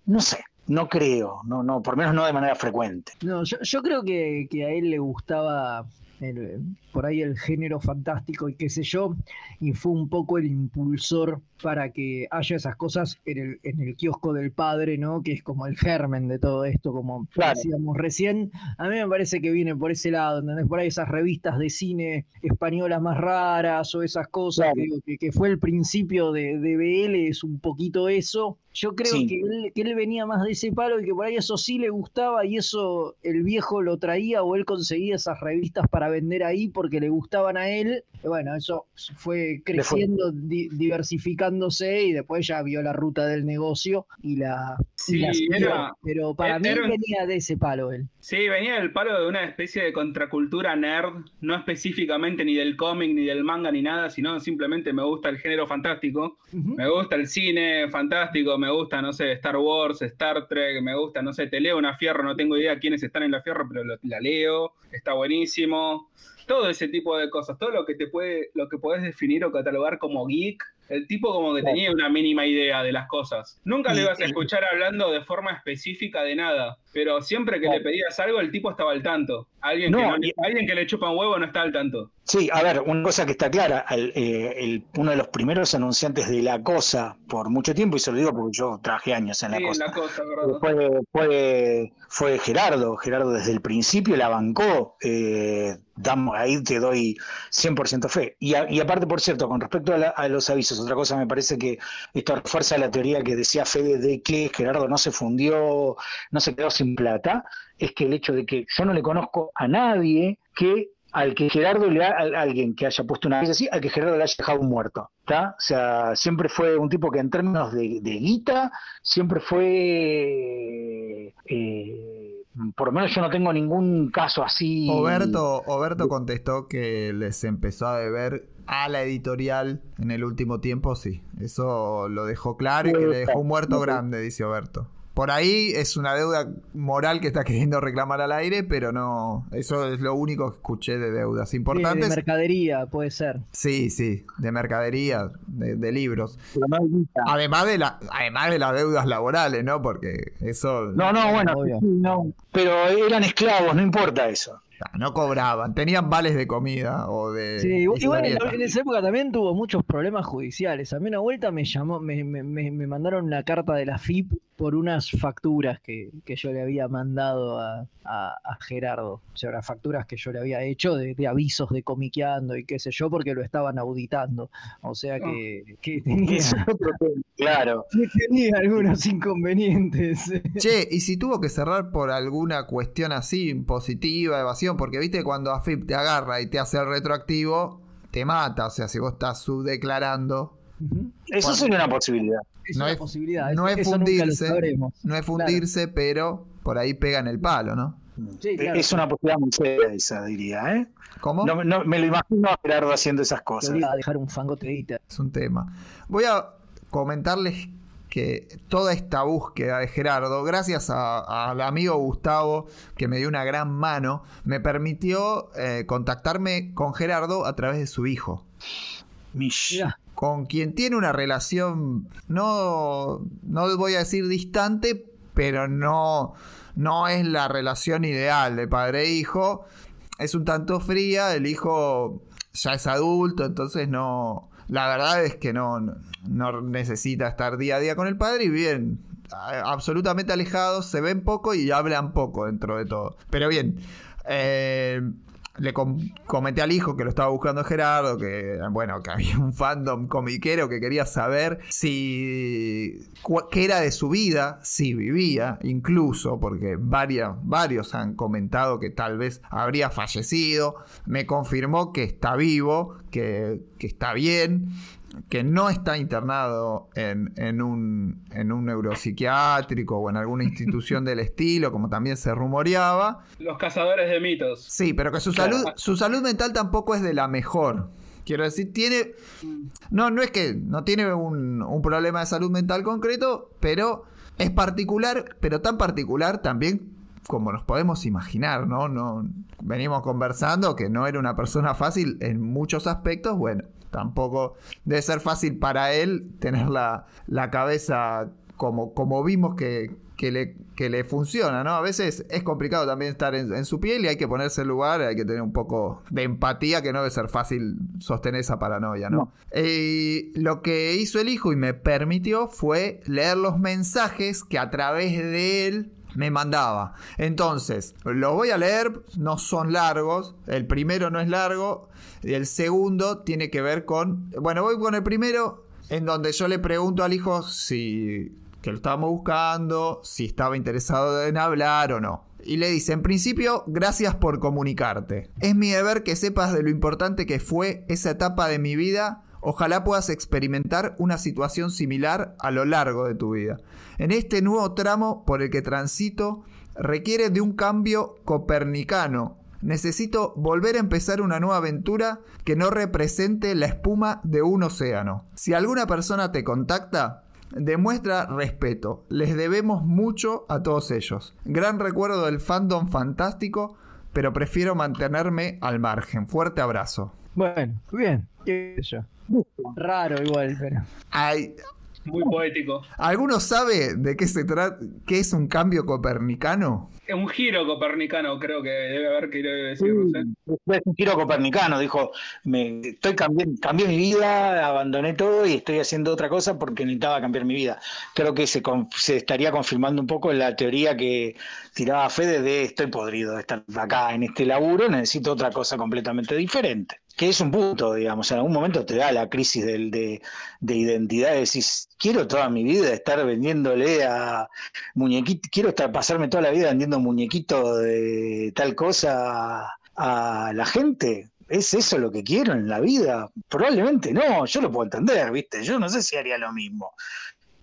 no sé. No creo, no, no, por menos no de manera frecuente. No, yo, yo creo que, que a él le gustaba el- por ahí el género fantástico y qué sé yo, y fue un poco el impulsor para que haya esas cosas en el, en el kiosco del padre, ¿no? Que es como el germen de todo esto, como Claro. decíamos recién. A mí me parece que viene por ese lado, ¿entendés? Por ahí esas revistas de cine españolas más raras o esas cosas, Claro. que, que fue el principio de, de BL, es un poquito eso. Yo creo Sí. que, él, que él venía más de ese palo y que por ahí eso sí le gustaba y eso el viejo lo traía o él conseguía esas revistas para vender ahí porque le gustaban a él. Y bueno, eso fue creciendo, di- diversificándose y después ya vio la ruta del negocio y la, y Sí, la siguió. era- Pero para mí era un- venía de ese palo él. Sí, venía del palo de una especie de contracultura nerd, no específicamente ni del cómic, ni del manga, ni nada, sino simplemente me gusta el género fantástico, me gusta el cine fantástico, me gusta, no sé, Star Wars, Star Trek, me gusta, no sé, te leo una fierro, no tengo idea quiénes están en la fierro, pero lo- la leo, está buenísimo. Todo ese tipo de cosas, todo lo que te puede, lo que puedes definir o catalogar como geek, el tipo como que tenía una mínima idea de las cosas. Nunca le ibas a escuchar hablando de forma específica de nada, pero siempre que le pedías algo, el tipo estaba al tanto. Alguien, que, No, le- y- alguien que le chupa un huevo no está al tanto. Sí, a ver, una cosa que está clara, eh, el- uno de los primeros anunciantes de La Cosa por mucho tiempo, y se lo digo porque yo trabajé años en La Sí, en Cosa, la cosa, ¿verdad? fue, fue, fue Gerardo. Gerardo desde el principio la bancó. eh, damos, ahí te doy 100% fe. Y, aparte, por cierto, con respecto a, los avisos, otra cosa me parece que esto refuerza la teoría que decía Fede de que Gerardo no se fundió, no se quedó sin plata, es que el hecho de que yo no le conozco a nadie que al que Gerardo le ha, a alguien que haya puesto una vez así, al que Gerardo le haya dejado un muerto, ¿está? O sea, siempre fue un tipo que en términos de, de guita, siempre fue, eh, por lo menos yo no tengo ningún caso así. Oberto, Oberto contestó que les empezó a deber a la editorial en el último tiempo, sí. Eso lo dejó claro y que le dejó un muerto grande, dice Oberto. Por ahí es una deuda moral que está queriendo reclamar al aire, pero no. Eso es lo único que escuché de deudas De, de importantes. mercadería, puede ser. Sí, sí, de mercadería, de, de libros. Además de la, además de las deudas laborales, ¿no? Porque eso No, no, bueno, no. Pero eran esclavos, no importa eso. No cobraban, tenían vales de comida o de Sí, igual en, en esa época también tuvo muchos problemas judiciales. A mí una vuelta me llamó, me, me- me- me mandaron una carta de la FIP por unas facturas que, que yo le había mandado a, a- a Gerardo. O sea, unas facturas que yo le había hecho de, de avisos de comiqueando y qué sé yo, porque lo estaban auditando. O sea que, que tenía. *laughs* Claro. que tenía algunos inconvenientes. Che, y si tuvo que cerrar por alguna cuestión así, positiva, evasión, porque viste cuando AFIP te agarra y te hace el retroactivo, te mata. O sea, si vos estás subdeclarando. Eso Bueno. sería una posibilidad. Es No una es- posibilidad. no es eso fundirse. no es fundirse, pero por ahí pega en el palo, ¿no? Sí, claro. Es una posibilidad muy seria esa, diría, ¿eh? ¿Cómo? No, no- me lo imagino a Gerardo haciendo esas Te cosas. obliga a dejar un guita. Es un tema. Voy a comentarles que toda esta búsqueda de Gerardo, gracias a- al amigo Gustavo, que me dio una gran mano, me permitió eh, contactarme con Gerardo a través de su hijo. Mirá, con quien tiene una relación, no, no voy a decir distante, pero no, no es la relación ideal de padre e hijo. Es un tanto fría, el hijo ya es adulto, entonces no, la verdad es que no, no necesita estar día a día con el padre y bien, absolutamente alejados, se ven poco y hablan poco dentro de todo. Pero bien, eh, le com- comenté al hijo que lo estaba buscando Gerardo, que bueno, que había un fandom comiquero que quería saber si qué era de su vida, si vivía, incluso, porque varias, varios han comentado que tal vez habría fallecido. Me confirmó que está vivo, que, que está bien, que no está internado en, en un, en un neuropsiquiátrico o en alguna institución del estilo, como también se rumoreaba. Los cazadores de mitos. Sí, pero que su salud, su salud mental tampoco es de la mejor. Quiero decir, tiene. No, no es que no tiene un, un problema de salud mental concreto, pero es particular, pero tan particular también como nos podemos imaginar, ¿no? no venimos conversando que no era una persona fácil en muchos aspectos. Bueno, tampoco debe ser fácil para él tener la, la cabeza como, como vimos que, que le, que le funciona, ¿no? A veces es complicado también estar en, en su piel y hay que ponerse en lugar, hay que tener un poco de empatía, que no debe ser fácil sostener esa paranoia, ¿no? Eh, lo que hizo el hijo y me permitió fue leer los mensajes que a través de él me mandaba. Entonces, lo voy a leer, no son largos. El primero no es largo. Y el segundo tiene que ver con. Bueno, voy con el primero, en donde yo le pregunto al hijo si. que lo estábamos buscando, si estaba interesado en hablar o no. Y le dice, en principio, gracias por comunicarte. Es mi deber que sepas de lo importante que fue esa etapa de mi vida. Ojalá puedas experimentar una situación similar a lo largo de tu vida. En este nuevo tramo por el que transito requiere de un cambio copernicano. Necesito volver a empezar una nueva aventura que no represente la espuma de un océano. Si alguna persona te contacta, demuestra respeto. Les debemos mucho a todos ellos. Gran recuerdo del fandom fantástico, pero prefiero mantenerme al margen. Fuerte abrazo. Bueno, bien. ¿Qué? Raro igual, pero. Hay, Muy poético. ¿Alguno sabe de qué se trata? ¿Qué es un cambio copernicano? Un giro copernicano, creo que debe haber que decir. Es un giro copernicano, dijo, me, estoy cambié, cambié mi vida, abandoné todo y estoy haciendo otra cosa porque necesitaba cambiar mi vida. Creo que se, estaría confirmando un poco la teoría que tiraba Fede de estoy podrido de estar acá en este laburo, necesito otra cosa completamente diferente. Que es un punto, digamos, en algún momento te da la crisis del, de, de identidad, decís, quiero toda mi vida estar vendiéndole a muñequitos, quiero pasarme toda la vida vendiendo muñequitos de tal cosa a la gente. ¿Es eso lo que quiero en la vida? Probablemente no, yo lo puedo entender, ¿viste? Yo no sé si haría lo mismo.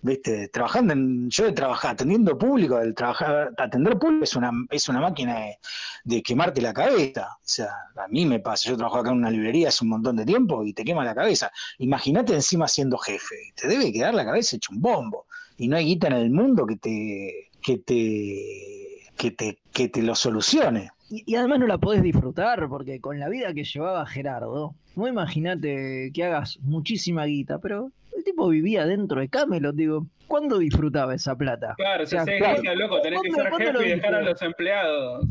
¿Viste? Trabajando en, yo he trabajado atendiendo público, el trabajar, atender público es una, es una máquina de, de quemarte la cabeza. O sea, a mí me pasa, yo trabajo acá en una librería hace un montón de tiempo y te quema la cabeza. Imagínate encima siendo jefe, te debe quedar la cabeza hecho un bombo. Y no hay guita en el mundo que te, que te, que te, que te lo solucione. Y, y además no la podés disfrutar, porque con la vida que llevaba Gerardo, no imagínate que hagas muchísima guita, pero el tipo vivía dentro de Camelot, digo, ¿cuándo disfrutaba esa plata? Claro, O si haces claro. loco, tenés que ¿Cuándo- ser jefe y dejar a los empleados.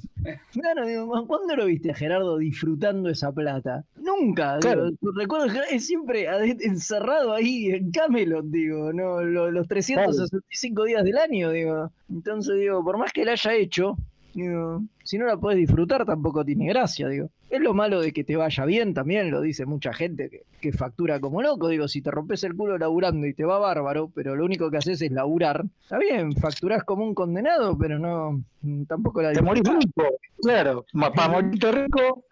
Claro, digo, ¿cuándo lo viste a Gerardo disfrutando esa plata? Nunca, Claro. digo, recuerdo que es siempre encerrado ahí en Camelot, digo, no Lo- los 365 días del año, digo. Entonces, digo, por más que la haya hecho, digo, si no la puedes disfrutar tampoco tiene gracia, digo. Es lo malo de que te vaya bien también, lo dice mucha gente que, que factura como loco, digo, si te rompes el culo laburando y te va bárbaro, pero lo único que haces es laburar, está bien, facturás como un condenado, pero no, tampoco la Te morís rico, claro, para morirte rico,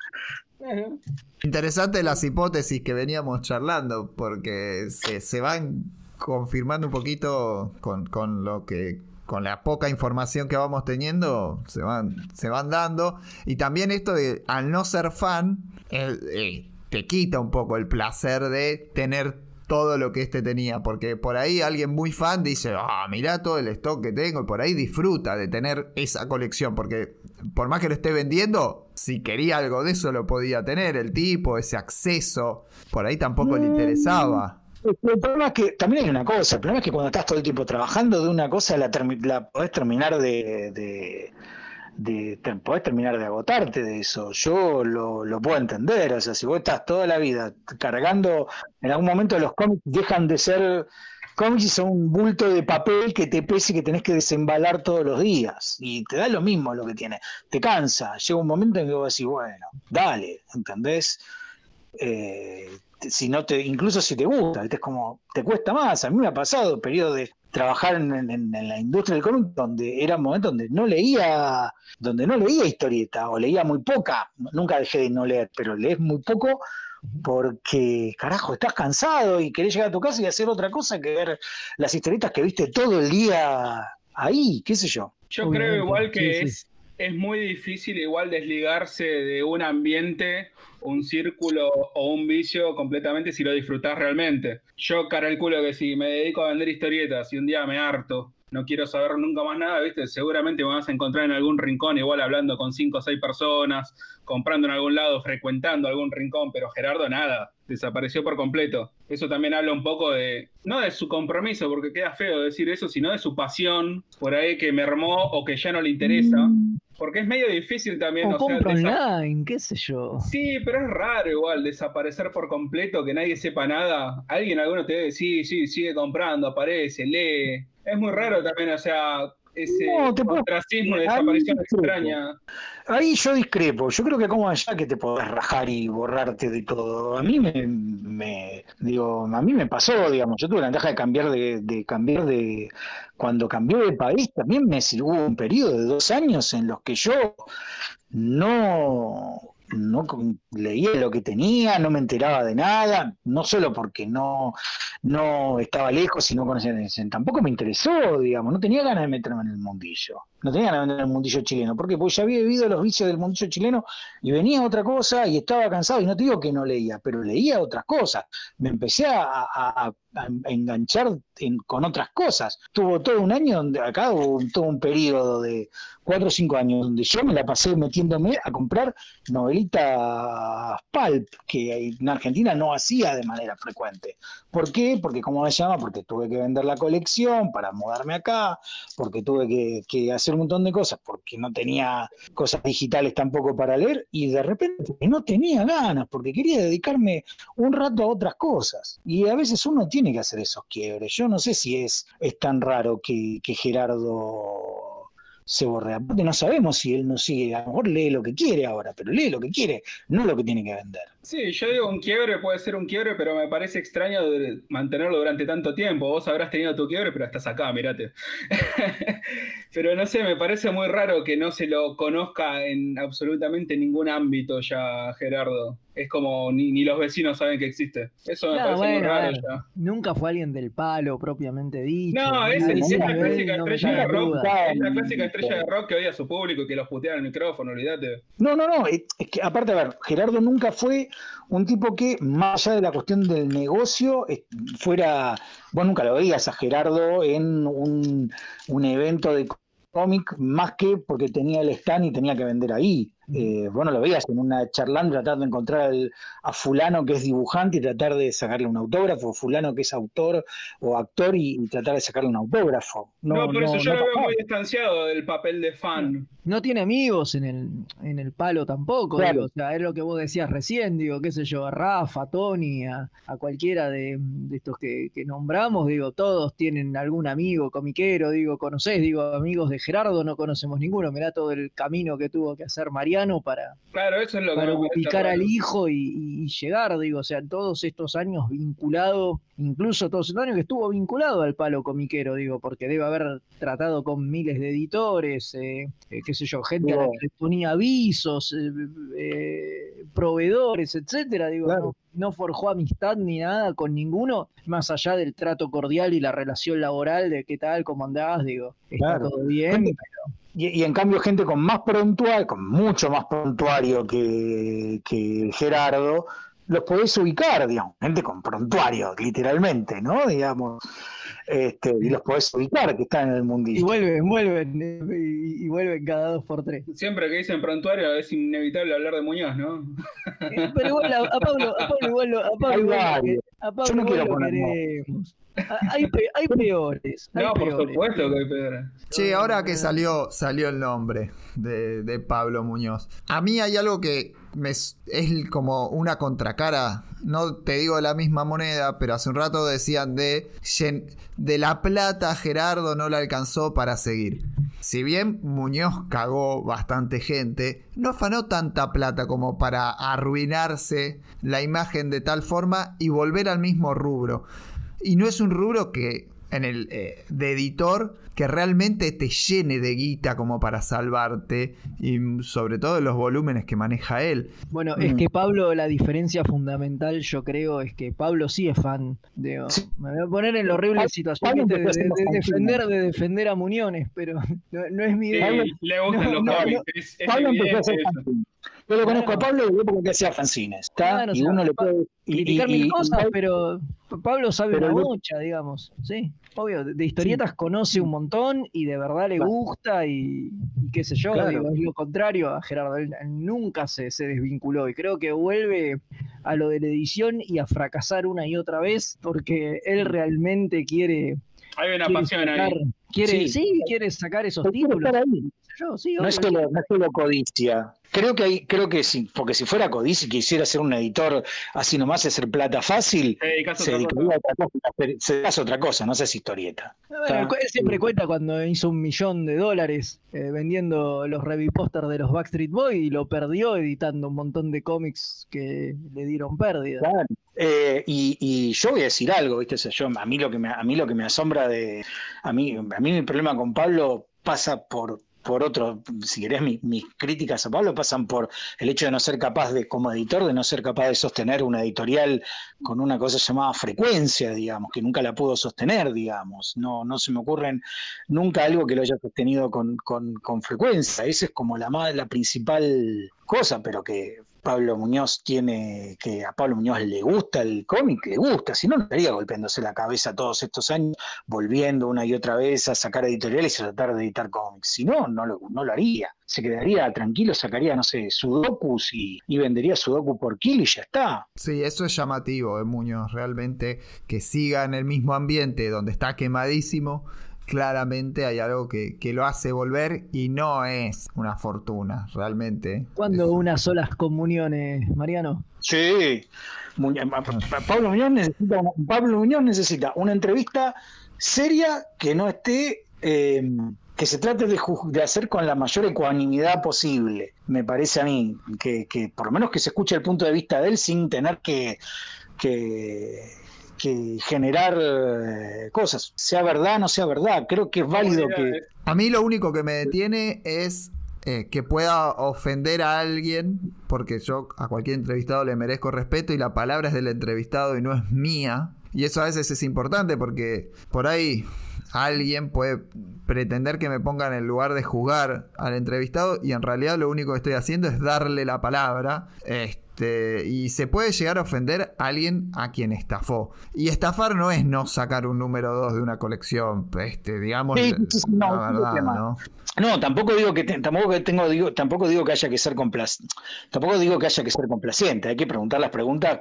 Claro. Interesante las hipótesis que veníamos charlando, porque se, se van confirmando un poquito con, con lo que con la poca información que vamos teniendo, se van, se van dando. Y también esto de al no ser fan, eh, eh, te quita un poco el placer de tener todo lo que este tenía. Porque por ahí alguien muy fan dice, ah, mirá todo el stock que tengo. Y por ahí disfruta de tener esa colección. Porque por más que lo esté vendiendo, si quería algo de eso lo podía tener. El tipo, ese acceso. Por ahí tampoco le interesaba. El problema es que también hay una cosa, el problema es que cuando estás todo el tiempo trabajando de una cosa la, termi- podés terminar de, de, de- podés terminar de agotarte de eso. Yo lo, lo puedo entender, o sea, si vos estás toda la vida cargando, en algún momento los cómics dejan de ser cómics y son un bulto de papel que te pese que tenés que desembalar todos los días. Y te da lo mismo lo que tiene. Te cansa. Llega un momento en que vos decís, bueno, dale, ¿entendés? Eh, si no te, incluso si te gusta, es como, te cuesta más. A mí me ha pasado periodo de trabajar en, en- en la industria del cómic donde era un momento donde no leía, donde no leía historieta, o leía muy poca, nunca dejé de no leer, pero lees muy poco porque, carajo, estás cansado y querés llegar a tu casa y hacer otra cosa que ver las historietas que viste todo el día ahí, qué sé yo. Yo Obviamente, creo igual que sí, sí. es, es muy difícil igual desligarse de un ambiente, un círculo o un vicio completamente si lo disfrutás realmente. Yo calculo que si me dedico a vender historietas y un día me harto, no quiero saber nunca más nada, ¿viste? Seguramente me vas a encontrar en algún rincón, igual hablando con cinco o seis personas, comprando en algún lado, frecuentando algún rincón, pero Gerardo nada, desapareció por completo. Eso también habla un poco de, no de su compromiso, porque queda feo decir eso, sino de su pasión por ahí que mermó o que ya no le interesa. Porque es medio difícil también, O o sea, compra online, qué sé yo. Sí, pero es raro igual desaparecer por completo, que nadie sepa nada. Alguien, alguno te dice, sí, sí, sigue comprando, aparece, lee. Es muy raro también, o sea, ese No, te puedo- ostracismo de desaparición extraña. Ahí yo discrepo. Yo creo que como allá que te podés rajar y borrarte de todo. A mí me, me- digo, a mí me pasó, digamos. Yo tuve la ventaja de cambiar de, de cambiar de cuando cambié de país. También me hubo un periodo de dos años en los que yo no no leía lo que tenía, no me enteraba de nada, no solo porque no, no estaba lejos, sino conocía, tampoco me interesó, digamos, no tenía ganas de meterme en el mundillo, no tenía ganas de meterme en el mundillo chileno, porque pues ya había vivido los vicios del mundillo chileno y venía otra cosa y estaba cansado, y no te digo que no leía, pero leía otras cosas, me empecé a- a enganchar en- con otras cosas. Tuvo todo un año donde acá hubo todo un periodo de cuatro o cinco años donde yo me la pasé metiéndome a comprar novelitas pulp que en Argentina no hacía de manera frecuente. ¿Por qué? Porque, como me llama? Porque tuve que vender la colección para mudarme acá, porque tuve que, que hacer un montón de cosas, porque no tenía cosas digitales tampoco para leer y de repente no tenía ganas, porque quería dedicarme un rato a otras cosas. Y a veces uno tiene que hacer esos quiebres. Yo no sé si es, es tan raro que, que Gerardo se borre. Aparte no sabemos si él no sigue, a lo mejor lee lo que quiere ahora, pero lee lo que quiere, no lo que tiene que vender. Sí, yo digo un quiebre puede ser un quiebre, pero me parece extraño mantenerlo durante tanto tiempo. Vos habrás tenido tu quiebre, pero estás acá, mirate. *laughs* pero no sé, me parece muy raro que no se lo conozca en absolutamente ningún ámbito ya, Gerardo. Es como ni, ni los vecinos saben que existe. Eso me Claro, parece muy raro ya. Nunca fue alguien del palo propiamente dicho. No, es, es la clásica no estrella de rock. duda. Es la clásica estrella de rock que odia a su público y que los putea en el micrófono, olvídate. No, no, no, es que aparte, a ver, Gerardo nunca fue un tipo que, más allá de la cuestión del negocio, fuera, vos nunca lo veías a Gerardo en un, un evento de cómic, más que porque tenía el stand y tenía que vender ahí. Eh, vos no lo veías en una charlando tratar de encontrar al- a fulano que es dibujante y tratar de sacarle un autógrafo, fulano que es autor o actor y, y tratar de sacarle un autógrafo. No, por eso yo no lo veo muy distanciado del papel de fan. No tiene amigos en el, en el palo tampoco, Claro. digo, o sea, es lo que vos decías recién, digo, qué sé yo, a Rafa, a Tony, a, a cualquiera de, de estos que, que nombramos, digo, todos tienen algún amigo comiquero, digo, conocés, digo, amigos de Gerardo no conocemos ninguno, mirá todo el camino que tuvo que hacer Para, Claro, eso es lo para al hijo y, llegar, digo, o sea, todos estos años vinculado, incluso todos estos años que estuvo vinculado al palo comiquero, digo, porque debe haber tratado con miles de editores, eh, eh, qué sé yo, gente a la que le ponía avisos, eh, eh, proveedores, etcétera, digo, Claro. no, no forjó amistad ni nada con ninguno, más allá del trato cordial y la relación laboral de qué tal, cómo andás, digo, está Claro. todo bien, Gente- Y, y en cambio gente con más prontuario, con mucho más prontuario que, que Gerardo, los podés ubicar, digamos, gente con prontuario, literalmente, ¿no? Digamos, este, y los podés ubicar que están en el y mundillo. vuelven, vuelven, eh, y, y vuelven cada dos por tres. Siempre que dicen prontuario es inevitable hablar de Muñoz, ¿no? Eh, Pero igual a, a Pablo, a Pablo igual lo, a Pablo igual lo a Pablo Yo no igual quiero lo queremos. Ah, Hay, pe- hay peores. Hay No, por peores. supuesto que hay peores. Che, ahora que salió, salió el nombre de, de Pablo Muñoz. A mí hay algo que es como una contracara. No te digo la misma moneda, pero hace un rato decían de, de la plata Gerardo no le alcanzó para seguir. Si bien Muñoz cagó bastante gente, no afanó tanta plata como para arruinarse la imagen de tal forma y volver al mismo rubro. Y no es un rubro que en el eh, de editor que realmente te llene de guita como para salvarte y sobre todo los volúmenes que maneja él. Bueno, es Mm. que Pablo, la diferencia fundamental, yo creo, es que Pablo sí es fan. De, Sí. Me voy a poner en la horrible situación ¿viste? de, defender, de defender a Muñones, pero no, no es mi Sí, idea. le gustan No, los no, cómics. no. Es, es Pablo empezó a fanzines. Yo lo conozco a Pablo de época que hacía fanzines. Claro, y sea, uno le puede. criticar y- mil cosas, y- pero Pablo sabe pero una lo- bocha, digamos, sí, obvio, de, historietas conoce un montón y de verdad le Claro. gusta y, y qué sé yo, Claro. digo, es lo contrario a Gerardo, él, nunca se, se desvinculó y creo que vuelve a lo de la edición y a fracasar una y otra vez porque él realmente quiere, Hay una quiere pasión sacar, ahí. quiere, sí, quiere sacar esos títulos. No, es solo, no es solo codicia. Creo que hay, creo que sí, porque si fuera codicia y quisiera ser un editor así nomás de ser plata fácil, se dedicaría a otra cosa, se hace otra cosa, no sé si historieta. él siempre cuenta cuando hizo un millón de dólares eh, vendiendo los revy posters de los Backstreet Boys y lo perdió editando un montón de cómics que le dieron pérdida. Claro. Eh, y, yo voy a decir algo, ¿viste? yo, a, mí lo que me, a mí lo que me asombra de. A mí, a mí mi problema con Pablo pasa por, por otro, si querés, mis críticas a Pablo pasan por el hecho de no ser capaz de, como editor, de no ser capaz de sostener una editorial con una cosa llamada frecuencia, digamos, que nunca la pudo sostener, digamos. No, no se me ocurren nunca algo que lo haya sostenido con, con, con frecuencia. Esa es como la, la principal cosa, pero que Pablo Muñoz tiene, que a Pablo Muñoz le gusta el cómic, le gusta, si no, no estaría golpeándose la cabeza todos estos años, volviendo una y otra vez a sacar editoriales y tratar de editar cómics. Si no, no lo, no lo haría. Se quedaría tranquilo, sacaría, no sé, sudokus y, y vendería sudoku por kilo y ya está. Sí, eso es llamativo de Muñoz, realmente que siga en el mismo ambiente donde está quemadísimo claramente hay algo que, lo hace volver y no es una fortuna, realmente. ¿Cuándo unas solas comuniones, Mariano? Sí, Pablo Muñoz necesita una, Pablo Muñoz necesita una entrevista seria que no esté... Eh, que se trate de, de, hacer con la mayor ecuanimidad posible, me parece a mí, que, que, por lo menos que se escuche el punto de vista de él sin tener que, que, que generar eh, cosas, sea verdad o no sea verdad. Creo que es válido que... A mí lo único que me detiene es eh, que pueda ofender a alguien, porque yo a cualquier entrevistado le merezco respeto y la palabra es del entrevistado y no es mía. Y eso a veces es importante porque por ahí alguien puede pretender que me ponga en el lugar de jugar al entrevistado y en realidad lo único que estoy haciendo es darle la palabra. Este, y se puede llegar a ofender a alguien a quien estafó. Y estafar no es no sacar un número 2 de una colección, este, digamos, la verdad, ¿no? No, tampoco digo que tampoco que tengo digo tampoco digo que haya que ser complaciente, tampoco digo que haya que ser complaciente, hay que preguntar las preguntas,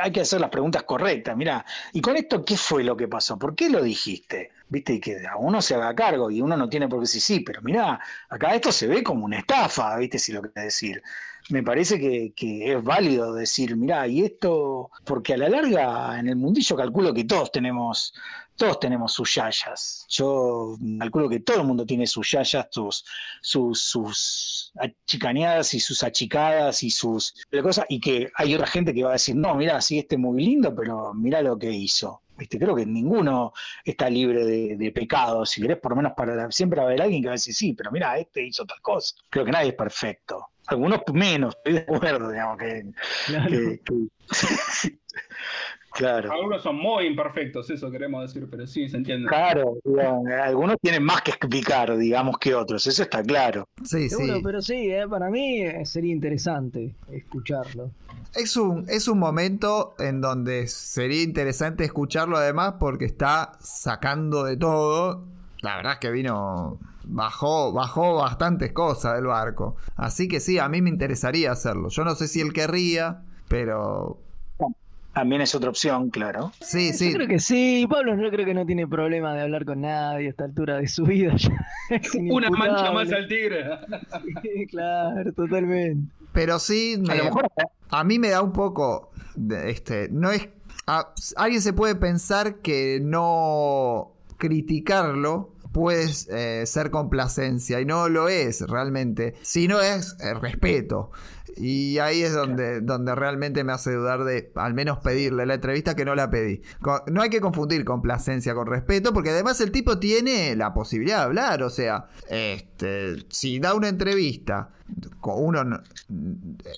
hay que hacer las preguntas correctas. Mira, y con esto qué fue lo que pasó? ¿Por qué lo dijiste? ¿Viste? Y que a uno se haga cargo y uno no tiene por qué decir sí, pero mira, acá esto se ve como una estafa, ¿viste? Si lo que decir. Me parece que, es válido decir, mira, y esto, porque a la larga en el mundillo calculo que todos tenemos todos tenemos sus yayas. Yo calculo que todo el mundo tiene sus yayas, sus, sus, achicaneadas y sus achicadas y sus cosas, y que hay otra gente que va a decir, no, mira, sí, este es muy lindo, pero mira lo que hizo. ¿Viste? Creo que ninguno está libre de, de pecados. Si querés, por lo menos para siempre va a haber alguien que va a decir, sí, pero mira, este hizo tal cosa. Creo que nadie es perfecto. Algunos menos, estoy de acuerdo, digamos, que, Claro. *laughs* *laughs* Algunos son muy imperfectos, eso queremos decir, pero sí, se entiende. Claro, algunos tienen más que explicar, digamos, que otros, eso está claro. Sí, sí. Pero sí, eh, para mí sería interesante escucharlo. Es un, es un momento en donde sería interesante escucharlo además porque está sacando de todo. La verdad es que vino, bajó, bajó bastantes cosas del barco. Así que sí, a mí me interesaría hacerlo. Yo no sé si él querría, pero también es otra opción, claro. Sí, sí. Yo creo que sí. Pablo yo creo que no tiene problema de hablar con nadie a esta altura de su vida. *laughs* Una mancha más al tigre. sí, claro, totalmente. Pero sí, a, mí me da un poco, de, este, no es, alguien se puede pensar que no criticarlo puede eh, ser complacencia y no lo es realmente, sino es eh, respeto. Y ahí es donde, donde realmente me hace dudar de al menos pedirle la entrevista que no la pedí. No hay que confundir complacencia con respeto, porque además el tipo tiene la posibilidad de hablar. O sea, este, si da una entrevista, uno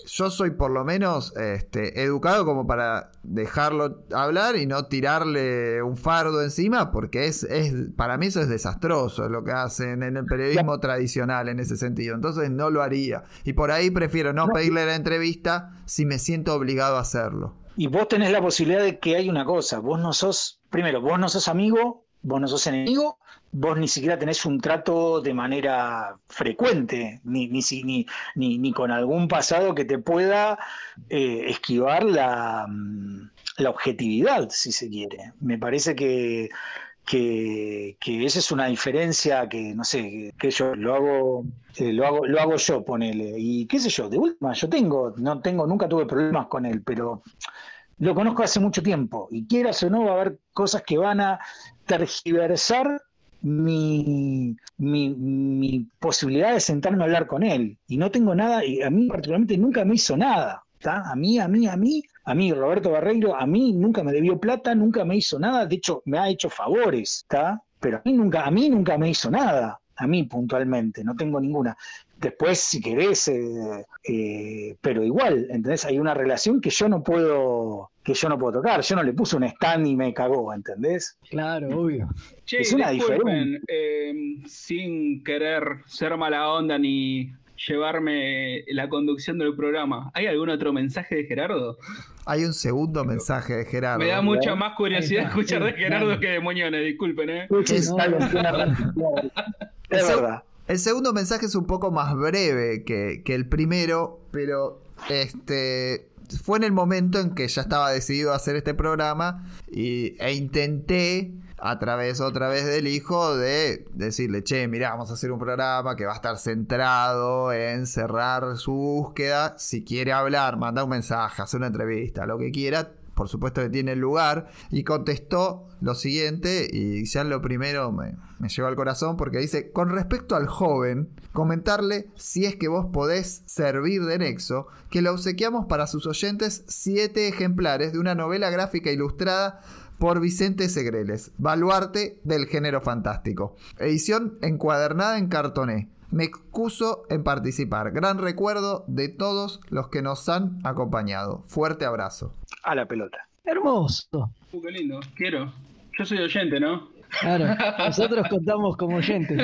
yo soy por lo menos este, educado como para dejarlo hablar y no tirarle un fardo encima, porque es, es para mí eso es desastroso lo que hacen en el periodismo tradicional en ese sentido. Entonces no lo haría. Y por ahí prefiero no pedir la entrevista si me siento obligado a hacerlo. Y vos tenés la posibilidad de que hay una cosa, vos no sos, primero, vos no sos amigo, vos no sos enemigo, vos ni siquiera tenés un trato de manera frecuente, ni, ni, ni, ni con algún pasado que te pueda eh, esquivar la, mm, la objetividad, si se quiere. Me parece que que, que esa es una diferencia que, no sé, que, yo lo hago, eh, lo hago, lo hago yo, ponele. Y qué sé yo, de última, yo tengo, no tengo, nunca tuve problemas con él, pero lo conozco hace mucho tiempo. Y quieras o no, va a haber cosas que van a tergiversar mi, mi, mi posibilidad de sentarme a hablar con él. Y no tengo nada, y a mí particularmente nunca me hizo nada. ¿tá? A mí, a mí, a mí, a mí, Roberto Barreiro, a mí nunca me debió plata, nunca me hizo nada, de hecho me ha hecho favores, ¿está? Pero a mí nunca, a mí nunca me hizo nada, a mí puntualmente, no tengo ninguna. Después, si querés, eh, eh, pero igual, ¿entendés? Hay una relación que yo no puedo, que yo no puedo tocar. Yo no le puse un stand y me cagó, ¿entendés? Claro, obvio. Che, Es una disculpen, eh, sin querer ser mala onda ni llevarme la conducción del programa, ¿hay algún otro mensaje de Gerardo? Hay un segundo mensaje de Gerardo. Me da mucha más curiosidad escuchar de Gerardo claro. que de Moñones, disculpen, ¿eh? Es-. *laughs* Es verdad. El segundo mensaje es un poco más breve que, el primero, pero este fue en el momento en que ya estaba decidido a hacer este programa y, e intenté a través otra vez del hijo de decirle, che, mirá, vamos a hacer un programa que va a estar centrado en cerrar su búsqueda. Si quiere hablar, manda un mensaje, hacer una entrevista, lo que quiera. Por supuesto que tiene lugar. Y contestó lo siguiente, y ya lo primero me, me lleva al corazón, porque dice, con respecto al joven, comentarle si es que vos podés servir de nexo, que le obsequiamos para sus oyentes siete ejemplares de una novela gráfica ilustrada por Vicente Segreles, baluarte del género fantástico. Edición encuadernada en cartoné. Me excuso en participar. Gran recuerdo de todos los que nos han acompañado. Fuerte abrazo. A la pelota. Hermoso. Uh, qué lindo, quiero. Yo soy oyente, ¿no? Claro, *laughs* nosotros contamos como oyentes.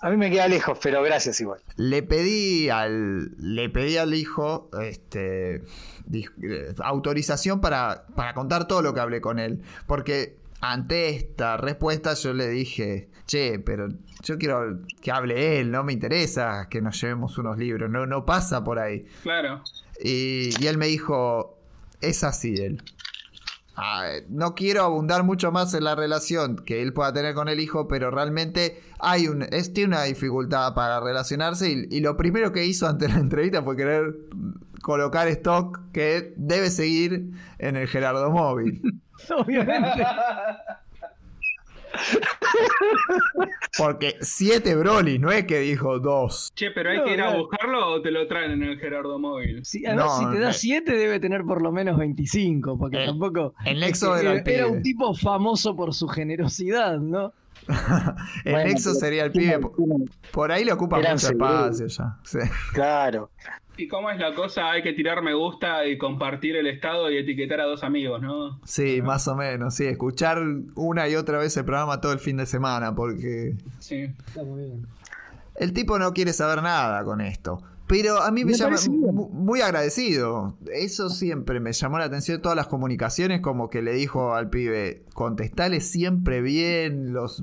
A mí me queda lejos, pero gracias igual. Le pedí al, le pedí al hijo este, eh, autorización para, para contar todo lo que hablé con él. Porque ante esta respuesta yo le dije, che, pero yo quiero que hable él, no me interesa que nos llevemos unos libros, no, no pasa por ahí. Claro. Y, y él me dijo, es así él. Ah, no quiero abundar mucho más en la relación que él pueda tener con el hijo, pero realmente hay un, es, tiene una dificultad para relacionarse y, y lo primero que hizo ante la entrevista fue querer colocar stock que debe seguir en el Gerardo Móvil. *laughs* Obviamente. Porque siete Broly, no es que dijo dos. Che, pero hay No, que ir a buscarlo o te lo traen en el Gerardo Móvil. Sí, a ver, No, si te da 7 debe tener por lo menos 25, porque El- tampoco... el Nexo es que era era un tipo famoso por su generosidad, ¿no? *laughs* el Bueno, nexo sería el pibe. Por ahí le ocupa mucho seguros. espacio ya. Sí. Claro. ¿Y cómo es la cosa? Hay que tirar me gusta y compartir el estado y etiquetar a dos amigos, ¿no? Sí, más o menos, sí, escuchar una y otra vez el programa todo el fin de semana, porque Sí. Está muy bien. el tipo no quiere saber nada con esto. Pero a mí me, Me llama muy agradecido. Eso siempre me llamó la atención todas las comunicaciones, como que le dijo al pibe, contestale siempre bien, los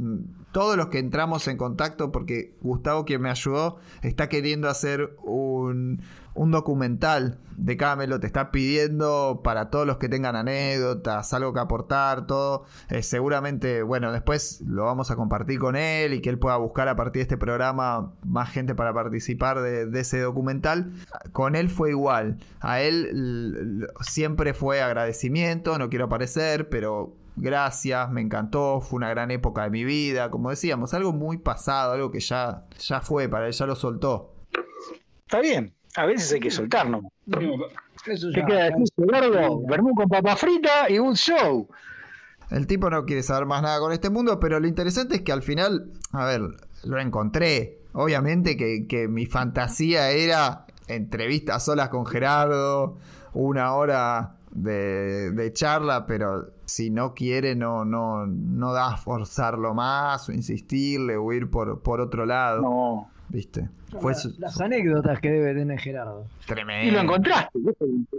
todos los que entramos en contacto, porque Gustavo, quien me ayudó, está queriendo hacer un, un documental de Camelo, te está pidiendo para todos los que tengan anécdotas, algo que aportar, todo. Eh, seguramente, bueno, después lo vamos a compartir con él y que él pueda buscar a partir de este programa más gente para participar de, de ese documental. Con él fue igual. A él siempre fue agradecimiento, no quiero parecer, pero gracias, me encantó, fue una gran época de mi vida, como decíamos, algo muy pasado, algo que ya, ya fue para él, ya lo soltó. Está bien. A veces hay que soltarnos. Eso ¿Qué queda decir, Eduardo? Vermú con papa frita y un show. El tipo no quiere saber más nada con este mundo, pero lo interesante es que al final, a ver, lo encontré. Obviamente que, que mi fantasía era entrevistas solas con Gerardo, una hora de, de charla, pero si no quiere, no, no, no da a forzarlo más o insistirle o ir por, por otro lado. No. ¿Viste? Fue La- su- las anécdotas que debe tener Gerardo. tremendo. Y lo encontraste.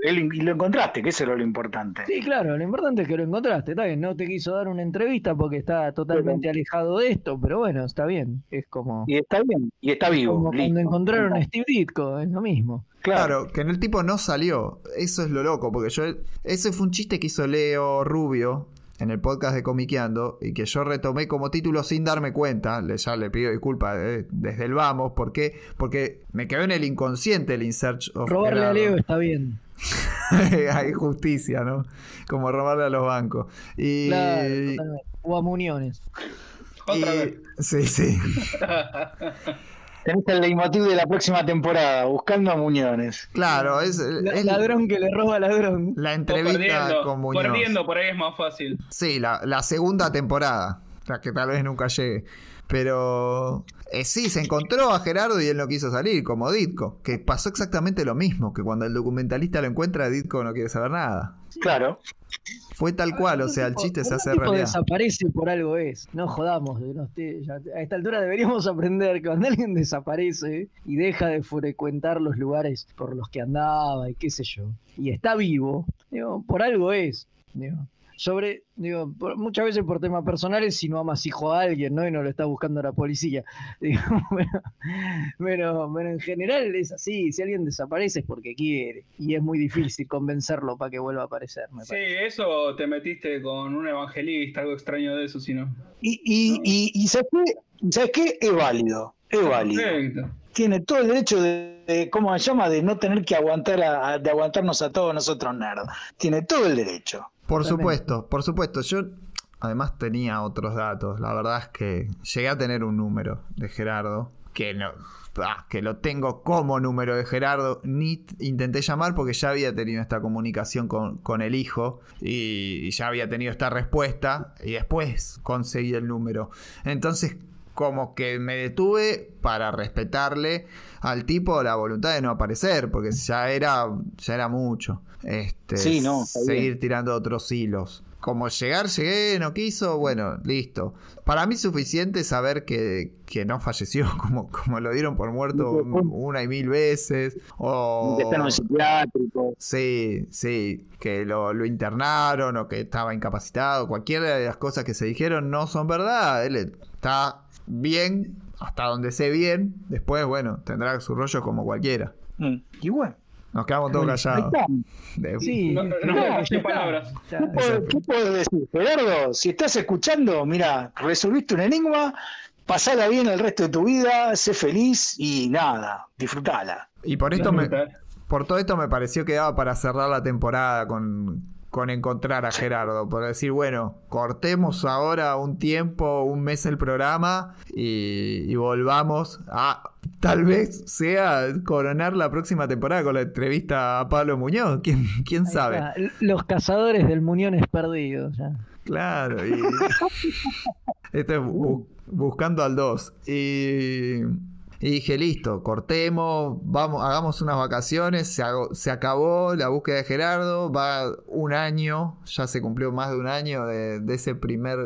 Y lo encontraste, que eso era lo importante. Sí, claro, lo importante es que lo encontraste, está bien, no te quiso dar una entrevista porque está totalmente alejado de esto, pero bueno, está bien, es como, Y está bien. Y está vivo. como listo. cuando encontraron a Steve Ditko, es lo mismo. Claro. Claro, que en el tipo no salió. Eso es lo loco, porque yo. Ese fue un chiste que hizo Leo Rubio en el podcast de Comiqueando y que yo retomé como título sin darme cuenta. Le, ya le pido disculpas eh, desde el vamos. ¿Por qué? Porque me quedó en el inconsciente el insert of Robarle a Gerardo. Leo está bien. *laughs* Hay justicia, ¿no? Como robarle a los bancos. Y, Claro. O a Muniones. Otra y- vez. Sí, sí. *laughs* Tenés el leitmotiv de la próxima temporada, buscando a Muñones. Claro, es, La- es ladrón que le roba ladrón. la entrevista con Muñoz. perdiendo, por ahí es más fácil. Sí, la, la segunda temporada. La que tal vez nunca llegue. Pero eh, sí, se encontró a Gerardo y él no quiso salir, como Ditko. Que pasó exactamente lo mismo. Que cuando el documentalista lo encuentra, Ditko no quiere saber nada. Claro. Fue tal cual, o sea, el chiste se Cuando hace tipo realidad. desaparece por algo es. No jodamos. no esté- ya- a esta altura deberíamos aprender que cuando alguien desaparece y deja de frecuentar los lugares por los que andaba y qué sé yo, y está vivo, digo, por algo es. Digo. Sobre, digo, por- muchas veces por temas personales, si no amas hijo a alguien, ¿no? Y no lo está buscando la policía. *laughs* Digo, pero, pero, pero en general es así, si alguien desaparece es porque quiere. Y es muy difícil convencerlo para que vuelva a aparecer, me Sí, parece. eso te metiste con un evangelista, algo extraño de eso, si no. Y, y, y, y ¿sabes qué? ¿Sabes qué? Es válido. Es válido. Perfecto. Tiene todo el derecho de, de- ¿cómo se llama? De no tener que aguantar a, a- de aguantarnos a todos nosotros nerds. Tiene todo el derecho. Por supuesto, por supuesto. Yo además tenía otros datos. La verdad es que llegué a tener un número de Gerardo. Que no. ah, que lo tengo como número de Gerardo. Ni intenté llamar porque ya había tenido esta comunicación con, con el hijo. Y, y ya había tenido esta respuesta. Y después conseguí el número. Entonces. Como que me detuve para respetarle al tipo la voluntad de no aparecer, porque ya era, ya era mucho. Este, Sí, no, bien. seguir tirando otros hilos. Como llegar, llegué, no quiso, bueno, listo. Para mí es suficiente saber que, que no falleció, *laughs* como, como lo dieron por muerto una y mil veces. O, Que psiquiátrico. Sí, sí, que lo, lo internaron o que estaba incapacitado. Cualquiera de las cosas que se dijeron no son verdad. Él está bien, hasta donde sé bien. Después, bueno, tendrá su rollo como cualquiera. Mm. Y bueno, Nos quedamos todos callados. De- Sí, No, no, no, no, palabras. ¿Qué puedo- ¿Qué puedes decir, Gerardo? Si estás escuchando, mira, resolviste un enigma, pasala bien el resto de tu vida, sé feliz y nada, disfrutala. Y por esto me, por todo esto me pareció que daba para cerrar la temporada con, con encontrar a Gerardo. Por decir, bueno, cortemos ahora un tiempo, un mes el programa y, y volvamos a tal vez sea coronar la próxima temporada con la entrevista a Pablo Muñoz. *laughs* ¿Quién, quién sabe? Los cazadores del Muñones perdidos. ya. Claro. Y... *laughs* Esto es bu- buscando al 2. Y... y dije, listo, cortemos, vamos, hagamos unas vacaciones, se, hago- se acabó la búsqueda de Gerardo, va un año, ya se cumplió más de un año de, de ese primer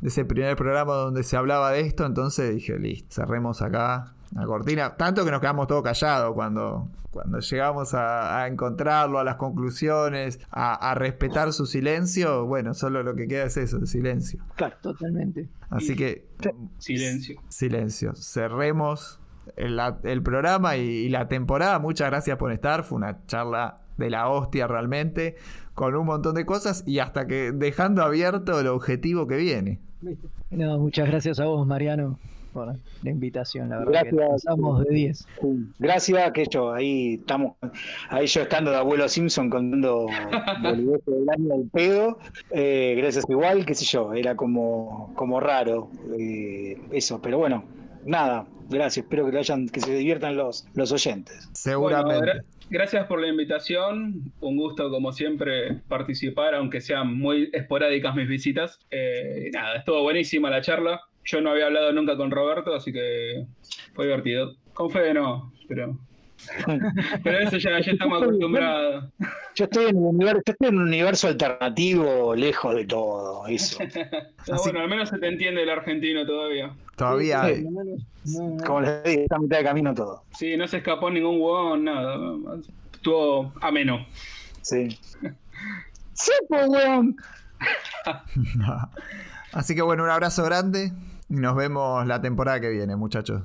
de ese primer programa donde se hablaba de esto, entonces dije, listo, cerremos acá la cortina, tanto que nos quedamos todos callados cuando, cuando llegamos a, a encontrarlo, a las conclusiones, a, a respetar su silencio, bueno, solo lo que queda es eso, el silencio. Claro. Totalmente. Así que Silencio. silencio. Cerremos el, programa y, y la temporada. Muchas gracias por estar. Fue una charla de la hostia realmente, con un montón de cosas y hasta que dejando abierto el objetivo que viene. No, muchas gracias a vos, Mariano, por la invitación. La verdad que Gracias. pasamos de 10. Gracias, que yo ahí estamos, ahí yo estando de abuelo Simpson contando *laughs* del año del pedo, eh, gracias igual, qué sé yo, era como, como raro eh, eso, pero bueno, nada, gracias, espero que lo hayan, que se diviertan los, los oyentes. Seguramente. Bueno, gra- gracias por la invitación. Un gusto, como siempre, participar, aunque sean muy esporádicas mis visitas. Eh, nada, estuvo buenísima la charla. Yo no había hablado nunca con Roberto, así que fue divertido. Con Fede no, pero. *laughs* Pero eso ya, ya estamos acostumbrados. Yo estoy en un universo, yo estoy en un universo alternativo, lejos de todo, eso. *laughs* Así- bueno, al menos se te entiende el argentino todavía. Todavía Sí, no, no. Como les digo, está a mitad de camino todo. Sí, no se escapó ningún huevón, nada. Estuvo ameno. Sí. *laughs* Sí, pues, weón. Así que bueno, un abrazo grande y nos vemos la temporada que viene, muchachos.